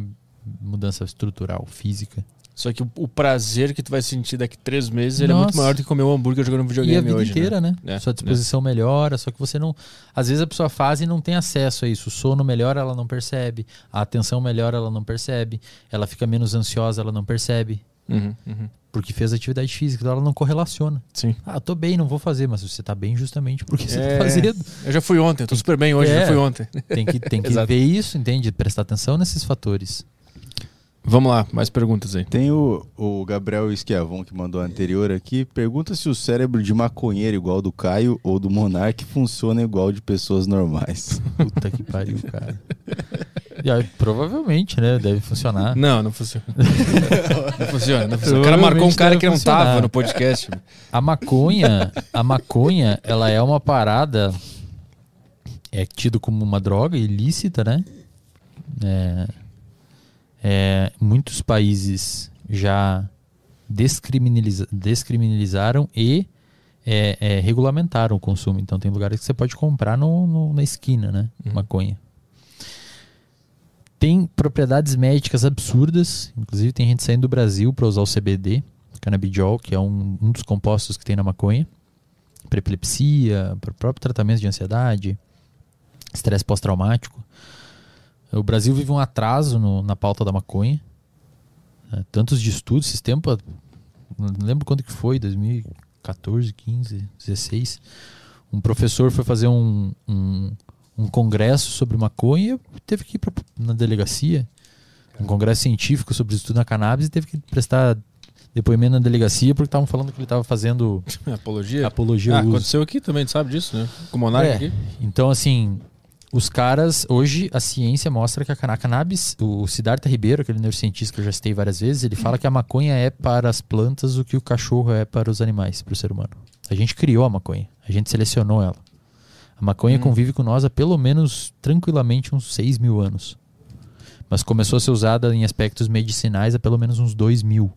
mudança estrutural, física. Só que o, prazer que tu vai sentir daqui três meses ele é muito maior do que comer um hambúrguer jogando e videogame a vida hoje. inteira, né? É, Sua disposição melhora, só que você não. Às vezes a pessoa faz e não tem acesso a isso. O sono melhora, ela não percebe. A atenção melhora, ela não percebe. Ela fica menos ansiosa, ela não percebe. Uhum, uhum. Porque fez atividade física, então ela não correlaciona. Sim. Ah, tô bem, não vou fazer, mas você tá bem justamente porque você É. tá fazendo. Eu já fui ontem, tô super bem hoje, É. já fui ontem. Tem que, tem que ver isso, entende? Prestar atenção nesses fatores. Vamos lá, mais perguntas aí. Tem o, o Gabriel Esquiavon que mandou a anterior aqui. Pergunta se o cérebro de maconheiro igual do Caio ou do Monark funciona igual de pessoas normais. Puta que pariu, cara. E aí, provavelmente, né? Deve funcionar. Não, não funciona. não funciona, não funciona. O cara marcou um cara que não deve tava funcionar. no podcast. A maconha, a maconha, ela é uma parada é tido como uma droga ilícita, né? É, é, muitos países já descriminaliza- descriminalizaram e é, é, regulamentaram o consumo. Então tem lugares que você pode comprar no, no- na esquina, né? Uhum. Maconha. Tem propriedades médicas absurdas. Inclusive tem gente saindo do Brasil para usar o CBD, canabidiol, que é um, um dos compostos que tem na maconha, para epilepsia, para o próprio tratamento de ansiedade, estresse pós-traumático. O Brasil vive um atraso no- na pauta da maconha. né? Tantos de estudos, esses tempos, não lembro quando que foi, 2014, 15, 16. Um professor foi fazer um, um, um congresso sobre maconha e teve que ir pra, na delegacia. Um congresso científico sobre o estudo na cannabis e teve que prestar depoimento na delegacia porque estavam falando que ele estava fazendo Apologia? apologia Ah, aconteceu aqui também, tu sabe disso, né? Com o Monark É. aqui. Então, assim, os caras, hoje a ciência mostra que a cannabis, o Siddhartha Ribeiro, aquele neurocientista que eu já citei várias vezes, ele fala que a maconha é para as plantas o que o cachorro é para os animais, para o ser humano. A gente criou a maconha, a gente selecionou ela. A maconha Hum. convive com nós há pelo menos, tranquilamente, uns 6 mil anos. Mas começou a ser usada em aspectos medicinais há pelo menos uns 2 mil,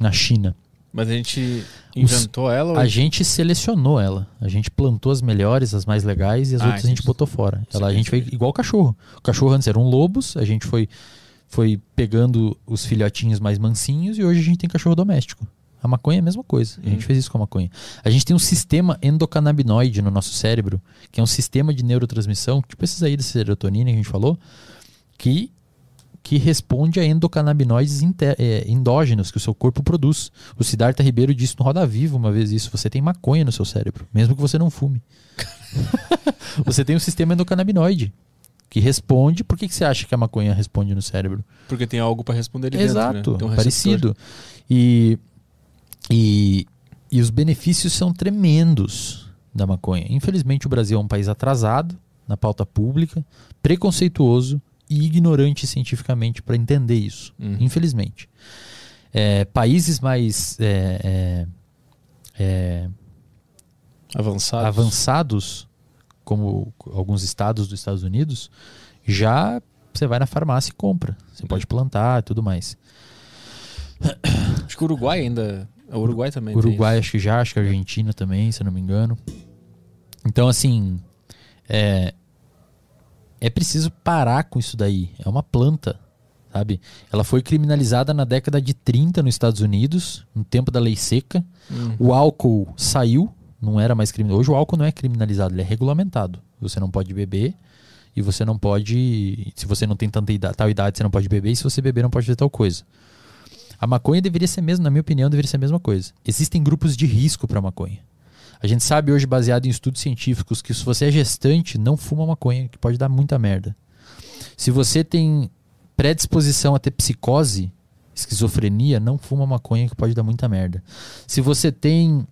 na China. Mas a gente inventou ela? Ou... A gente selecionou ela. A gente plantou as melhores, as mais legais e as Ah, outras a gente entendi. botou fora. Ela, a gente foi igual o cachorro. O cachorro antes eram lobos, a gente foi, foi pegando os filhotinhos mais mansinhos e hoje a gente tem cachorro doméstico. A maconha é a mesma coisa. A gente fez isso com a maconha. A gente tem um sistema endocannabinoide no nosso cérebro, que é um sistema de neurotransmissão, tipo esses aí da serotonina que a gente falou, que, que responde a endocannabinoides é, endógenos que o seu corpo produz. O Siddhartha Ribeiro disse no Roda Viva uma vez isso: você tem maconha no seu cérebro, mesmo que você não fume. você tem um sistema endocannabinoide que responde. Por que, que você acha que a maconha responde no cérebro? Porque tem algo pra responder ali Exato, dentro, né? Tem um parecido. E, e, e os benefícios são tremendos da maconha. Infelizmente, o Brasil é um país atrasado na pauta pública, preconceituoso e ignorante cientificamente para entender isso. Uhum. Infelizmente. É, países mais é, é, é, Avançado. avançados, como alguns estados dos Estados Unidos, já você vai na farmácia e compra. Você pode plantar e tudo mais. Acho que o Uruguai ainda. O Uruguai também. Uruguai acho que já, acho que a Argentina também, se eu não me engano. Então, assim, é, é preciso parar com isso daí. É uma planta, sabe? Ela foi criminalizada na década de 30 nos Estados Unidos, no tempo da lei seca. Hum. O álcool saiu, não era mais criminalizado. Hoje o álcool não é criminalizado, ele é regulamentado. Você não pode beber e você não pode. Se você não tem tanta idade, tal idade, você não pode beber, e se você beber, não pode fazer tal coisa. A maconha deveria ser mesmo, na minha opinião, deveria ser a mesma coisa. Existem grupos de risco para maconha. A gente sabe hoje, baseado em estudos científicos, que se você é gestante, não fuma maconha, que pode dar muita merda. Se você tem predisposição a ter psicose, esquizofrenia, não fuma maconha, que pode dar muita merda. Se você tem.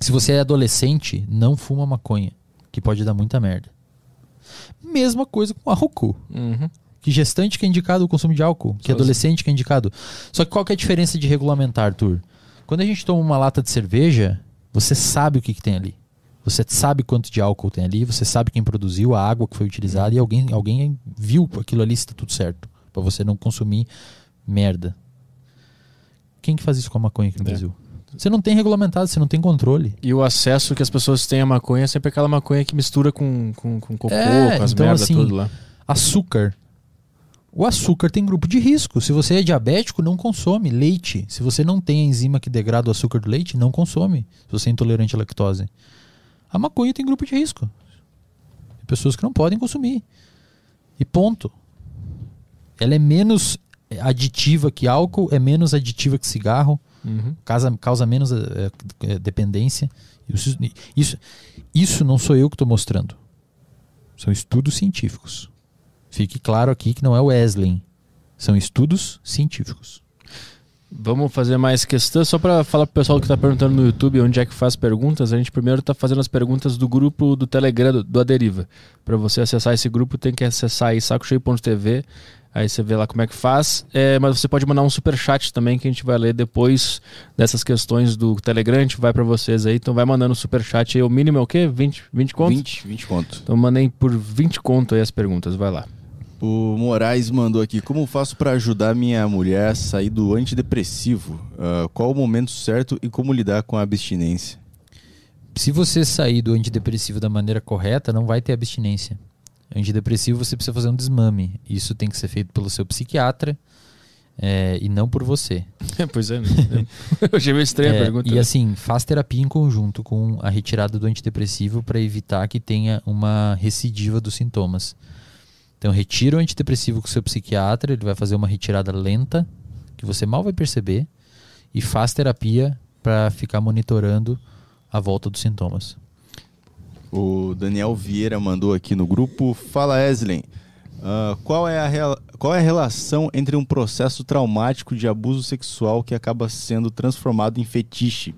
Se você é adolescente, não fuma maconha, que pode dar muita merda. Mesma coisa com álcool. Uhum. Que gestante que é indicado o consumo de álcool, que Só adolescente que é indicado. Só que qual que é a diferença de regulamentar, Arthur? Quando a gente toma uma lata de cerveja, você sabe o que, que tem ali. Você sabe quanto de álcool tem ali, você sabe quem produziu, a água que foi utilizada e alguém, alguém viu aquilo ali se tá tudo certo. Pra você não consumir merda. Quem que faz isso com a maconha aqui no É. Brasil? Você não tem regulamentado, você não tem controle. E o acesso que as pessoas têm à maconha é sempre aquela maconha que mistura com, com, com cocô, É, com as então, merdas assim, tudo lá. Açúcar. O açúcar tem grupo de risco. Se você é diabético, não consome leite. Se você não tem a enzima que degrada o açúcar do leite, não consome. Se você é intolerante à lactose. A maconha tem grupo de risco. Tem pessoas que não podem consumir. E ponto. Ela é menos aditiva que álcool, é menos aditiva que cigarro, Uhum. causa, causa menos eh, eh, dependência. Isso, isso, isso não sou eu que estou mostrando. São estudos científicos. Fique claro aqui que não é o Wesley. São estudos científicos. Vamos fazer mais questão, só para falar pro pessoal que tá perguntando no YouTube onde é que faz perguntas. A gente primeiro tá fazendo as perguntas do grupo do Telegram do, do Aderiva. Para você acessar esse grupo, tem que acessar aí sacocheio.tv. Aí você vê lá como é que faz. É, mas você pode mandar um super chat também que a gente vai ler depois dessas questões do Telegram. A gente vai para vocês aí. Então vai mandando um super chat aí. O mínimo é o quê? 20, 20 conto? 20, 20 conto. Então mandem por 20 conto aí as perguntas. Vai lá. O Moraes mandou aqui: Como faço para ajudar minha mulher a sair do antidepressivo? Ah, qual o momento certo e como lidar com a abstinência? Se você sair do antidepressivo da maneira correta, não vai ter abstinência. Antidepressivo você precisa fazer um desmame. Isso tem que ser feito pelo seu psiquiatra é, e não por você. pois é. Eu achei meio estranha É, a pergunta. E né? assim, faz terapia em conjunto com a retirada do antidepressivo para evitar que tenha uma recidiva dos sintomas. Então, retira o antidepressivo com o seu psiquiatra, ele vai fazer uma retirada lenta, que você mal vai perceber, e faz terapia para ficar monitorando a volta dos sintomas. O Daniel Vieira mandou aqui no grupo: Fala, Eslen. ah, qual, é a rela- qual é a relação entre um processo traumático de abuso sexual que acaba sendo transformado em fetiche?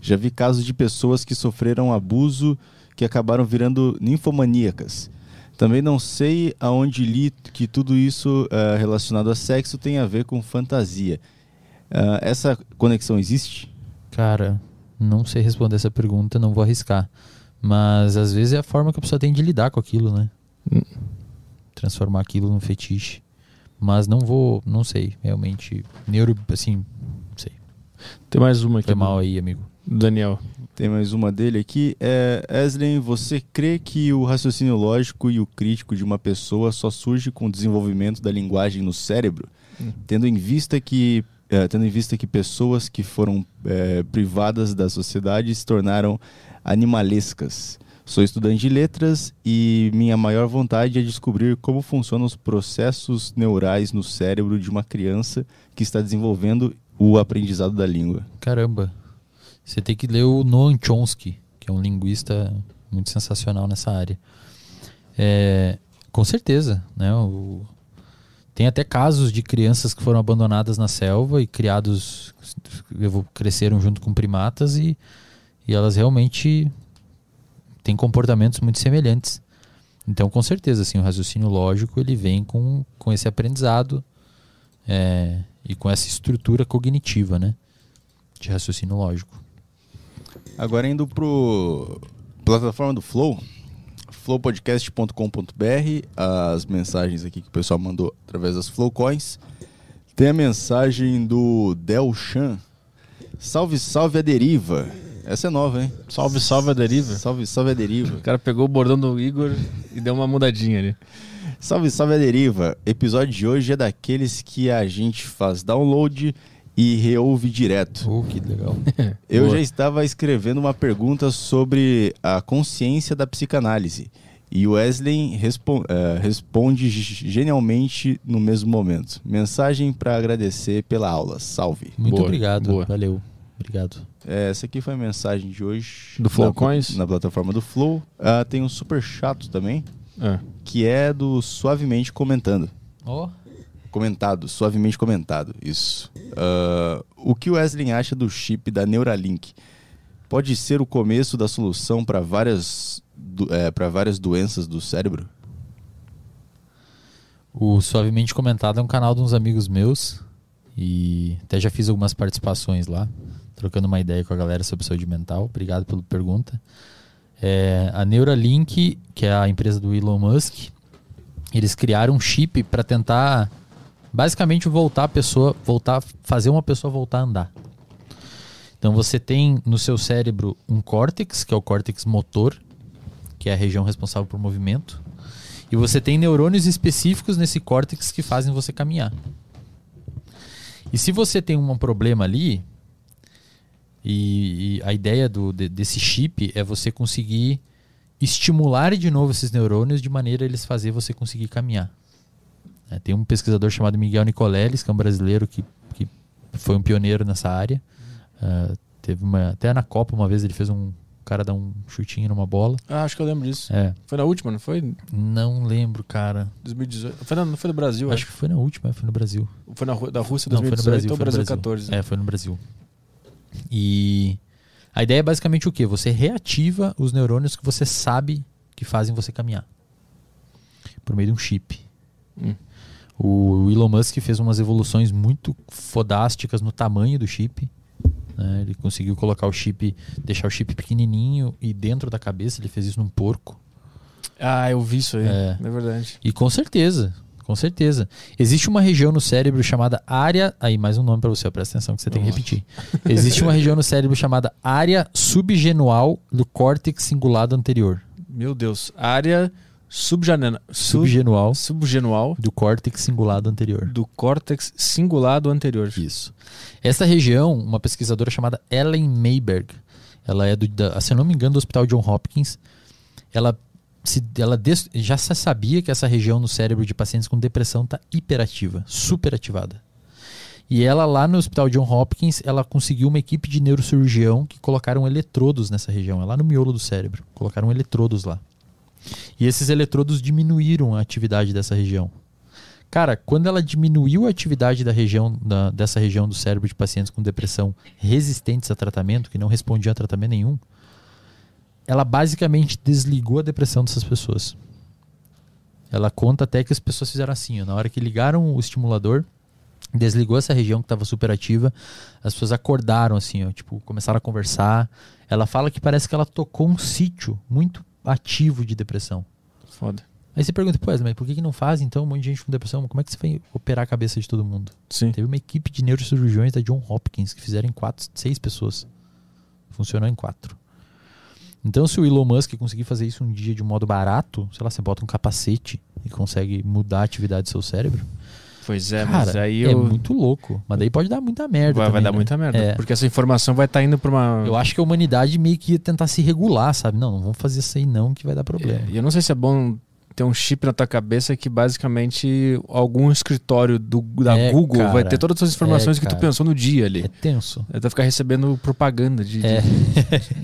Já vi casos de pessoas que sofreram abuso que acabaram virando ninfomaníacas. Também não sei aonde li que tudo isso ah, relacionado a sexo tem a ver com fantasia. Ah, essa conexão existe? Cara, não sei responder essa pergunta, não vou arriscar. Mas às vezes é a forma que a pessoa tem de lidar com aquilo, né? Transformar aquilo num fetiche. Mas não vou, não sei, realmente. Neuro, assim, não sei. Tem mais uma aqui. Foi mal aí, amigo. Daniel. Tem mais uma dele aqui. É, Eslen, você crê que o raciocínio lógico e o crítico de uma pessoa só surge com o desenvolvimento da linguagem no cérebro? Hum. Tendo em vista que é, tendo em vista que pessoas que foram é, privadas da sociedade se tornaram animalescas. Sou estudante de letras e minha maior vontade é descobrir como funcionam os processos neurais no cérebro de uma criança que está desenvolvendo o aprendizado da língua. Caramba. Você tem que ler o Noam Chomsky, que é um linguista muito sensacional nessa área. É, com certeza, né? O- tem até casos de crianças que foram abandonadas na selva e criados cresceram junto com primatas e, e elas realmente têm comportamentos muito semelhantes. Então, com certeza, assim, o raciocínio lógico ele vem com, com esse aprendizado é, e com essa estrutura cognitiva, né? De raciocínio lógico. Agora indo pro plataforma do Flow, flowpodcast.com.br, as mensagens aqui que o pessoal mandou através das Flowcoins. Tem a mensagem do Del Chan. Salve, salve a deriva. Essa é nova, hein? Salve, salve a deriva. Salve, salve a deriva. O cara pegou o bordão do Igor e deu uma mudadinha ali. Salve, salve a deriva. Episódio de hoje é daqueles que a gente faz download e reouve direto. Oh, que legal. Eu Boa. já estava escrevendo uma pergunta sobre a consciência da psicanálise. E o Wesley respon- eh, responde ge- genialmente no mesmo momento. Mensagem para agradecer pela aula. Salve. Muito Boa, obrigado. boa. Valeu. Obrigado. Eh, essa aqui foi a mensagem de hoje. Do Flow na, Coins? Na plataforma do Flow. Ah, tem um super chato também, Ah, que é do Suavemente Comentando. Ó. Comentado, suavemente comentado, isso. Ah, o que o Wesley acha do chip da Neuralink? Pode ser o começo da solução para várias, para várias doenças do cérebro? O Suavemente Comentado é um canal de uns amigos meus. E até já fiz algumas participações lá, trocando uma ideia com a galera sobre saúde mental. Obrigado pela pergunta. É, a Neuralink, que é a empresa do Elon Musk, eles criaram um chip para tentar basicamente voltar a pessoa, voltar, fazer uma pessoa voltar a andar. Então você tem no seu cérebro um córtex, que é o córtex motor, que é a região responsável por movimento. E você tem neurônios específicos nesse córtex que fazem você caminhar. E se você tem um problema ali, e, e a ideia do, de- desse chip é você conseguir estimular de novo esses neurônios de maneira a eles fazer você conseguir caminhar. É, tem um pesquisador chamado Miguel Nicoleles, que é um brasileiro que, que foi um pioneiro nessa área. Ah, teve uma, até na Copa uma vez ele fez um cara dar um chutinho numa bola. Ah, acho que eu lembro disso. É, Foi na última, não foi? não lembro, cara. 2018. Foi na, não foi do Brasil, Acho que foi na última, foi no Brasil. Foi na, da Rússia Não, foi no 2018 Brasil. ou foi no Brasil, Brasil. 14. É, foi no Brasil. E a ideia é basicamente o quê? Você reativa os neurônios que você sabe que fazem você caminhar. Por meio de um chip. Hum. O Elon Musk fez umas evoluções muito fodásticas no tamanho do chip. né? Ele conseguiu colocar o chip, deixar o chip pequenininho e dentro da cabeça. Ele fez isso num porco. Ah, eu vi isso aí. É. É, verdade. E com certeza, com certeza. Existe uma região no cérebro chamada área. Aí, mais um nome para você, presta atenção que você tem que repetir. Existe uma região no cérebro chamada área subgenual do córtex cingulado anterior. Meu Deus. Área subjanena, sub, Subgenual subgenual do córtex cingulado anterior. do córtex cingulado anterior. Isso. Essa região, uma pesquisadora chamada Ellen Mayberg, ela é do, da, se não me engano, do Hospital John Hopkins. Ela, se, ela des- já se sabia que essa região no cérebro de pacientes com depressão está hiperativa, superativada. E ela lá no Hospital John Hopkins, ela conseguiu uma equipe de neurocirurgião que colocaram eletrodos nessa região, é lá no miolo do cérebro. Colocaram eletrodos lá. E esses eletrodos diminuíram a atividade dessa região. Cara, quando ela diminuiu a atividade da região, da- dessa região do cérebro de pacientes com depressão resistentes a tratamento, que não respondiam a tratamento nenhum, ela basicamente desligou a depressão dessas pessoas. Ela conta até que as pessoas fizeram assim, ó, na hora que ligaram o estimulador, desligou essa região que estava superativa, as pessoas acordaram assim, ó, tipo, começaram a conversar. Ela fala que parece que ela tocou um sítio muito ativo de depressão. Foda. Aí você pergunta, pô, mas por que, que não faz então um monte de gente com depressão? Como é que você vai operar a cabeça de todo mundo? Sim. Teve uma equipe de neurocirurgiões da John Hopkins que fizeram em quatro, seis pessoas. Funcionou em quatro. Então, se o Elon Musk conseguir fazer isso um dia de um modo barato, sei lá, você bota um capacete e consegue mudar a atividade do seu cérebro, Pois é, cara, mas aí é eu... muito louco. Mas daí pode dar muita merda. vai, vai também, dar né? muita merda. É. Porque essa informação vai estar indo pra uma. Eu acho que a humanidade meio que ia tentar se regular, sabe? Não, não vamos fazer isso aí não, que vai dar problema. É, E eu não sei se é bom ter um chip na tua cabeça que basicamente algum escritório do, da É, Google vai cara. ter todas as informações É, que tu pensou no dia ali. É tenso. É. Tu vai ficar recebendo propaganda de, de- É.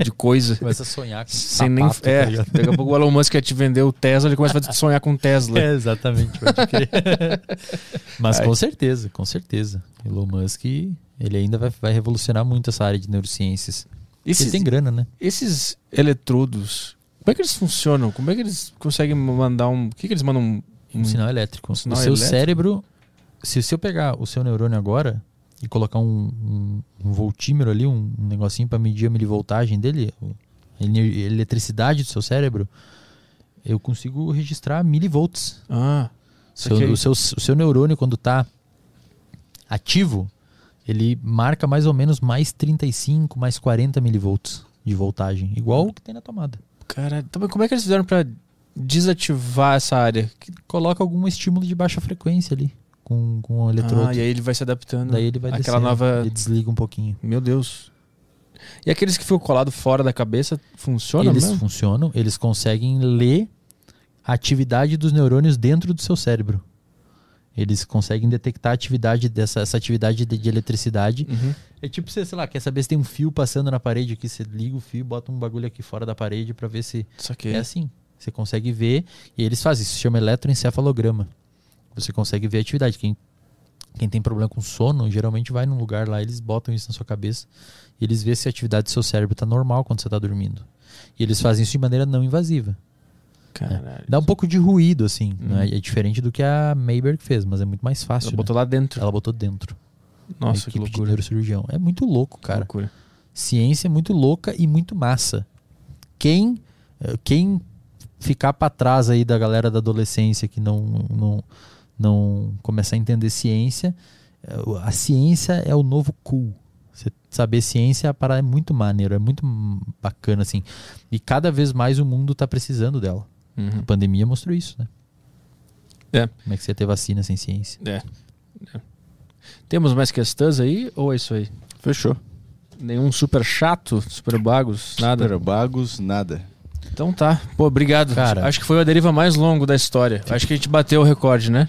de coisa. Começa a sonhar com Sem nem. tá É, ligado? daqui a pouco o Elon Musk quer te vender o Tesla, ele começa a sonhar com o Tesla. É, exatamente. Mas Ai. com certeza, com certeza. Elon Musk, ele ainda vai, vai revolucionar muito essa área de neurociências. Esses, Ele tem grana, né? esses eletrodos, como é que eles funcionam? Como é que eles conseguem mandar um. O que, que eles mandam? Um, Um sinal elétrico. um sinal o seu elétrico? cérebro, se, se eu pegar o seu neurônio agora e colocar um, um, voltímetro ali, um, negocinho para medir a milivoltagem dele, a eletricidade do seu cérebro, eu consigo registrar milivolts. Ah, Seu- o, seu, o seu neurônio, quando está ativo, ele marca mais ou menos mais 35, mais 40 milivolts de voltagem, igual o que tem na tomada. Cara, então, como é que eles fizeram pra desativar essa área? Coloca algum estímulo de baixa frequência ali, com, com o eletrodo. Ah, e aí ele vai se adaptando. Daí ele vai Aquela descendo, nova. ele desliga um pouquinho. Meu Deus. E aqueles que ficam colados fora da cabeça, funciona eles mesmo? funcionam, eles conseguem ler a atividade dos neurônios dentro do seu cérebro. Eles conseguem detectar a atividade dessa essa atividade de, de eletricidade. Uhum. É tipo você, sei lá, quer saber se tem um fio passando na parede aqui, você liga o fio, bota um bagulho aqui fora da parede pra ver se é assim. Você consegue ver e eles fazem isso, se chama eletroencefalograma. Você consegue ver a atividade. Quem quem tem problema com sono, geralmente vai num lugar lá, eles botam isso na sua cabeça e eles vê se a atividade do seu cérebro tá normal quando você tá dormindo. E eles fazem isso de maneira não invasiva. Caralho. Dá um pouco de ruído, assim. Uhum. né? É diferente do que a Mayberg fez, mas é muito mais fácil. Ela né? botou lá dentro. Ela botou dentro. Nossa, que equipe de loucura. neurocirurgião. É muito louco, cara. loucura. Ciência é muito louca e muito massa. Quem, eh, quem ficar pra trás aí da galera da adolescência que não, não, não começar a entender ciência, eh, a ciência é o novo cool. Você saber ciência a parada é muito maneiro, é muito hum, bacana assim. E cada vez mais o mundo tá precisando dela. Uhum. A pandemia mostrou isso, né? É. Como é que você ia ter vacina sem ciência? É. É. Temos mais questões aí ou é isso aí? Fechou. Nenhum super chato, super bagos, nada. Super bagos, nada. Então tá. Pô, obrigado. Cara. Acho que foi a deriva mais longa da história. Acho que a gente bateu o recorde, né?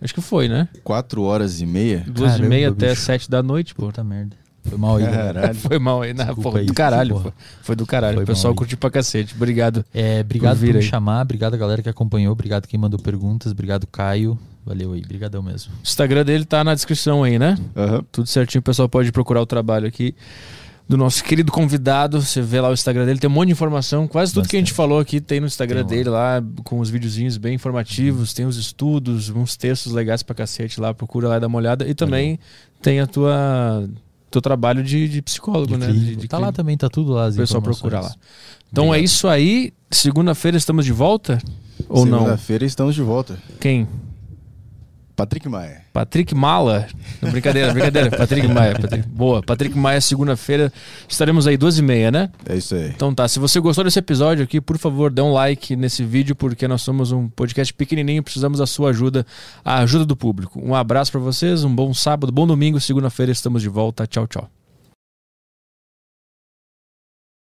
Acho que foi, né? Quatro horas e meia. Duas Caramba, e meia até bicho. sete da noite, pô. Puta merda. Foi mal aí, galera. Caralho. Foi mal aí, né? Desculpa Pô, aí, do caralho, porra. Foi do caralho. Foi o pessoal curtiu pra cacete. Obrigado. É, obrigado Por por, me aí. chamar, obrigado a galera que acompanhou, obrigado quem mandou perguntas, obrigado Caio, valeu aí, brigadão mesmo. O Instagram dele tá na descrição aí, né? Aham. Tudo certinho, o pessoal pode procurar o trabalho aqui do nosso querido convidado. Você vê lá o Instagram dele, tem um monte de informação. Quase tudo que a gente Bastante. falou aqui tem no Instagram Tem dele lá, com os videozinhos bem informativos, tem os estudos, uns textos legais pra cacete lá. Procura lá e dá uma olhada. E também tem a tua teu trabalho de, de psicólogo, De né? clínico. De- de tá lá também, tá tudo lá O pessoal procura lá. Então é Obrigado. isso aí. Segunda-feira estamos de volta? Ou não? Segunda-feira estamos de volta. Quem? Patrick Maia. Patrick Mala. Não, brincadeira, brincadeira. Patrick Maia. Patrick- Boa. Patrick Maia, segunda-feira. Estaremos aí duas e meia, né? É isso aí. Então tá, se você gostou desse episódio aqui, por favor, dê um like nesse vídeo, porque nós somos um podcast pequenininho, precisamos da sua ajuda, a ajuda do público. Um abraço pra vocês, um bom sábado, bom domingo, segunda-feira estamos de volta. Tchau, tchau.